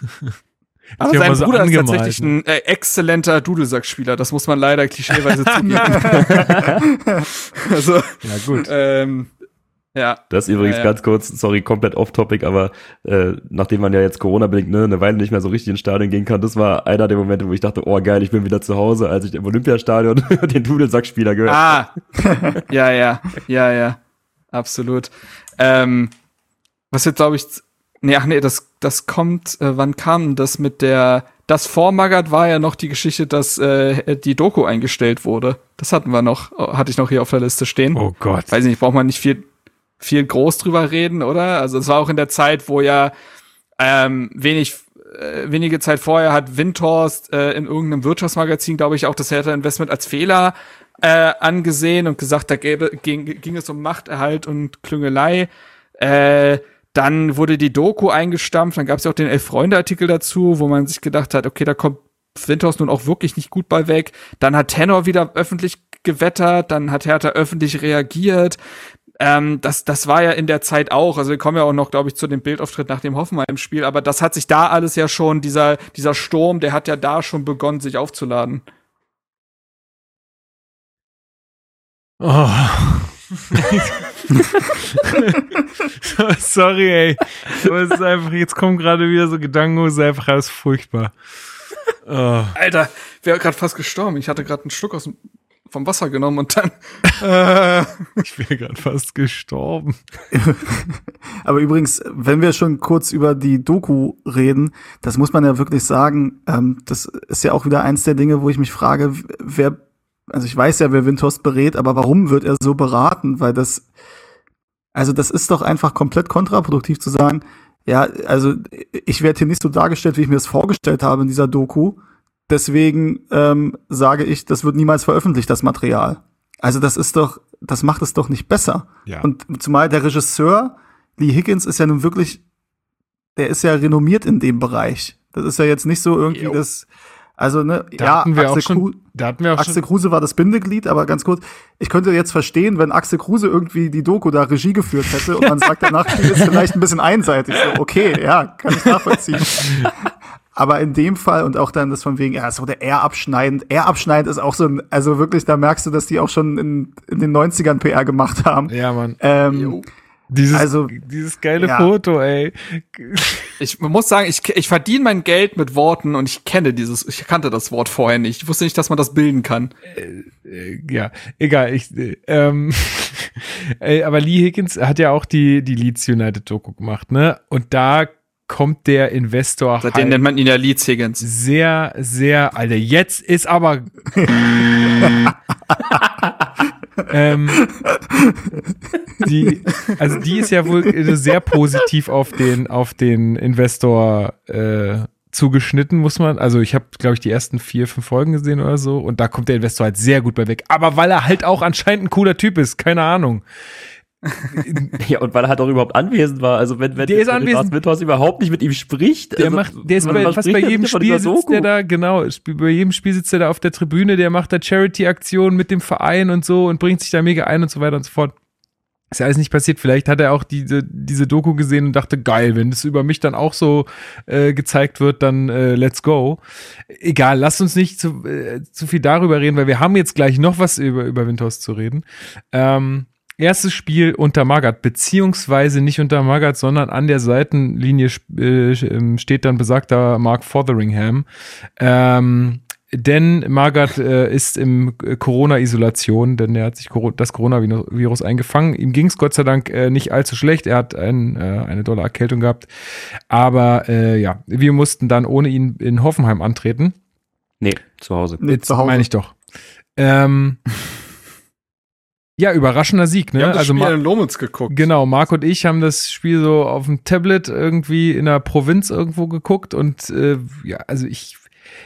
(laughs) Aber sein so Bruder ist angemalt, tatsächlich ein äh, exzellenter Dudelsackspieler. Das muss man leider klischeeweise zugeben. also, Ja, gut. ähm, ja. Das übrigens Ja, ja. ganz kurz, sorry, komplett off-topic, aber äh, nachdem man ja jetzt Corona-bedingt ne, eine Weile nicht mehr so richtig ins Stadion gehen kann, das war einer der Momente, wo ich dachte, oh geil, ich bin wieder zu Hause, als ich im Olympiastadion (laughs) den Dudelsackspieler gehört Ah, (laughs) ja, ja, ja, ja, absolut. Ähm, was jetzt glaube ich, nee, ach nee, das, das kommt, äh, wann kam das mit der, das vor Magath war ja noch die Geschichte, dass äh, die Doku eingestellt wurde. Das hatten wir noch, äh, hatte ich noch hier auf der Liste stehen. Oh Gott. Weiß nicht, braucht man nicht viel, viel groß drüber reden, oder? Also es war auch in der Zeit, wo ja ähm, wenig äh, wenige Zeit vorher hat Windhorst äh, in irgendeinem Wirtschaftsmagazin, glaube ich, auch das Hertha Investment als Fehler äh, angesehen und gesagt, da gäbe, ging, ging es um Machterhalt und Klüngelei. Äh, dann wurde die Doku eingestampft, dann gab es ja auch den Elf-Freunde-Artikel dazu, wo man sich gedacht hat, okay, da kommt Windhorst nun auch wirklich nicht gut bei weg. Dann hat Tenor wieder öffentlich gewettert, dann hat Hertha öffentlich reagiert. Ähm, das, das war ja in der Zeit auch, also wir kommen ja auch noch, glaube ich, zu dem Bildauftritt nach dem Hoffenheim-Spiel, aber das hat sich da alles ja schon, dieser, dieser Sturm, der hat ja da schon begonnen, sich aufzuladen. Oh. (laughs) Sorry, ey. Aber es ist einfach, jetzt kommen gerade wieder so Gedanken, es ist einfach alles furchtbar. (laughs) Oh. Alter, wäre gerade fast gestorben. Ich hatte gerade einen Schluck aus dem, vom Wasser genommen und dann. (laughs) Äh. Ich wäre gerade fast gestorben. (laughs) Aber übrigens, wenn wir schon kurz über die Doku reden, das muss man ja wirklich sagen, ähm, das ist ja auch wieder eins der Dinge, wo ich mich frage, wer, also ich weiß ja, wer Windhorst berät, aber warum wird er so beraten? Weil das, also das ist doch einfach komplett kontraproduktiv zu sagen, ja, also ich werde hier nicht so dargestellt, wie ich mir das vorgestellt habe in dieser Doku. Deswegen ähm, sage ich, das wird niemals veröffentlicht, das Material. Also das ist doch, das macht es doch nicht besser. Ja. Und zumal der Regisseur, Lee Higgins, ist ja nun wirklich, der ist ja renommiert in dem Bereich. Das ist ja jetzt nicht so irgendwie Jo. das, also ne, Da ja, hatten wir Axel auch schon, Kru- da hatten wir auch Axel schon, Kruse war das Bindeglied, aber ganz kurz, ich könnte jetzt verstehen, wenn Axel Kruse irgendwie die Doku da Regie geführt hätte und man (laughs) sagt, danach Spiel ist vielleicht ein bisschen einseitig. So, okay, ja, kann ich nachvollziehen. (laughs) Aber in dem Fall und auch dann das von wegen, ja, so der R abschneidend. R abschneidend ist auch so ein, also wirklich, da merkst du, dass die auch schon in, in den 90ern PR gemacht haben. ja, Mann. Ähm, Dieses, also, dieses geile ja. Foto, ey. Ich muss sagen, ich, ich verdiene mein Geld mit Worten und ich kenne dieses, ich kannte das Wort vorher nicht. Ich wusste nicht, dass man das bilden kann. Äh, ja, egal. Ich, äh, ähm, (laughs) aber Lee Higgins hat ja auch die, die Leeds United Doku gemacht, ne? Und da kommt der Investor Seitdem halt nennt man ihn ja Leeds Higgins. sehr, sehr, Alter, jetzt ist aber. (laughs) ähm, die, also die ist ja wohl sehr positiv auf den, auf den Investor äh, zugeschnitten, muss man. Also ich habe, glaube ich, die ersten vier, fünf Folgen gesehen oder so und da kommt der Investor halt sehr gut bei weg. Aber weil er halt auch anscheinend ein cooler Typ ist, keine Ahnung. (laughs) Ja, und weil er halt auch überhaupt anwesend war. Also wenn, wenn Der ist wenn anwesend. Windhorst überhaupt nicht mit ihm spricht. Der also, macht, der ist bei, fast spricht bei jedem Spiel sitzt der da, genau, bei jedem Spiel sitzt der da auf der Tribüne, der macht da Charity-Aktionen mit dem Verein und so und bringt sich da mega ein und so weiter und so fort. Ist ja alles nicht passiert. Vielleicht hat er auch diese, diese Doku gesehen und dachte, geil, wenn das über mich dann auch so äh, gezeigt wird, dann äh, let's go. Egal, lasst uns nicht zu, äh, zu viel darüber reden, weil wir haben jetzt gleich noch was über, über Windhorst zu reden. Ähm, erstes Spiel unter Magath, beziehungsweise nicht unter Magath, sondern an der Seitenlinie äh, ähm, steht dann besagter Mark Fotheringham. Ähm, denn Magath äh, ist im äh, Corona-Isolation, denn er hat sich das Coronavirus eingefangen. Ihm ging es Gott sei Dank äh, nicht allzu schlecht. Er hat ein, äh, eine dolle Erkältung gehabt. Aber äh, ja, wir mussten dann ohne ihn in Hoffenheim antreten. Nee, zu Hause. nee, zu Hause. meine ich doch. Ähm, ja, überraschender Sieg, ne? Wir haben das also Spiel in Lomitz geguckt. Genau, Marc und ich haben das Spiel so auf dem Tablet irgendwie in der Provinz irgendwo geguckt und äh, ja, also ich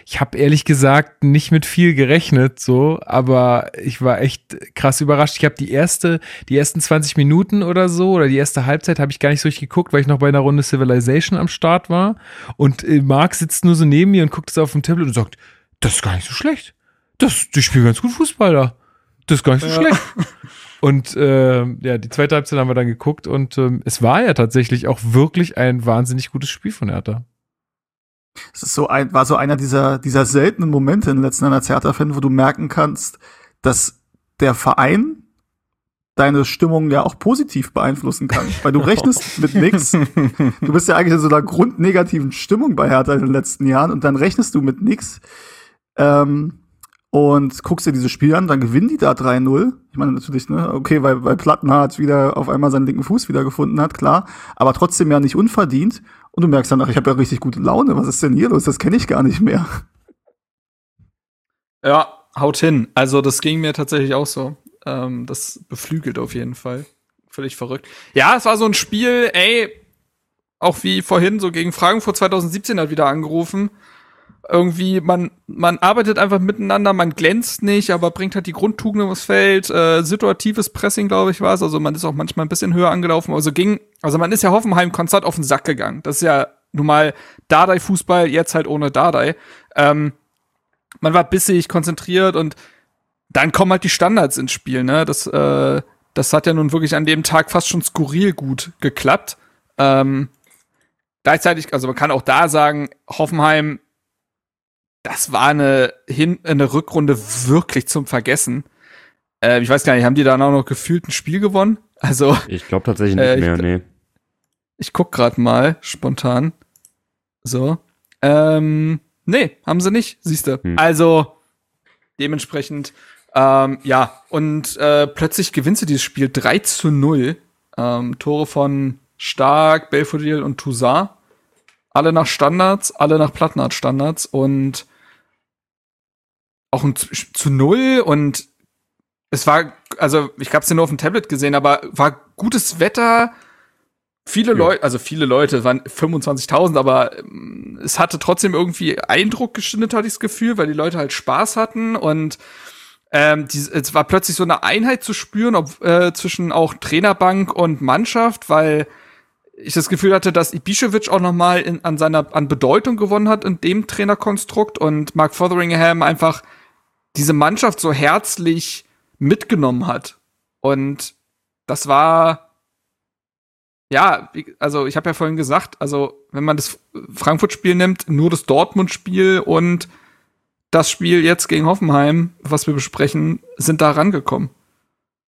ich habe ehrlich gesagt nicht mit viel gerechnet so, aber ich war echt krass überrascht. Ich habe die erste die ersten 20 Minuten oder so oder die erste Halbzeit habe ich gar nicht so richtig geguckt, weil ich noch bei einer Runde Civilization am Start war und äh, Marc sitzt nur so neben mir und guckt es auf dem Tablet und sagt, das ist gar nicht so schlecht. Das die spielen ganz gut Fußball da. Das ist gar nicht so schlecht. (laughs) Und äh, ja, die zweite Halbzeit haben wir dann geguckt und ähm, es war ja tatsächlich auch wirklich ein wahnsinnig gutes Spiel von Hertha. Es ist so ein, war so einer dieser, dieser seltenen Momente in den letzten Jahren als Hertha-Fan, wo du merken kannst, dass der Verein deine Stimmung ja auch positiv beeinflussen kann. Weil du (laughs) rechnest mit nix. Du bist ja eigentlich in so einer grundnegativen Stimmung bei Hertha in den letzten Jahren und dann rechnest du mit nix. Ähm, und guckst dir dieses Spiel an, dann gewinnen die da 3-0. Ich meine natürlich, ne, okay, weil, weil Plattenhardt wieder auf einmal seinen linken Fuß wieder gefunden hat, klar. Aber trotzdem ja nicht unverdient. Und du merkst dann, ach, ich habe ja richtig gute Laune. Was ist denn hier los? Das kenne ich gar nicht mehr. Ja, haut hin. Also das ging mir tatsächlich auch so. Ähm, das beflügelt auf jeden Fall. völlig verrückt. Ja, es war so ein Spiel, ey, auch wie vorhin so gegen Frankfurt 2017 hat wieder angerufen. Irgendwie, man, man arbeitet einfach miteinander, man glänzt nicht, aber bringt halt die Grundtugenden aufs Feld. Äh, situatives Pressing, glaube ich, war es. Also man ist auch manchmal ein bisschen höher angelaufen. Also ging, also man ist ja Hoffenheim konstant auf den Sack gegangen. Das ist ja nun mal Dardai-Fußball, jetzt halt ohne Dardai. Ähm, man war bissig, konzentriert und dann kommen halt die Standards ins Spiel, ne? Das, äh, das hat ja nun wirklich an dem Tag fast schon skurril gut geklappt. Ähm, gleichzeitig, also man kann auch da sagen, Hoffenheim, das war eine, Hin eine Rückrunde wirklich zum Vergessen. Äh, ich weiß gar nicht, haben die dann auch noch gefühlt ein Spiel gewonnen? Also. Ich glaube tatsächlich nicht Äh, mehr, nee. Ich guck grad mal spontan. So. Ähm, nee, haben sie nicht, siehst du. Hm. Also dementsprechend, ähm, ja, und äh, plötzlich gewinnst du dieses Spiel 3 zu 0. Ähm, Tore von Stark, Belfodil und Toussaint. Alle nach Standards, alle nach Plattenart-Standards und auch ein zu, zu null und es war, also ich hab's ja nur auf dem Tablet gesehen, aber war gutes Wetter, viele Ja. Leute, also viele Leute, waren 25.000, aber ähm, es hatte trotzdem irgendwie Eindruck geschindet, hatte ich das Gefühl, weil die Leute halt Spaß hatten und ähm, die, es war plötzlich so eine Einheit zu spüren, ob, äh, zwischen auch Trainerbank und Mannschaft, weil ich das Gefühl hatte, dass Ibišević auch noch mal in, an seiner an Bedeutung gewonnen hat in dem Trainerkonstrukt und Mark Fotheringham einfach diese Mannschaft so herzlich mitgenommen hat. Und das war ja, also ich habe ja vorhin gesagt, also wenn man das Frankfurt-Spiel nimmt, nur das Dortmund-Spiel und das Spiel jetzt gegen Hoffenheim, was wir besprechen, sind da rangekommen.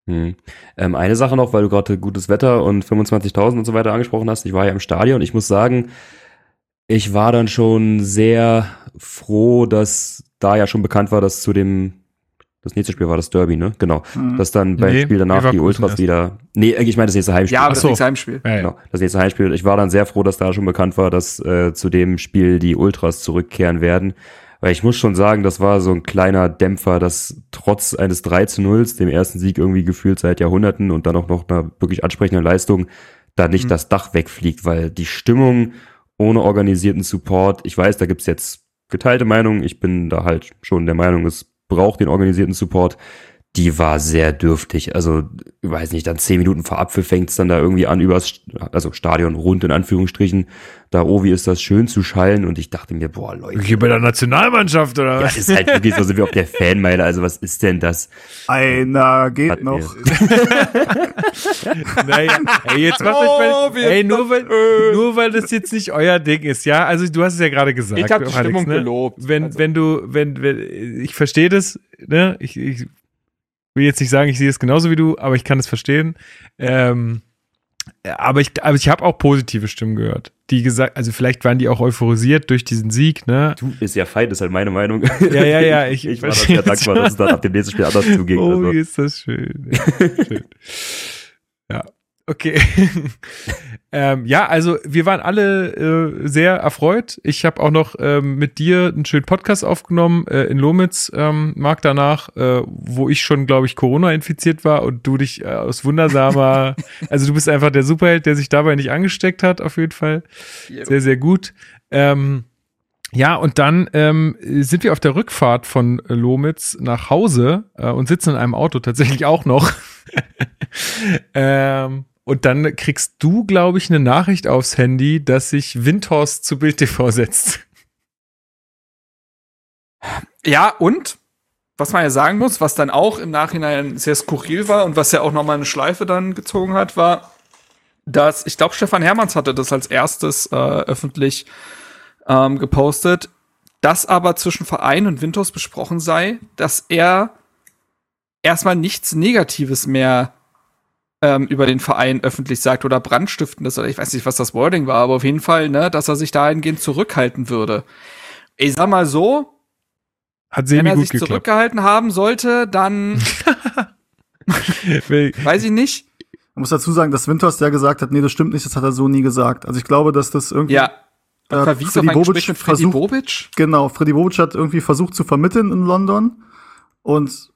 Hm. Ähm, eine Sache noch, weil du gerade gutes Wetter und 25.000 und so weiter angesprochen hast. Ich war ja im Stadion. Ich muss sagen, ich war dann schon sehr froh, dass da ja schon bekannt war, dass zu dem, das nächste Spiel war das Derby, ne? Genau. Mhm. Dass dann beim Nee, Spiel danach die Ultras erst. wieder, nee, ich meine das nächste Heimspiel. Ja, das so. nächste Heimspiel. Ja, ja. Genau, das nächste Heimspiel. Ich war dann sehr froh, dass da schon bekannt war, dass äh, zu dem Spiel die Ultras zurückkehren werden. Weil ich muss schon sagen, das war so ein kleiner Dämpfer, dass trotz eines 3 zu 0, dem ersten Sieg irgendwie gefühlt seit Jahrhunderten und dann auch noch einer wirklich ansprechenden Leistung, da nicht Mhm. das Dach wegfliegt, weil die Stimmung ohne organisierten Support, ich weiß, da gibt's jetzt geteilte Meinungen, ich bin da halt schon der Meinung, es braucht den organisierten Support, die war sehr dürftig. Also, ich weiß nicht, dann zehn Minuten vor Apfel fängt's dann da irgendwie an, übers, also Stadion rund in Anführungsstrichen. Da, oh, wie ist das schön zu schallen. Und ich dachte mir, boah, Leute. Hier bei der Nationalmannschaft, oder Ja, was? ist halt wirklich so, sind wir auf der (laughs) Fanmeile. Also, was ist denn das? Einer geht Hat noch. (laughs) Naja, ey, jetzt macht Oh, euch mal, ey, nur weil, nur weil das jetzt nicht euer Ding ist, ja? Also, du hast es ja gerade gesagt. Ich hab die Alex, Stimmung ne? gelobt. Wenn, Also- wenn du, wenn, wenn, ich verstehe das, ne? Ich, ich will jetzt nicht sagen, ich sehe es genauso wie du, aber ich kann es verstehen. Ähm, aber ich, aber ich habe auch positive Stimmen gehört, die gesagt, also vielleicht waren die auch euphorisiert durch diesen Sieg, ne? Du ist ja fein, ist halt meine Meinung. Ja, ja, ja, (laughs) ich, Ich war dann verstehe (laughs) sehr dankbar, dass es dann ab dem nächsten Spiel anders zuging. Oh, Also, wie ist das schön. Ja, schön. (laughs) okay. (laughs) ähm, ja, also wir waren alle äh, sehr erfreut. Ich habe auch noch ähm, mit dir einen schönen Podcast aufgenommen äh, in Lomitz, ähm, Marc, danach, äh, wo ich schon, glaube ich, Corona infiziert war und du dich äh, aus wundersamer, (laughs) also du bist einfach der Superheld, der sich dabei nicht angesteckt hat, auf jeden Fall. Sehr, sehr gut. Ähm, ja, und dann ähm, sind wir auf der Rückfahrt von äh, Lomitz nach Hause äh, und sitzen in einem Auto tatsächlich auch noch. (laughs) ähm, und dann kriegst du, glaube ich, eine Nachricht aufs Handy, dass sich Windhorst zu Bild TV setzt. Ja, und was man ja sagen muss, was dann auch im Nachhinein sehr skurril war und was ja auch noch mal eine Schleife dann gezogen hat, war, dass ich glaube, Stefan Hermanns hatte das als erstes äh, öffentlich ähm, gepostet, dass aber zwischen Verein und Windhorst besprochen sei, dass er erstmal nichts Negatives mehr ähm, über den Verein öffentlich sagt oder brandstiftendes oder ich weiß nicht, was das Wording war, aber auf jeden Fall, ne, dass er sich dahingehend zurückhalten würde. Ich sag mal so, Hat wenn er gut sich geklappt. zurückgehalten haben sollte, dann (laughs) Weil- weiß ich nicht. Man muss dazu sagen, dass Winters ja gesagt hat, nee, das stimmt nicht, das hat er so nie gesagt. Also ich glaube, dass das irgendwie Ja, äh, verwies auf Freddy ein Bobic mit Freddy versucht, Bobic. Genau, Freddy Bobic hat irgendwie versucht zu vermitteln in London. Und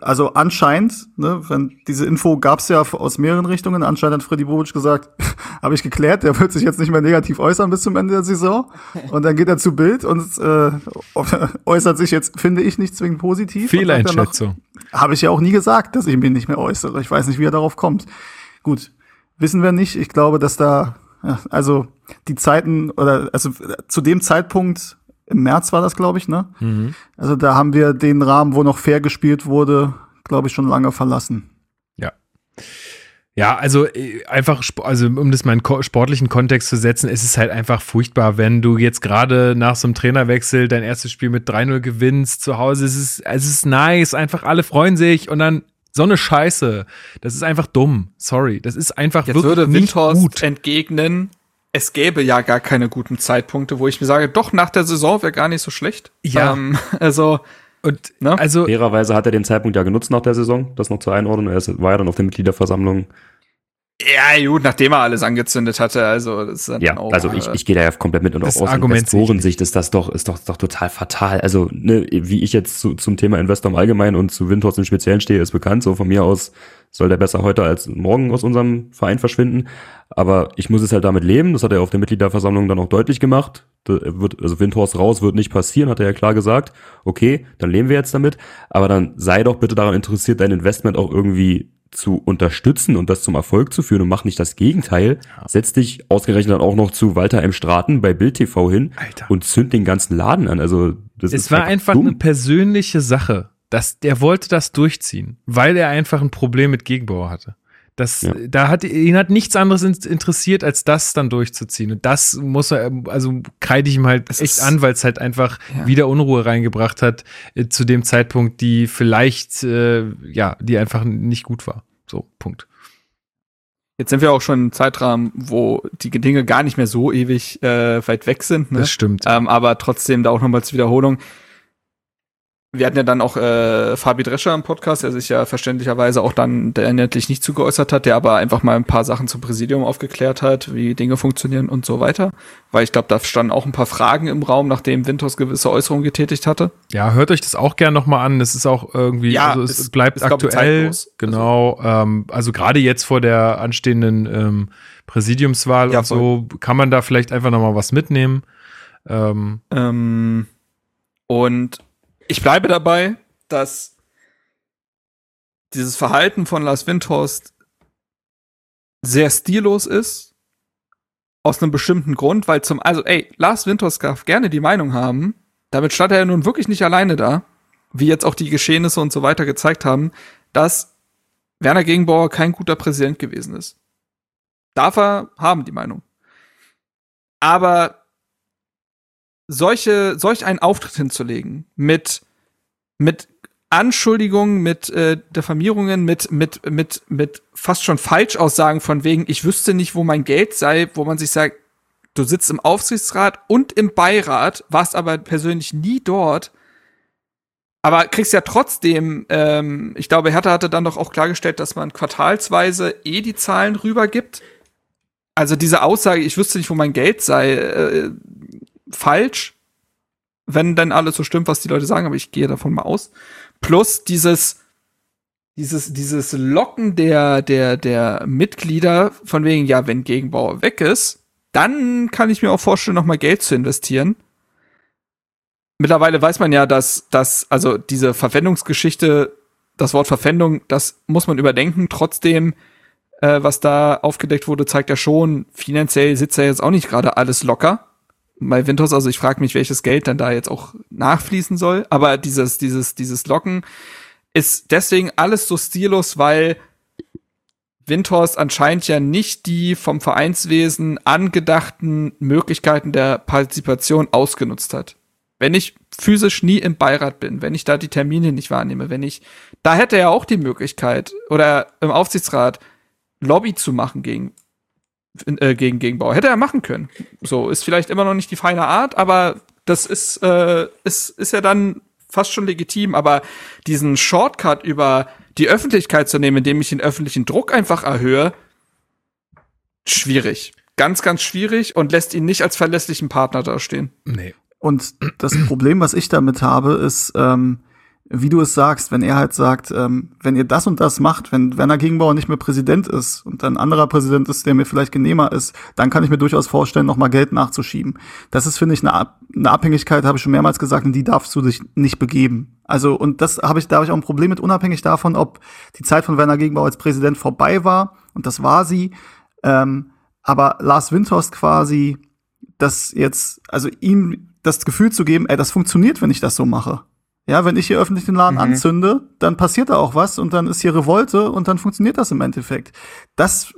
also anscheinend, ne, wenn diese Info gab's ja aus mehreren Richtungen, anscheinend hat Freddy Bobic gesagt, (laughs) habe ich geklärt, der wird sich jetzt nicht mehr negativ äußern bis zum Ende der Saison. (laughs) Und dann geht er zu Bild und äh, (laughs) äußert sich jetzt, finde ich, nicht zwingend positiv. Fehleinschätzung. Habe ich ja auch nie gesagt, dass ich mich nicht mehr äußere. Ich weiß nicht, wie er darauf kommt. Gut, wissen wir nicht. Ich glaube, dass da, ja, also die Zeiten oder also zu dem Zeitpunkt im März war das, glaube ich, ne? Mhm. Also da haben wir den Rahmen, wo noch fair gespielt wurde, glaube ich, schon lange verlassen. Ja. Ja, also äh, einfach, also um das mal in sportlichen Kontext zu setzen, es ist halt einfach furchtbar, wenn du jetzt gerade nach so einem Trainerwechsel dein erstes Spiel mit 3-0 gewinnst zu Hause. Es ist, es ist nice, einfach alle freuen sich und dann so eine Scheiße. Das ist einfach dumm. Sorry. Das ist einfach Jetzt wirklich würde Windhorst gut. entgegnen, es gäbe ja gar keine guten Zeitpunkte, wo ich mir sage, doch, nach der Saison wäre gar nicht so schlecht. Ja. Ähm, (laughs) also. Und ne? also fairerweise hat er den Zeitpunkt ja genutzt nach der Saison, das noch zur Einordnung. Er war ja dann auf der Mitgliederversammlung ja, gut, nachdem er alles angezündet hatte, also das ist dann ja, auch, also ich, äh, ich gehe da ja komplett mit und auch aus Investorensicht ist das doch ist doch doch total fatal. Also ne, wie ich jetzt zu, zum Thema Investor im Allgemeinen und zu Windhorst im Speziellen stehe, ist bekannt. So von mir aus soll der besser heute als morgen aus unserem Verein verschwinden. Aber ich muss es halt damit leben. Das hat er auf der Mitgliederversammlung dann auch deutlich gemacht. Wird, also Windhorst raus wird nicht passieren, hat er ja klar gesagt. Okay, dann leben wir jetzt damit. Aber dann sei doch bitte daran interessiert, dein Investment auch irgendwie zu unterstützen und das zum Erfolg zu führen und mach nicht das Gegenteil. Ja. Setz dich ausgerechnet dann auch noch zu Walter M. Straten bei Bild TV hin Alter. und zünd den ganzen Laden an. Also das es ist war einfach dumm. eine persönliche Sache. Das, der wollte das durchziehen, weil er einfach ein Problem mit Gegenbauer hatte. Das, ja. da hat, ihn hat nichts anderes interessiert, als das dann durchzuziehen. Und das muss er, also kreide ich ihm halt das echt an, weil es halt einfach ja. wieder Unruhe reingebracht hat, äh, zu dem Zeitpunkt, die vielleicht, äh, ja, die einfach nicht gut war. So, Punkt. Jetzt sind wir auch schon im Zeitrahmen, wo die Dinge gar nicht mehr so ewig äh, weit weg sind. Ne? Das stimmt. Ähm, aber trotzdem da auch nochmal zur Wiederholung wir hatten ja dann auch äh, Fabi Drescher im Podcast, der sich ja verständlicherweise auch dann inhaltlich nicht zugeäußert hat, der aber einfach mal ein paar Sachen zum Präsidium aufgeklärt hat, wie Dinge funktionieren und so weiter. Weil ich glaube, da standen auch ein paar Fragen im Raum, nachdem Winters gewisse Äußerungen getätigt hatte. Ja, hört euch das auch gern nochmal an. Es ist auch irgendwie, ja, also es, es bleibt ist, aktuell. Also genau, also, ähm, also gerade jetzt vor der anstehenden ähm, Präsidiumswahl ja, und so kann man da vielleicht einfach nochmal was mitnehmen. Ähm, ähm, und ich bleibe dabei, dass dieses Verhalten von Lars Windhorst sehr stillos ist. Aus einem bestimmten Grund, weil zum, also, ey, Lars Windhorst darf gerne die Meinung haben. Damit stand er ja nun wirklich nicht alleine da. Wie jetzt auch die Geschehnisse und so weiter gezeigt haben, dass Werner Gegenbauer kein guter Präsident gewesen ist. Darf er haben, die Meinung. Aber solche, solch einen Auftritt hinzulegen mit, mit Anschuldigungen, mit äh, Diffamierungen, mit, mit, mit, mit fast schon Falschaussagen von wegen, ich wüsste nicht, wo mein Geld sei, wo man sich sagt, du sitzt im Aufsichtsrat und im Beirat, warst aber persönlich nie dort, aber kriegst ja trotzdem, ähm, ich glaube, Hertha hatte dann doch auch klargestellt, dass man quartalsweise eh die Zahlen rübergibt. Also diese Aussage, ich wüsste nicht, wo mein Geld sei, äh, falsch, wenn dann alles so stimmt, was die Leute sagen, aber ich gehe davon mal aus. Plus dieses, dieses, dieses Locken der, der, der Mitglieder von wegen, ja, wenn Gegenbauer weg ist, dann kann ich mir auch vorstellen, nochmal Geld zu investieren. Mittlerweile weiß man ja, dass, dass, also diese Verwendungsgeschichte, das Wort Verpfändung, das muss man überdenken. Trotzdem, äh, was da aufgedeckt wurde, zeigt ja schon, finanziell sitzt ja jetzt auch nicht gerade alles locker bei Winters, also ich frage mich, welches Geld dann da jetzt auch nachfließen soll. Aber dieses, dieses, dieses Locken ist deswegen alles so stillos, weil Windhorst anscheinend ja nicht die vom Vereinswesen angedachten Möglichkeiten der Partizipation ausgenutzt hat. Wenn ich physisch nie im Beirat bin, wenn ich da die Termine nicht wahrnehme, wenn ich, da hätte er auch die Möglichkeit oder im Aufsichtsrat Lobby zu machen gegen äh, gegen Gegenbau. Hätte er machen können. So, ist vielleicht immer noch nicht die feine Art, aber das ist, äh, ist, ist ja dann fast schon legitim, aber diesen Shortcut über die Öffentlichkeit zu nehmen, indem ich den öffentlichen Druck einfach erhöhe, schwierig. Ganz, ganz schwierig und lässt ihn nicht als verlässlichen Partner dastehen. Nee. Und das Problem, was ich damit habe, ist, ähm, wie du es sagst, wenn er halt sagt, ähm, wenn ihr das und das macht, wenn Werner Gegenbauer nicht mehr Präsident ist und ein anderer Präsident ist, der mir vielleicht genehmer ist, dann kann ich mir durchaus vorstellen, noch mal Geld nachzuschieben. Das ist, finde ich, eine, eine Abhängigkeit, habe ich schon mehrmals gesagt, in die darfst du dich nicht begeben. Also, und das habe ich, da habe ich auch ein Problem mit, unabhängig davon, ob die Zeit von Werner Gegenbauer als Präsident vorbei war, und das war sie, ähm, aber Lars Windhorst quasi, das jetzt, also ihm das Gefühl zu geben, ey, das funktioniert, wenn ich das so mache. Ja, wenn ich hier öffentlich den Laden mhm. anzünde, dann passiert da auch was und dann ist hier Revolte und dann funktioniert das im Endeffekt. Das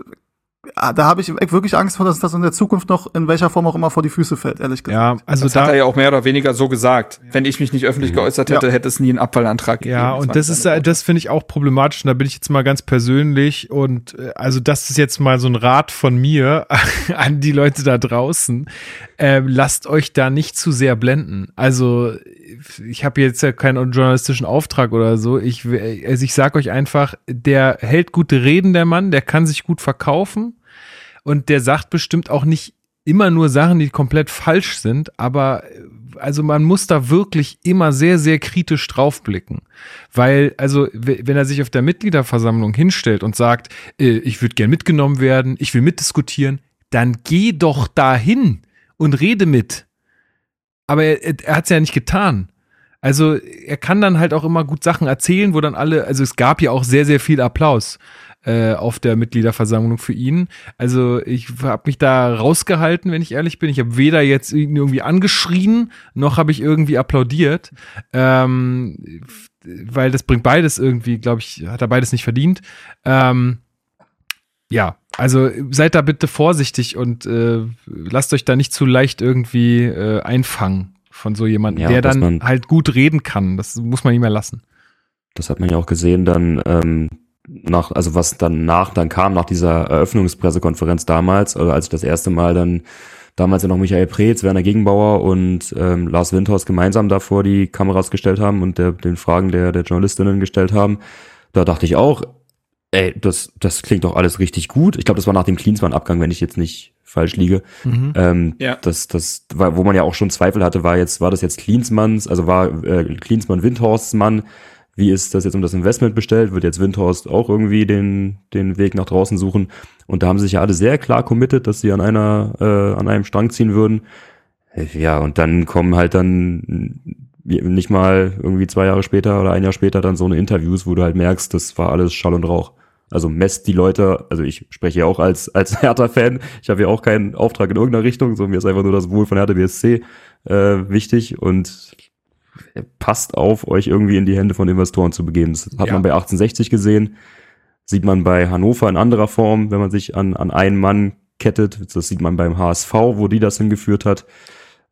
Ah, da habe ich wirklich Angst vor, dass das in der Zukunft noch in welcher Form auch immer vor die Füße fällt, ehrlich gesagt. Ja, also das da, hat er ja auch mehr oder weniger so gesagt. Wenn ich mich nicht öffentlich mhm. geäußert hätte, ja. hätte es nie einen Abfallantrag gegeben. Ja, und das, ist, das finde ich auch problematisch. Und da bin ich jetzt mal ganz persönlich und äh, also das ist jetzt mal so ein Rat von mir (laughs) an die Leute da draußen. Äh, lasst euch da nicht zu sehr blenden. Also ich habe jetzt ja keinen journalistischen Auftrag oder so. Ich, also ich sag euch einfach, der hält gute Reden, der Mann, der kann sich gut verkaufen und der sagt bestimmt auch nicht immer nur Sachen, die komplett falsch sind, aber also man muss da wirklich immer sehr, sehr kritisch draufblicken. Weil, also, wenn er sich auf der Mitgliederversammlung hinstellt und sagt, äh, ich würde gern mitgenommen werden, ich will mitdiskutieren, dann geh doch dahin und rede mit. Aber er, er hat es ja nicht getan. Also er kann dann halt auch immer gut Sachen erzählen, wo dann alle, also es gab ja auch sehr, sehr viel Applaus äh, auf der Mitgliederversammlung für ihn. Also ich habe mich da rausgehalten, wenn ich ehrlich bin. Ich habe weder jetzt irgendwie angeschrien, noch habe ich irgendwie applaudiert. Ähm, weil das bringt beides irgendwie, glaube ich, hat er beides nicht verdient. Ähm, ja, also seid da bitte vorsichtig und äh, lasst euch da nicht zu leicht irgendwie äh, einfangen von so jemandem, ja, der dann halt gut reden kann. Das muss man nicht mehr lassen. Das hat man ja auch gesehen dann ähm, nach, also was dann nach, dann kam nach dieser Eröffnungspressekonferenz damals, oder als ich das erste Mal dann damals ja noch Michael Preetz, Werner Gegenbauer und ähm, Lars Windhorst gemeinsam da vor die Kameras gestellt haben und der, den Fragen der, der Journalistinnen gestellt haben. Da dachte ich auch, ey, das, das klingt doch alles richtig gut. Ich glaube, das war nach dem Klinsmann-Abgang, wenn ich jetzt nicht falsch liege. Mhm. Ähm, ja. Das, das, war, wo man ja auch schon Zweifel hatte, war jetzt, war das jetzt Klinsmanns, also war äh, Klinsmann Windhorsts Mann? Wie ist das jetzt um das Investment bestellt? Wird jetzt Windhorst auch irgendwie den, den Weg nach draußen suchen? Und da haben sich ja alle sehr klar committed, dass sie an einer, äh, an einem Strang ziehen würden. Ja, und dann kommen halt dann nicht mal irgendwie zwei Jahre später oder ein Jahr später dann so eine Interviews, wo du halt merkst, das war alles Schall und Rauch. Also messt die Leute, also ich spreche ja auch als, als (laughs) Hertha-Fan, ich habe ja auch keinen Auftrag in irgendeiner Richtung, so mir ist einfach nur das Wohl von Hertha BSC äh, wichtig und passt auf, euch irgendwie in die Hände von Investoren zu begeben. Das hat ja. man bei 1860 gesehen, sieht man bei Hannover in anderer Form, wenn man sich an, an einen Mann kettet. Das sieht man beim HSV, wo die das hingeführt hat.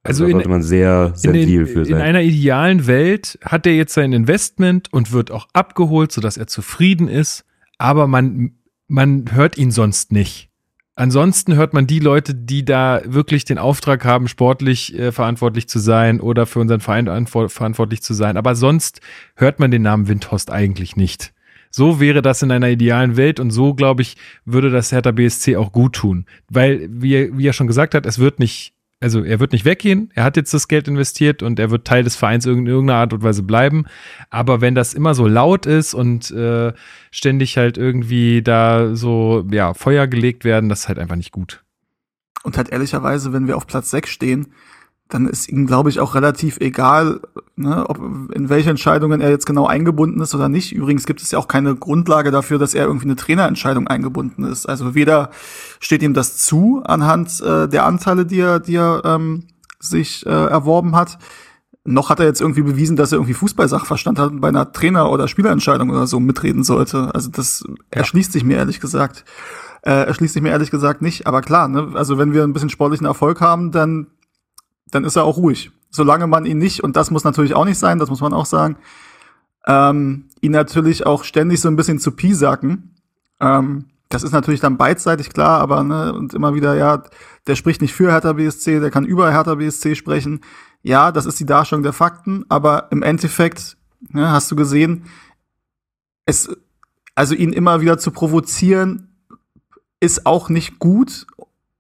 Also, also sollte man sehr sensibil für sein. In einer idealen Welt hat er jetzt sein Investment und wird auch abgeholt, sodass er zufrieden ist, aber man, man hört ihn sonst nicht. Ansonsten hört man die Leute, die da wirklich den Auftrag haben, sportlich äh, verantwortlich zu sein oder für unseren Verein verantwortlich zu sein. Aber sonst hört man den Namen Windhorst eigentlich nicht. So wäre das in einer idealen Welt und so, glaube ich, würde das Hertha BSC auch gut tun. Weil, wie, wie er schon gesagt hat, es wird nicht also er wird nicht weggehen, er hat jetzt das Geld investiert und er wird Teil des Vereins in irgendeiner Art und Weise bleiben. Aber wenn das immer so laut ist und äh, ständig halt irgendwie da so ja, Feuer gelegt werden, das ist halt einfach nicht gut. Und halt ehrlicherweise, wenn wir auf Platz 6 stehen, dann ist ihm, glaube ich, auch relativ egal, ne, ob in welche Entscheidungen er jetzt genau eingebunden ist oder nicht. Übrigens gibt es ja auch keine Grundlage dafür, dass er irgendwie eine Trainerentscheidung eingebunden ist. Also weder steht ihm das zu anhand äh, der Anteile, die er, die er ähm, sich äh, erworben hat, noch hat er jetzt irgendwie bewiesen, dass er irgendwie Fußballsachverstand hat und bei einer Trainer- oder Spielerentscheidung oder so mitreden sollte. Also das ja. erschließt sich mir ehrlich gesagt. Äh, erschließt sich mir ehrlich gesagt nicht. Aber klar, ne, also wenn wir ein bisschen sportlichen Erfolg haben, dann dann ist er auch ruhig. Solange man ihn nicht, und das muss natürlich auch nicht sein, das muss man auch sagen, ähm, ihn natürlich auch ständig so ein bisschen zu piesacken. Ähm, das ist natürlich dann beidseitig klar, aber ne, und immer wieder, ja, der spricht nicht für Hertha BSC, der kann über Hertha BSC sprechen. Ja, das ist die Darstellung der Fakten, aber im Endeffekt, ne, hast du gesehen, es, also ihn immer wieder zu provozieren, ist auch nicht gut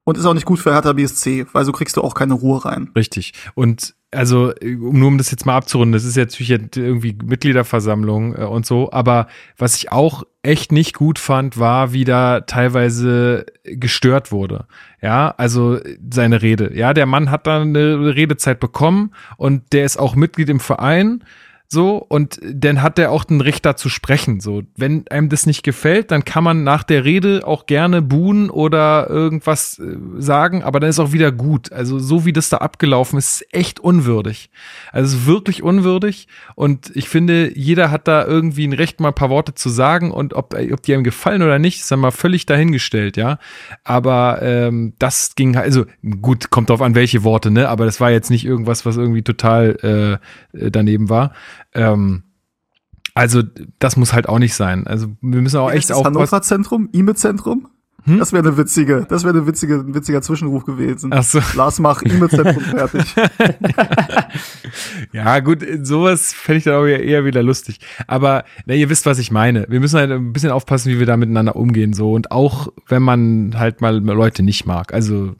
Und ist auch nicht gut für Hertha BSC, weil so kriegst du auch keine Ruhe rein. Richtig. Und also, nur um das jetzt mal abzurunden, das ist jetzt natürlich irgendwie Mitgliederversammlung äh, und so, aber was ich auch echt nicht gut fand, war, wie da teilweise gestört wurde. Ja, also seine Rede. Ja, der Mann hat da eine Redezeit bekommen und der ist auch Mitglied im Verein so, und dann hat er auch den Richter zu sprechen. So, wenn einem das nicht gefällt, dann kann man nach der Rede auch gerne buhen oder irgendwas äh, sagen, aber dann ist auch wieder gut. Also, so wie das da abgelaufen ist, ist echt unwürdig. Also wirklich unwürdig. Und ich finde, jeder hat da irgendwie ein Recht, mal ein paar Worte zu sagen und ob, ob die einem gefallen oder nicht, ist dann mal völlig dahingestellt, ja. Aber ähm, das ging, also gut, kommt drauf an, welche Worte, ne? Aber das war jetzt nicht irgendwas, was irgendwie total äh, daneben war. Ähm, also das muss halt auch nicht sein. Also wir müssen auch Wie echt das auch Hannover Zentrum, E-Mail-Zentrum? Hm? Das wäre eine witzige, das wäre eine witzige, ein witziger Zwischenruf gewesen. Ach so. Lars mach E-Mail-Zentrum (laughs) fertig. ja, gut, sowas fände ich dann auch eher wieder lustig. Aber na, ihr wisst, was ich meine. Wir müssen halt ein bisschen aufpassen, wie wir da miteinander umgehen. so Und auch, wenn man halt mal Leute nicht mag. Also so.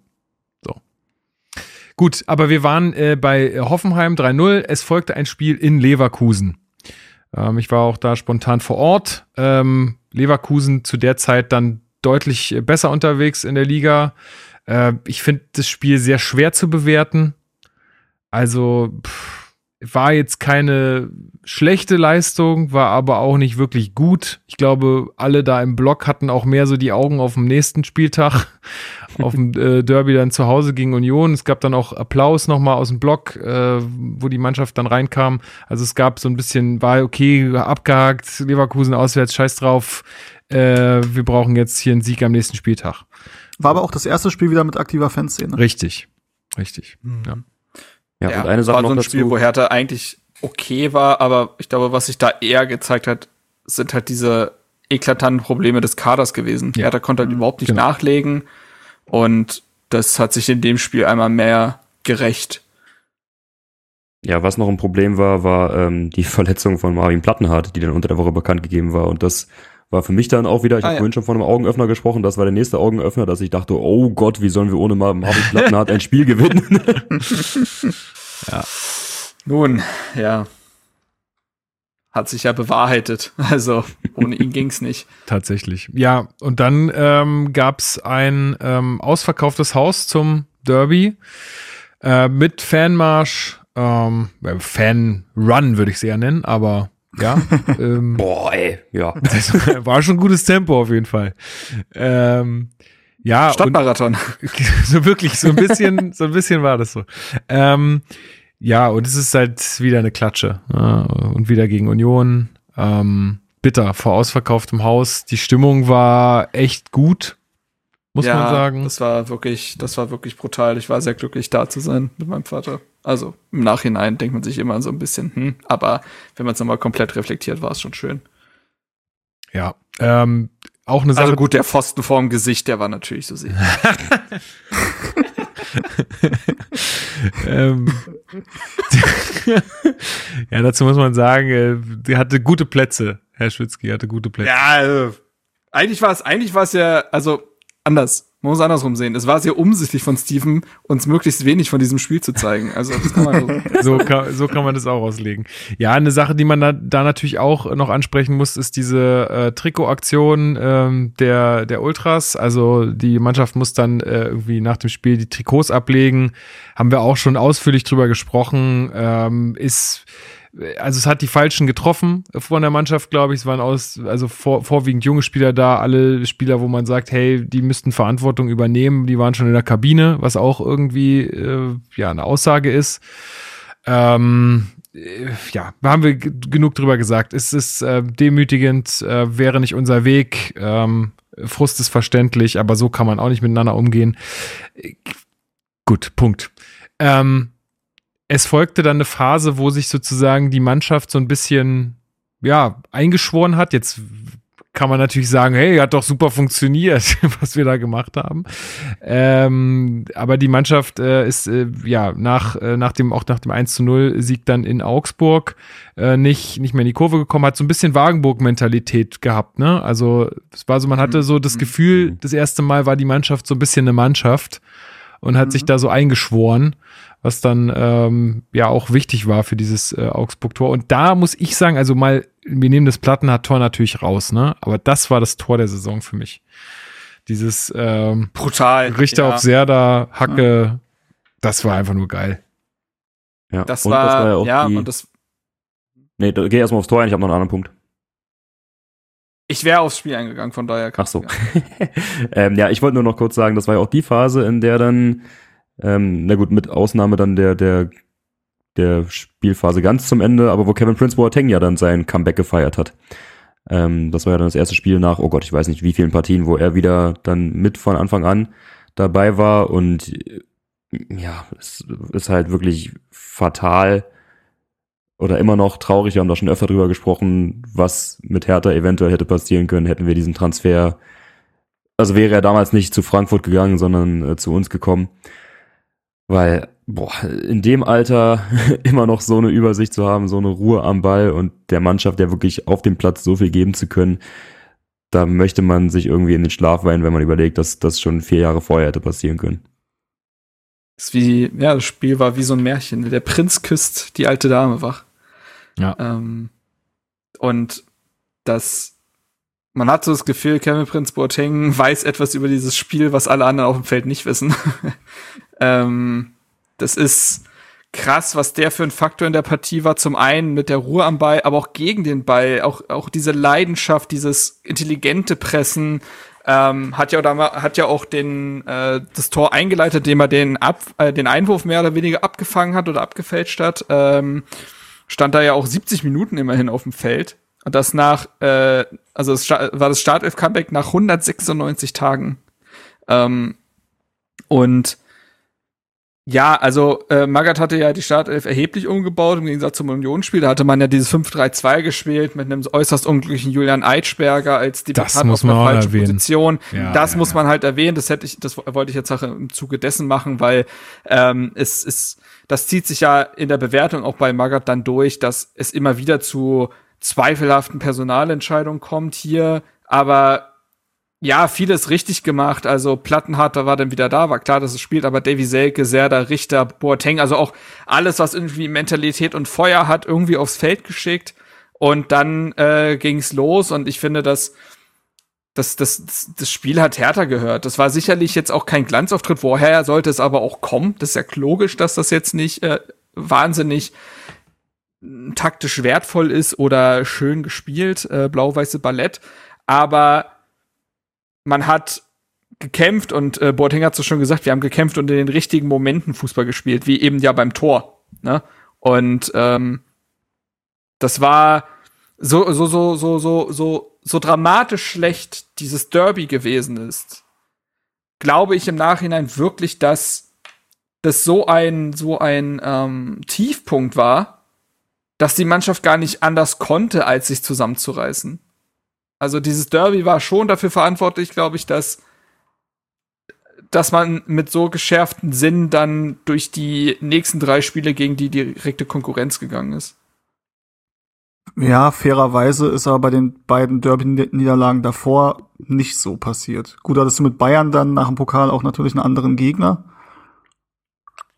Gut, aber wir waren äh, bei Hoffenheim 3-0. Es folgte ein Spiel in Leverkusen. Ähm, ich war auch da spontan vor Ort. Ähm, Leverkusen zu der Zeit dann deutlich besser unterwegs in der Liga. Äh, ich finde das Spiel sehr schwer zu bewerten. Also pff, war jetzt keine schlechte Leistung, war aber auch nicht wirklich gut. Ich glaube, alle da im Block hatten auch mehr so die Augen auf dem nächsten Spieltag, (laughs) auf dem äh, Derby dann zu Hause gegen Union. Es gab dann auch Applaus nochmal aus dem Block, äh, wo die Mannschaft dann reinkam. Also es gab so ein bisschen, war okay, abgehakt, Leverkusen auswärts, scheiß drauf. Äh, wir brauchen jetzt hier einen Sieg am nächsten Spieltag. War aber auch das erste Spiel wieder mit aktiver Fanszene. Richtig, richtig. Ja. Ja, Ja, und eine Sache war noch so ein dazu. Spiel, wo Hertha eigentlich okay war, aber ich glaube, was sich da eher gezeigt hat, sind halt diese eklatanten Probleme des Kaders gewesen. Ja. Hertha konnte halt überhaupt nicht Genau. nachlegen und das hat sich in dem Spiel einmal mehr gerecht. Ja, was noch ein Problem war, war ähm, die (laughs) Verletzung von Marvin Plattenhardt, die dann unter der Woche bekannt gegeben war. Und das war für mich dann auch wieder, ich Ah, habe ja. vorhin schon von einem Augenöffner gesprochen, das war der nächste Augenöffner, dass ich dachte, oh Gott, wie sollen wir ohne Mar- Marvin Plattenhardt ein Spiel gewinnen? (laughs) (laughs) Nun, ja. Hat sich ja bewahrheitet. Also ohne ihn ging's nicht. (laughs) Tatsächlich. Ja, und dann ähm, gab es ein ähm, ausverkauftes Haus zum Derby äh, mit Fanmarsch, ähm, äh, Fan-Run würde ich es eher nennen, aber ja. (laughs) ähm, Boah, ey, ja. (laughs) das war schon gutes Tempo auf jeden Fall. Ähm, ja, und Stadtmarathon. (laughs) so wirklich, so ein bisschen, so ein bisschen war das so. Ähm, ja, und es ist halt wieder eine Klatsche. Ja, und wieder gegen Union. Ähm, bitter, vor ausverkauftem Haus. Die Stimmung war echt gut, muss ja, man sagen. Das war wirklich, das war wirklich brutal. Ich war sehr glücklich, da zu sein mit meinem Vater. Also im Nachhinein denkt man sich immer so ein bisschen, hm, aber wenn man es nochmal komplett reflektiert, war es schon schön. Ja. Ähm, auch eine Sache. Also gut, der Pfosten vorm Gesicht, der war natürlich so sicher. (laughs) ähm, (laughs) ja, dazu muss man sagen, äh, die hatte gute Plätze. Herr Schwitzky hatte gute Plätze. Ja, also, eigentlich war es, eigentlich war es ja, also anders. Man muss andersrum sehen. Es war sehr umsichtig von Steven, uns möglichst wenig von diesem Spiel zu zeigen. Also das kann man so, (laughs) kann, so kann man das auch auslegen. Ja, eine Sache, die man da, da natürlich auch noch ansprechen muss, ist diese äh, Trikotaktion ähm, der, der Ultras. Also die Mannschaft muss dann äh, irgendwie nach dem Spiel die Trikots ablegen. Haben wir auch schon ausführlich drüber gesprochen. Ähm, ist also es hat die Falschen getroffen von der Mannschaft, glaube ich. Es waren aus, also vor, vorwiegend junge Spieler da, alle Spieler, wo man sagt, hey, die müssten Verantwortung übernehmen, die waren schon in der Kabine, was auch irgendwie äh, ja eine Aussage ist. Ähm, äh, ja, haben wir genug drüber gesagt. Es ist äh, demütigend, äh, wäre nicht unser Weg. Ähm, Frust ist verständlich, aber so kann man auch nicht miteinander umgehen. Äh, Gut, Punkt. Ähm, es folgte dann eine Phase, wo sich sozusagen die Mannschaft so ein bisschen, ja, eingeschworen hat. Jetzt kann man natürlich sagen, hey, hat doch super funktioniert, (laughs) was wir da gemacht haben. Ähm, aber die Mannschaft äh, ist äh, ja nach, äh, nach dem, auch nach dem 1 zu 0 Sieg dann in Augsburg äh, nicht, nicht mehr in die Kurve gekommen, hat so ein bisschen Wagenburg-Mentalität gehabt, ne? Also es war so, man hatte so das Gefühl, das erste Mal war die Mannschaft so ein bisschen eine Mannschaft und hat sich da so eingeschworen was dann ähm, ja auch wichtig war für dieses äh, Augsburg-Tor. Und da muss ich sagen, also mal, wir nehmen das Plattenhardt-Tor natürlich raus, ne? Aber das war das Tor der Saison für mich. Dieses ähm, Brutal. Richter ja. auf Serda, Hacke, das war einfach nur geil. Ja. Das und war, ja auch ja, die, und das, Nee, da, geh erstmal aufs Tor ein, ich habe noch einen anderen Punkt. ich wäre aufs Spiel eingegangen, von daher. Ach so. Ja. (laughs) ähm, ja, ich wollte nur noch kurz sagen, das war ja auch die Phase, in der dann, ähm, na gut, mit Ausnahme dann der, der, der Spielphase ganz zum Ende, aber wo Kevin Prince Boateng ja dann sein Comeback gefeiert hat. Ähm, das war ja dann das erste Spiel nach, oh Gott, ich weiß nicht wie vielen Partien, wo er wieder dann mit von Anfang an dabei war und äh, ja, es ist halt wirklich fatal oder immer noch traurig. Wir haben da schon öfter drüber gesprochen, was mit Hertha eventuell hätte passieren können, hätten wir diesen Transfer. Also wäre er damals nicht zu Frankfurt gegangen, sondern äh, zu uns gekommen. Weil, boah, in dem Alter (laughs) immer noch so eine Übersicht zu haben, so eine Ruhe am Ball und der Mannschaft ja wirklich auf dem Platz so viel geben zu können, da möchte man sich irgendwie in den Schlaf weinen, wenn man überlegt, dass das schon vier Jahre vorher hätte passieren können. Das ist wie, ja, das Spiel war wie so ein Märchen. Der Prinz küsst die alte Dame wach. Ja. Ähm, und das, man hat so das Gefühl, Kevin Prinz Boateng weiß etwas über dieses Spiel, was alle anderen auf dem Feld nicht wissen. (laughs) ähm, das ist krass, was der für ein Faktor in der Partie war. Zum einen mit der Ruhe am Ball, aber auch gegen den Ball. Auch, auch diese Leidenschaft, dieses intelligente Pressen, ähm, hat ja oder hat ja auch den äh, das Tor eingeleitet, indem er den Ab äh, den Einwurf mehr oder weniger abgefangen hat oder abgefälscht hat. Ähm, stand da ja auch 70 Minuten immerhin auf dem Feld und das nach äh, also es war das Startelf Comeback nach 196 Tagen. Ähm, und ja, also äh, Magath hatte ja die Startelf erheblich umgebaut im Gegensatz zum Unionsspiel. Da hatte man ja dieses 5-3-2 gespielt mit einem äußerst unglücklichen Julian Eitschberger als muss auf der auch falschen erwähnen. Position. Ja, das ja, muss man halt erwähnen. Das hätte ich, das wollte ich jetzt auch im Zuge dessen machen, weil ähm, es ist, das zieht sich ja in der Bewertung auch bei Magath dann durch, dass es immer wieder zu zweifelhaften Personalentscheidungen kommt hier, aber ja, vieles richtig gemacht. Also Plattenhardt war dann wieder da, war klar, dass es spielt, aber Davy Selke, Serda, Richter, Boateng, also auch alles, was irgendwie Mentalität und Feuer hat, irgendwie aufs Feld geschickt. Und dann äh, ging's los und ich finde, dass das, das, das, Spiel hat härter gehört. Das war sicherlich jetzt auch kein Glanzauftritt. Woher sollte es aber auch kommen? Das ist ja logisch, dass das jetzt nicht äh, wahnsinnig taktisch wertvoll ist oder schön gespielt, äh, blau-weiße Ballett. Aber man hat gekämpft und äh, Boateng hat es schon gesagt, wir haben gekämpft und in den richtigen Momenten Fußball gespielt, wie eben ja beim Tor. Ne? Und ähm, das war so, so, so, so, so, so, so dramatisch schlecht dieses Derby gewesen ist. Glaube ich im Nachhinein wirklich, dass das so ein, so ein ähm, Tiefpunkt war, dass die Mannschaft gar nicht anders konnte, als sich zusammenzureißen. Also dieses Derby war schon dafür verantwortlich, glaube ich, dass dass man mit so geschärften Sinn dann durch die nächsten drei Spiele gegen die direkte Konkurrenz gegangen ist. Ja, fairerweise ist aber bei den beiden Derby-Niederlagen davor nicht so passiert. Gut, hattest du mit Bayern dann nach dem Pokal auch natürlich einen anderen Gegner.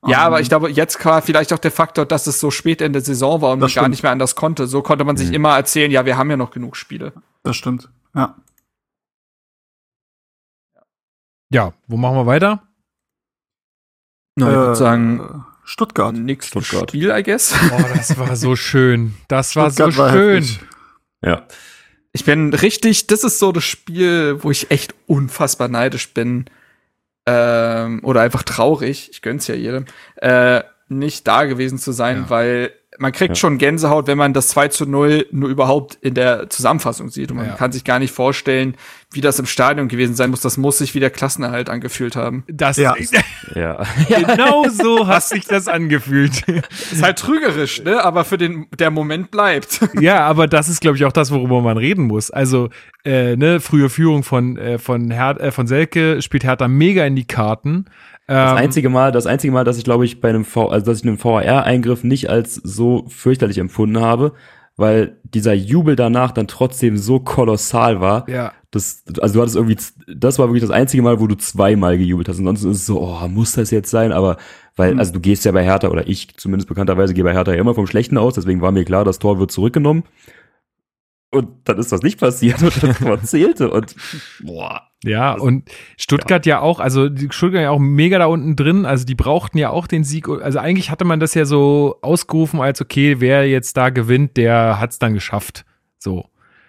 Ja, Ähm, aber ich glaube, jetzt war vielleicht auch der Faktor, dass es so spät in der Saison war und man gar nicht mehr anders konnte. So konnte man sich Mhm. immer erzählen, ja, wir haben ja noch genug Spiele. Das stimmt. Ja. Ja, wo machen wir weiter? Na, ich würde sagen, äh, Stuttgart. nächstes Stuttgart. Spiel, I guess. Oh, das war so schön. Das war Stuttgart so war schön. heftig. Ja. Ich bin richtig, das ist so das Spiel, wo ich echt unfassbar neidisch bin. Ähm, oder einfach traurig, ich gönn's ja jedem, äh, nicht da gewesen zu sein, Ja. weil man kriegt schon Gänsehaut, wenn man das 2 zu 0 nur überhaupt in der Zusammenfassung sieht. Und man Ja. kann sich gar nicht vorstellen, wie das im Stadion gewesen sein muss. Das muss sich wie der Klassenerhalt angefühlt haben. Das Ja. (laughs) Ja. genau (laughs) so hat sich das angefühlt. Ist halt trügerisch, ne? Aber für den, der Moment bleibt. (laughs) Ja, aber das ist, glaube ich, auch das, worüber man reden muss. Also, äh, ne, frühe Führung von, äh, von, Her äh, von Selke spielt Hertha mega in die Karten. Das Ähm, einzige Mal, das einzige Mal, dass ich glaube ich bei einem V, also dass ich einen VAR-Eingriff nicht als so fürchterlich empfunden habe, weil dieser Jubel danach dann trotzdem so kolossal war. Ja. Das, also du hattest irgendwie, das war wirklich das einzige Mal, wo du zweimal gejubelt hast. Ansonsten ist es so, oh, muss das jetzt sein? Aber weil, also du gehst ja bei Hertha oder ich zumindest bekannterweise gehe bei Hertha ja immer vom Schlechten aus. Deswegen war mir klar, das Tor wird zurückgenommen. Und dann ist das nicht passiert (laughs) und das zählte und boah. Ja, und Stuttgart ja. auch, also die Stuttgart ja auch mega da unten drin, also die brauchten ja auch den Sieg. Also eigentlich hatte man das ja so ausgerufen als, okay, wer jetzt da gewinnt, der hat's dann geschafft. So.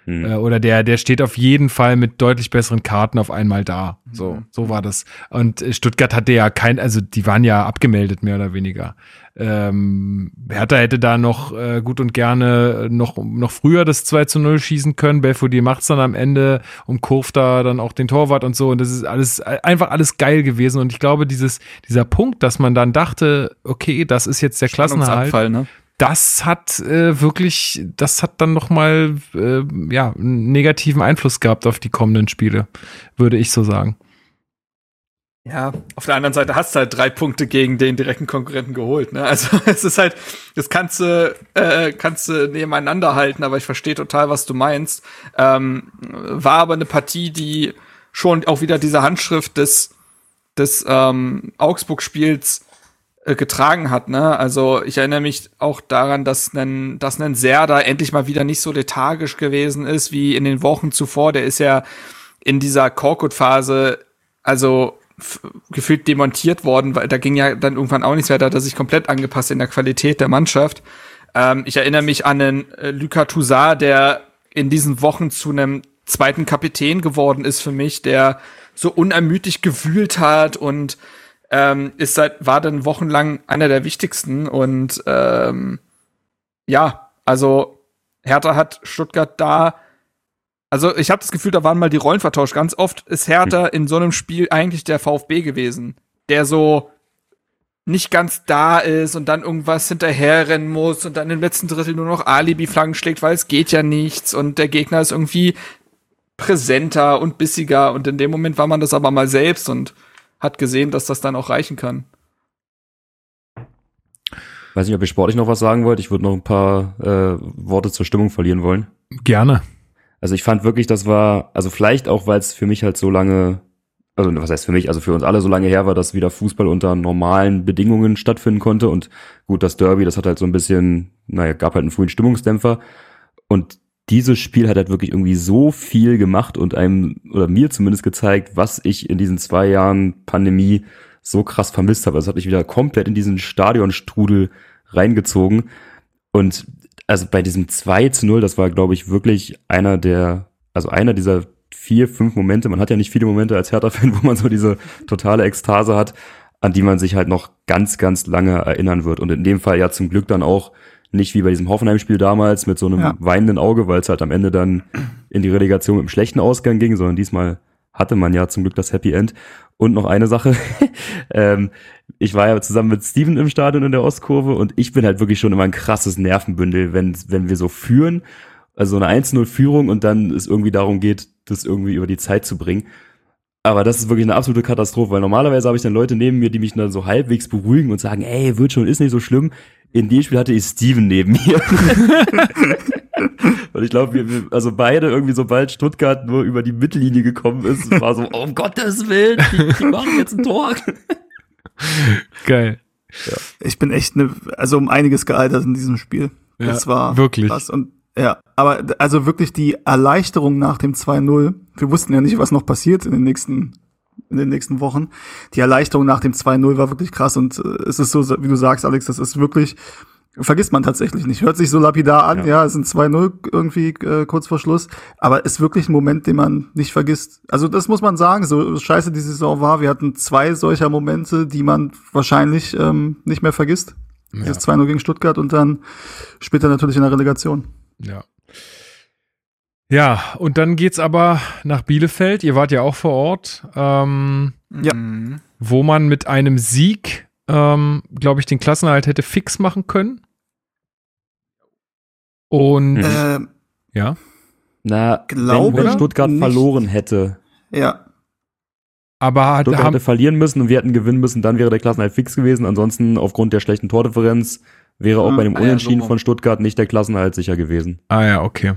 Hm. Äh, oder der, der steht auf jeden Fall mit deutlich besseren Karten auf einmal da. So, so war das. Und äh, Stuttgart hatte ja kein, also die waren ja abgemeldet, mehr oder weniger. Ähm, Hertha hätte da noch äh, gut und gerne noch, noch früher das 2 zu 0 schießen können. Belfodil macht's dann am Ende, umkurvt da dann auch den Torwart und so. Und das ist alles äh, einfach alles geil gewesen. Und ich glaube, dieses, dieser Punkt, dass man dann dachte, okay, das ist jetzt der Klassenerhalt, ne? Das hat äh, wirklich, das hat dann noch mal äh, ja einen negativen Einfluss gehabt auf die kommenden Spiele, würde ich so sagen. Ja, auf der anderen Seite hast du halt drei Punkte gegen den direkten Konkurrenten geholt. Ne? Also (laughs) es ist halt, das kannst du, äh, kannst du nebeneinander halten, aber ich verstehe total, was du meinst. Ähm, war aber eine Partie, die schon auch wieder diese Handschrift des, des ähm, Augsburg-Spiels getragen hat. Ne? Also ich erinnere mich auch daran, dass ein, dass ein Serda endlich mal wieder nicht so lethargisch gewesen ist wie in den Wochen zuvor. Der ist ja in dieser Korkut-Phase, also gefühlt demontiert worden, weil da ging ja dann irgendwann auch nichts mehr, da hat er sich komplett angepasst in der Qualität der Mannschaft. Ähm, ich erinnere mich an den äh, Luka Toussaint, der in diesen Wochen zu einem zweiten Kapitän geworden ist für mich, der so unermüdlich gewühlt hat und ähm, ist seit war dann wochenlang einer der wichtigsten und ähm, ja, also Hertha hat Stuttgart da also ich habe das Gefühl, da waren mal die Rollen vertauscht. Ganz oft ist Hertha in so einem Spiel eigentlich der VfB gewesen, der so nicht ganz da ist und dann irgendwas hinterherrennen muss und dann im letzten Drittel nur noch Alibi-Flaggen schlägt, weil es geht ja nichts und der Gegner ist irgendwie präsenter und bissiger und in dem Moment war man das aber mal selbst und hat gesehen, dass das dann auch reichen kann. Weiß nicht, ob ihr sportlich noch was sagen wollt. Ich würde noch ein paar äh, Worte zur Stimmung verlieren wollen. Gerne. Also ich fand wirklich, das war, also vielleicht auch, weil es für mich halt so lange, also was heißt für mich, also für uns alle so lange her war, dass wieder Fußball unter normalen Bedingungen stattfinden konnte. Und gut, das Derby, das hat halt so ein bisschen, naja, gab halt einen frühen Stimmungsdämpfer. Und dieses Spiel hat halt wirklich irgendwie so viel gemacht und einem, oder mir zumindest gezeigt, was ich in diesen zwei Jahren Pandemie so krass vermisst habe. Also hat mich wieder komplett in diesen Stadionstrudel reingezogen. Und also bei diesem 2 zu 0, das war, glaube ich, wirklich einer der, also einer dieser vier, fünf Momente, man hat ja nicht viele Momente als Hertha-Fan, (laughs) wo man so diese totale Ekstase hat, an die man sich halt noch ganz, ganz lange erinnern wird. Und in dem Fall ja zum Glück dann auch nicht wie bei diesem Hoffenheim-Spiel damals mit so einem Ja. weinenden Auge, weil es halt am Ende dann in die Relegation mit einem schlechten Ausgang ging, sondern diesmal hatte man ja zum Glück das Happy End. Und noch eine Sache, (laughs) ähm, ich war ja zusammen mit Steven im Stadion in der Ostkurve und ich bin halt wirklich schon immer ein krasses Nervenbündel, wenn, wenn wir so führen, also eine 1-0-Führung und dann es irgendwie darum geht, das irgendwie über die Zeit zu bringen. Aber das ist wirklich eine absolute Katastrophe, weil normalerweise habe ich dann Leute neben mir, die mich dann so halbwegs beruhigen und sagen, ey, wird schon, ist nicht so schlimm. In dem Spiel hatte ich Steven neben mir. (laughs) und ich glaube, wir, wir, also beide irgendwie, sobald Stuttgart nur über die Mittellinie gekommen ist, war so, oh, um Gottes Willen, die, die machen jetzt ein Tor. Geil. Ich bin echt ne, also um einiges gealtert in diesem Spiel. Ja, das war wirklich. krass. Und ja, aber also wirklich die Erleichterung nach dem 2-0. Wir wussten ja nicht, was noch passiert in den nächsten in den nächsten Wochen. Die Erleichterung nach dem 2-0 war wirklich krass und äh, es ist so, wie du sagst, Alex, das ist wirklich vergisst man tatsächlich nicht. Hört sich so lapidar an, ja, Ja. es sind 2-0 irgendwie äh, kurz vor Schluss, aber ist wirklich ein Moment, den man nicht vergisst. Also das muss man sagen, so scheiße die Saison war, wir hatten zwei solcher Momente, die man wahrscheinlich ähm, nicht mehr vergisst. Dieses 2-0 gegen Stuttgart und dann später natürlich in der Relegation. Ja. Ja, und dann geht's aber nach Bielefeld. Ihr wart ja auch vor Ort, ähm, Ja. Mhm. wo man mit einem Sieg, ähm, glaube ich, den Klassenerhalt hätte fix machen können. Und Mhm. Äh, ja, Na, Glaube wenn, wenn Stuttgart nicht. verloren hätte, ja. aber hat, Stuttgart haben, hätte verlieren müssen und wir hätten gewinnen müssen, dann wäre der Klassenerhalt fix gewesen. Ansonsten, aufgrund der schlechten Tordifferenz, wäre auch Hm, bei dem ah ja, Unentschieden so. von Stuttgart nicht der Klassenerhalt sicher gewesen. ah ja, okay.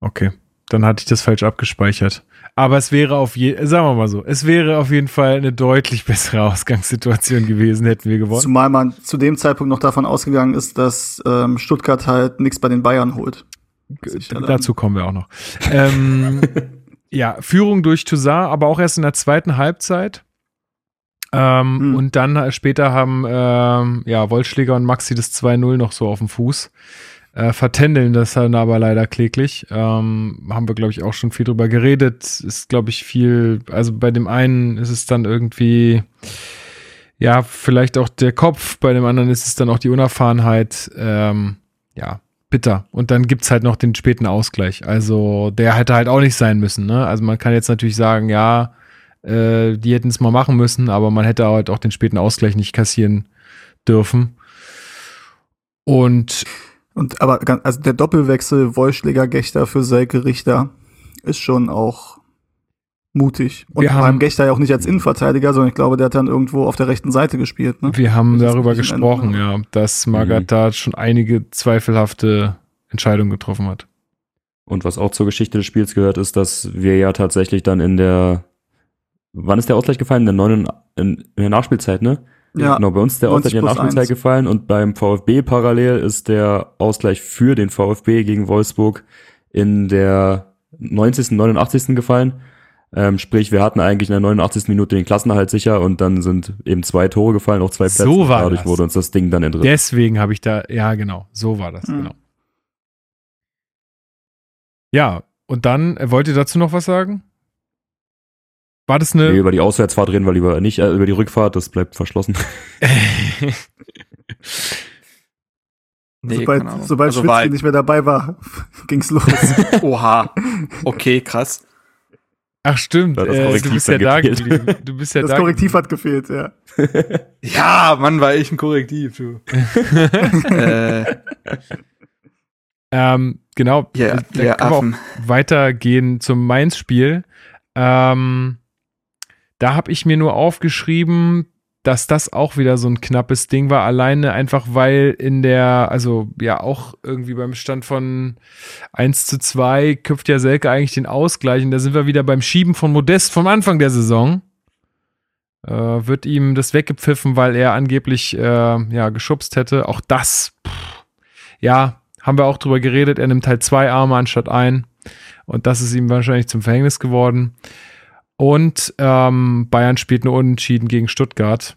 Okay. Dann hatte ich das falsch abgespeichert. Aber es wäre auf je, sagen wir mal so, es wäre auf jeden Fall eine deutlich bessere (laughs) Ausgangssituation gewesen, hätten wir gewonnen. Zumal man zu dem Zeitpunkt noch davon ausgegangen ist, dass ähm, Stuttgart halt nichts bei den Bayern holt. Ja Dazu kommen wir auch noch. ähm, (laughs) ja, Führung durch Toussaint, aber auch erst in der zweiten Halbzeit. Ähm, Hm. Und dann später haben ähm, ja, Wollschläger und Maxi das 2-0 noch so auf dem Fuß. Äh, vertändeln das dann aber leider kläglich. Ähm, haben wir, glaube ich, auch schon viel drüber geredet. Ist, glaube ich, viel, also bei dem einen ist es dann irgendwie, ja, vielleicht auch der Kopf, bei dem anderen ist es dann auch die Unerfahrenheit. Ähm, ja, bitter. Und dann gibt's halt noch den späten Ausgleich. Also der hätte halt auch nicht sein müssen. Ne? Also man kann jetzt natürlich sagen, ja, äh, die hätten es mal machen müssen, aber man hätte halt auch den späten Ausgleich nicht kassieren dürfen. Und Und aber also der Doppelwechsel Wollschläger Gechter für Selke Richter ist schon auch mutig. Und Wir vor allem haben- Gechter ja auch nicht als Innenverteidiger, sondern ich glaube, der hat dann irgendwo auf der rechten Seite gespielt. Ne? wir haben Das darüber gesprochen, Erinnerung. ja, dass Magath da schon einige zweifelhafte Entscheidungen getroffen hat. Und was auch zur Geschichte des Spiels gehört, ist, dass wir ja tatsächlich dann in der, wann ist der Ausgleich gefallen? In der, neuen, in, in der Nachspielzeit, ne? Ja, Genau, bei uns ist der 90 Ausgleich in der Nachspielzeit 1. gefallen und beim VfB parallel ist der Ausgleich für den VfB gegen Wolfsburg in der 90., 89. gefallen. Ähm, sprich, wir hatten eigentlich in der 89. Minute den Klassenerhalt sicher und dann sind eben zwei Tore gefallen, auch zwei Plätze. So war Dadurch das. wurde uns das Ding dann entrissen. Deswegen habe ich da, ja, genau, so war das, Mhm. genau. Ja, und dann, äh, wollt ihr dazu noch was sagen? War das eine. Nee, über die Auswärtsfahrt reden wir lieber nicht, äh, über die Rückfahrt, das bleibt verschlossen. (laughs) Nee, sobald sobald also halt, nicht mehr dabei war, (laughs) ging's los. (laughs) Oha. Okay, krass. Ach stimmt, äh, du Korrektiv bist ja da gefehlt. geblieben. Du bist ja Das da Korrektiv hat gefehlt, ja. Ja, Mann, war ich ein Korrektiv, du. äh, Ähm, genau, ja, da ja, können wir auch weitergehen zum Mainz-Spiel. Ähm, da habe ich mir nur aufgeschrieben, dass das auch wieder so ein knappes Ding war, alleine einfach weil in der, also ja auch irgendwie beim Stand von 1 zu 2 köpft ja Selke eigentlich den Ausgleich und da sind wir wieder beim Schieben von Modest vom Anfang der Saison. Äh, wird ihm das weggepfiffen, weil er angeblich äh, ja geschubst hätte. Auch das, pff, ja, haben wir auch drüber geredet. Er nimmt halt zwei Arme anstatt ein. Und das ist ihm wahrscheinlich zum Verhängnis geworden. Und ähm, Bayern spielt nur unentschieden gegen Stuttgart.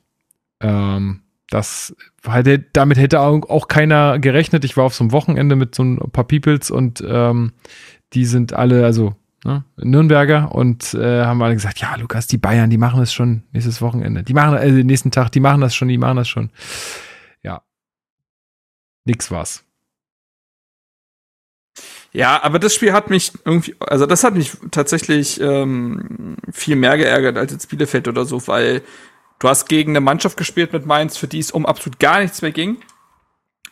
Ähm, das damit hätte auch keiner gerechnet. Ich war auf so einem Wochenende mit so ein paar Peoples und ähm, die sind alle, also ne, Nürnberger und äh, haben alle gesagt, ja, Lukas, die Bayern, die machen das schon nächstes Wochenende. Die machen, äh, nächsten Tag, die machen das schon, die machen das schon. Ja. Nix war's. Ja, aber das Spiel hat mich irgendwie, also das hat mich tatsächlich ähm, viel mehr geärgert als jetzt Bielefeld oder so, weil du hast gegen eine Mannschaft gespielt mit Mainz, für die es um absolut gar nichts mehr ging.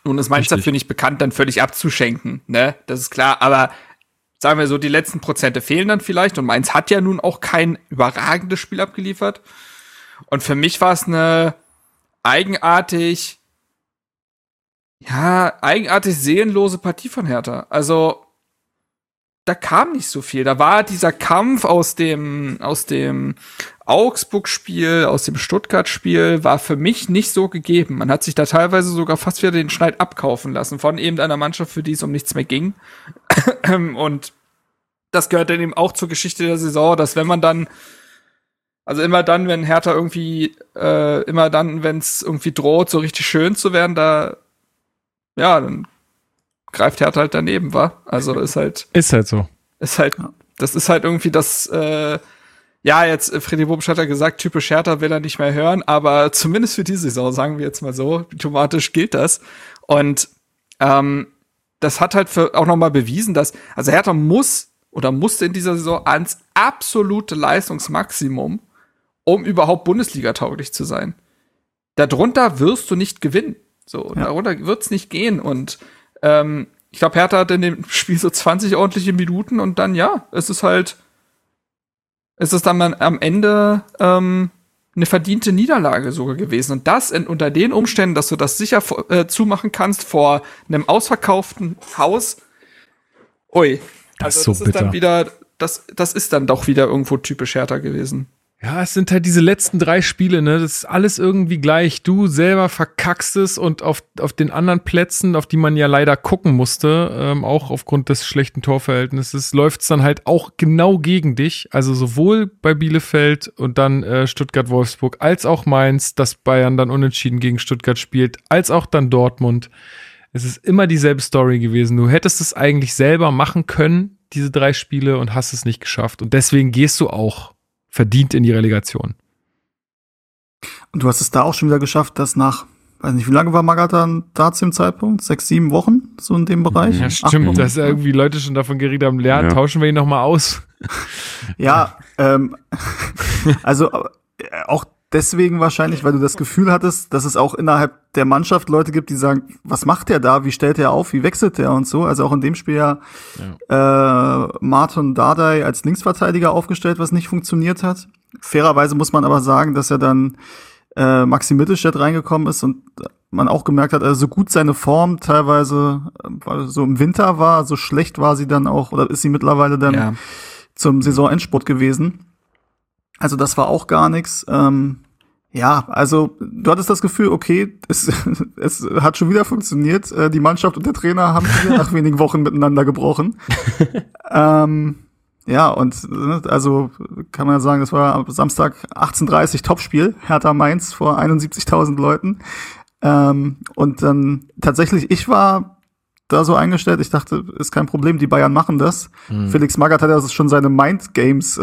Nun ist Mainz Richtig. dafür nicht bekannt, dann völlig abzuschenken, ne? Das ist klar, aber sagen wir so, die letzten Prozente fehlen dann vielleicht und Mainz hat ja nun auch kein überragendes Spiel abgeliefert. Und für mich war es eine eigenartig, ja, eigenartig seelenlose Partie von Hertha. Also, da kam nicht so viel. Da war dieser Kampf aus dem, aus dem Augsburg-Spiel, aus dem Stuttgart-Spiel, war für mich nicht so gegeben. Man hat sich da teilweise sogar fast wieder den Schneid abkaufen lassen von eben einer Mannschaft, für die es um nichts mehr ging. (clears throat) Und das gehört dann eben auch zur Geschichte der Saison, dass wenn man dann also immer dann, wenn Hertha irgendwie, äh, immer dann, wenn es irgendwie droht, so richtig schön zu werden, da, ja, dann greift Hertha halt daneben, war. Also ist halt, Ist halt so. ist halt, das ist halt irgendwie das, äh, ja, jetzt äh, Freddy Bobisch hat ja gesagt, typisch Hertha will er nicht mehr hören, aber zumindest für diese Saison, sagen wir jetzt mal so, diplomatisch gilt das. Und ähm, das hat halt für auch nochmal bewiesen, dass, also Hertha muss oder musste in dieser Saison ans absolute Leistungsmaximum, um überhaupt Bundesliga-tauglich zu sein. Darunter wirst du nicht gewinnen. So, ja. darunter wird's nicht gehen. Und ähm, ich glaube, Hertha hat in dem Spiel so 20 ordentliche Minuten und dann, ja, es ist halt, es ist dann am Ende ähm, eine verdiente Niederlage sogar gewesen. Und das in, unter den Umständen, dass du das sicher äh, zumachen kannst vor einem ausverkauften Haus. Ui. Das also, ist so das ist dann wieder, das, das ist dann doch wieder irgendwo typisch Hertha gewesen. Ja, es sind halt diese letzten drei Spiele, ne? Das ist alles irgendwie gleich. Du selber verkackst es und auf, auf den anderen Plätzen, auf die man ja leider gucken musste, ähm, auch aufgrund des schlechten Torverhältnisses, läuft's dann halt auch genau gegen dich. Also sowohl bei Bielefeld und dann äh, Stuttgart-Wolfsburg, als auch Mainz, dass Bayern dann unentschieden gegen Stuttgart spielt, als auch dann Dortmund. Es ist immer dieselbe Story gewesen. Du hättest es eigentlich selber machen können, diese drei Spiele, und hast es nicht geschafft. Und deswegen gehst du auch verdient in die Relegation. Und du hast es da auch schon wieder geschafft, dass nach, weiß nicht, wie lange war Magath da zu dem Zeitpunkt? Sechs, sieben Wochen? So in dem Bereich? Ja, stimmt, dass irgendwie Leute schon davon geredet haben, ja, Ja. tauschen wir ihn nochmal aus. Ja, ähm, (laughs) also äh, auch deswegen wahrscheinlich, weil du das Gefühl hattest, dass es auch innerhalb der Mannschaft Leute gibt, die sagen, was macht der da, wie stellt er auf, wie wechselt er und so. Also auch in dem Spiel ja, äh, Martin Dardai als Linksverteidiger aufgestellt, was nicht funktioniert hat. Fairerweise muss man aber sagen, dass er dann äh, Maxi Mittelstädt reingekommen ist und man auch gemerkt hat, also so gut seine Form teilweise äh, so im Winter war, so schlecht war sie dann auch, oder ist sie mittlerweile dann Ja. zum Saisonendspurt gewesen. Also das war auch gar nichts. Ähm, ja, also du hattest das Gefühl, okay, es, (laughs) es hat schon wieder funktioniert. Äh, die Mannschaft und der Trainer haben nach (laughs) wenigen Wochen miteinander gebrochen. ähm, ja, und äh, also kann man ja sagen, das war am Samstag 18.30 Topspiel, Hertha Mainz vor 71.000 Leuten. Ähm, und dann tatsächlich, ich war da so eingestellt, ich dachte, ist kein Problem, die Bayern machen das. Felix Magath hat ja schon seine Mind Games äh,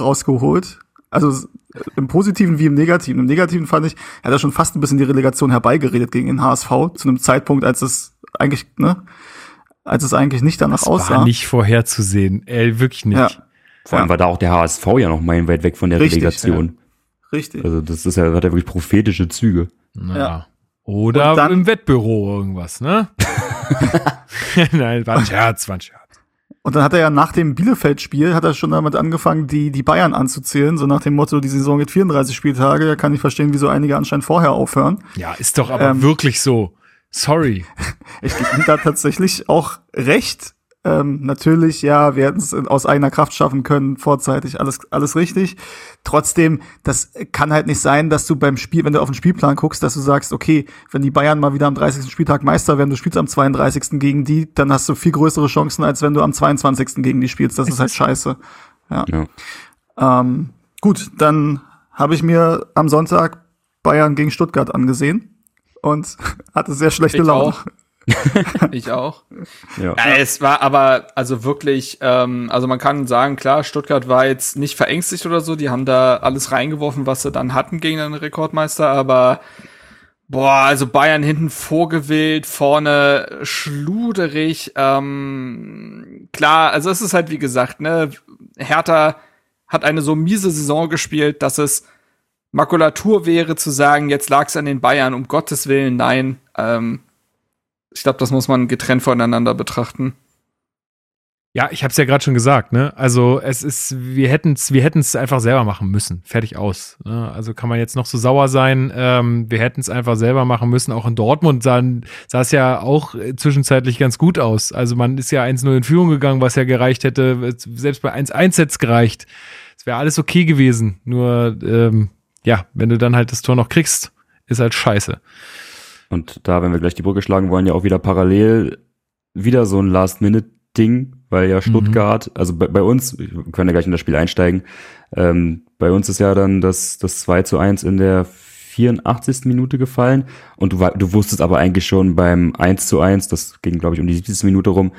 rausgeholt. Also s- im Positiven wie im Negativen. Im Negativen fand ich, er hat er schon fast ein bisschen die Relegation herbeigeredet gegen den HSV, zu einem Zeitpunkt, als es eigentlich, ne, als es eigentlich nicht danach Das aussah. war nicht vorherzusehen. Ey, wirklich nicht. Ja. Vor allem war da auch der HSV ja noch meilenweit weg von der Richtig, Relegation. Richtig. Also das ist ja, hat ja wirklich prophetische Züge. Ja. Oder dann- im Wettbüro irgendwas, ne? (laughs) (laughs) Nein, war ein Scherz, war ein Scherz. Und dann hat er ja nach dem Bielefeld-Spiel, hat er schon damit angefangen, die, die Bayern anzuzählen, so nach dem Motto, die Saison geht 34 Spieltage, da kann ich verstehen, wieso einige anscheinend vorher aufhören. Ja, ist doch aber Ähm, wirklich so. Sorry. (laughs) Ich gebe ihm da tatsächlich auch recht. Ähm, natürlich, ja, wir hätten es aus eigener Kraft schaffen können, vorzeitig, alles, alles richtig. Trotzdem, das kann halt nicht sein, dass du beim Spiel, wenn du auf den Spielplan guckst, dass du sagst, okay, wenn die Bayern mal wieder am 30. Spieltag Meister werden, du spielst am 32. gegen die, dann hast du viel größere Chancen, als wenn du am 22. gegen die spielst. Das ist halt scheiße. Ja. Ähm, gut, dann habe ich mir am Sonntag Bayern gegen Stuttgart angesehen und (laughs) hatte sehr schlechte Ich Laune. auch. (laughs) Ich auch. Ja. Ja, es war aber also wirklich, ähm, also man kann sagen, klar, Stuttgart war jetzt nicht verängstigt oder so, die haben da alles reingeworfen, was sie dann hatten gegen den Rekordmeister, aber boah, also Bayern hinten vorgewählt, vorne schluderig, ähm, klar, also es ist halt wie gesagt, ne, Hertha hat eine so miese Saison gespielt, dass es Makulatur wäre zu sagen, jetzt lag es an den Bayern, um Gottes Willen, nein, ähm, ich glaube, das muss man getrennt voneinander betrachten. Ja, ich habe es ja gerade schon gesagt, ne? Also es ist, wir hätten es, wir hätten es einfach selber machen müssen. Fertig aus. Ne? Also kann man jetzt noch so sauer sein. Ähm, wir hätten es einfach selber machen müssen. Auch in Dortmund sah, es ja auch äh, zwischenzeitlich ganz gut aus. Also man ist ja 1-0 in Führung gegangen, was ja gereicht hätte. Selbst bei 1-1 hätte gereicht. Es wäre alles okay gewesen. Nur, ähm, ja, wenn du dann halt das Tor noch kriegst, ist halt scheiße. Und da, wenn wir gleich die Brücke schlagen wollen, ja auch wieder parallel wieder so ein Last-Minute-Ding, weil ja Stuttgart, also bei, bei uns, wir können ja gleich in das Spiel einsteigen, ähm, bei uns ist ja dann das, das 2 zu 1 in der 84. Minute gefallen und du, du wusstest aber eigentlich schon beim 1 zu 1, das ging glaube ich um die 70. Minute rum,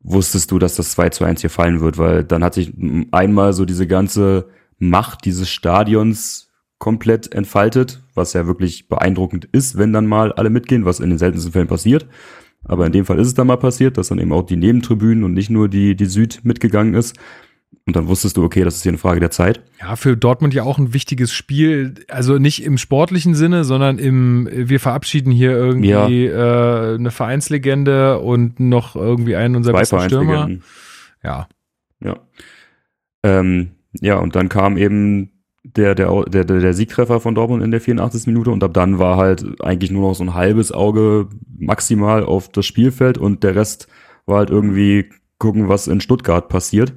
wusstest du, dass das 2 zu 1 hier fallen wird, weil dann hat sich einmal so diese ganze Macht dieses Stadions komplett entfaltet, was ja wirklich beeindruckend ist, wenn dann mal alle mitgehen, was in den seltensten Fällen passiert. Aber in dem Fall ist es dann mal passiert, dass dann eben auch die Nebentribünen und nicht nur die, die Süd mitgegangen ist. Und dann wusstest du, okay, das ist hier eine Frage der Zeit. Ja, für Dortmund ja auch ein wichtiges Spiel. Also nicht im sportlichen Sinne, sondern im, wir verabschieden hier irgendwie äh, eine Vereinslegende und noch irgendwie einen unserer besten Stürmer. Ja. Ja. Ähm, ja, und dann kam eben der, der, der, der Siegtreffer von Dortmund in der 84. Minute und ab dann war halt eigentlich nur noch so ein halbes Auge maximal auf das Spielfeld und der Rest war halt irgendwie gucken, was in Stuttgart passiert.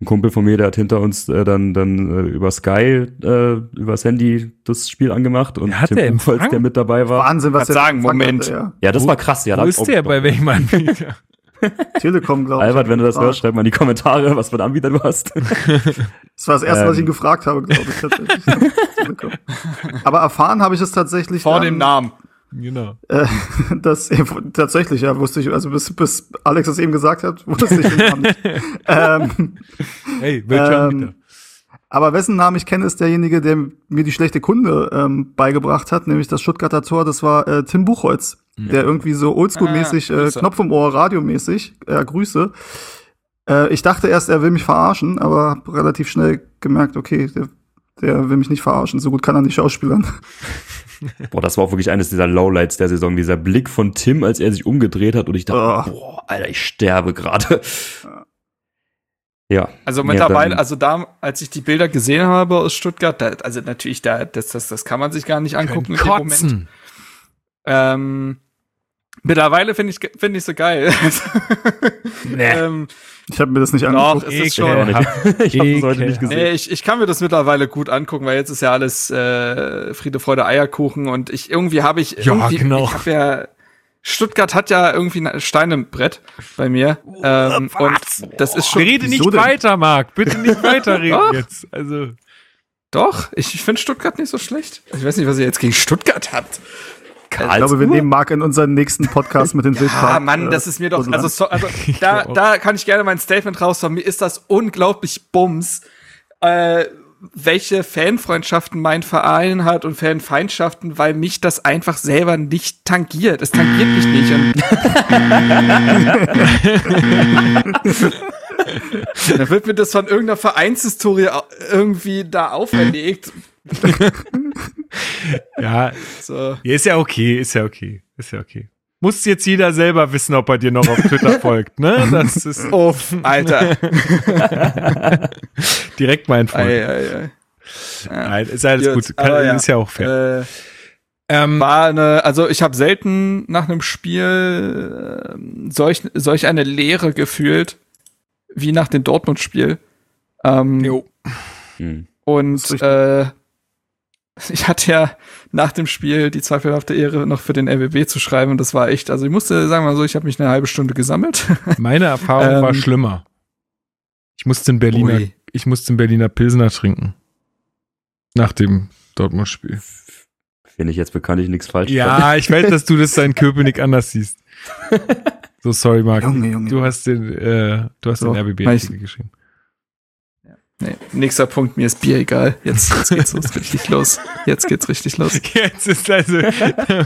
Ein Kumpel von mir, der hat hinter uns äh, dann, dann äh, über Sky, äh, übers Handy das Spiel angemacht und Hat der Buchholz, der mit dabei war. Wahnsinn, was Kann sagen, Moment. hatte, ja. Ja, das Wo- war krass. Ja, da Wo ist der bei welchem Anbieter? (laughs) Telekom, glaube ich. Albert, wenn du das hörst, schreib mal in die Kommentare, was für ein Anbieter du hast. (laughs) Das war das erste, was ich Ähm. ihn gefragt habe, glaube ich. Tatsächlich. (laughs) Telekom. Aber erfahren habe ich es tatsächlich. Vor dann, dem Namen. genau. Äh, das tatsächlich, ja, wusste ich, also bis, bis Alex das eben gesagt hat, wusste ich den Namen nicht. ähm, Hey, welcher Ähm, Anbieter? Aber wessen Namen ich kenne, ist derjenige, der mir die schlechte Kunde ähm, beigebracht hat, nämlich das Stuttgarter Tor, das war äh, Tim Buchholz, der irgendwie so oldschool-mäßig, Ah, äh. Knopf im Ohr, radiomäßig, äh, Grüße. Äh, ich dachte erst, er will mich verarschen, aber hab relativ schnell gemerkt, okay, der, der will mich nicht verarschen, so gut kann er nicht schauspielern. (laughs) Boah, das war auch wirklich eines dieser Lowlights der Saison. Dieser Blick von Tim, als er sich umgedreht hat und ich dachte, Oh. boah, Alter, ich sterbe gerade. Ja. Also mittlerweile, also da, als ich die Bilder gesehen habe aus Stuttgart, da, also natürlich, da, das, das, das kann man sich gar nicht angucken. in dem Moment. Kotzen. Ähm, mittlerweile finde ich, finde ich so geil. (laughs) ähm, Ich habe mir das nicht doch, angeguckt. es ist schon. (laughs) ich habe das heute nicht gesehen. Nee, ich, ich kann mir das mittlerweile gut angucken, weil jetzt ist ja alles äh, Friede, Freude, Eierkuchen und ich irgendwie habe ich Ja, irgendwie, genau. ich habe ja Stuttgart hat ja irgendwie ein Stein im Brett bei mir ähm, und das ist schon Rede nicht weiter, Marc. Bitte nicht (laughs) weiterreden Doch. jetzt. Also. doch. Ich, ich finde Stuttgart nicht so schlecht. Ich weiß nicht, was ihr jetzt gegen Stuttgart habt. Ich glaube, wir nehmen Marc in unseren nächsten Podcast mit den Ah, Wildpark. Mann, äh, das ist mir doch, also, so, also (laughs) da, da kann ich gerne mein Statement raushauen. Mir ist das unglaublich bums, äh, welche Fanfreundschaften mein Verein hat und Fanfeindschaften, weil mich das einfach selber nicht tangiert. Es tangiert mich nicht. (laughs) Dann wird mir das von irgendeiner Vereinshistorie irgendwie da auferlegt. (laughs) Ja, So. ja, ist ja okay, ist ja okay, ist ja okay. Muss jetzt jeder selber wissen, ob er dir noch auf Twitter (laughs) folgt, ne? Das ist Uff, Alter. Direkt mein Freund. Ei, ei, ei. Nein, ist alles Gut, gut. Kann, ja. Ist ja auch fair. Äh, ähm, war eine, also ich habe selten nach einem Spiel ähm, solch, solch eine Leere gefühlt wie nach dem Dortmund-Spiel. Ähm, jo. Hm. Und äh, (laughs) ich hatte ja nach dem Spiel die zweifelhafte Ehre, noch für den RBB zu schreiben und das war echt, also ich musste sagen mal so, ich habe mich eine halbe Stunde gesammelt. Meine Erfahrung Ähm, war schlimmer. Ich musste einen Berliner, Ui. Ich musste einen Berliner Pilsner trinken. Nach dem Dortmund-Spiel. Finde ich jetzt bekanntlich nichts falsch. Ja, (laughs) ich weiß, dass du das in Köpenick anders siehst. So, sorry, Marc. Junge, Junge. Du hast den, äh, du hast So, den RBB ich- geschrieben. Nee, nächster Punkt, mir ist Bier egal. Jetzt, jetzt geht's los, richtig los. Jetzt geht's richtig los. (laughs) Jetzt ist also,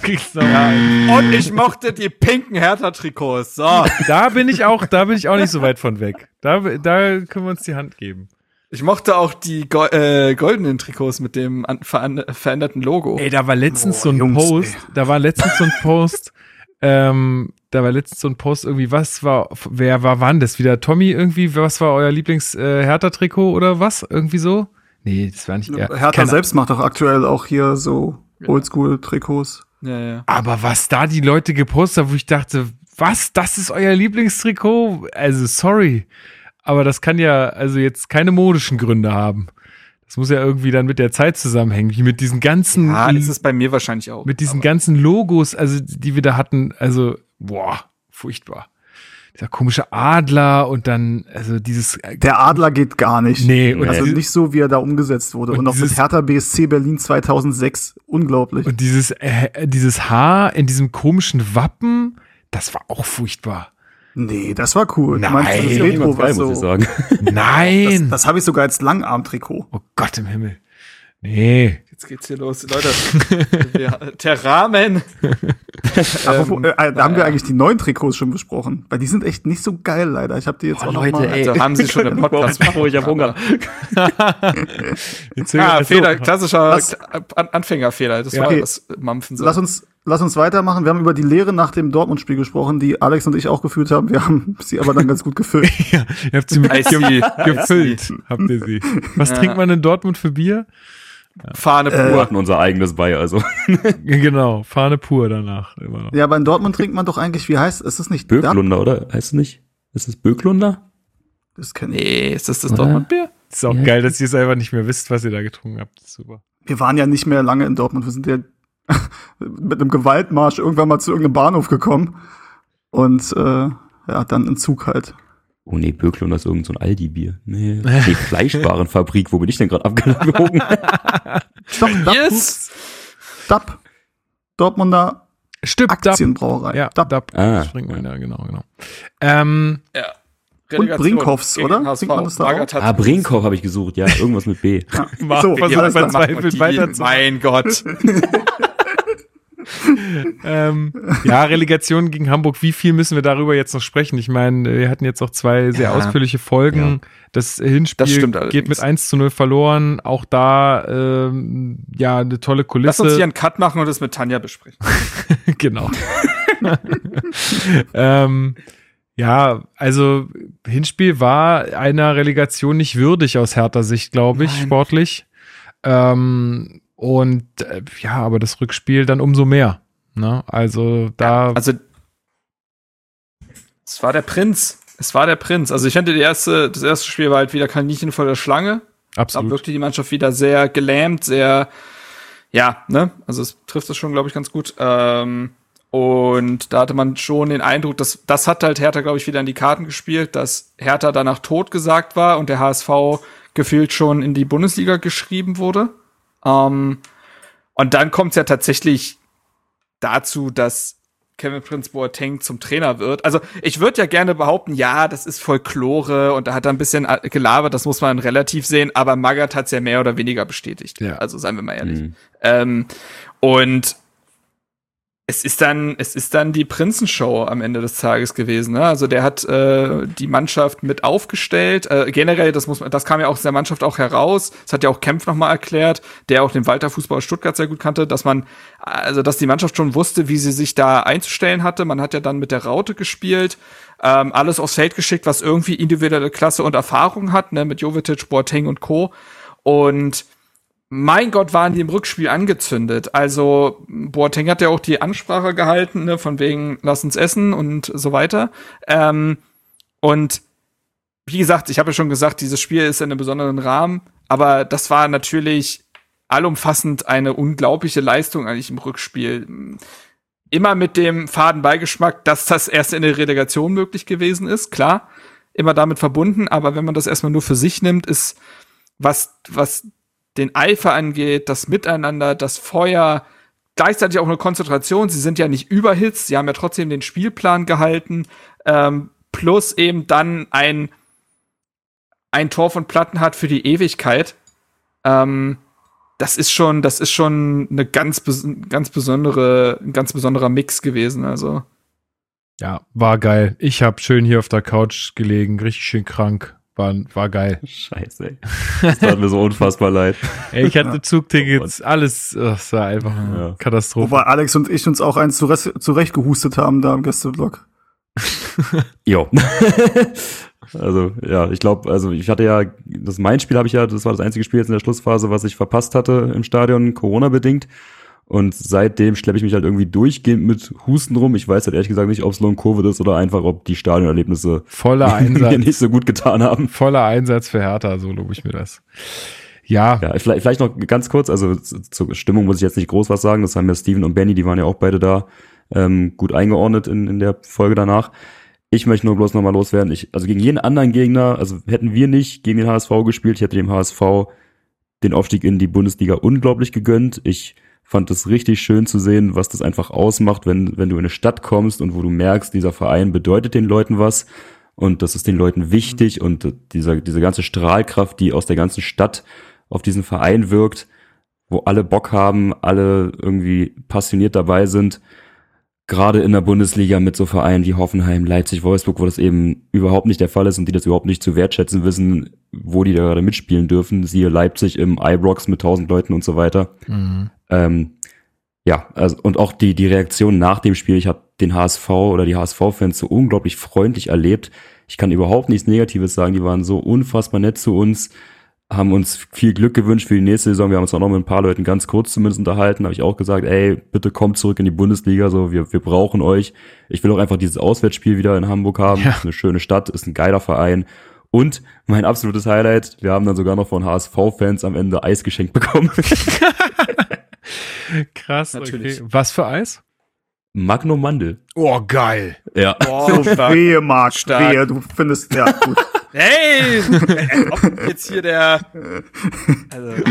kriegst. Und ich mochte die pinken Hertha-Trikots. So. Da bin ich auch, da bin ich auch nicht so weit von weg. Da, da können wir uns die Hand geben. Ich mochte auch die go äh, goldenen Trikots mit dem veränderten Logo. Ey, da war letztens Boah, so ein Jungs, Post, ey. da war letztens so ein Post, (laughs) ähm, da war letztens so ein Post irgendwie, was war, wer war wann das wieder? Tommy irgendwie, was war euer Lieblings äh, Hertha-Trikot oder was? Irgendwie so? Nee, das war nicht er. Hertha Keine- selbst macht doch aktuell auch hier so Oldschool-Trikots. Ja, ja. Aber was da die Leute gepostet haben, wo ich dachte, was, das ist euer Lieblingstrikot? Also, sorry. Aber das kann ja also jetzt keine modischen Gründe haben. Das muss ja irgendwie dann mit der Zeit zusammenhängen, wie mit diesen ganzen, Ja, ist es bei mir wahrscheinlich auch. mit diesen Aber- ganzen Logos, also die wir da hatten, also, boah, furchtbar. Dieser komische Adler und dann, also dieses, äh, Der Adler geht gar nicht. nee, und, Also nicht so, wie er da umgesetzt wurde. Und Und, auch dieses- mit Hertha BSC Berlin 2006. Unglaublich. und dieses, äh, dieses Haar in diesem komischen Wappen, das war auch furchtbar. Nee, das war cool. Nein. du meinst das Ja, Retro, Geil, was muss ich so, sagen. (laughs) das, Nein! das habe ich sogar als Langarm-Trikot. oh Gott im Himmel. Nee. Jetzt geht's hier los, Leute. (laughs) Rahmen. (laughs) Apropos, äh, da haben wir eigentlich die neuen Trikots schon besprochen, weil die sind echt nicht so geil leider. Ich habe die jetzt auch noch mal. Also haben sie schon im Podcast Oh, ich hab Hunger. Ah, Fehler, klassischer Lass- An Anfängerfehler. Das Ja. war Okay. das Mampfen. Lass uns, lass uns weitermachen. Wir haben über die Lehre nach dem Dortmund-Spiel gesprochen, die Alex und ich auch geführt haben. Wir haben (laughs) sie aber dann ganz gut gefüllt. (laughs) ja, ihr habt sie mit Eis sie. gefüllt, habt ihr sie. Was Ja. trinkt man in Dortmund für Bier? Fahne Äh, Wir pur. hatten unser eigenes bei, also. (laughs) Genau, Fahne pur danach. Immer noch. ja, aber in Dortmund trinkt man doch eigentlich, wie heißt ist es nicht? Dab? Böklunder, oder? Heißt es nicht? Ist es Böklunder? Das kenn ich. Nee, ist das das? Dortmund-Bier? ist auch Ja. geil, dass ihr selber nicht mehr wisst, was ihr da getrunken habt. Super. Wir waren ja nicht mehr lange in Dortmund. Wir sind ja (laughs) mit einem Gewaltmarsch irgendwann mal zu irgendeinem Bahnhof gekommen. Und äh, ja, dann in Zug halt. Oh nee, Böklunder ist irgend so ein Aldi-Bier. Nee, (laughs) nee Fleischwarenfabrik, wo bin ich denn gerade abgebogen? (laughs) Stopp, Dab, Yes! Dab. Dortmunder Stimmt, Aktienbrauerei. Ja, Dab. Dab. Ah. Ja, genau, genau. Ähm, Ja. Und Brinkhoffs, oder? HSV. Man das da ah, Brinkhoff habe ich gesucht, ja, irgendwas mit B. Ja. So, Die- weiter zu Mein Gott. (laughs) ähm, ja, Relegation gegen Hamburg. Wie viel müssen wir darüber jetzt noch sprechen? Ich meine, wir hatten jetzt auch zwei sehr Ja. ausführliche Folgen. Das Hinspiel Das geht mit 1 zu 0 verloren. Auch da, ähm, ja, eine tolle Lass uns hier Kulisse. einen Cut machen und das mit Tanja besprechen. (laughs) genau. (laughs) ähm, ja, also Hinspiel war einer Relegation nicht würdig aus härter Sicht, glaube ich, Nein. sportlich. Ähm, und äh, ja, aber das Rückspiel dann umso mehr. Ne? Also da Also, es war der Prinz. Es war der Prinz. Also ich finde, die erste, das erste Spiel war halt wieder Kaninchen vor der Schlange. Da absolut. wirkte die Mannschaft wieder sehr gelähmt, sehr, ja, ne? Also es trifft es schon, glaube ich, ganz gut. Ähm, und da hatte man schon den Eindruck, dass das hat halt Hertha, glaube ich, wieder in die Karten gespielt, dass Hertha danach tot gesagt war und der HSV gefühlt schon in die Bundesliga geschrieben wurde. Ähm, und dann kommt es ja tatsächlich dazu, dass Kevin Prince Boateng zum Trainer wird. Also ich würde ja gerne behaupten, ja, das ist Folklore und da hat er ein bisschen gelabert, das muss man relativ sehen, aber Magath hat's ja mehr oder weniger bestätigt. Ja. Also seien wir mal ehrlich. Mhm. Ähm, und es ist dann, es ist dann die Prinzenshow am Ende des Tages gewesen. Ne? Also der hat äh, die Mannschaft mit aufgestellt. Äh, generell, das muss man, das kam ja auch aus der Mannschaft auch heraus. Das hat ja auch Kempf nochmal erklärt, der auch den Walter Fußball Stuttgart sehr gut kannte, dass man, also dass die Mannschaft schon wusste, wie sie sich da einzustellen hatte. Man hat ja dann mit der Raute gespielt, ähm, alles aufs Feld geschickt, was irgendwie individuelle Klasse und Erfahrung hat, ne, mit Jovetic, Boateng und Co. Und mein Gott, waren die im Rückspiel angezündet. Also Boateng hat ja auch die Ansprache gehalten, ne, von wegen lass uns essen und so weiter. Ähm, und wie gesagt, ich habe ja schon gesagt, dieses Spiel ist in einem besonderen Rahmen, aber das war natürlich allumfassend eine unglaubliche Leistung eigentlich im Rückspiel. Immer mit dem faden Beigeschmack, dass das erst in der Relegation möglich gewesen ist, klar, immer damit verbunden, aber wenn man das erstmal nur für sich nimmt, ist was, was den Eifer angeht, das Miteinander, das Feuer, gleichzeitig auch eine Konzentration. Sie sind ja nicht überhitzt, sie haben ja trotzdem den Spielplan gehalten, ähm, plus eben dann ein, ein Tor von Plattenhardt für die Ewigkeit. Ähm, das ist schon, das ist schon eine ganz, ganz besondere, ein ganz besonderer Mix gewesen. Also Ja, war geil. Ich habe schön hier auf der Couch gelegen, richtig schön krank. War, war geil. Scheiße, ey. Das tat mir so unfassbar leid. Ey, ich hatte Zugtickets, alles, ach, es war einfach eine Ja. Katastrophe. Wobei Alex und ich uns auch eins zurecht, zurecht gehustet haben da im Gästeblock. (laughs) Jo. (laughs) also, ja, ich glaube, also ich hatte ja, das mein Spiel habe ich ja, das war das einzige Spiel jetzt in der Schlussphase, was ich verpasst hatte im Stadion, Corona-bedingt. Und seitdem schleppe ich mich halt irgendwie durchgehend mit Husten rum. Ich weiß halt ehrlich gesagt nicht, ob es Long Covid ist oder einfach, ob die Stadionerlebnisse Voller (laughs) mir Einsatz. nicht so gut getan haben. Voller Einsatz für Hertha, so lobe ich mir das. Ja, Ja, vielleicht, vielleicht noch ganz kurz, also zur Stimmung muss ich jetzt nicht groß was sagen. Das haben ja Steven und Benny, die waren ja auch beide da, ähm, gut eingeordnet in, in der Folge danach. Ich möchte nur bloß nochmal loswerden. Ich, also gegen jeden anderen Gegner, also hätten wir nicht gegen den HSV gespielt, ich hätte dem HSV den Aufstieg in die Bundesliga unglaublich gegönnt. Ich fand es richtig schön zu sehen, was das einfach ausmacht, wenn, wenn du in eine Stadt kommst und wo du merkst, dieser Verein bedeutet den Leuten was und das ist den Leuten wichtig und dieser, diese ganze Strahlkraft, die aus der ganzen Stadt auf diesen Verein wirkt, wo alle Bock haben, alle irgendwie passioniert dabei sind, gerade in der Bundesliga mit so Vereinen wie Hoffenheim, Leipzig, Wolfsburg, wo das eben überhaupt nicht der Fall ist und die das überhaupt nicht zu wertschätzen wissen, wo die da gerade mitspielen dürfen. Siehe Leipzig im Ibrox mit tausend Leuten und so weiter. Mhm. Ähm, ja, also, und auch die, die Reaktion nach dem Spiel. Ich habe den HSV oder die HSV-Fans so unglaublich freundlich erlebt. Ich kann überhaupt nichts Negatives sagen. Die waren so unfassbar nett zu uns haben uns viel Glück gewünscht für die nächste Saison. Wir haben uns auch noch mit ein paar Leuten ganz kurz zumindest unterhalten. Habe ich auch gesagt, ey, bitte kommt zurück in die Bundesliga. So, wir, wir brauchen euch. Ich will auch einfach dieses Auswärtsspiel wieder in Hamburg haben. Ja. Ist eine schöne Stadt, ist ein geiler Verein. Und mein absolutes Highlight, wir haben dann sogar noch von HSV-Fans am Ende Eis geschenkt bekommen. (laughs) Krass, Natürlich. okay. Was für Eis? Magnum Mandel. Oh, geil. Ja. Stark. Wehe, Marc, wehe, du findest, ja, gut. Hey! (laughs) Jetzt hier der. Also,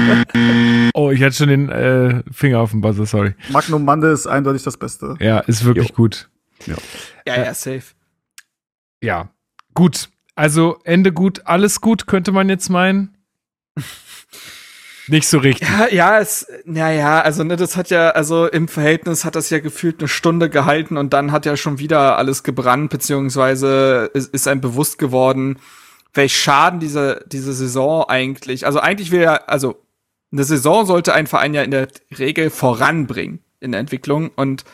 Oh, ich hatte schon den äh, Finger auf dem Buzzer, sorry. Magnum Mande ist eindeutig das Beste. Ja, ist wirklich Jo. gut. ja, ja, safe. Ja, gut. Also Ende gut, alles gut, könnte man jetzt meinen. (laughs) Nicht so richtig. Ja, ja, es, naja, also ne, das hat ja, also im Verhältnis hat das ja gefühlt eine Stunde gehalten und dann hat ja schon wieder alles gebrannt, beziehungsweise ist, ist einem bewusst geworden, welch Schaden diese, diese Saison eigentlich, also eigentlich will ja, also eine Saison sollte ein Verein ja in der Regel voranbringen in der Entwicklung und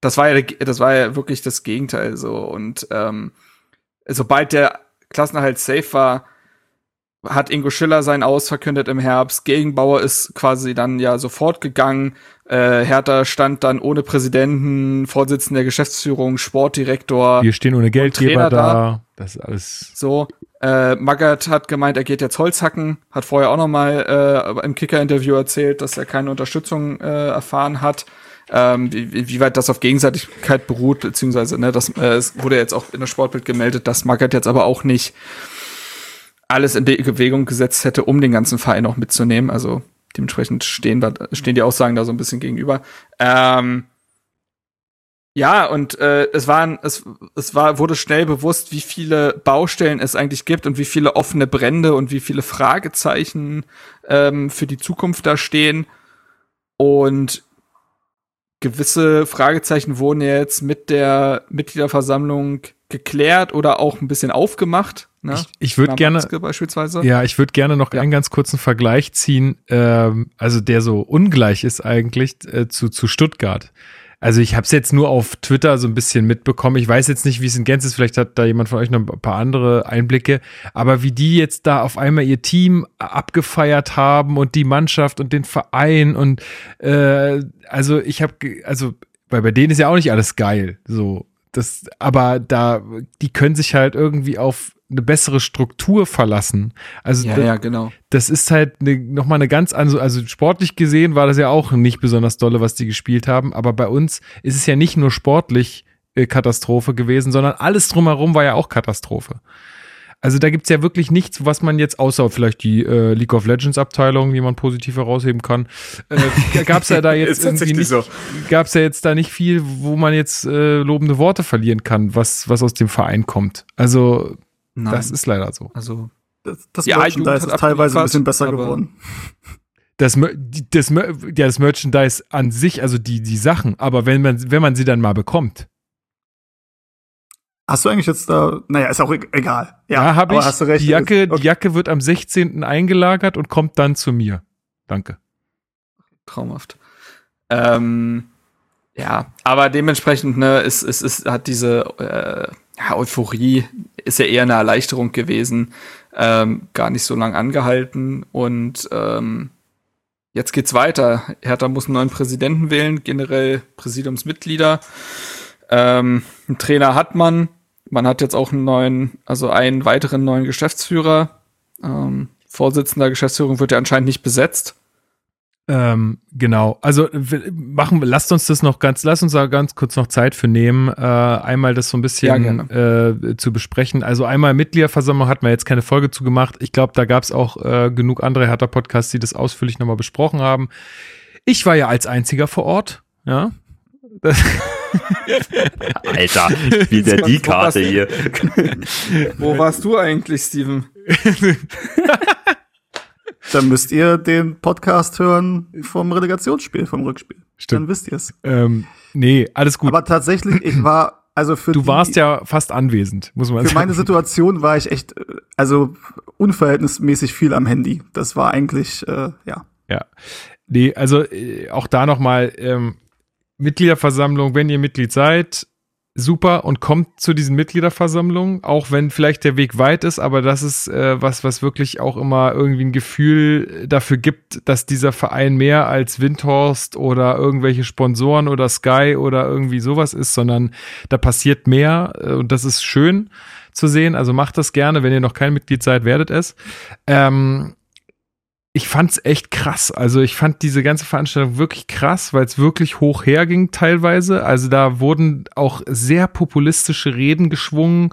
das war ja, das war ja wirklich das Gegenteil so und ähm, sobald der Klassenerhalt safe war, hat Ingo Schiller sein Aus verkündet im Herbst. Gegenbauer ist quasi dann ja sofort gegangen. Äh, Hertha stand dann ohne Präsidenten, Vorsitzender der Geschäftsführung, Sportdirektor. Wir stehen ohne Geldgeber Trainer da. da. Das ist alles. So, äh, Magath hat gemeint, er geht jetzt Holz hacken. Hat vorher auch noch mal äh, im Kicker-Interview erzählt, dass er keine Unterstützung äh, erfahren hat. Ähm, wie, wie wie weit das auf Gegenseitigkeit beruht, beziehungsweise, ne, das äh, es wurde jetzt auch in der Sportbild gemeldet, dass Magath jetzt aber auch nicht alles in die Bewegung gesetzt hätte, um den ganzen Verein auch mitzunehmen. Also dementsprechend stehen, stehen die Aussagen da so ein bisschen gegenüber. Ähm, ja, und äh, es waren, es, es war, wurde schnell bewusst, wie viele Baustellen es eigentlich gibt und wie viele offene Brände und wie viele Fragezeichen ähm, für die Zukunft da stehen. Und gewisse Fragezeichen wurden ja jetzt mit der Mitgliederversammlung geklärt oder auch ein bisschen aufgemacht. Ne? Ich, ich würde gerne. Beispielsweise. Ja, ich würde gerne noch Ja. einen ganz kurzen Vergleich ziehen, ähm, also der so ungleich ist eigentlich äh, zu, zu Stuttgart. Also ich habe es jetzt nur auf Twitter so ein bisschen mitbekommen. Ich weiß jetzt nicht, wie es in Gänze ist. Vielleicht hat da jemand von euch noch ein paar andere Einblicke. Aber wie die jetzt da auf einmal ihr Team abgefeiert haben und die Mannschaft und den Verein und äh, also ich habe, also weil bei denen ist ja auch nicht alles geil. So das, aber da die können sich halt irgendwie auf eine bessere Struktur verlassen. Also ja, da- ja, genau. das ist halt ne, nochmal eine ganz andere, also sportlich gesehen war das ja auch nicht besonders dolle, was die gespielt haben, aber bei uns ist es ja nicht nur sportlich äh, Katastrophe gewesen, sondern alles drumherum war ja auch Katastrophe. Also da gibt's ja wirklich nichts, was man jetzt, außer vielleicht die äh, League of Legends Abteilung, die man positiv herausheben kann, äh, gab's ja da (laughs) jetzt irgendwie nicht, so. gab's ja jetzt da nicht viel, wo man jetzt äh, lobende Worte verlieren kann, was, was aus dem Verein kommt. Also Nein. das ist leider so. also Das, das Ja, Merchandise ist teilweise ein bisschen besser geworden. das, das, das Merchandise an sich, also die, die Sachen, aber wenn man, wenn man sie dann mal bekommt. Hast du eigentlich jetzt da, naja, ist auch e- egal. Ja, Ja, habe aber ich. Hast du recht. die, Jacke, Ist- die Jacke wird am 16. eingelagert und kommt dann zu mir. Danke. traumhaft. Ähm, ja, aber dementsprechend, ne, es, es, es hat diese äh, Euphorie, ist ja eher eine Erleichterung gewesen, ähm, gar nicht so lang angehalten und ähm, jetzt geht's weiter. Hertha muss einen neuen Präsidenten wählen, generell Präsidiumsmitglieder. Ähm, einen Trainer hat man. Man hat jetzt auch einen neuen, also einen weiteren neuen Geschäftsführer. Ähm, Vorsitzender Geschäftsführung wird ja anscheinend nicht besetzt. Ähm, genau. Also machen, wir- lasst uns das noch ganz, lasst uns da ganz kurz noch Zeit für nehmen, äh, einmal das so ein Ja, bisschen äh, zu besprechen. Also einmal Mitgliederversammlung hat man jetzt keine Folge zu gemacht. Ich glaube, da gab es auch äh, genug andere Hertha-Podcasts, die das ausführlich nochmal besprochen haben. Ich war ja als einziger vor Ort, ja. Das (laughs) Alter, wie der (laughs) die Karte hier. Wo warst du eigentlich, Steven? (laughs) Dann müsst ihr den Podcast hören vom Relegationsspiel, vom Rückspiel. Stimmt. Dann wisst ihr es. ähm, nee, alles gut. Aber tatsächlich, ich war, also für du die, warst ja fast anwesend, muss man für sagen. meine Situation war ich echt, äh, also unverhältnismäßig viel am Handy. Das war eigentlich, äh, ja. Ja. Nee, also äh, auch da nochmal, ähm, Mitgliederversammlung, wenn ihr Mitglied seid, super und kommt zu diesen Mitgliederversammlungen, auch wenn vielleicht der Weg weit ist, aber das ist äh, was, was wirklich auch immer irgendwie ein Gefühl dafür gibt, dass dieser Verein mehr als Windhorst oder irgendwelche Sponsoren oder Sky oder irgendwie sowas ist, sondern da passiert mehr äh, und das ist schön zu sehen. Also macht das gerne, wenn ihr noch kein Mitglied seid, werdet es. Ähm, ich fand's echt krass. Also ich fand diese ganze Veranstaltung wirklich krass, weil es wirklich hoch herging teilweise. Also da wurden auch sehr populistische Reden geschwungen,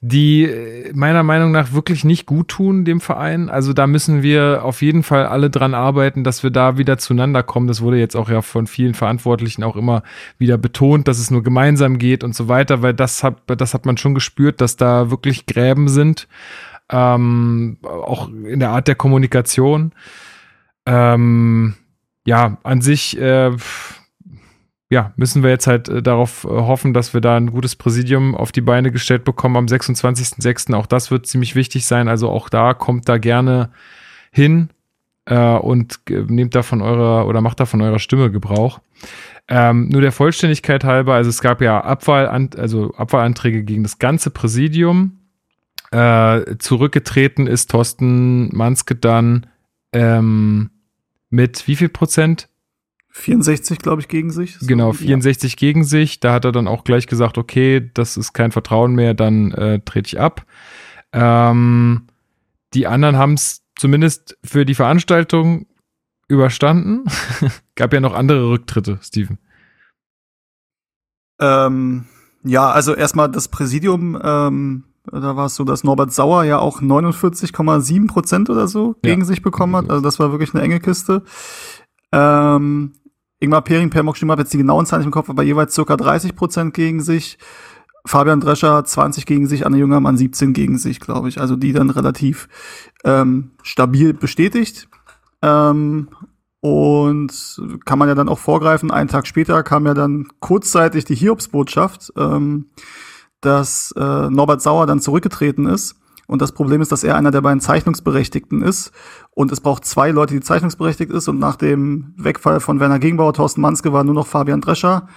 die äh, meiner Meinung nach wirklich nicht gut tun dem Verein. Also da müssen wir auf jeden Fall alle dran arbeiten, dass wir da wieder zueinander kommen. Das wurde jetzt auch ja von vielen Verantwortlichen auch immer wieder betont, dass es nur gemeinsam geht und so weiter, weil das hat, das hat man schon gespürt, dass da wirklich Gräben sind ähm, auch in der Art der Kommunikation. Ähm, ja, an sich, äh, ja, müssen wir jetzt halt äh, darauf äh, hoffen, dass wir da ein gutes Präsidium auf die Beine gestellt bekommen am 26.06. Auch das wird ziemlich wichtig sein. Also auch da kommt da gerne hin äh, und nehmt da von eurer oder macht da von eurer Stimme Gebrauch. Ähm, nur der Vollständigkeit halber, also es gab ja Abwahl, also Abwahlanträge gegen das ganze Präsidium. Äh, zurückgetreten ist Thorsten Manske dann ähm, mit wie viel Prozent? 64, glaube ich, gegen sich. So, genau, 64 ja. gegen sich. Da hat er dann auch gleich gesagt, okay, das ist kein Vertrauen mehr, dann äh, trete ich ab. Ähm, die anderen haben es zumindest für die Veranstaltung überstanden. (laughs) Gab ja noch andere Rücktritte, Steven. Ähm, ja, also erstmal das Präsidium, ähm, da war es so, dass Norbert Sauer ja auch 49,7 Prozent oder so gegen ja. sich bekommen hat. Also das war wirklich eine enge Kiste. Ähm, Ingmar Pering, Per Mock habe jetzt die genauen Zahlen nicht im Kopf, aber jeweils circa 30 Prozent gegen sich. Fabian Drescher 20 gegen sich, Anne Jüngermann 17 gegen sich, glaube ich. Also die dann relativ ähm, stabil bestätigt. Ähm, und kann man ja dann auch vorgreifen, einen Tag später kam ja dann kurzzeitig die Hiobsbotschaft, ähm, dass äh, Norbert Sauer dann zurückgetreten ist. Und das Problem ist, dass er einer der beiden Zeichnungsberechtigten ist. Und es braucht zwei Leute, die zeichnungsberechtigt ist. Und nach dem Wegfall von Werner Gegenbauer, Thorsten Manske, war nur noch Fabian Drescher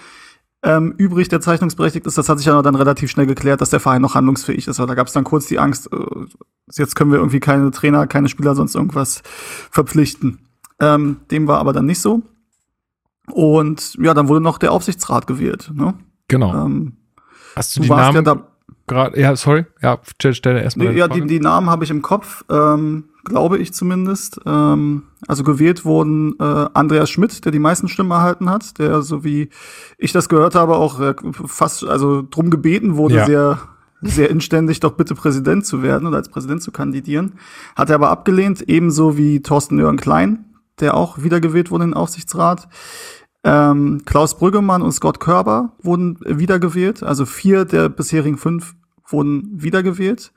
ähm, übrig, der zeichnungsberechtigt ist. Das hat sich ja dann relativ schnell geklärt, dass der Verein noch handlungsfähig ist. Aber da gab es dann kurz die Angst, äh, jetzt können wir irgendwie keine Trainer, keine Spieler, sonst irgendwas verpflichten. Ähm, dem war aber dann nicht so. Und ja, dann wurde noch der Aufsichtsrat gewählt. Ne? Genau. Ähm, Hast du, du die Namen ja da gerade? Ja, sorry. Ja, stell, stell erstmal. Ja, die, die Namen habe ich im Kopf, ähm, glaube ich zumindest. Ähm, also gewählt wurden äh, Andreas Schmidt, der die meisten Stimmen erhalten hat, der, so wie ich das gehört habe, auch äh, fast also drum gebeten wurde, ja. sehr sehr inständig, doch bitte Präsident zu werden oder als Präsident zu kandidieren. Hat er aber abgelehnt, ebenso wie Thorsten Jörn Klein, der auch wiedergewählt wurde in den Aufsichtsrat. Ähm, Klaus Brüggemann und Scott Körber wurden wiedergewählt, also vier der bisherigen fünf wurden wiedergewählt.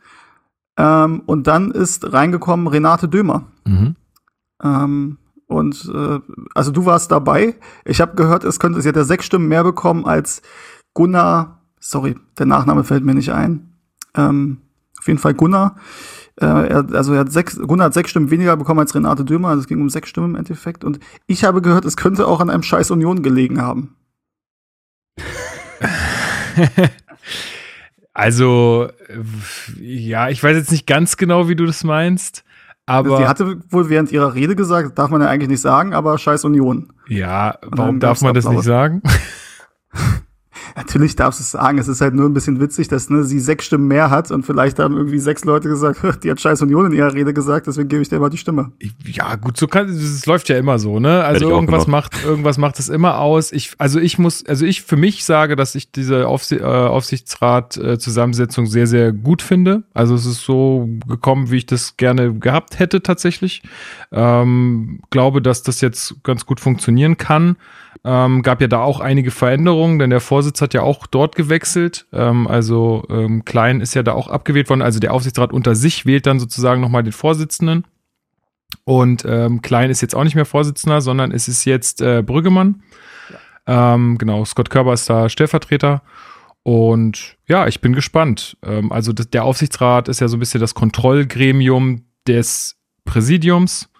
Ähm, und dann ist reingekommen Renate Dömer. Mhm. Ähm, und äh, also du warst dabei. Ich habe gehört, es könnte, sie hat ja sechs Stimmen mehr bekommen als Gunnar. Sorry, der Nachname fällt mir nicht ein. Ähm, auf jeden Fall Gunnar. Äh, er, also er hat sechs, Gunnar hat sechs Stimmen weniger bekommen als Renate Dömer, also es ging um sechs Stimmen im Endeffekt. Und ich habe gehört, es könnte auch an einem Scheiß Union gelegen haben. (laughs) also, ja, ich weiß jetzt nicht ganz genau, wie du das meinst. Aber sie hatte wohl während ihrer Rede gesagt, darf man ja eigentlich nicht sagen, aber scheiß Union. Ja, warum darf man das nicht sagen? (laughs) Natürlich darfst du es sagen, es ist halt nur ein bisschen witzig, dass ne, sie sechs Stimmen mehr hat und vielleicht haben irgendwie sechs Leute gesagt, (laughs) die hat scheiß Union in ihrer Rede gesagt, deswegen gebe ich dir mal die Stimme. Ja, gut, so kann es läuft ja immer so, ne? Also irgendwas macht irgendwas macht es immer aus. Ich also ich muss also ich für mich sage, dass ich diese Aufsi äh, Aufsichtsrat äh, Zusammensetzung sehr sehr gut finde. Also es ist so gekommen, wie ich das gerne gehabt hätte tatsächlich. Ähm, glaube, dass das jetzt ganz gut funktionieren kann. Ähm, gab ja da auch einige Veränderungen, denn der Vorsitz hat ja auch dort gewechselt. Ähm, also ähm, Klein ist ja da auch abgewählt worden. Also der Aufsichtsrat unter sich wählt dann sozusagen nochmal den Vorsitzenden. Und ähm, Klein ist jetzt auch nicht mehr Vorsitzender, sondern es ist jetzt äh, Brüggemann. Ja. Ähm, genau, Scott Körber ist da Stellvertreter. Und ja, ich bin gespannt. Ähm, also das, der Aufsichtsrat ist ja so ein bisschen das Kontrollgremium des Präsidiums.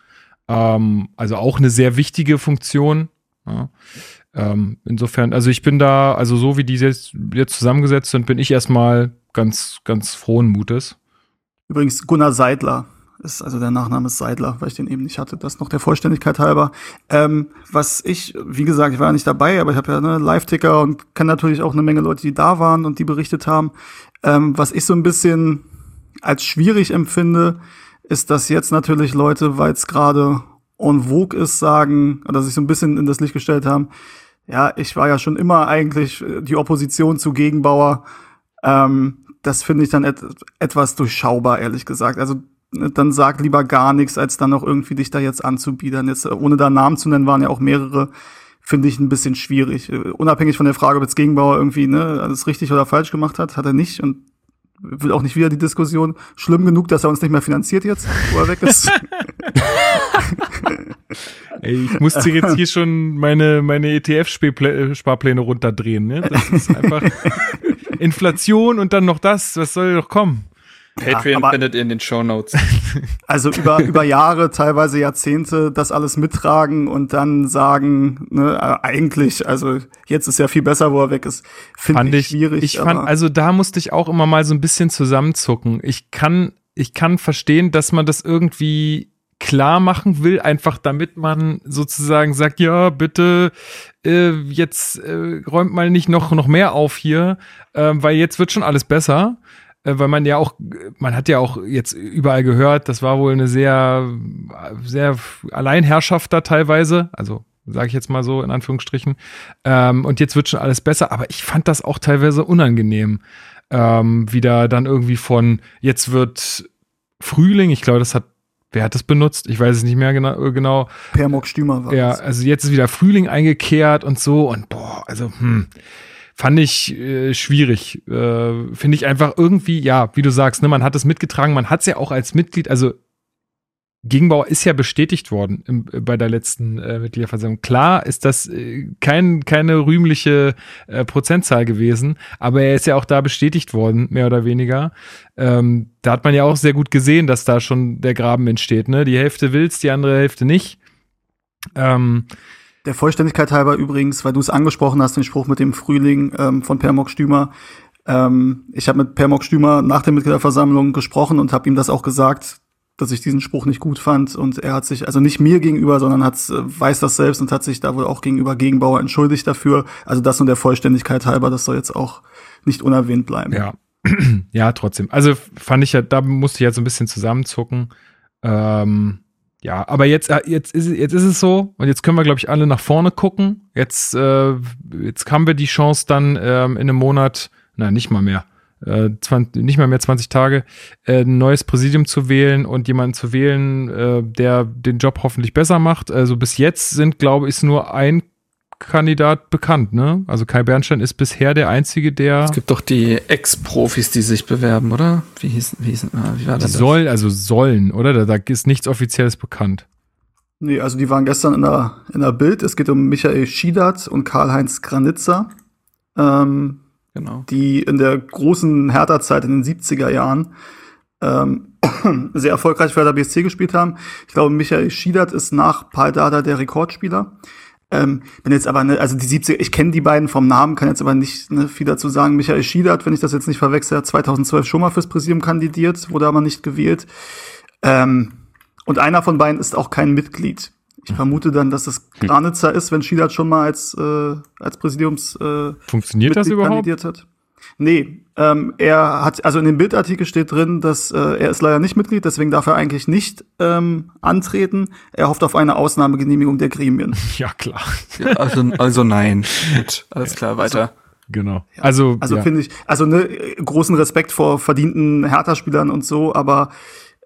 Ähm, also auch eine sehr wichtige Funktion. Ja. Ähm, insofern, also ich bin da, also so wie die jetzt, jetzt zusammengesetzt sind, bin ich erstmal ganz, ganz frohen Mutes. Übrigens Gunnar Seidler ist, also der Nachname ist Seidler, weil ich den eben nicht hatte. Das noch der Vollständigkeit halber. Ähm, was ich, wie gesagt, ich war ja nicht dabei, aber ich habe ja ne, Live-Ticker und kenne natürlich auch eine Menge Leute, die da waren und die berichtet haben. Ähm, was ich so ein bisschen als schwierig empfinde, ist, dass jetzt natürlich Leute, weil es gerade en vogue ist, sagen, oder sich so ein bisschen in das Licht gestellt haben, ja, ich war ja schon immer eigentlich die Opposition zu Gegenbauer. Ähm, das finde ich dann et etwas durchschaubar, ehrlich gesagt. Also dann sag lieber gar nichts, als dann noch irgendwie dich da jetzt anzubiedern. Jetzt, ohne da Namen zu nennen, waren ja auch mehrere, finde ich ein bisschen schwierig. Unabhängig von der Frage, ob jetzt Gegenbauer irgendwie ne, alles richtig oder falsch gemacht hat, hat er nicht. Und will auch nicht wieder die Diskussion. Schlimm genug, dass er uns nicht mehr finanziert jetzt, wo er weg ist. (laughs) Ey, ich musste jetzt hier schon meine, meine ETF-Sparpläne runterdrehen. Ne? Das ist einfach (laughs) Inflation und dann noch das. Was soll doch kommen? Patreon ja, findet ihr in den Show Notes. (laughs) Also über, über Jahre, teilweise Jahrzehnte, das alles mittragen und dann sagen, ne, äh, eigentlich, also jetzt ist ja viel besser, wo er weg ist, finde ich schwierig. Ich fand, also da musste ich auch immer mal so ein bisschen zusammenzucken. Ich kann, ich kann verstehen, dass man das irgendwie klar machen will, einfach damit man sozusagen sagt, ja, bitte, äh, jetzt äh, räumt mal nicht noch, noch mehr auf hier, äh, weil jetzt wird schon alles besser. Äh, weil man ja auch, man hat ja auch jetzt überall gehört, das war wohl eine sehr, sehr Alleinherrschaft da teilweise, also sage ich jetzt mal so in Anführungsstrichen. Ähm, und jetzt wird schon alles besser, aber ich fand das auch teilweise unangenehm. Ähm, wieder dann irgendwie von, jetzt wird Frühling, ich glaube, das hat, wer hat das benutzt? Ich weiß es nicht mehr genau. genau. Permok Stümer war Ja, das. also jetzt ist wieder Frühling eingekehrt und so und boah, also hm fand ich äh, schwierig. Äh, Finde ich einfach irgendwie, ja, wie du sagst, ne, man hat es mitgetragen, man hat es ja auch als Mitglied, also Gegenbauer ist ja bestätigt worden im, bei der letzten äh, Mitgliederversammlung. Klar ist das äh, kein, keine rühmliche äh, Prozentzahl gewesen, aber er ist ja auch da bestätigt worden, mehr oder weniger. Ähm, da hat man ja auch sehr gut gesehen, dass da schon der Graben entsteht. Ne? Die Hälfte will's, die andere Hälfte nicht. Ähm, der Vollständigkeit halber übrigens, weil du es angesprochen hast, den Spruch mit dem Frühling ähm, von Permok Stümer. Ähm, ich habe mit Permok Stümer nach der Mitgliederversammlung gesprochen und habe ihm das auch gesagt, dass ich diesen Spruch nicht gut fand. Und er hat sich, also nicht mir gegenüber, sondern hat, äh, weiß das selbst und hat sich da wohl auch gegenüber Gegenbauer entschuldigt dafür. Also das und der Vollständigkeit halber, das soll jetzt auch nicht unerwähnt bleiben. Ja, (clears throat) ja, trotzdem. Also fand ich ja, da musste ich ja so ein bisschen zusammenzucken. Ähm ja, aber jetzt, äh, jetzt, ist, jetzt ist es so und jetzt können wir, glaube ich, alle nach vorne gucken. Jetzt, äh, jetzt haben wir die Chance dann ähm, in einem Monat, na nicht mal mehr, äh, 20, nicht mal mehr 20 Tage, äh, ein neues Präsidium zu wählen und jemanden zu wählen, äh, der den Job hoffentlich besser macht. Also bis jetzt sind, glaube ich, nur ein Kandidat bekannt, ne? Also Kai Bernstein ist bisher der einzige, der. Es gibt doch die Ex-Profis, die sich bewerben, oder? Wie hieß, wie, hieß, ah, wie war das? Die soll, also sollen, oder? Da, da ist nichts Offizielles bekannt. Nee, also die waren gestern in der, in der Bild. Es geht um Michael Schiedert und Karl-Heinz Granitzer. Ähm, genau. Die in der großen Hertha-Zeit in den 70er Jahren ähm, (clears throat) sehr erfolgreich für der BSC gespielt haben. Ich glaube, Michael Schiedert ist nach Paul Dada der Rekordspieler. Ähm, bin jetzt aber, ne, also die 70 ich kenne die beiden vom Namen, kann jetzt aber nicht ne, viel dazu sagen. Michael Schiedert, wenn ich das jetzt nicht verwechsel, hat 2012 schon mal fürs Präsidium kandidiert, wurde aber nicht gewählt. Ähm, und einer von beiden ist auch kein Mitglied Ich vermute dann, dass es Granitzer ist, wenn Schielert schon mal als, äh, als Präsidiums äh, Funktioniert das überhaupt? kandidiert hat. Nee, ähm, er hat, also in dem Bildartikel steht drin, dass äh, er ist leider nicht Mitglied, deswegen darf er eigentlich nicht ähm, antreten. Er hofft auf eine Ausnahmegenehmigung der Gremien. (laughs) Ja, klar. Ja, also, also nein. Gut, alles klar, weiter. Genau. Also, Also ja. finde ich, also ne, großen Respekt vor verdienten Hertha-Spielern und so, aber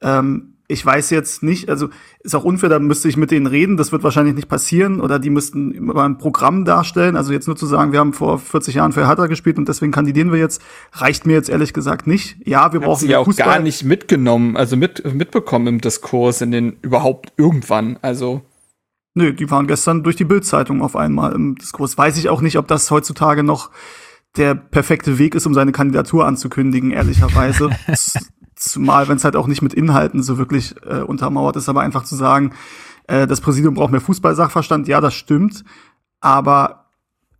ähm, ich weiß jetzt nicht, also ist auch unfair, da müsste ich mit denen reden, das wird wahrscheinlich nicht passieren oder die müssten mal ein Programm darstellen. Also jetzt nur zu sagen, wir haben vor 40 Jahren für Hertha gespielt und deswegen kandidieren wir jetzt, reicht mir jetzt ehrlich gesagt nicht. Ja, wir Hat brauchen sie ja auch Fußball. gar nicht mitgenommen, also mit, mitbekommen im Diskurs, in den überhaupt irgendwann. Also Nö, die waren gestern durch die Bildzeitung auf einmal im Diskurs. Weiß ich auch nicht, ob das heutzutage noch der perfekte Weg ist, um seine Kandidatur anzukündigen, ehrlicherweise. (laughs) Zumal, wenn es halt auch nicht mit Inhalten so wirklich äh, untermauert ist, aber einfach zu sagen, äh, das Präsidium braucht mehr Fußballsachverstand, ja, das stimmt. Aber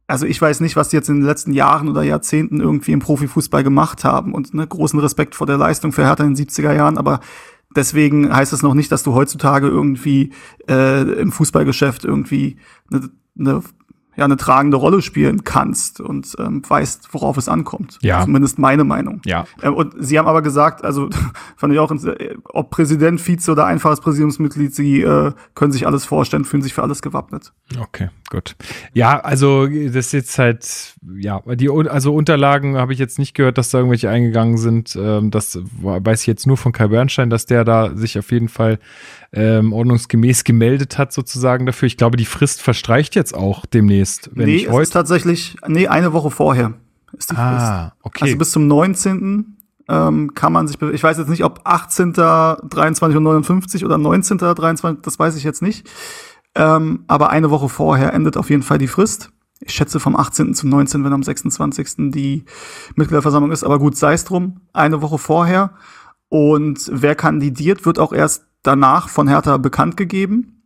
also ich weiß nicht, was die jetzt in den letzten Jahren oder Jahrzehnten irgendwie im Profifußball gemacht haben. Und ne, großen Respekt vor der Leistung für Hertha in den 70er Jahren, aber deswegen heißt es noch nicht, dass du heutzutage irgendwie äh, im Fußballgeschäft irgendwie eine, eine, ja, eine tragende Rolle spielen kannst und ähm, weißt, worauf es ankommt. Ja. Zumindest meine Meinung. Ja. Äh, Und sie haben aber gesagt, also (laughs) fand ich auch, ob Präsident, Vize oder einfaches Präsidiumsmitglied, sie äh, können sich alles vorstellen, fühlen sich für alles gewappnet. Okay, gut. Ja, also das ist jetzt halt, ja, die also Unterlagen habe ich jetzt nicht gehört, dass da irgendwelche eingegangen sind. Ähm, das weiß ich jetzt nur von Kai Bernstein, dass der da sich auf jeden Fall ähm, ordnungsgemäß gemeldet hat, sozusagen dafür. Ich glaube, die Frist verstreicht jetzt auch demnächst, wenn nee, es heute. ist tatsächlich, nee, eine Woche vorher ist die Frist. ah, okay. Also bis zum 19. Ähm, kann man sich, ich weiß jetzt nicht, ob 18. 23 und 59 oder 19. 23, das weiß ich jetzt nicht. Ähm, aber eine Woche vorher endet auf jeden Fall die Frist. Ich schätze vom 18. zum 19., wenn am 26. die Mitgliederversammlung ist. Aber gut, sei es drum. Eine Woche vorher. Und wer kandidiert, wird auch erst danach von Hertha bekannt gegeben.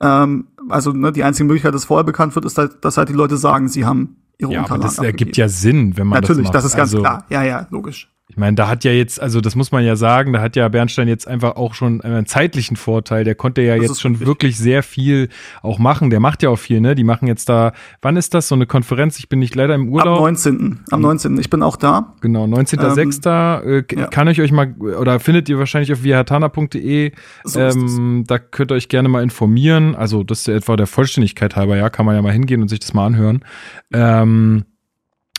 Ähm, also ne, die einzige Möglichkeit, dass vorher bekannt wird, ist halt, dass halt die Leute sagen, sie haben ihre ja, aber Unterlagen das ergibt abgegeben. ja Sinn, wenn man Natürlich, das das, macht. ist ganz also, klar. Ja, ja, logisch. Ich meine, da hat ja jetzt, also das muss man ja sagen, da hat ja Bernstein jetzt einfach auch schon einen zeitlichen Vorteil. Der konnte ja Das jetzt schon richtig. wirklich sehr viel auch machen. Der macht ja auch viel, ne? Die machen jetzt da, wann ist das? So eine Konferenz? Ich bin nicht leider im Am Urlaub. 19. Am 19. Ich bin auch da. Genau, 19.06. äh, k- ja. kann ich euch mal, oder findet ihr wahrscheinlich auf vihatana.de. So ähm, da könnt ihr euch gerne mal informieren. Also das ist ja etwa der Vollständigkeit halber, ja, kann man ja mal hingehen und sich das mal anhören. Ähm,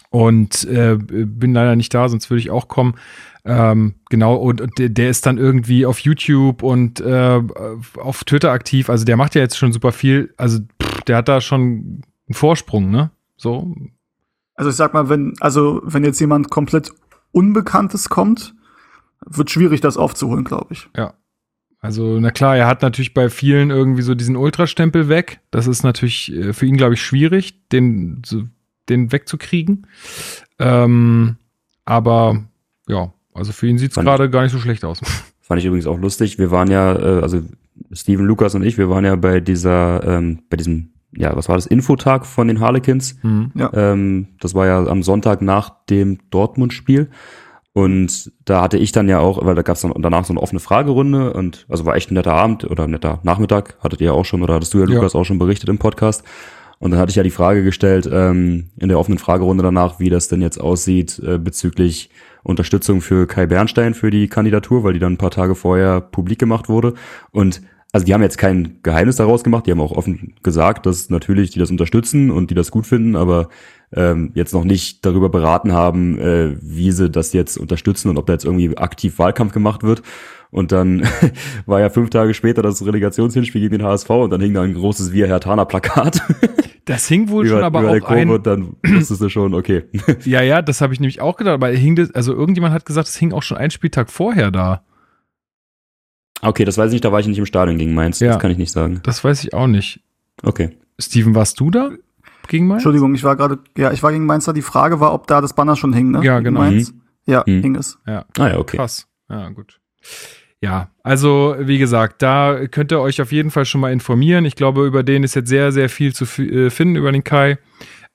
und äh, bin leider nicht da, sonst würde ich auch kommen. Ähm, genau, und, und der, ist dann irgendwie auf YouTube und äh, auf Twitter aktiv. Also der macht ja jetzt schon super viel. Also pff, der hat da schon einen Vorsprung, ne? So, Also ich sag mal, wenn, also wenn jetzt jemand komplett Unbekanntes kommt, wird schwierig, das aufzuholen, glaube ich. Ja. Also, na klar, er hat natürlich bei vielen irgendwie so diesen Ultrastempel weg. Das ist natürlich äh, für ihn, glaube ich, schwierig, den, so, den wegzukriegen. Ähm, aber ja, also für ihn sieht's Fand gerade gar nicht so schlecht aus. (laughs) Fand ich übrigens auch lustig. Wir waren ja, äh, also Steven, Lukas und ich, wir waren ja bei dieser, ähm, bei diesem, ja, was war das, Infotag von den Harlequins. Hm. Ähm, das war ja am Sonntag nach dem Dortmund-Spiel. Und da hatte ich dann ja auch, weil da gab es dann danach so eine offene Fragerunde und also war echt ein netter Abend oder ein netter Nachmittag, hattet ihr ja auch schon oder hattest du ja, Ja. Lukas, auch schon berichtet im Podcast. Und dann hatte ich ja die Frage gestellt ähm, in der offenen Fragerunde danach, wie das denn jetzt aussieht äh, bezüglich Unterstützung für Kai Bernstein für die Kandidatur, weil die dann ein paar Tage vorher publik gemacht wurde. Und also die haben jetzt kein Geheimnis daraus gemacht, die haben auch offen gesagt, dass natürlich die das unterstützen und die das gut finden, aber ähm, jetzt noch nicht darüber beraten haben, äh, wie sie das jetzt unterstützen und ob da jetzt irgendwie aktiv Wahlkampf gemacht wird. Und dann (laughs) war ja fünf Tage später das Relegationshinspiel gegen den HSV und dann hing da ein großes Wir Herr Plakat (laughs) Das hing wohl über, schon aber über der auch Kurve ein. dann wusstest du schon, okay. (laughs) Ja, ja, das habe ich nämlich auch gedacht, aber hing das, also irgendjemand hat gesagt, es hing auch schon einen Spieltag vorher da. Okay, das weiß ich nicht, da war ich nicht im Stadion gegen Mainz, Ja. das kann ich nicht sagen. Das weiß ich auch nicht. Okay. Steven, warst du da gegen Mainz? Entschuldigung, ich war gerade, ja, ich war gegen Mainz da. Die Frage war, ob da das Banner schon hing, ne? Ja, genau. Mainz. Ja, Mhm. hing es. Ja. Ah ja, okay. Krass. Ja, gut. Ja, also wie gesagt, da könnt ihr euch auf jeden Fall schon mal informieren. Ich glaube, über den ist jetzt sehr, sehr viel zu äh, finden, über den Kai.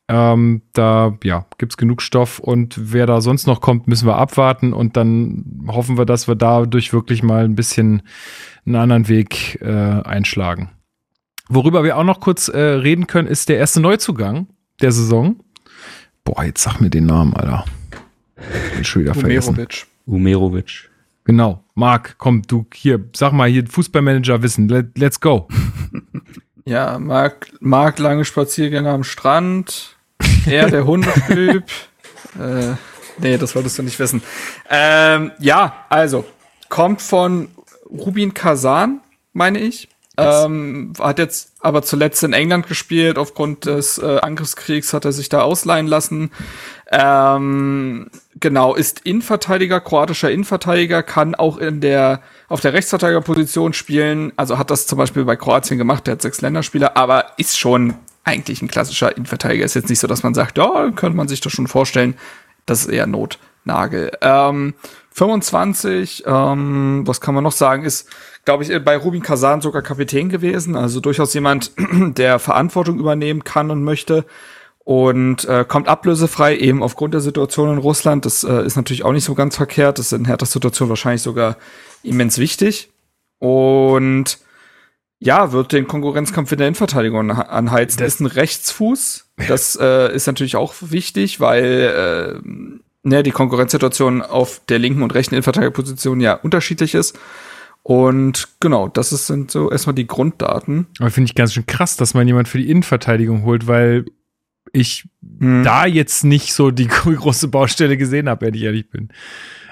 Ähm, da ja, gibt's genug Stoff und wer da sonst noch kommt, müssen wir abwarten und dann hoffen wir, dass wir dadurch wirklich mal ein bisschen einen anderen Weg äh, einschlagen. Worüber wir auch noch kurz äh, reden können, ist der erste Neuzugang der Saison. Boah, jetzt sag mir den Namen, Alter. Bin schon wieder vergessen. Umerovic. Umerovic. Genau. Marc, komm, du hier, sag mal hier Fußballmanager wissen. Let, let's go. (laughs) Ja, Marc, Marc lange Spaziergänge am Strand. Er, der Hundetyp. (laughs) äh, nee, das wolltest du nicht wissen. Ähm, ja, also, kommt von Rubin Kazan, meine ich. Ähm, hat jetzt aber zuletzt in England gespielt. Aufgrund des äh, Angriffskriegs hat er sich da ausleihen lassen. Ähm, genau, ist Innenverteidiger, kroatischer Innenverteidiger, kann auch in der, auf der Rechtsverteidigerposition spielen. Also hat das zum Beispiel bei Kroatien gemacht, der hat sechs Länderspieler, aber ist schon eigentlich ein klassischer Innenverteidiger. Ist jetzt nicht so, dass man sagt, ja, könnte man sich das schon vorstellen. Das ist eher Notnagel. Ähm, 25, ähm, was kann man noch sagen, ist glaube ich, bei Rubin Kazan sogar Kapitän gewesen. Also durchaus jemand, (clears throat) der Verantwortung übernehmen kann und möchte. Und äh, kommt ablösefrei, eben aufgrund der Situation in Russland. Das äh, ist natürlich auch nicht so ganz verkehrt. Das ist in härter Situation wahrscheinlich sogar immens wichtig. Und ja, wird den Konkurrenzkampf in der Innenverteidigung anheizen. Das ist ein Rechtsfuß. Das äh, ist natürlich auch wichtig, weil äh, ne, die Konkurrenzsituation auf der linken und rechten Innenverteidigerposition ja unterschiedlich ist. Und genau, das ist, sind so erstmal die Grunddaten. Aber finde ich ganz schön krass, dass man jemand für die Innenverteidigung holt, weil ich hm. da jetzt nicht so die (laughs) große Baustelle gesehen habe, wenn ich ehrlich bin.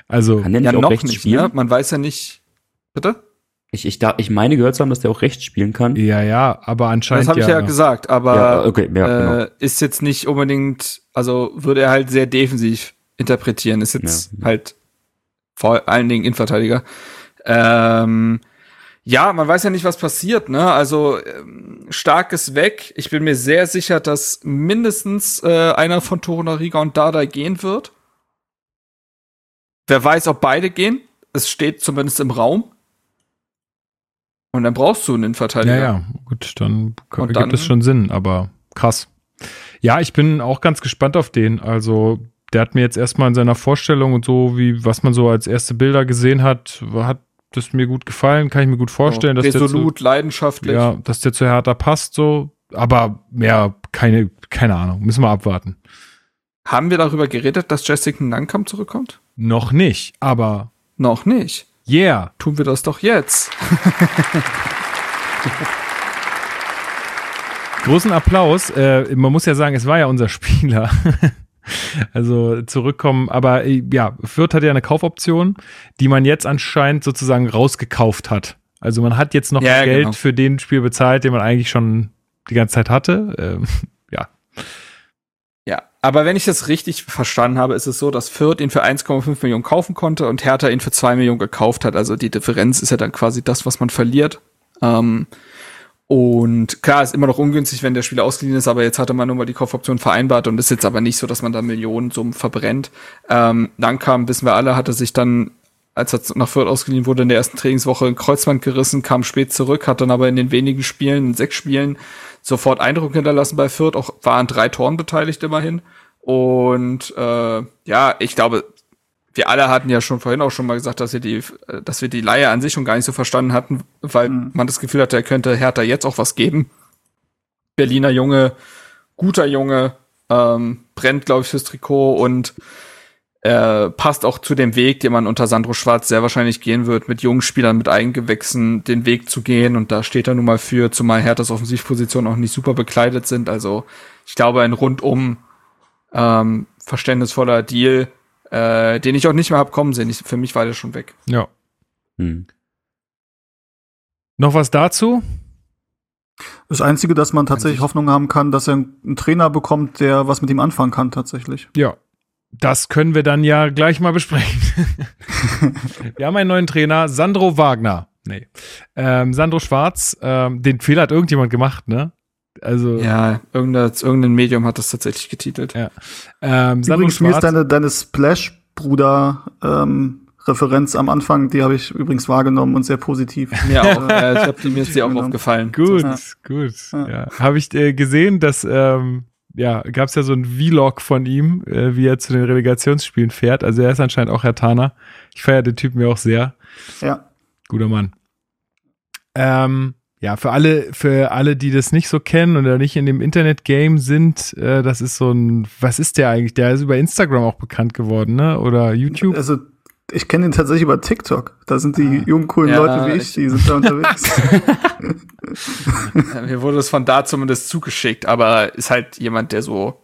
Also Kann der nicht ja, auch noch rechts nicht, spielen? ne? Man weiß ja nicht. Bitte? Ich, ich, da, ich meine gehört zu haben, dass der auch rechts spielen kann. ja, ja, aber anscheinend Das habe ich ja gesagt, aber Ja, okay, ja, äh, ist jetzt nicht unbedingt, also würde er halt sehr defensiv interpretieren. Ist jetzt Ja. halt vor allen Dingen Innenverteidiger. Ähm, ja, man weiß ja nicht, was passiert, ne? Also ähm, stark ist weg. Ich bin mir sehr sicher, dass mindestens äh, einer von Torunariga und Dada gehen wird. Wer weiß, ob beide gehen. Es steht zumindest im Raum. Und dann brauchst du einen Innenverteidiger. Ja, ja, gut, dann Und gibt es schon Sinn, aber krass. Ja, ich bin auch ganz gespannt auf den. Also, der hat mir jetzt erstmal in seiner Vorstellung und so, wie was man so als erste Bilder gesehen hat, hat das mir gut gefallen, kann ich mir gut vorstellen, dass der zu, Resolut, leidenschaftlich. ja, dass der zu Hertha passt, so. Aber mehr, keine, keine Ahnung, müssen wir abwarten. Haben wir darüber geredet, dass Jessica Nankam zurückkommt? Noch nicht, aber Noch nicht. yeah. Tun wir das doch jetzt. (laughs) Großen Applaus. Äh, man muss ja sagen, es war ja unser Spieler. (laughs) also zurückkommen. Aber äh, ja, Fürth hat ja eine Kaufoption, die man jetzt anscheinend sozusagen rausgekauft hat. Also man hat jetzt noch Ja, ja, Geld genau. für den Spiel bezahlt, den man eigentlich schon die ganze Zeit hatte. Ähm, ja. Ja, aber wenn ich das richtig verstanden habe, ist es so, dass Fürth ihn für 1,5 Millionen kaufen konnte und Hertha ihn für 2 Millionen gekauft hat. Also die Differenz ist ja dann quasi das, was man verliert. Ähm, und klar, ist immer noch ungünstig, wenn der Spieler ausgeliehen ist, aber jetzt hatte man nun mal die Kaufoption vereinbart und ist jetzt aber nicht so, dass man da Millionensummen verbrennt. Ähm, dann kam, wissen wir alle, hatte sich dann, als er nach Fürth ausgeliehen wurde, in der ersten Trainingswoche ein Kreuzband gerissen, kam spät zurück, hat dann aber in den wenigen Spielen, in sechs Spielen, sofort Eindruck hinterlassen bei Fürth, auch waren drei Toren beteiligt immerhin. Und äh, ja, ich glaube, wir alle hatten ja schon vorhin auch schon mal gesagt, dass wir die, äh, dass wir die Leihe an sich schon gar nicht so verstanden hatten, weil man das Gefühl hatte, er könnte Hertha jetzt auch was geben. Berliner Junge, guter Junge, ähm, brennt, glaube ich, fürs Trikot und äh, passt auch zu dem Weg, den man unter Sandro Schwarz sehr wahrscheinlich gehen wird, mit jungen Spielern, mit Eigengewächsen den Weg zu gehen. Und da steht er nun mal für, zumal Herthas Offensivpositionen auch nicht super bekleidet sind. Also ich glaube, ein rundum ähm, verständnisvoller Deal, äh, den ich auch nicht mehr hab kommen sehen. Ich, für mich war der schon weg. Ja. Hm. Noch was dazu? Das Einzige, dass man tatsächlich Hoffnung haben kann, dass er einen Trainer bekommt, der was mit ihm anfangen kann, tatsächlich. Ja. Das können wir dann ja gleich mal besprechen. (laughs) wir haben einen neuen Trainer, Sandro Wagner. Nee. Ähm, Sandro Schwarz, ähm, den Fehler hat irgendjemand gemacht, ne? Also, Ja, irgendein, irgendein Medium hat das tatsächlich getitelt. Ja. ähm, Übrigens, mir ist deine, deine Splash-Bruder ähm, Referenz am Anfang, die habe ich übrigens wahrgenommen und sehr positiv. (laughs) Mir auch. äh, ich hab, mir ist die auch aufgefallen. Gut, Ja. gut. Ja. Ja. Habe ich äh, gesehen, dass ähm, ja, gab es ja so ein Vlog von ihm, äh, wie er zu den Relegationsspielen fährt. Also er ist anscheinend auch Hertaner. Ich feiere den Typen ja auch sehr. Ja. Guter Mann. Ähm, ja, für alle, für alle, die das nicht so kennen oder nicht in dem Internet-Game sind, äh, das ist so ein, was ist der eigentlich? Der ist über Instagram auch bekannt geworden, ne? Oder YouTube? Also, ich kenne ihn tatsächlich über TikTok. Da sind die Ah. jungen, coolen Ja, Leute wie ich, ich- die sind da unterwegs. (laughs) Mir wurde es von da zumindest zugeschickt, aber ist halt jemand, der so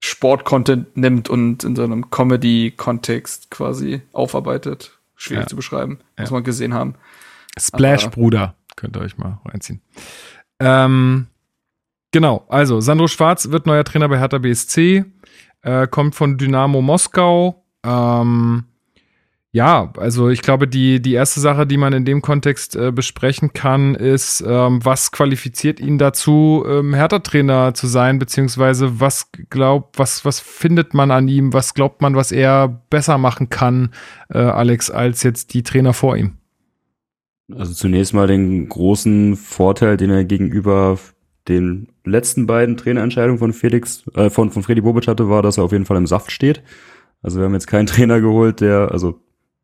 Sport-Content nimmt und in so einem Comedy-Kontext quasi aufarbeitet. Schwierig Ja. zu beschreiben. Muss man gesehen haben. Splash Aber- Bruder, könnt ihr euch mal reinziehen. Ähm, genau, also Sandro Schwarz wird neuer Trainer bei Hertha BSC, äh, kommt von Dynamo Moskau. Ähm, ja, also ich glaube, die, die erste Sache, die man in dem Kontext äh, besprechen kann, ist, ähm, was qualifiziert ihn dazu, ähm, Hertha-Trainer zu sein, beziehungsweise was glaubt, was, was findet man an ihm, was glaubt man, was er besser machen kann, äh, Alex, als jetzt die Trainer vor ihm? Also zunächst mal den großen Vorteil, den er gegenüber den letzten beiden Trainerentscheidungen von Felix, äh, von, von Freddy Bobic hatte, war, dass er auf jeden Fall im Saft steht. Also wir haben jetzt keinen (laughs) Trainer geholt, der, also,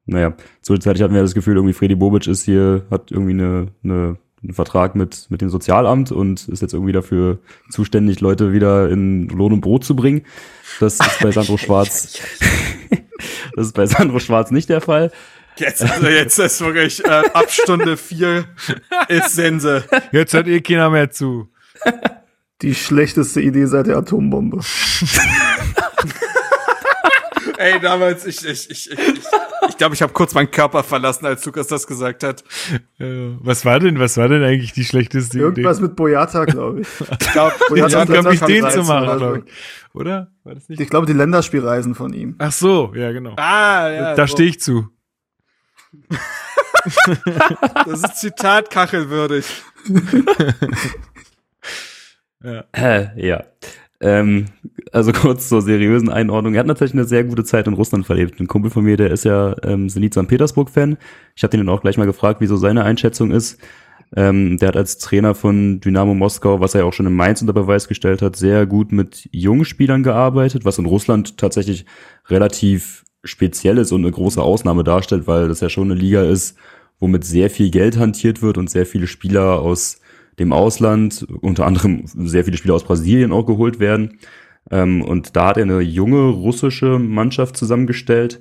naja, zwischenzeitlich hatten wir das Gefühl, irgendwie Freddy Bobic ist hier, hat irgendwie eine, eine, einen Vertrag mit, mit dem Sozialamt und ist jetzt irgendwie dafür zuständig, Leute wieder in Lohn und Brot zu bringen. Das ist bei (laughs) Sandro Schwarz, (laughs) das ist bei Sandro Schwarz nicht der Fall. Jetzt, also jetzt ist wirklich äh, ab Stunde vier ist Sense. Jetzt hört eh keiner mehr zu. Die schlechteste Idee seit der Atombombe. Ey, damals, ich, ich, ich, ich, ich, ich glaube, ich habe kurz meinen Körper verlassen, als Lukas das gesagt hat. Was war denn, was war denn eigentlich die schlechteste Irgendwas mit Boyata, glaube ich. Ich glaube, Boyata glaub ich, (laughs) letztes den zu 13 machen, glaub ich. Oder? War das nicht? Ich glaube, die Länderspielreisen von ihm. Ach so, ja, genau. ah, ja, da so. stehe ich zu. (laughs) Das ist Zitat kachelwürdig. (laughs) Äh, ja. Ähm, also kurz zur seriösen Einordnung. Er hat natürlich eine sehr gute Zeit in Russland verlebt. Ein Kumpel von mir, der ist ja ähm, Zenit St. Petersburg-Fan. Ich habe ihn dann auch gleich mal gefragt, wieso seine Einschätzung ist. Ähm, der hat als Trainer von Dynamo Moskau, was er ja auch schon in Mainz unter Beweis gestellt hat, sehr gut mit jungen Spielern gearbeitet, was in Russland tatsächlich relativ speziell ist und eine große Ausnahme darstellt, weil das ja schon eine Liga ist, wo mit sehr viel Geld hantiert wird und sehr viele Spieler aus dem Ausland, unter anderem sehr viele Spieler aus Brasilien auch geholt werden. Ähm, und da hat er eine junge russische Mannschaft zusammengestellt,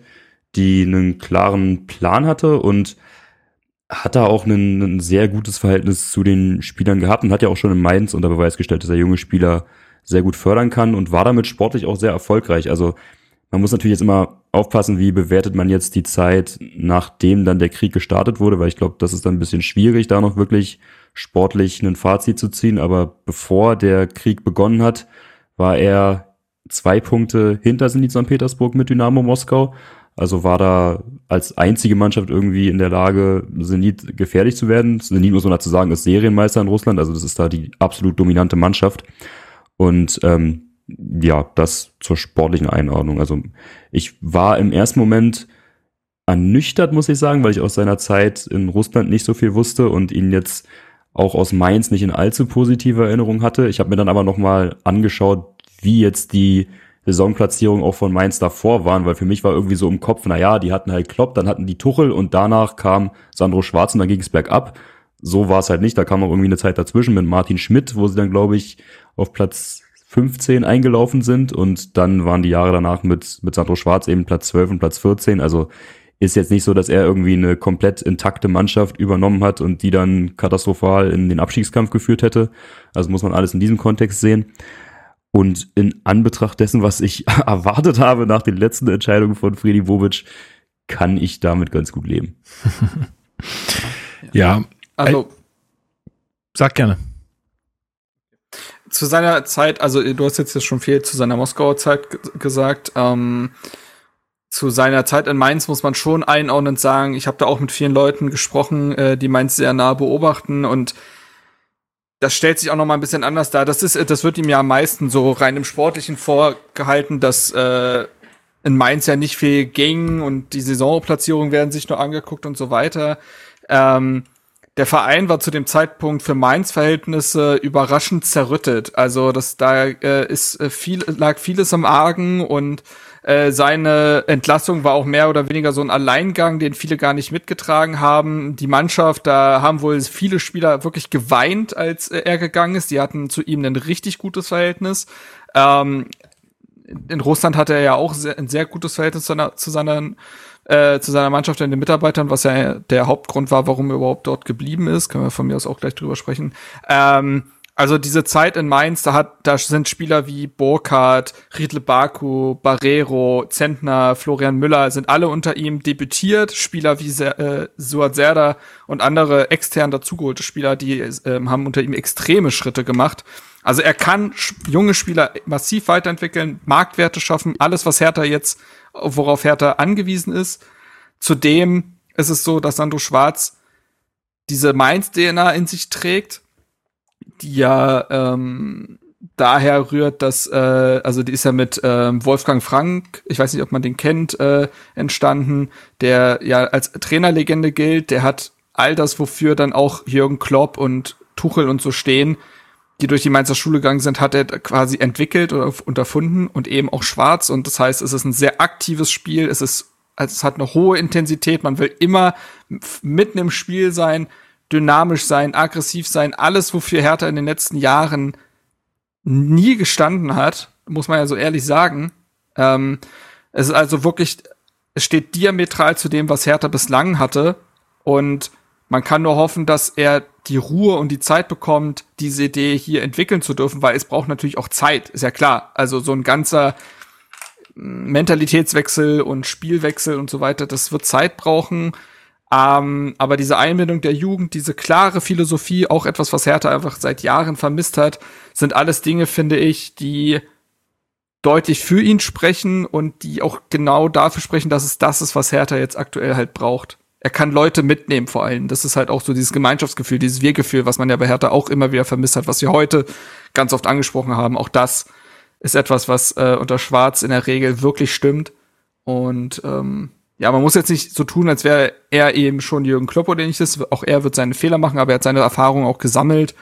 die einen klaren Plan hatte und hat da auch ein sehr gutes Verhältnis zu den Spielern gehabt und hat ja auch schon in Mainz unter Beweis gestellt, dass er junge Spieler sehr gut fördern kann und war damit sportlich auch sehr erfolgreich. Also man muss natürlich jetzt immer aufpassen, wie bewertet man jetzt die Zeit, nachdem dann der Krieg gestartet wurde, weil ich glaube, das ist dann ein bisschen schwierig, da noch wirklich sportlich ein Fazit zu ziehen. Aber bevor der Krieg begonnen hat, war er zwei Punkte hinter Zenit St. Petersburg mit Dynamo Moskau. Also war da als einzige Mannschaft irgendwie in der Lage, Zenit gefährlich zu werden. Zenit, muss man dazu sagen, ist Serienmeister in Russland, also das ist da die absolut dominante Mannschaft. Und ähm, ja, das zur sportlichen Einordnung. Also ich war im ersten Moment ernüchtert, muss ich sagen, weil ich aus seiner Zeit in Russland nicht so viel wusste und ihn jetzt auch aus Mainz nicht in allzu positive Erinnerung hatte. Ich habe mir dann aber nochmal angeschaut, wie jetzt die Saisonplatzierung auch von Mainz davor waren, weil für mich war irgendwie so im Kopf, na ja, die hatten halt Klopp, dann hatten die Tuchel und danach kam Sandro Schwarz und dann ging es bergab. So war es halt nicht, da kam auch irgendwie eine Zeit dazwischen mit Martin Schmidt, wo sie dann, glaube ich, auf Platz 15 eingelaufen sind und dann waren die Jahre danach mit, mit Sandro Schwarz eben Platz 12 und Platz 14, also ist jetzt nicht so, dass er irgendwie eine komplett intakte Mannschaft übernommen hat und die dann katastrophal in den Abstiegskampf geführt hätte. Also muss man alles in diesem Kontext sehen. Und in Anbetracht dessen, was ich (laughs) erwartet habe nach den letzten Entscheidungen von Freddy Bobic, kann ich damit ganz gut leben. (laughs) Ja, Also, sag gerne. Zu seiner Zeit, also du hast jetzt schon viel zu seiner Moskauer Zeit gesagt. Ähm, zu seiner Zeit in Mainz muss man schon einordnend sagen, ich habe da auch mit vielen Leuten gesprochen, äh, die Mainz sehr nah beobachten und das stellt sich auch noch mal ein bisschen anders dar. Das ist, das wird ihm ja am meisten so rein im Sportlichen vorgehalten, dass äh, in Mainz ja nicht viel ging und die Saisonplatzierungen werden sich nur angeguckt und so weiter. Ähm, der Verein war zu dem Zeitpunkt für Mainz Verhältnisse überraschend zerrüttet. Also das da äh, ist äh, viel lag vieles am Argen und Äh, seine Entlassung war auch mehr oder weniger so ein Alleingang, den viele gar nicht mitgetragen haben. Die Mannschaft, da haben wohl viele Spieler wirklich geweint, als er gegangen ist. Die hatten zu ihm ein richtig gutes Verhältnis. Ähm, in Russland hatte er ja auch sehr, ein sehr gutes Verhältnis zu, seiner, zu seiner äh, zu seiner Mannschaft und den Mitarbeitern, was ja der Hauptgrund war, warum er überhaupt dort geblieben ist. Können wir von mir aus auch gleich drüber sprechen. Ähm, also diese Zeit in Mainz, da hat, da sind Spieler wie Burkhardt, Riedle Baku, Barrero, Zentner, Florian Müller, sind alle unter ihm debütiert. Spieler wie äh, Suat Serda und andere extern dazugeholte Spieler, die äh, haben unter ihm extreme Schritte gemacht. Also er kann junge Spieler massiv weiterentwickeln, Marktwerte schaffen, alles, was Hertha jetzt, worauf Hertha angewiesen ist. Zudem ist es so, dass Sandro Schwarz diese Mainz-DNA in sich trägt, die ja ähm, daher rührt, dass, äh, also die ist ja mit ähm, Wolfgang Frank, ich weiß nicht, ob man den kennt, äh, entstanden, der ja als Trainerlegende gilt, der hat all das, wofür dann auch Jürgen Klopp und Tuchel und so stehen, die durch die Mainzer Schule gegangen sind, hat er quasi entwickelt oder unterfunden und eben auch schwarz. Und das heißt, es ist ein sehr aktives Spiel. Es ist, also es hat eine hohe Intensität. Man will immer mitten im Spiel sein, dynamisch sein, aggressiv sein. Alles, wofür Hertha in den letzten Jahren nie gestanden hat, muss man ja so ehrlich sagen. Ähm, es ist also wirklich, es steht diametral zu dem, was Hertha bislang hatte. Und man kann nur hoffen, dass er die Ruhe und die Zeit bekommt, diese Idee hier entwickeln zu dürfen, weil es braucht natürlich auch Zeit, ist ja klar. Also so ein ganzer Mentalitätswechsel und Spielwechsel und so weiter, das wird Zeit brauchen. Ähm, aber diese Einbindung der Jugend, diese klare Philosophie, auch etwas, was Hertha einfach seit Jahren vermisst hat, sind alles Dinge, finde ich, die deutlich für ihn sprechen und die auch genau dafür sprechen, dass es das ist, was Hertha jetzt aktuell halt braucht er kann Leute mitnehmen vor allem. Das ist halt auch so dieses Gemeinschaftsgefühl, dieses Wir-Gefühl, was man ja bei Hertha auch immer wieder vermisst hat, was wir heute ganz oft angesprochen haben. Auch das ist etwas, was äh, unter Schwarz in der Regel wirklich stimmt. Und ähm, ja, man muss jetzt nicht so tun, als wäre er eben schon Jürgen Klopp oder ist. Auch er wird seine Fehler machen, aber er hat seine Erfahrungen auch gesammelt.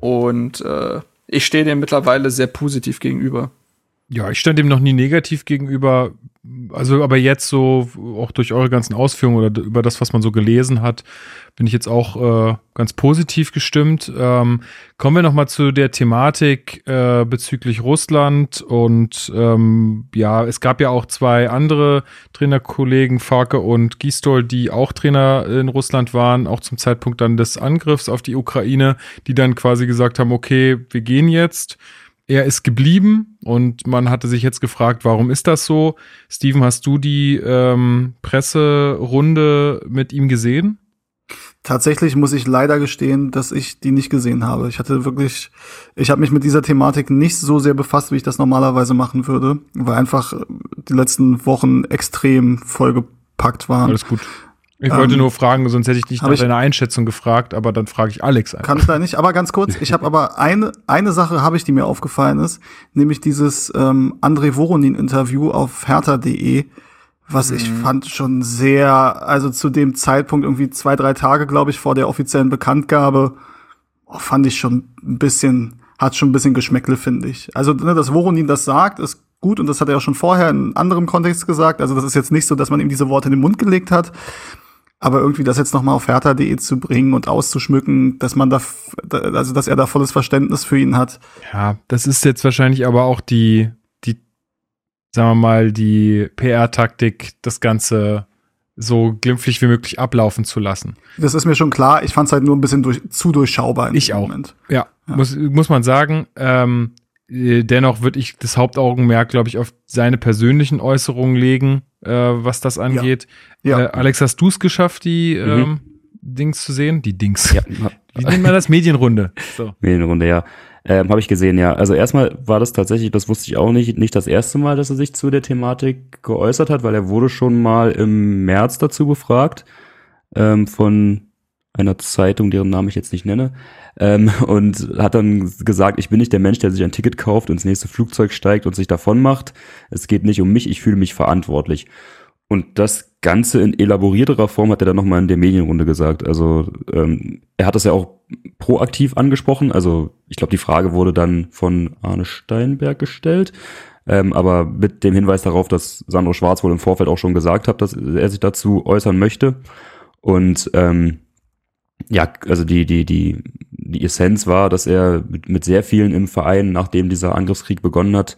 Und äh, ich stehe dem mittlerweile sehr positiv gegenüber. Ja, ich stand dem noch nie negativ gegenüber. Also, aber jetzt so, auch durch eure ganzen Ausführungen oder über das, was man so gelesen hat, bin ich jetzt auch äh, ganz positiv gestimmt. Ähm, kommen wir nochmal zu der Thematik äh, bezüglich Russland. Und ähm, ja, es gab ja auch zwei andere Trainerkollegen, Farke und Gistol, die auch Trainer in Russland waren, auch zum Zeitpunkt dann des Angriffs auf die Ukraine, die dann quasi gesagt haben, okay, wir gehen jetzt er ist geblieben und man hatte sich jetzt gefragt, warum ist das so? Steven, hast du die ähm, Presserunde mit ihm gesehen? Tatsächlich muss ich leider gestehen, dass ich die nicht gesehen habe. Ich hatte wirklich, ich habe mich mit dieser Thematik nicht so sehr befasst, wie ich das normalerweise machen würde, weil einfach die letzten Wochen extrem vollgepackt waren. Alles gut. Ich wollte ähm, nur fragen, sonst hätte ich dich nach ich, deiner Einschätzung gefragt, aber dann frage ich Alex einfach. Kann ich da nicht, aber ganz kurz, (laughs) ich habe aber eine, eine Sache habe ich, die mir aufgefallen ist, nämlich dieses ähm, André Voronin-Interview auf hertha.de, was mhm. ich fand schon sehr, also zu dem Zeitpunkt irgendwie zwei, drei Tage, glaube ich, vor der offiziellen Bekanntgabe, oh, fand ich schon ein bisschen, hat schon ein bisschen Geschmäckle, finde ich. Also, ne, dass Voronin das sagt, ist gut und das hat er auch schon vorher in anderem Kontext gesagt. Also das ist jetzt nicht so, dass man ihm diese Worte in den Mund gelegt hat. Aber irgendwie das jetzt nochmal auf hertha.de zu bringen und auszuschmücken, dass man da, also dass er da volles Verständnis für ihn hat. Ja, das ist jetzt wahrscheinlich aber auch die, die, sagen wir mal, die PR-Taktik, das Ganze so glimpflich wie möglich ablaufen zu lassen. Das ist mir schon klar. Ich fand es halt nur ein bisschen durch, zu durchschaubar. ich auch. Moment. Ja, ja, Muss, muss man sagen. Ähm, dennoch würde ich das Hauptaugenmerk, glaube ich, auf seine persönlichen Äußerungen legen äh, was das angeht. Ja. ja. Äh, Alex, hast du es geschafft, die mhm. ähm, Dings zu sehen? Die Dings. Ja. Wie nennt man das? Medienrunde. So. Medienrunde, ja. Ähm, Habe ich gesehen, ja. Also erstmal war das tatsächlich, das wusste ich auch nicht, nicht das erste Mal, dass er sich zu der Thematik geäußert hat, weil er wurde schon mal im März dazu befragt ähm, von einer Zeitung, deren Namen ich jetzt nicht nenne, ähm, (laughs) und hat dann gesagt, ich bin nicht der Mensch, der sich ein Ticket kauft, ins nächste Flugzeug steigt und sich davon macht. Es geht nicht um mich, ich fühle mich verantwortlich. Und das Ganze in elaborierterer Form hat er dann nochmal in der Medienrunde gesagt. Also ähm, er hat das ja auch proaktiv angesprochen. Also ich glaube, die Frage wurde dann von Arne Steinberg gestellt. Ähm, aber mit dem Hinweis darauf, dass Sandro Schwarz wohl im Vorfeld auch schon gesagt hat, dass er sich dazu äußern möchte. Und ähm, ja, also die, die, die, die Essenz war, dass er mit, mit sehr vielen im Verein, nachdem dieser Angriffskrieg begonnen hat,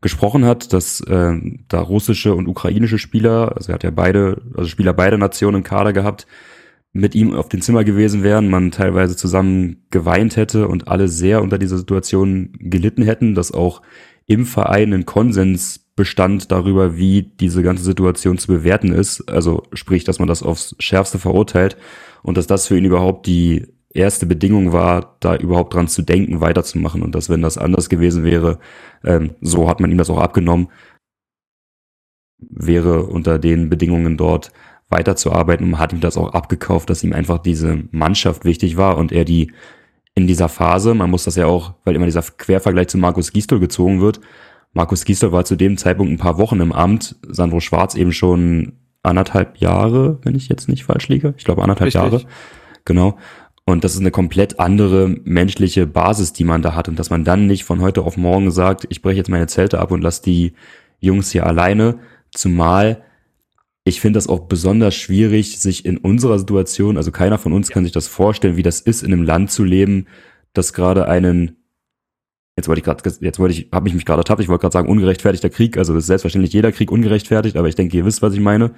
gesprochen hat, dass äh, da russische und ukrainische Spieler, also er hat ja beide, also Spieler beider Nationen im Kader gehabt, mit ihm auf dem Zimmer gewesen wären, man teilweise zusammen geweint hätte und alle sehr unter dieser Situation gelitten hätten, dass auch im Verein ein Konsens bestand darüber, wie diese ganze Situation zu bewerten ist. Also sprich, dass man das aufs Schärfste verurteilt und dass das für ihn überhaupt die erste Bedingung war, da überhaupt dran zu denken, weiterzumachen. Und dass wenn das anders gewesen wäre, ähm, so hat man ihm das auch abgenommen, wäre unter den Bedingungen dort weiterzuarbeiten und man hat ihm das auch abgekauft, dass ihm einfach diese Mannschaft wichtig war und er die in dieser Phase, man muss das ja auch, weil immer dieser Quervergleich zu Markus Gisdol gezogen wird, Markus Gisdol war zu dem Zeitpunkt ein paar Wochen im Amt, Sandro Schwarz eben schon anderthalb Jahre, wenn ich jetzt nicht falsch liege. Ich glaube anderthalb Richtig. Jahre. Genau. Und das ist eine komplett andere menschliche Basis, die man da hat. Und dass man dann nicht von heute auf morgen sagt, ich breche jetzt meine Zelte ab und lasse die Jungs hier alleine. Zumal ich finde das auch besonders schwierig, sich in unserer Situation, also keiner von uns kann sich das vorstellen, wie das ist, in einem Land zu leben, das gerade einen, jetzt wollte ich gerade, jetzt wollte ich, habe ich mich gerade ertappt, ich wollte gerade sagen, ungerechtfertigter Krieg, also das ist selbstverständlich jeder Krieg ungerechtfertigt, aber ich denke, ihr wisst, was ich meine.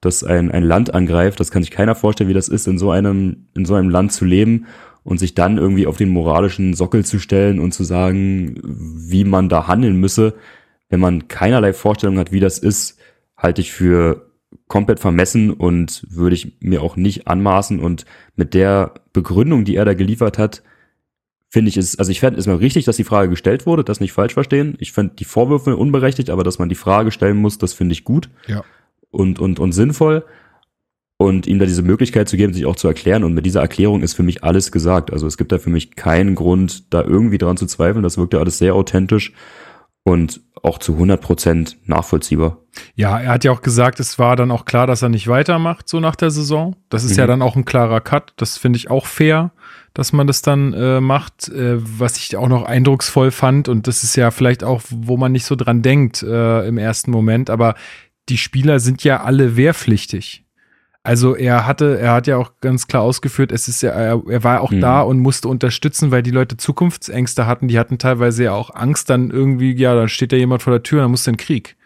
Das ein, ein Land angreift. Das kann sich keiner vorstellen, wie das ist, in so einem, in so einem Land zu leben und sich dann irgendwie auf den moralischen Sockel zu stellen und zu sagen, wie man da handeln müsse, wenn man keinerlei Vorstellung hat, wie das ist, halte ich für komplett vermessen und würde ich mir auch nicht anmaßen. Und mit der Begründung, die er da geliefert hat, finde ich es, also ich fände es mal richtig, dass die Frage gestellt wurde, das nicht falsch verstehen. Ich fände die Vorwürfe unberechtigt, aber dass man die Frage stellen muss, das finde ich gut. Ja und, und, und sinnvoll und ihm da diese Möglichkeit zu geben, sich auch zu erklären. Und mit dieser Erklärung ist für mich alles gesagt. Also es gibt da für mich keinen Grund, da irgendwie dran zu zweifeln. Das wirkt ja alles sehr authentisch und auch zu 100 Prozent nachvollziehbar. Ja, er hat ja auch gesagt, es war dann auch klar, dass er nicht weitermacht, so nach der Saison. Das ist mhm. ja dann auch ein klarer Cut. Das finde ich auch fair, dass man das dann äh, macht. Äh, was ich auch noch eindrucksvoll fand, und das ist ja vielleicht auch, wo man nicht so dran denkt äh, im ersten Moment, aber die Spieler sind ja alle wehrpflichtig. Also er hatte, er hat ja auch ganz klar ausgeführt, es ist ja, er, er war auch mhm. da und musste unterstützen, weil die Leute Zukunftsängste hatten. Die hatten teilweise ja auch Angst, dann irgendwie, ja, dann steht da jemand vor der Tür, dann muss ein Krieg.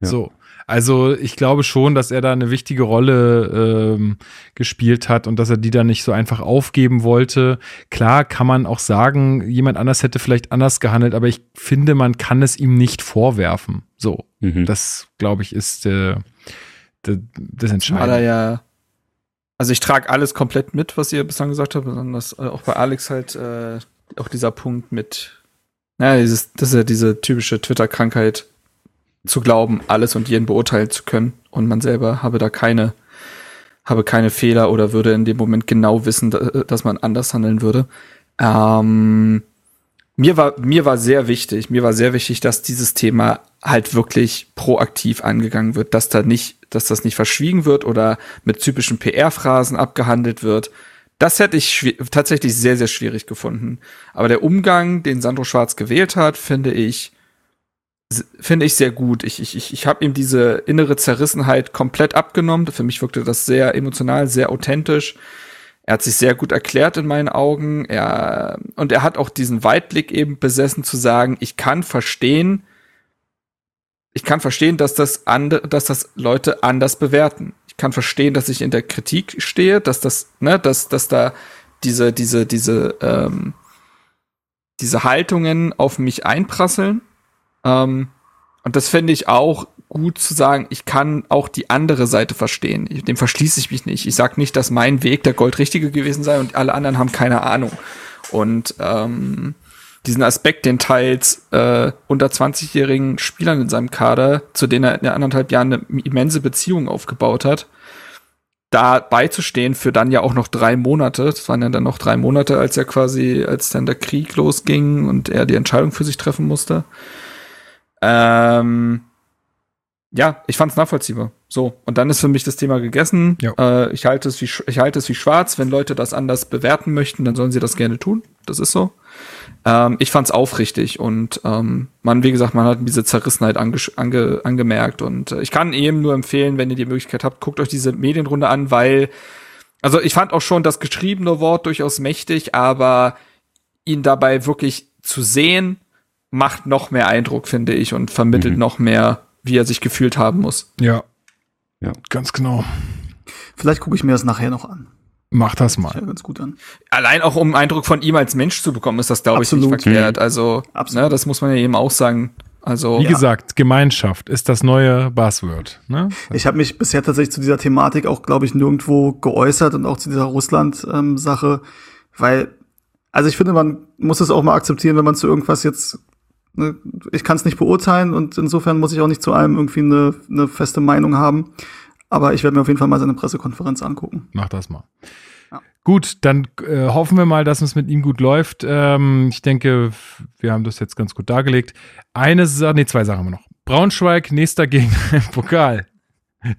Ja. So. Also ich glaube schon, dass er da eine wichtige Rolle ähm, gespielt hat und dass er die dann nicht so einfach aufgeben wollte. Klar kann man auch sagen, jemand anders hätte vielleicht anders gehandelt, aber ich finde, man kann es ihm nicht vorwerfen. So, mhm. das glaube ich ist äh, das Entscheidende. ja also ich trage alles komplett mit, was ihr bislang gesagt habt, besonders äh, auch bei Alex halt äh, auch dieser Punkt mit, naja, dieses, das ist ja diese typische Twitter-Krankheit, zu glauben, alles und jeden beurteilen zu können und man selber habe da keine, habe keine Fehler oder würde in dem Moment genau wissen, dass man anders handeln würde. Ähm, mir war, mir war sehr wichtig, mir war sehr wichtig, dass dieses Thema halt wirklich proaktiv angegangen wird, dass da nicht, dass das nicht verschwiegen wird oder mit typischen PR-Phrasen abgehandelt wird. Das hätte ich tatsächlich sehr, sehr schwierig gefunden. Aber der Umgang, den Sandro Schwarz gewählt hat, finde ich, finde ich sehr gut. Ich, ich, ich habe ihm diese innere Zerrissenheit komplett abgenommen. Für mich wirkte das sehr emotional, sehr authentisch. Er hat sich sehr gut erklärt in meinen Augen. Er, und er hat auch diesen Weitblick eben besessen zu sagen, ich kann verstehen, ich kann verstehen, dass das andere, dass das Leute anders bewerten. Ich kann verstehen, dass ich in der Kritik stehe, dass das, ne, dass, dass da diese, diese, diese, ähm, diese Haltungen auf mich einprasseln. Ähm, und das fände ich auch gut zu sagen, ich kann auch die andere Seite verstehen. Dem verschließe ich mich nicht. Ich sage nicht, dass mein Weg der Goldrichtige gewesen sei und alle anderen haben keine Ahnung. Und ähm, diesen Aspekt, den teils äh, unter 20-jährigen Spielern in seinem Kader, zu denen er in anderthalb Jahren eine immense Beziehung aufgebaut hat, da beizustehen für dann ja auch noch drei Monate. Das waren ja dann noch drei Monate, als er quasi, als dann der Krieg losging und er die Entscheidung für sich treffen musste. Ähm, ja, ich fand es nachvollziehbar. So, und dann ist für mich das Thema gegessen. Ja. Äh, ich halte es wie sch- ich halte es wie schwarz. Wenn Leute das anders bewerten möchten, dann sollen sie das gerne tun. Das ist so. Ähm, ich fand es aufrichtig und ähm, man, wie gesagt, man hat diese Zerrissenheit ange ange angemerkt und äh, ich kann eben nur empfehlen, wenn ihr die Möglichkeit habt, guckt euch diese Medienrunde an, weil also ich fand auch schon das geschriebene Wort durchaus mächtig, aber ihn dabei wirklich zu sehen, macht noch mehr Eindruck, finde ich, und vermittelt Mhm. noch mehr, wie er sich gefühlt haben muss. Ja. Ja. Ganz genau. Vielleicht gucke ich mir das nachher noch an. Mach das Ja, mal. ganz gut an. Allein auch um einen Eindruck von ihm als Mensch zu bekommen, ist das, glaube ich, nicht verkehrt. Also, Absolut. ne, das muss man ja eben auch sagen. Also, Wie gesagt, Gemeinschaft ist das neue Buzzword. Ne? Ich habe mich bisher tatsächlich zu dieser Thematik auch, glaube ich, nirgendwo geäußert und auch zu dieser Russland-Sache, weil, also ich finde, man muss es auch mal akzeptieren, wenn man zu irgendwas jetzt, ich kann es nicht beurteilen und insofern muss ich auch nicht zu allem irgendwie eine, eine feste Meinung haben. Aber ich werde mir auf jeden Fall mal seine Pressekonferenz angucken. Mach das mal. Ja. Gut, dann äh, hoffen wir mal, dass es mit ihm gut läuft. Ähm, ich denke, wir haben das jetzt ganz gut dargelegt. Eine Sache, nee, zwei Sachen haben wir noch. Braunschweig, nächster Gegner (laughs) im Pokal.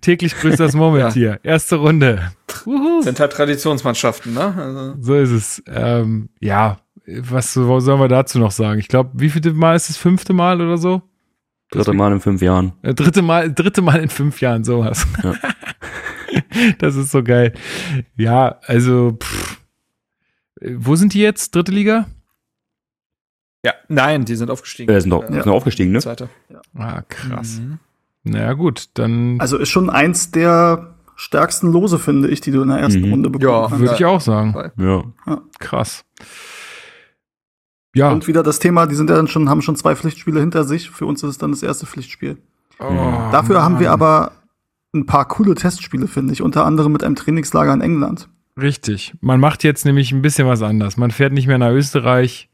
Täglich grüßt das Murmeltier. (laughs) Erste Runde. Uhu. sind halt Traditionsmannschaften, ne? Also, So ist es. Ähm, ja, was so- sollen wir dazu noch sagen? Ich glaube, wie viele Mal ist es? Fünfte Mal oder so? Dritte Mal in fünf Jahren. Äh, dritte Mal, dritte Mal in fünf Jahren, sowas. Ja. (laughs) das ist so geil. Ja, also, pff. Äh, wo sind die jetzt? Dritte Liga? ja, nein, die sind aufgestiegen. Äh, sind doch Äh, sind aufgestiegen, ne? Zweite. Ah, krass. Mhm. Na gut, dann Also ist schon eins der stärksten Lose, finde ich, die du in der ersten Mhm. Runde bekommen Ja. würde ich auch sagen. Ja. Krass. Ja. Und wieder das Thema, die sind ja dann schon, haben schon zwei Pflichtspiele hinter sich. Für uns ist es dann das erste Pflichtspiel. Oh, Dafür haben wir Mann. aber ein paar coole Testspiele, finde ich. Unter anderem mit einem Trainingslager in England. Richtig. Man macht jetzt nämlich ein bisschen was anders. Man fährt nicht mehr nach Österreich,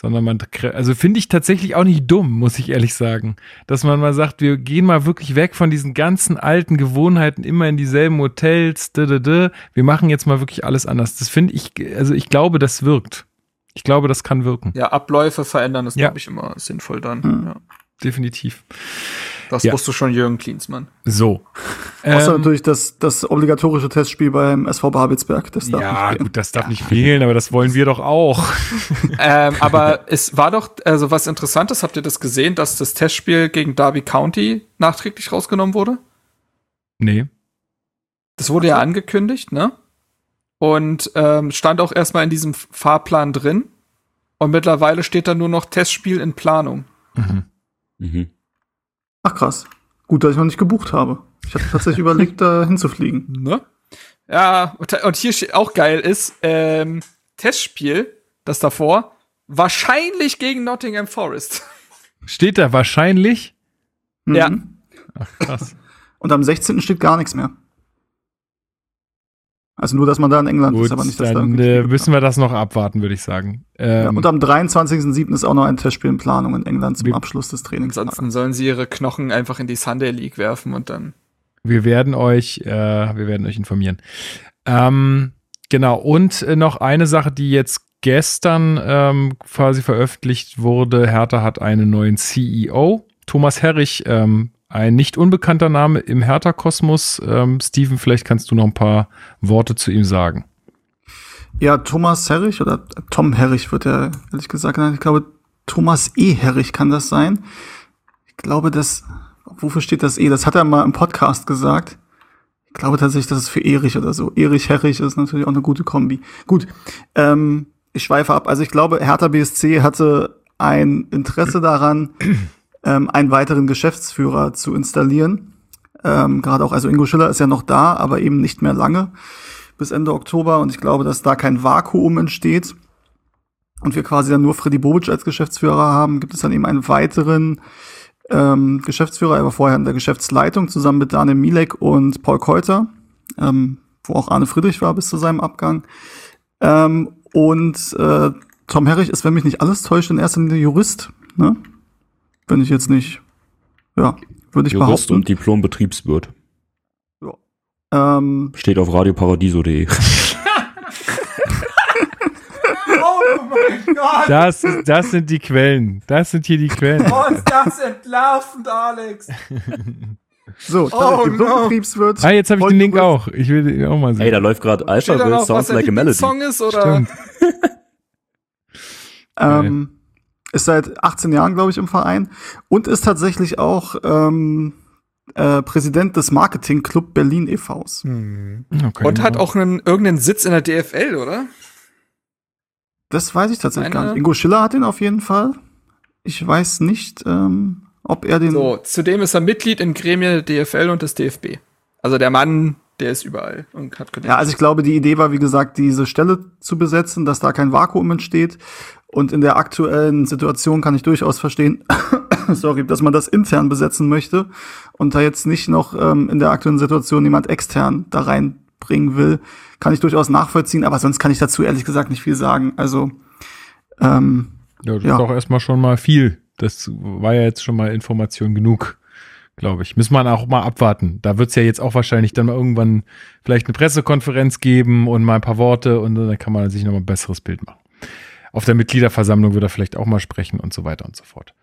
sondern man, also finde ich tatsächlich auch nicht dumm, muss ich ehrlich sagen. Dass man mal sagt, wir gehen mal wirklich weg von diesen ganzen alten Gewohnheiten, immer in dieselben Hotels, d -d -d. wir machen jetzt mal wirklich alles anders. Das finde ich, also ich glaube, das wirkt. Ich glaube, das kann wirken. Ja, Abläufe verändern ist, Ja. glaube ich, immer sinnvoll dann. Mhm. Ja. Definitiv. Das Ja. wusste schon Jürgen Klinsmann. So. Außer Ähm, natürlich das, das obligatorische Testspiel beim SV Babelsberg. Das darf ja, nicht fehlen. gut, das darf nicht fehlen, aber das wollen wir doch auch. (laughs) ähm, aber es war doch, also was Interessantes, habt ihr das gesehen, dass das Testspiel gegen Derby County nachträglich rausgenommen wurde? Nee. Das wurde ja angekündigt, ne? Und ähm, stand auch erstmal in diesem Fahrplan drin. Und mittlerweile steht da nur noch Testspiel in Planung. Mhm. Mhm. Ach krass. Gut, dass ich noch nicht gebucht habe. Ich hatte tatsächlich (laughs) überlegt, da hinzufliegen. Ne? Ja, und, hier steht auch geil ist, ähm, Testspiel, das davor, wahrscheinlich gegen Nottingham Forest. Steht da wahrscheinlich? Ja. Mhm. Ach, krass. Und am 16. steht gar nichts mehr. Also nur, dass man da in England Gut, ist, aber nicht, dass da dann irgendwie äh, müssen wir das noch abwarten, würde ich sagen. ja, Ähm, Und am 23.07. ist auch noch ein Testspiel in Planung in England zum Wir- Abschluss des Trainings. Ansonsten sollen sie ihre Knochen einfach in die Sunday League werfen und dann. wir werden euch, äh, wir werden euch informieren. Ähm, genau. Und äh, noch eine Sache, die jetzt gestern ähm, quasi veröffentlicht wurde. Hertha hat einen neuen CEO. Thomas Herrich, ähm, ein nicht unbekannter Name im Hertha-Kosmos. Ähm, Steven, vielleicht kannst du noch ein paar Worte zu ihm sagen. Ja, Thomas Herrich oder Tom Herrich wird er ehrlich gesagt genannt. Ich glaube, Thomas E. Herrich kann das sein. Ich glaube, das, wofür steht das E? Das hat er mal im Podcast gesagt. Ich glaube tatsächlich, das ist für Erich oder so. Erich Herrich ist natürlich auch eine gute Kombi. Gut, ähm, ich schweife ab. Also ich glaube, Hertha BSC hatte ein Interesse daran, ähm, einen weiteren Geschäftsführer zu installieren. Ähm, Gerade auch, also Ingo Schiller ist ja noch da, aber eben nicht mehr lange bis Ende Oktober. Und ich glaube, dass da kein Vakuum entsteht und wir quasi dann nur Freddy Bobic als Geschäftsführer haben, gibt es dann eben einen weiteren ähm, Geschäftsführer, er war vorher in der Geschäftsleitung zusammen mit Daniel Milek und Paul Keuter, ähm, wo auch Arne Friedrich war bis zu seinem Abgang. Ähm, und äh, Tom Herrich ist, wenn mich nicht alles täuscht, in erster Linie Jurist, ne? Wenn ich jetzt nicht, ja, würde ich Jurist behaupten. und Diplom-Betriebswirt. Ähm, Steht auf radioparadiso.de. (laughs) Oh mein Gott! Das, das sind die Quellen. Das sind hier die Quellen. ist das entlarvend, Alex! So, Oh, Diplom no. Betriebswirt. Ah, jetzt habe ich den Link auch. Ich will den auch mal sehen. Ey, da läuft gerade was Sounds Like a Melody. Song ist, oder? Stimmt. Ähm, ist seit 18 Jahren, glaube ich, im Verein und ist tatsächlich auch ähm, äh, Präsident des Marketing Club Berlin e.V.s. Okay. Und hat auch einen, irgendeinen Sitz in der DFL, oder? Das weiß ich tatsächlich Meine- gar nicht. Ingo Schiller hat den auf jeden Fall. Ich weiß nicht, ähm, ob er den. So, zudem ist er Mitglied in Gremien der DFL und des DFB. Also der Mann, der ist überall und hat Ja, also ich glaube, die Idee war, wie gesagt, diese Stelle zu besetzen, dass da kein Vakuum entsteht. Und in der aktuellen Situation kann ich durchaus verstehen, (coughs) sorry, dass man das intern besetzen möchte und da jetzt nicht noch ähm, in der aktuellen Situation jemand extern da reinbringen will, kann ich durchaus nachvollziehen. Aber sonst kann ich dazu ehrlich gesagt nicht viel sagen. Also ähm, Ja, das Ja. ist auch erstmal schon mal viel. Das war ja jetzt schon mal Information genug, glaube ich. Müssen wir auch mal abwarten. Da wird es ja jetzt auch wahrscheinlich dann mal irgendwann vielleicht eine Pressekonferenz geben und mal ein paar Worte und dann kann man sich noch mal ein besseres Bild machen. Auf der Mitgliederversammlung wird er vielleicht auch mal sprechen und so weiter und so fort.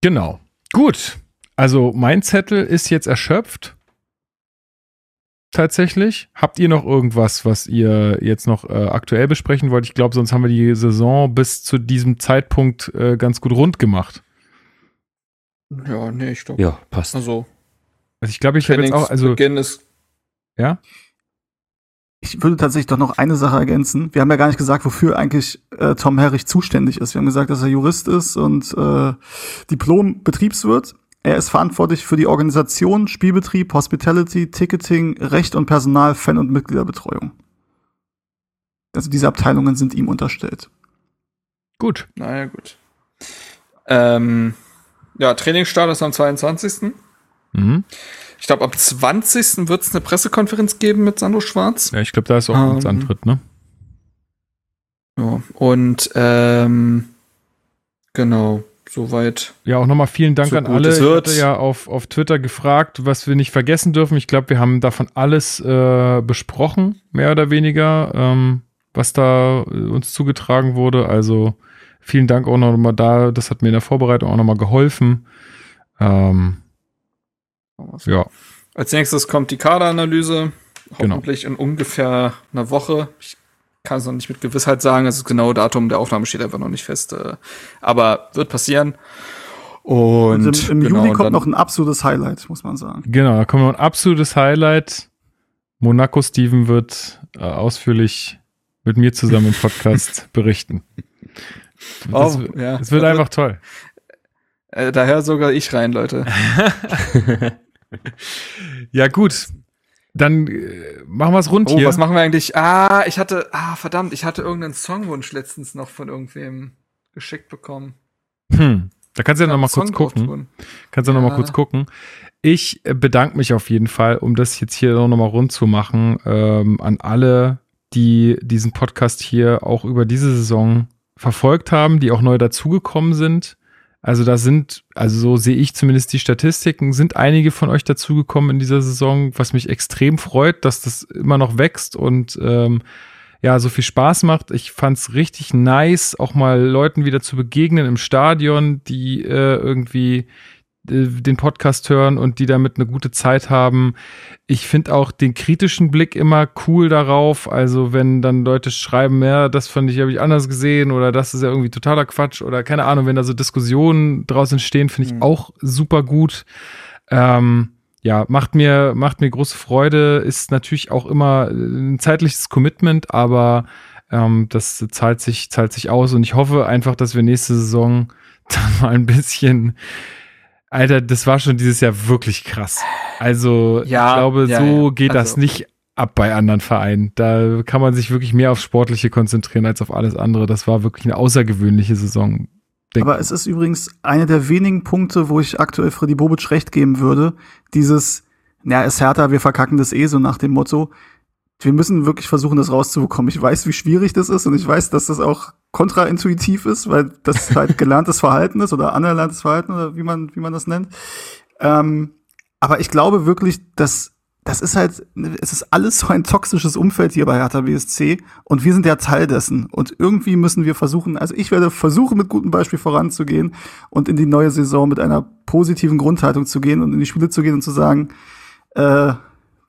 Genau. Gut. Also mein Zettel ist jetzt erschöpft. Tatsächlich. Habt ihr noch irgendwas, was ihr jetzt noch äh, aktuell besprechen wollt? Ich glaube, sonst haben wir die Saison bis zu diesem Zeitpunkt äh, ganz gut rund gemacht. Ja, nee, ich glaube. Ja, passt. Also, Also ich glaube, ich habe jetzt auch, also ja, ich würde tatsächlich doch noch eine Sache ergänzen. Wir haben ja gar nicht gesagt, wofür eigentlich äh, Tom Herrich zuständig ist. Wir haben gesagt, dass er Jurist ist und äh, Diplom-Betriebswirt. Er ist verantwortlich für die Organisation, Spielbetrieb, Hospitality, Ticketing, Recht und Personal, Fan- und Mitgliederbetreuung. Also diese Abteilungen sind ihm unterstellt. gut. Naja, gut. Ähm, ja, Trainingsstart ist am 22. Mhm. Ich glaube, am 20. wird es eine Pressekonferenz geben mit Sandro Schwarz. Ja, ich glaube, da ist auch Ähm, uns Antritt, ne? Ja, und ähm, genau, soweit. Ja, auch nochmal vielen Dank So an alle. Ich hatte ja auf, auf Twitter gefragt, was wir nicht vergessen dürfen. Ich glaube, wir haben davon alles äh, besprochen, mehr oder weniger, ähm, was da äh, uns zugetragen wurde. Also vielen Dank auch nochmal da. Das hat mir in der Vorbereitung auch nochmal geholfen. Ähm, ja, Als nächstes kommt die Kaderanalyse. Genau. Hoffentlich in ungefähr einer Woche. Ich kann es noch nicht mit Gewissheit sagen. Also das genaue Datum der Aufnahme steht einfach noch nicht fest. äh, Aber wird passieren. Und, Und im, im genau, Juli kommt dann- noch ein absolutes Highlight, muss man sagen. genau. Da kommen wir ein absolutes Highlight. Monaco Steven wird äh, ausführlich mit mir zusammen im Podcast (laughs) berichten. Das, Oh, ja. es wird einfach toll. Äh, daher sogar ich rein, Leute. (laughs) Ja, gut. Dann äh, machen wir es rund Oh, hier. was machen wir eigentlich? Ah, ich hatte, ah, verdammt, ich hatte irgendeinen Songwunsch letztens noch von irgendwem geschickt bekommen. hm. Da kannst du ja noch mal Song kurz gucken. tun. Kannst du Ja. kurz gucken. Ich äh, bedanke mich auf jeden Fall, um das jetzt hier noch mal rund zu machen, ähm, an alle, die diesen Podcast hier auch über diese Saison verfolgt haben, die auch neu dazugekommen sind. Also da sind, also so sehe ich zumindest die Statistiken, sind einige von euch dazugekommen in dieser Saison, was mich extrem freut, dass das immer noch wächst und ähm, ja, so viel Spaß macht. Ich fand's richtig nice, auch mal Leuten wieder zu begegnen im Stadion, die äh, irgendwie den Podcast hören und die damit eine gute Zeit haben. Ich finde auch den kritischen Blick immer cool darauf. Also wenn dann Leute schreiben, ja, das fand ich, habe ich anders gesehen oder das ist ja irgendwie totaler Quatsch oder keine Ahnung, wenn da so Diskussionen draus entstehen, finde ich Mhm. auch super gut. Ähm, ja, macht mir, macht mir große Freude, ist natürlich auch immer äh, ein zeitliches Commitment, aber ähm, das zahlt sich, zahlt sich aus und ich hoffe einfach, dass wir nächste Saison (laughs) dann mal ein bisschen, Alter, das war schon dieses Jahr wirklich krass. Also Ja, ich glaube, ja, so ja. geht das Also- nicht ab bei anderen Vereinen. Da kann man sich wirklich mehr aufs Sportliche konzentrieren als auf alles andere. Das war wirklich eine außergewöhnliche Saison. Denk- Aber es ist übrigens eine der wenigen Punkte, wo ich aktuell Freddy Bobic recht geben würde. Dieses, ja, ist härter, wir verkacken das eh so nach dem Motto. Wir müssen wirklich versuchen, das rauszubekommen. Ich weiß, wie schwierig das ist und ich weiß, dass das auch kontraintuitiv ist, weil das (laughs) halt gelerntes Verhalten ist oder anerlerntes Verhalten oder wie man, wie man das nennt. Ähm, aber ich glaube wirklich, dass das ist halt, es ist alles so ein toxisches Umfeld hier bei Hertha BSC und wir sind ja Teil dessen. Und irgendwie müssen wir versuchen, also ich werde versuchen, mit gutem Beispiel voranzugehen und in die neue Saison mit einer positiven Grundhaltung zu gehen und in die Spiele zu gehen und zu sagen, äh,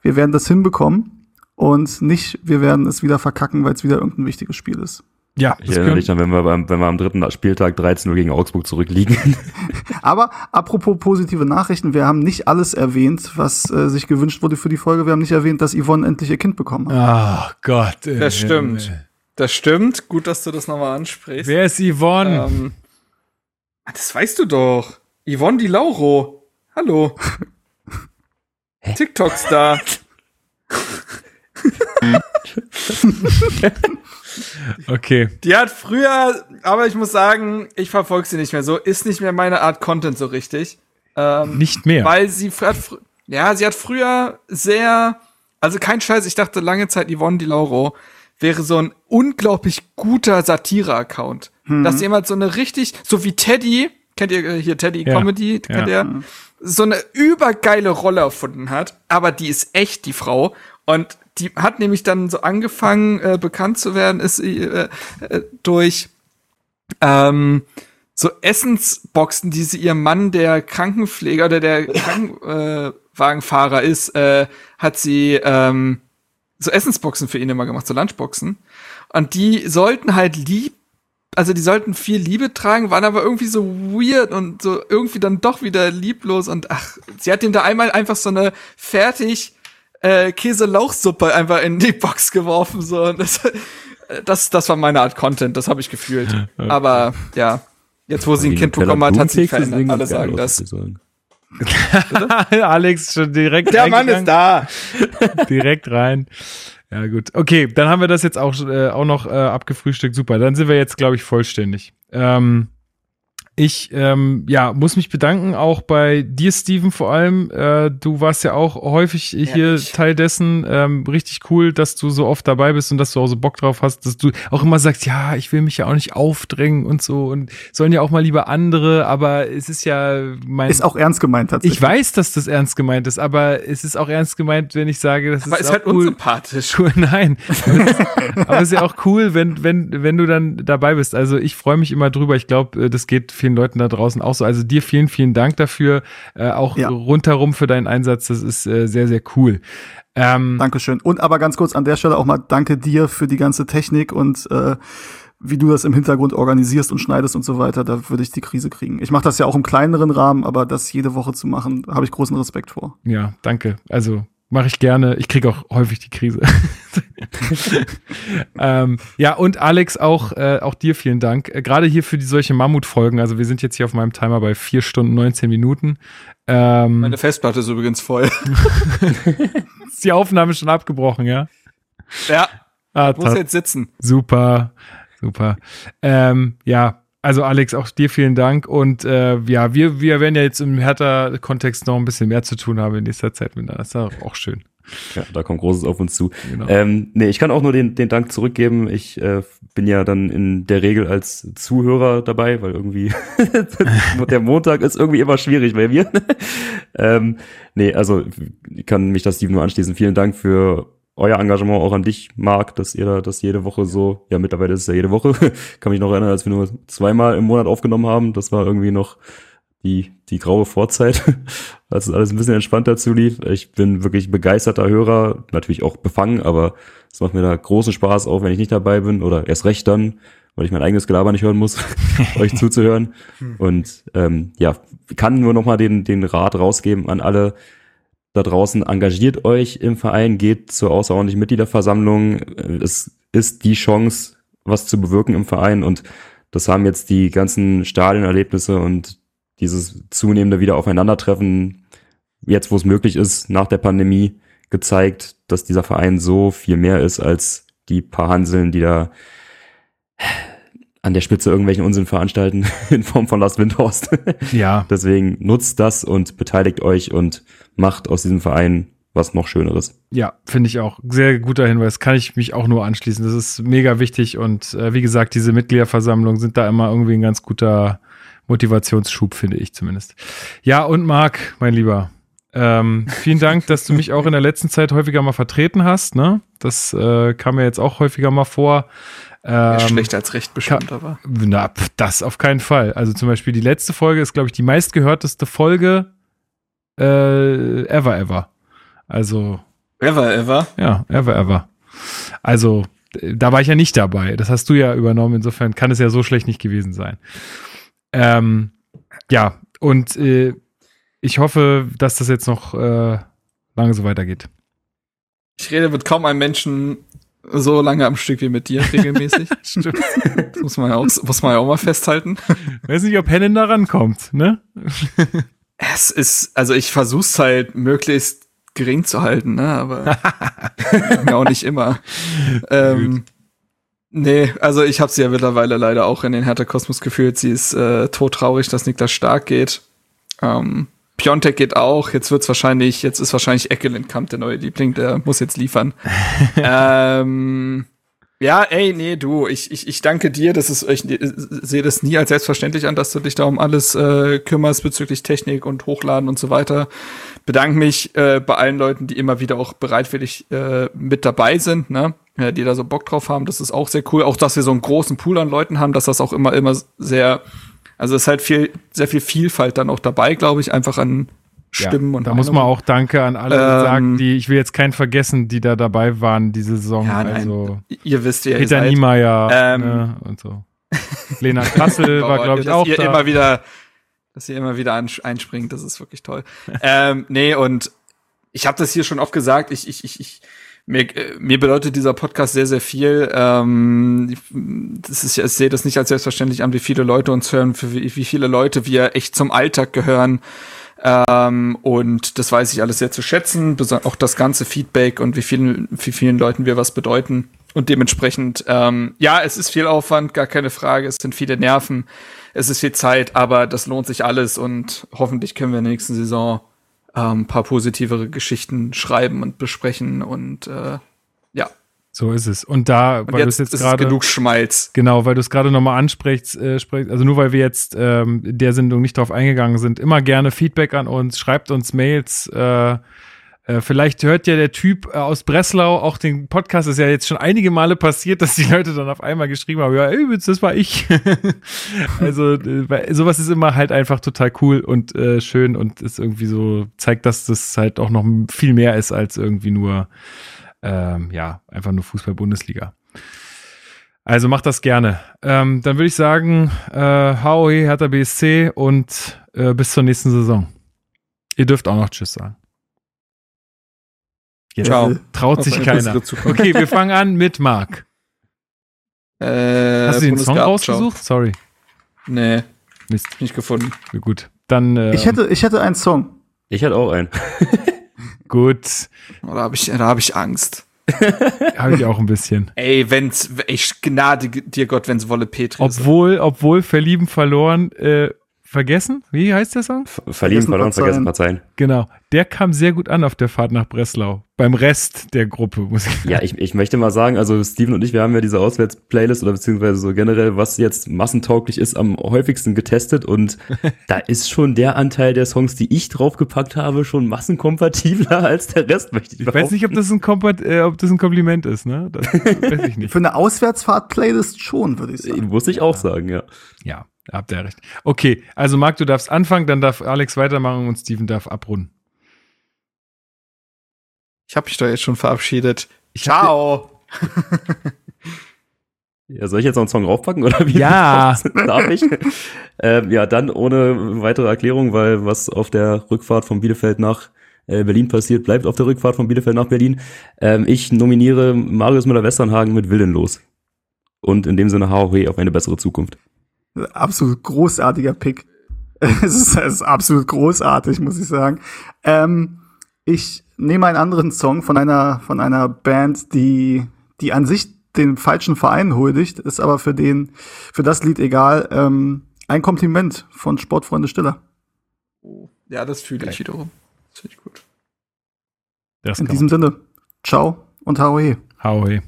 wir werden das hinbekommen und nicht, wir werden es wieder verkacken, weil es wieder irgendein wichtiges Spiel ist. Ja, Ich erinnere mich dann, wenn wir, beim, wenn wir am dritten Spieltag 13-0 gegen Augsburg zurückliegen. (laughs) Aber apropos positive Nachrichten, wir haben nicht alles erwähnt, was äh, sich gewünscht wurde für die Folge. Wir haben nicht erwähnt, dass Yvonne endlich ihr Kind bekommen hat. Ach Gott. ey. Das stimmt. Das stimmt. Gut, dass du das nochmal ansprichst. Wer ist Yvonne? Ähm, das weißt du doch. Yvonne Di Lauro. Hallo. (laughs) TikTok-Star. (laughs) (laughs) Okay. Die hat früher, aber ich muss sagen, ich verfolge sie nicht mehr so, ist nicht mehr meine Art Content so richtig. Ähm, Nicht mehr. Weil sie hat, ja, sie hat früher sehr, also kein Scheiß, ich dachte lange Zeit, Yvonne Di Lauro wäre so ein unglaublich guter Satire-Account. Dass jemand so eine richtig, so wie Teddy, kennt ihr äh, hier Teddy Ja. Comedy, kennt Ja. ihr? So eine übergeile Rolle erfunden hat, aber die ist echt, die Frau. Und die hat nämlich dann so angefangen, äh, bekannt zu werden, ist sie, äh, äh, durch ähm, so Essensboxen, die sie ihrem Mann, der Krankenpfleger oder der (laughs) Krankenwagenfahrer ist, äh, hat sie ähm, so Essensboxen für ihn immer gemacht, so Lunchboxen. Und die sollten halt lieb, also die sollten viel Liebe tragen, waren aber irgendwie so weird und so irgendwie dann doch wieder lieblos und ach, sie hat ihm da einmal einfach so eine fertig äh, Käse-Lauchsuppe einfach in die Box geworfen, so und das, das, das war meine Art Content, das habe ich gefühlt. Aber ja, jetzt wo sie ein Kind bekommen hat, hat sie verändert. Alle sagen das. (laughs) Alex schon direkt Der Mann ist da. direkt rein. Ja, gut. Okay, dann haben wir das jetzt auch, äh, auch noch äh, abgefrühstückt. Super, dann sind wir jetzt, glaube ich, vollständig. Ähm, ich ähm, ja, muss mich bedanken, auch bei dir, Steven, vor allem. Äh, du warst ja auch häufig hier Ehrlich. Teil dessen. Ähm, richtig cool, dass du so oft dabei bist und dass du auch so Bock drauf hast, dass du auch immer sagst, ja, ich will mich ja auch nicht aufdrängen und so und sollen ja auch mal lieber andere, aber es ist ja mein Ist auch ernst gemeint tatsächlich. ich weiß, dass das ernst gemeint ist, aber es ist auch ernst gemeint, wenn ich sage, das Aber ist ist auch halt cool. unsympathisch. Cool, (laughs) nein. Aber es, ist, aber es ist ja auch cool, wenn, wenn, wenn du dann dabei bist. Also ich freue mich immer drüber. Ich glaube, das geht vielen Leuten da draußen auch so. Also dir vielen, vielen Dank dafür. Äh, auch Ja. rundherum für deinen Einsatz. Das ist äh, sehr, sehr cool. Ähm, Dankeschön. Und aber ganz kurz an der Stelle auch mal danke dir für die ganze Technik und äh, wie du das im Hintergrund organisierst und schneidest und so weiter. Da würde ich die Krise kriegen. Ich mache das ja auch im kleineren Rahmen, aber das jede Woche zu machen, habe ich großen Respekt vor. Ja, danke. Also mache ich gerne. Ich kriege auch häufig die Krise. (laughs) ähm, ja, und Alex, auch, äh, auch dir vielen Dank. Äh, Gerade hier für die solche Mammutfolgen. Also wir sind jetzt hier auf meinem Timer bei vier Stunden 19 Minuten. Ähm, Meine Festplatte ist übrigens voll. (laughs) ist die Aufnahme schon abgebrochen, ja? ja, Ah, muss jetzt sitzen. super, super. Ähm, ja, also Alex, auch dir vielen Dank. Und äh, ja, wir, wir werden ja jetzt im Hertha-Kontext noch ein bisschen mehr zu tun haben in nächster Zeit miteinander. Das ist ja auch schön. Ja, da kommt Großes auf uns zu. Genau. Ähm, nee, ich kann auch nur den, den Dank zurückgeben. Ich äh, bin ja dann in der Regel als Zuhörer dabei, weil irgendwie (laughs) der Montag ist irgendwie immer schwierig bei mir. (laughs) ähm, nee, also ich kann mich das Steven nur anschließen. Vielen Dank für euer Engagement auch an dich, Marc, dass ihr da das jede Woche so, ja mittlerweile ist es ja jede Woche, (laughs) kann mich noch erinnern, als wir nur zweimal im Monat aufgenommen haben. Das war irgendwie noch die, die graue Vorzeit, (laughs) als es alles ein bisschen entspannter zulief. Ich bin wirklich begeisterter Hörer, natürlich auch befangen, aber es macht mir da großen Spaß, auch wenn ich nicht dabei bin oder erst recht dann, weil ich mein eigenes Gelaber nicht hören muss, (laughs) euch zuzuhören. Und ähm, ja, kann nur nochmal den, den Rat rausgeben an alle da draußen, engagiert euch im Verein, geht zur außerordentlichen Mitgliederversammlung. Es ist die Chance, was zu bewirken im Verein und das haben jetzt die ganzen Stadionerlebnisse und dieses zunehmende wieder aufeinandertreffen, jetzt wo es möglich ist, nach der Pandemie, gezeigt, dass dieser Verein so viel mehr ist als die paar Hanseln, die da an der Spitze irgendwelchen Unsinn veranstalten (laughs) in Form von Lars Windhorst. Ja, Deswegen nutzt das und beteiligt euch und macht aus diesem Verein was noch Schöneres. Ja, finde ich auch. Sehr guter Hinweis. Kann ich mich auch nur anschließen. Das ist mega wichtig. Und äh, wie gesagt, diese Mitgliederversammlungen sind da immer irgendwie ein ganz guter Motivationsschub, finde ich zumindest. Ja, und Marc, mein Lieber, Ähm, vielen Dank, dass du mich auch in der letzten Zeit häufiger mal vertreten hast. Ne? Das äh, kam mir jetzt auch häufiger mal vor. Ähm, schlecht als recht bestimmt, aber. na, pf, das auf keinen Fall. Also zum Beispiel die letzte Folge ist, glaube ich, die meistgehörteste Folge äh, ever, ever. Also, Ever, ever. ja, ever, ever. Also, da war ich ja nicht dabei. Das hast du ja übernommen. Insofern kann es ja so schlecht nicht gewesen sein. Ähm, ja, und äh, ich hoffe, dass das jetzt noch äh, lange so weitergeht. Ich rede mit kaum einem Menschen so lange am Stück wie mit dir (laughs) regelmäßig. Stimmt. Das muss man ja auch, muss man ja auch mal festhalten. Weiß nicht, ob Hennen da rankommt, ne? (laughs) Es ist, also ich versuch's halt möglichst gering zu halten, ne, aber auch (laughs) nicht immer. Ähm, nee, also ich habe sie ja mittlerweile leider auch in den Hertha Kosmos gefühlt. Sie ist äh, todtraurig, dass Niklas Stark geht. Ähm, Piontek geht auch. Jetzt wird's wahrscheinlich, jetzt ist wahrscheinlich Eckelenkamp der neue Liebling, der muss jetzt liefern. (laughs) ähm, ja, ey, nee, du, ich, ich, ich danke dir, das ist, ich äh, sehe das nie als selbstverständlich an, dass du dich da um alles äh, kümmerst bezüglich Technik und Hochladen und so weiter. Bedanke mich äh, bei allen Leuten, die immer wieder auch bereitwillig äh, mit dabei sind, ne? Ja, die da so Bock drauf haben, das ist auch sehr cool. Auch, dass wir so einen großen Pool an Leuten haben, dass das auch immer, immer sehr, also es ist halt viel, sehr viel Vielfalt dann auch dabei, glaube ich, einfach an Stimmen ja, und da muss man Meinungen. auch Danke an alle Ähm, sagen, die, ich will jetzt keinen vergessen, die da dabei waren diese Saison. Ja, nein, also ihr wisst ja, Peter Niemeyer Ähm, ne, und so. Lena Kassel (laughs) war, Oh, glaube ich, dass auch ihr da. immer wieder, dass ihr immer wieder einspringt, das ist wirklich toll. ähm, nee, und ich habe das hier schon oft gesagt, ich, ich, ich, ich mir, äh, mir bedeutet dieser Podcast sehr, sehr viel. Ähm, ich, das ist, ich sehe das nicht als selbstverständlich an, wie viele Leute uns hören, für wie, wie viele Leute wir echt zum Alltag gehören. Ähm, und das weiß ich alles sehr zu schätzen, auch das ganze Feedback und wie vielen, wie vielen Leuten wir was bedeuten. Und dementsprechend, ähm, ja, es ist viel Aufwand, gar keine Frage, es sind viele Nerven, es ist viel Zeit, aber das lohnt sich alles und hoffentlich können wir in der nächsten Saison ähm, ein paar positivere Geschichten schreiben und besprechen und äh, ja, So ist es. Und da, und weil du es jetzt gerade genug Schmalz. Genau, weil du es gerade nochmal ansprichst, äh, sprichst, also nur weil wir jetzt ähm, der Sendung nicht drauf eingegangen sind, immer gerne Feedback an uns, schreibt uns Mails. Äh, äh, vielleicht hört ja der Typ äh, aus Breslau auch den Podcast. Ist ja jetzt schon einige Male passiert, (laughs) dass die Leute dann auf einmal geschrieben haben, ja, übrigens, das war ich. (laughs) also äh, sowas ist immer halt einfach total cool und äh, schön und ist irgendwie so, zeigt, dass das halt auch noch viel mehr ist als irgendwie nur, ähm, ja, einfach nur Fußball-Bundesliga. Also macht das gerne. Ähm, dann würde ich sagen, äh, HOE, Hertha BSC und äh, bis zur nächsten Saison. Ihr dürft auch noch Tschüss sagen. Jetzt Ciao. traut sich keiner. Okay, wir fangen an mit Marc. Äh, Hast du den Song rausgesucht? Sorry. Nee, Mist. nicht gefunden. Gut. Dann äh, Ich hätte, ich hätte einen Song. Ich hatte auch einen. (laughs) gut. Da habe ich, hab ich Angst. (laughs) Habe ich auch ein bisschen. Ey, wenn's, ich gnade dir Gott, wenn's Wolle Petri ist. Obwohl, obwohl verlieben verloren, äh, vergessen? Wie heißt der Song? Ver- Verlieben, Vergessen, verloren, vergessen, verzeihen. Genau. Der kam sehr gut an auf der Fahrt nach Breslau. Beim Rest der Gruppe, muss ich Ja, ich, ich möchte mal sagen, also Steven und ich, wir haben ja diese Auswärts-Playlist oder beziehungsweise so generell, was jetzt massentauglich ist, am häufigsten getestet und (laughs) da ist schon der Anteil der Songs, die ich draufgepackt habe, schon massenkompatibler (laughs) als der Rest, möchte ich Ich weiß nicht, ob das ein, Kompat äh, ob das ein Kompliment ist, ne? Das weiß ich (laughs) nicht. Für eine Auswärtsfahrt-Playlist schon, würde ich sagen. Muss ich auch sagen, ja. Ja, habt ihr recht. Okay, also Marc, du darfst anfangen, dann darf Alex weitermachen und Steven darf abrunden. Ich habe mich doch jetzt schon verabschiedet. Ich Ciao. (laughs) Ja, soll ich jetzt noch einen Song draufpacken oder wie? Ja. (laughs) Darf ich? ähm, ja, dann ohne weitere Erklärung, weil was auf der Rückfahrt von Bielefeld nach äh, Berlin passiert, bleibt auf der Rückfahrt von Bielefeld nach Berlin. Ähm, ich nominiere Marius Müller-Westernhagen mit Willenlos. Und in dem Sinne HOW auf eine bessere Zukunft. Absolut großartiger Pick. (laughs) Es ist, es ist absolut großartig, muss ich sagen. Ähm, ich nehme einen anderen Song von einer, von einer Band, die, die an sich den falschen Verein huldigt, ist aber für den, für das Lied egal. Ähm, ein Kompliment von Sportfreunde Stiller. Ja, das fühle ich wiederum. Das finde ich gut. Das In diesem Sinne, ciao und Haohe. Howie.